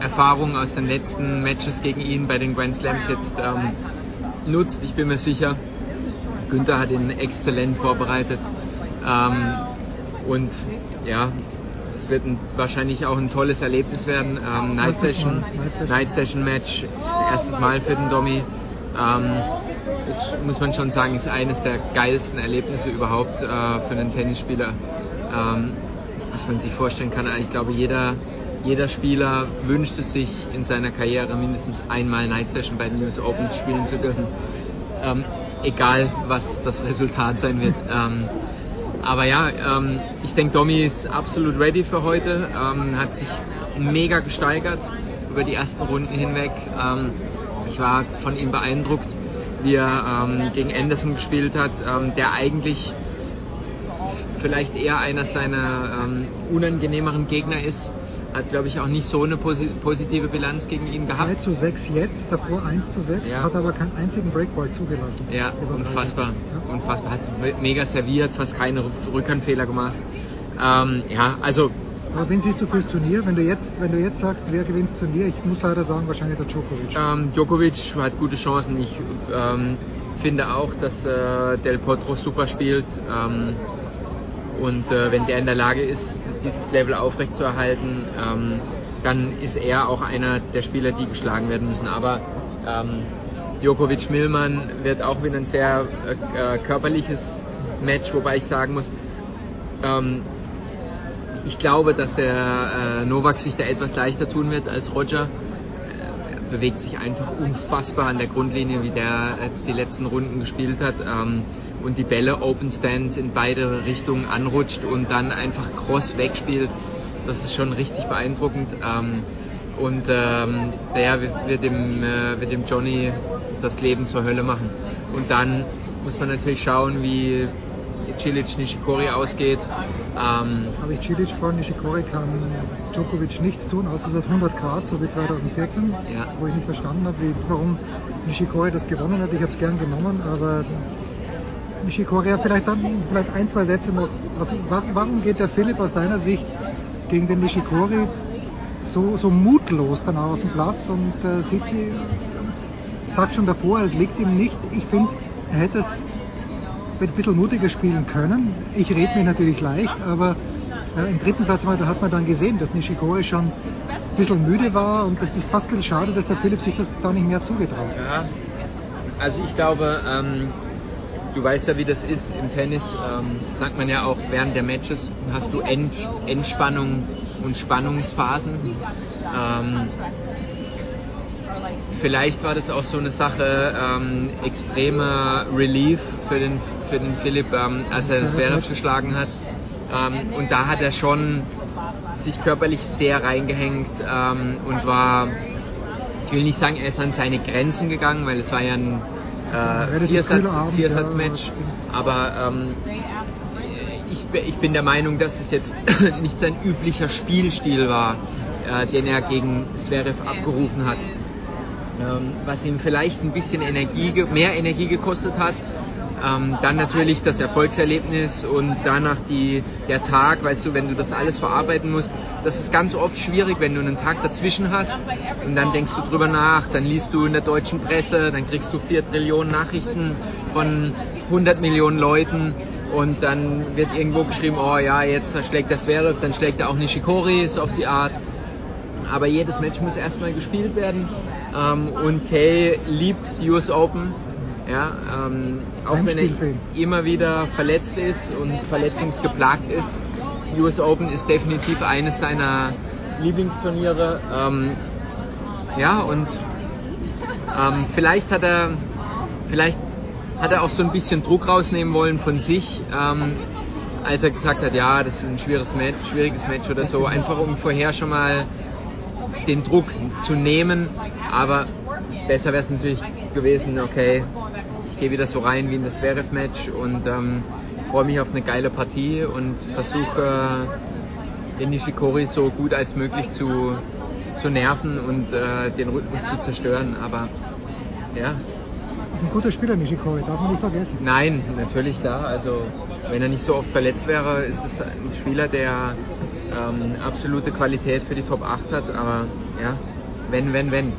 Erfahrung aus den letzten Matches gegen ihn bei den Grand Slams jetzt ähm, nutzt. Ich bin mir sicher, Günther hat ihn exzellent vorbereitet. Ähm, und ja, es wird ein, wahrscheinlich auch ein tolles Erlebnis werden. Ähm, Night, Session, Night Session Match, erstes Mal für den Domi. Ähm, das muss man schon sagen, ist eines der geilsten Erlebnisse überhaupt äh, für einen Tennisspieler, ähm, was man sich vorstellen kann. Ich glaube, jeder, jeder Spieler wünscht es sich in seiner Karriere mindestens einmal Night Session bei den US Open spielen zu dürfen. Ähm, egal, was das Resultat sein wird. Ähm, aber ja, ähm, ich denke, Domi ist absolut ready für heute, ähm, hat sich mega gesteigert über die ersten Runden hinweg. Ähm, ich war von ihm beeindruckt, wie er ähm, gegen Anderson gespielt hat, ähm, der eigentlich vielleicht eher einer seiner unangenehmeren Gegner ist. Hat, glaube ich, auch nicht so eine posi positive Bilanz gegen ihn 2 gehabt. zu 6 jetzt, davor 1 zu 6, Ja. hat aber keinen einzigen Breakball zugelassen. Ja, unfassbar. Sätze. Unfassbar. Hat mega serviert, fast keine Rück- Rückhandfehler gemacht. Ähm, ja, also Aber wen siehst du fürs Turnier? Wenn du jetzt, wenn du jetzt sagst, wer gewinnt das Turnier, ich muss leider sagen, wahrscheinlich der Djokovic. ähm, Djokovic hat gute Chancen. Ich ähm, finde auch, dass äh, Del Potro super spielt. Ähm, und äh, wenn der in der Lage ist, dieses Level aufrechtzuerhalten, ähm, dann ist er auch einer der Spieler, die geschlagen werden müssen. Aber ähm, Djokovic Millmann wird auch wieder ein sehr äh, äh, körperliches Match, wobei ich sagen muss, ähm, ich glaube, dass der äh, Novak sich da etwas leichter tun wird als Roger. Bewegt sich einfach unfassbar an der Grundlinie, wie der jetzt die letzten Runden gespielt hat. Ähm, und die Bälle Open Stand in beide Richtungen anrutscht und dann einfach cross wegspielt. Das ist schon richtig beeindruckend. Ähm, und ähm, der wird dem, äh, wird dem Johnny das Leben zur Hölle machen. Und dann muss man natürlich schauen, wie Cilic Nishikori ausgeht. Ähm, Aber ich Cilic vor Nishikori kann Djokovic nichts tun, außer hat 100 Grad, so wie 2014, ja. wo ich nicht verstanden habe, wie, warum Nishikori das gewonnen hat. Ich habe es gern genommen, aber Nishikori hat vielleicht dann vielleicht ein, zwei Sätze noch. Was, warum geht der Philipp aus deiner Sicht gegen den Nishikori so, so mutlos dann auch auf dem Platz und äh, sieht sie, sagt schon davor, es liegt ihm nicht. Ich finde, er hätte es ein bisschen mutiger spielen können. Ich rede mir natürlich leicht, aber äh, im dritten Satz da hat man dann gesehen, dass Nishikori schon ein bisschen müde war und das ist fast ein bisschen schade, dass der Philipp sich das da nicht mehr zugetraut hat. Ja, also ich glaube, ähm, du weißt ja, wie das ist im Tennis, ähm, sagt man ja auch während der Matches, hast du End, Endspannung und Spannungsphasen. Ähm, vielleicht war das auch so eine Sache, ähm, extremer Relief für den, für den Philipp, ähm, als er das Zverev geschlagen hat. Ähm, und da hat er schon sich körperlich sehr reingehängt ähm, und war, ich will nicht sagen, er ist an seine Grenzen gegangen, weil es war ja ein äh, Viersatz, Viersatzmatch, aber ähm, ich, ich, bin der Meinung, dass es jetzt nicht sein üblicher Spielstil war, äh, den er gegen Zverev abgerufen hat. Ähm, was ihm vielleicht ein bisschen Energie, mehr Energie gekostet hat. Ähm, dann natürlich das Erfolgserlebnis und danach die, der Tag, weißt du, wenn du das alles verarbeiten musst, das ist ganz oft schwierig, wenn du einen Tag dazwischen hast und dann denkst du drüber nach, dann liest du in der deutschen Presse, dann kriegst du vier Trillionen Nachrichten von 100 Millionen Leuten und dann wird irgendwo geschrieben, oh ja, jetzt schlägt der Zverev, dann schlägt er auch Nishikori, so auf die Art. Aber jedes Match muss erstmal gespielt werden. Ähm, und Kay liebt US Open. Ja, ähm, auch wenn er immer wieder verletzt ist und verletzungsgeplagt ist. US Open ist definitiv eines seiner Lieblingsturniere. Ähm, ja, und ähm, vielleicht hat er, vielleicht hat er auch so ein bisschen Druck rausnehmen wollen von sich, ähm, als er gesagt hat, ja, das ist ein schwieriges Match, schwieriges Match oder so, einfach um vorher schon mal den Druck zu nehmen. Aber besser wäre es natürlich gewesen, okay, ich gehe wieder so rein wie in das Zverev-Match und ähm, freue mich auf eine geile Partie und versuche äh, den Nishikori so gut als möglich zu, zu nerven und äh, den Rhythmus zu zerstören. Aber ja. Das ist ein guter Spieler, Nishikori, darf man nicht vergessen. Nein, natürlich da. Also wenn er nicht so oft verletzt wäre, ist es ein Spieler, der ähm, absolute Qualität für die Top 8 hat, aber ja, wenn, wenn, wenn.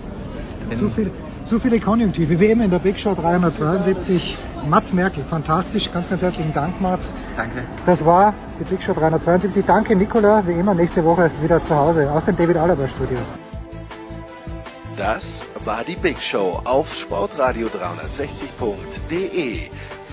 wenn zu, viel, zu viele Konjunktive, wie immer in der Big Show 372. Mats Merkel, fantastisch, ganz, ganz herzlichen Dank, Mats. Danke. Das war die Big Show 372. Danke, Nicola, wie immer, nächste Woche wieder zu Hause aus den David Alaba Studios. Das war die Big Show auf sportradio360.de.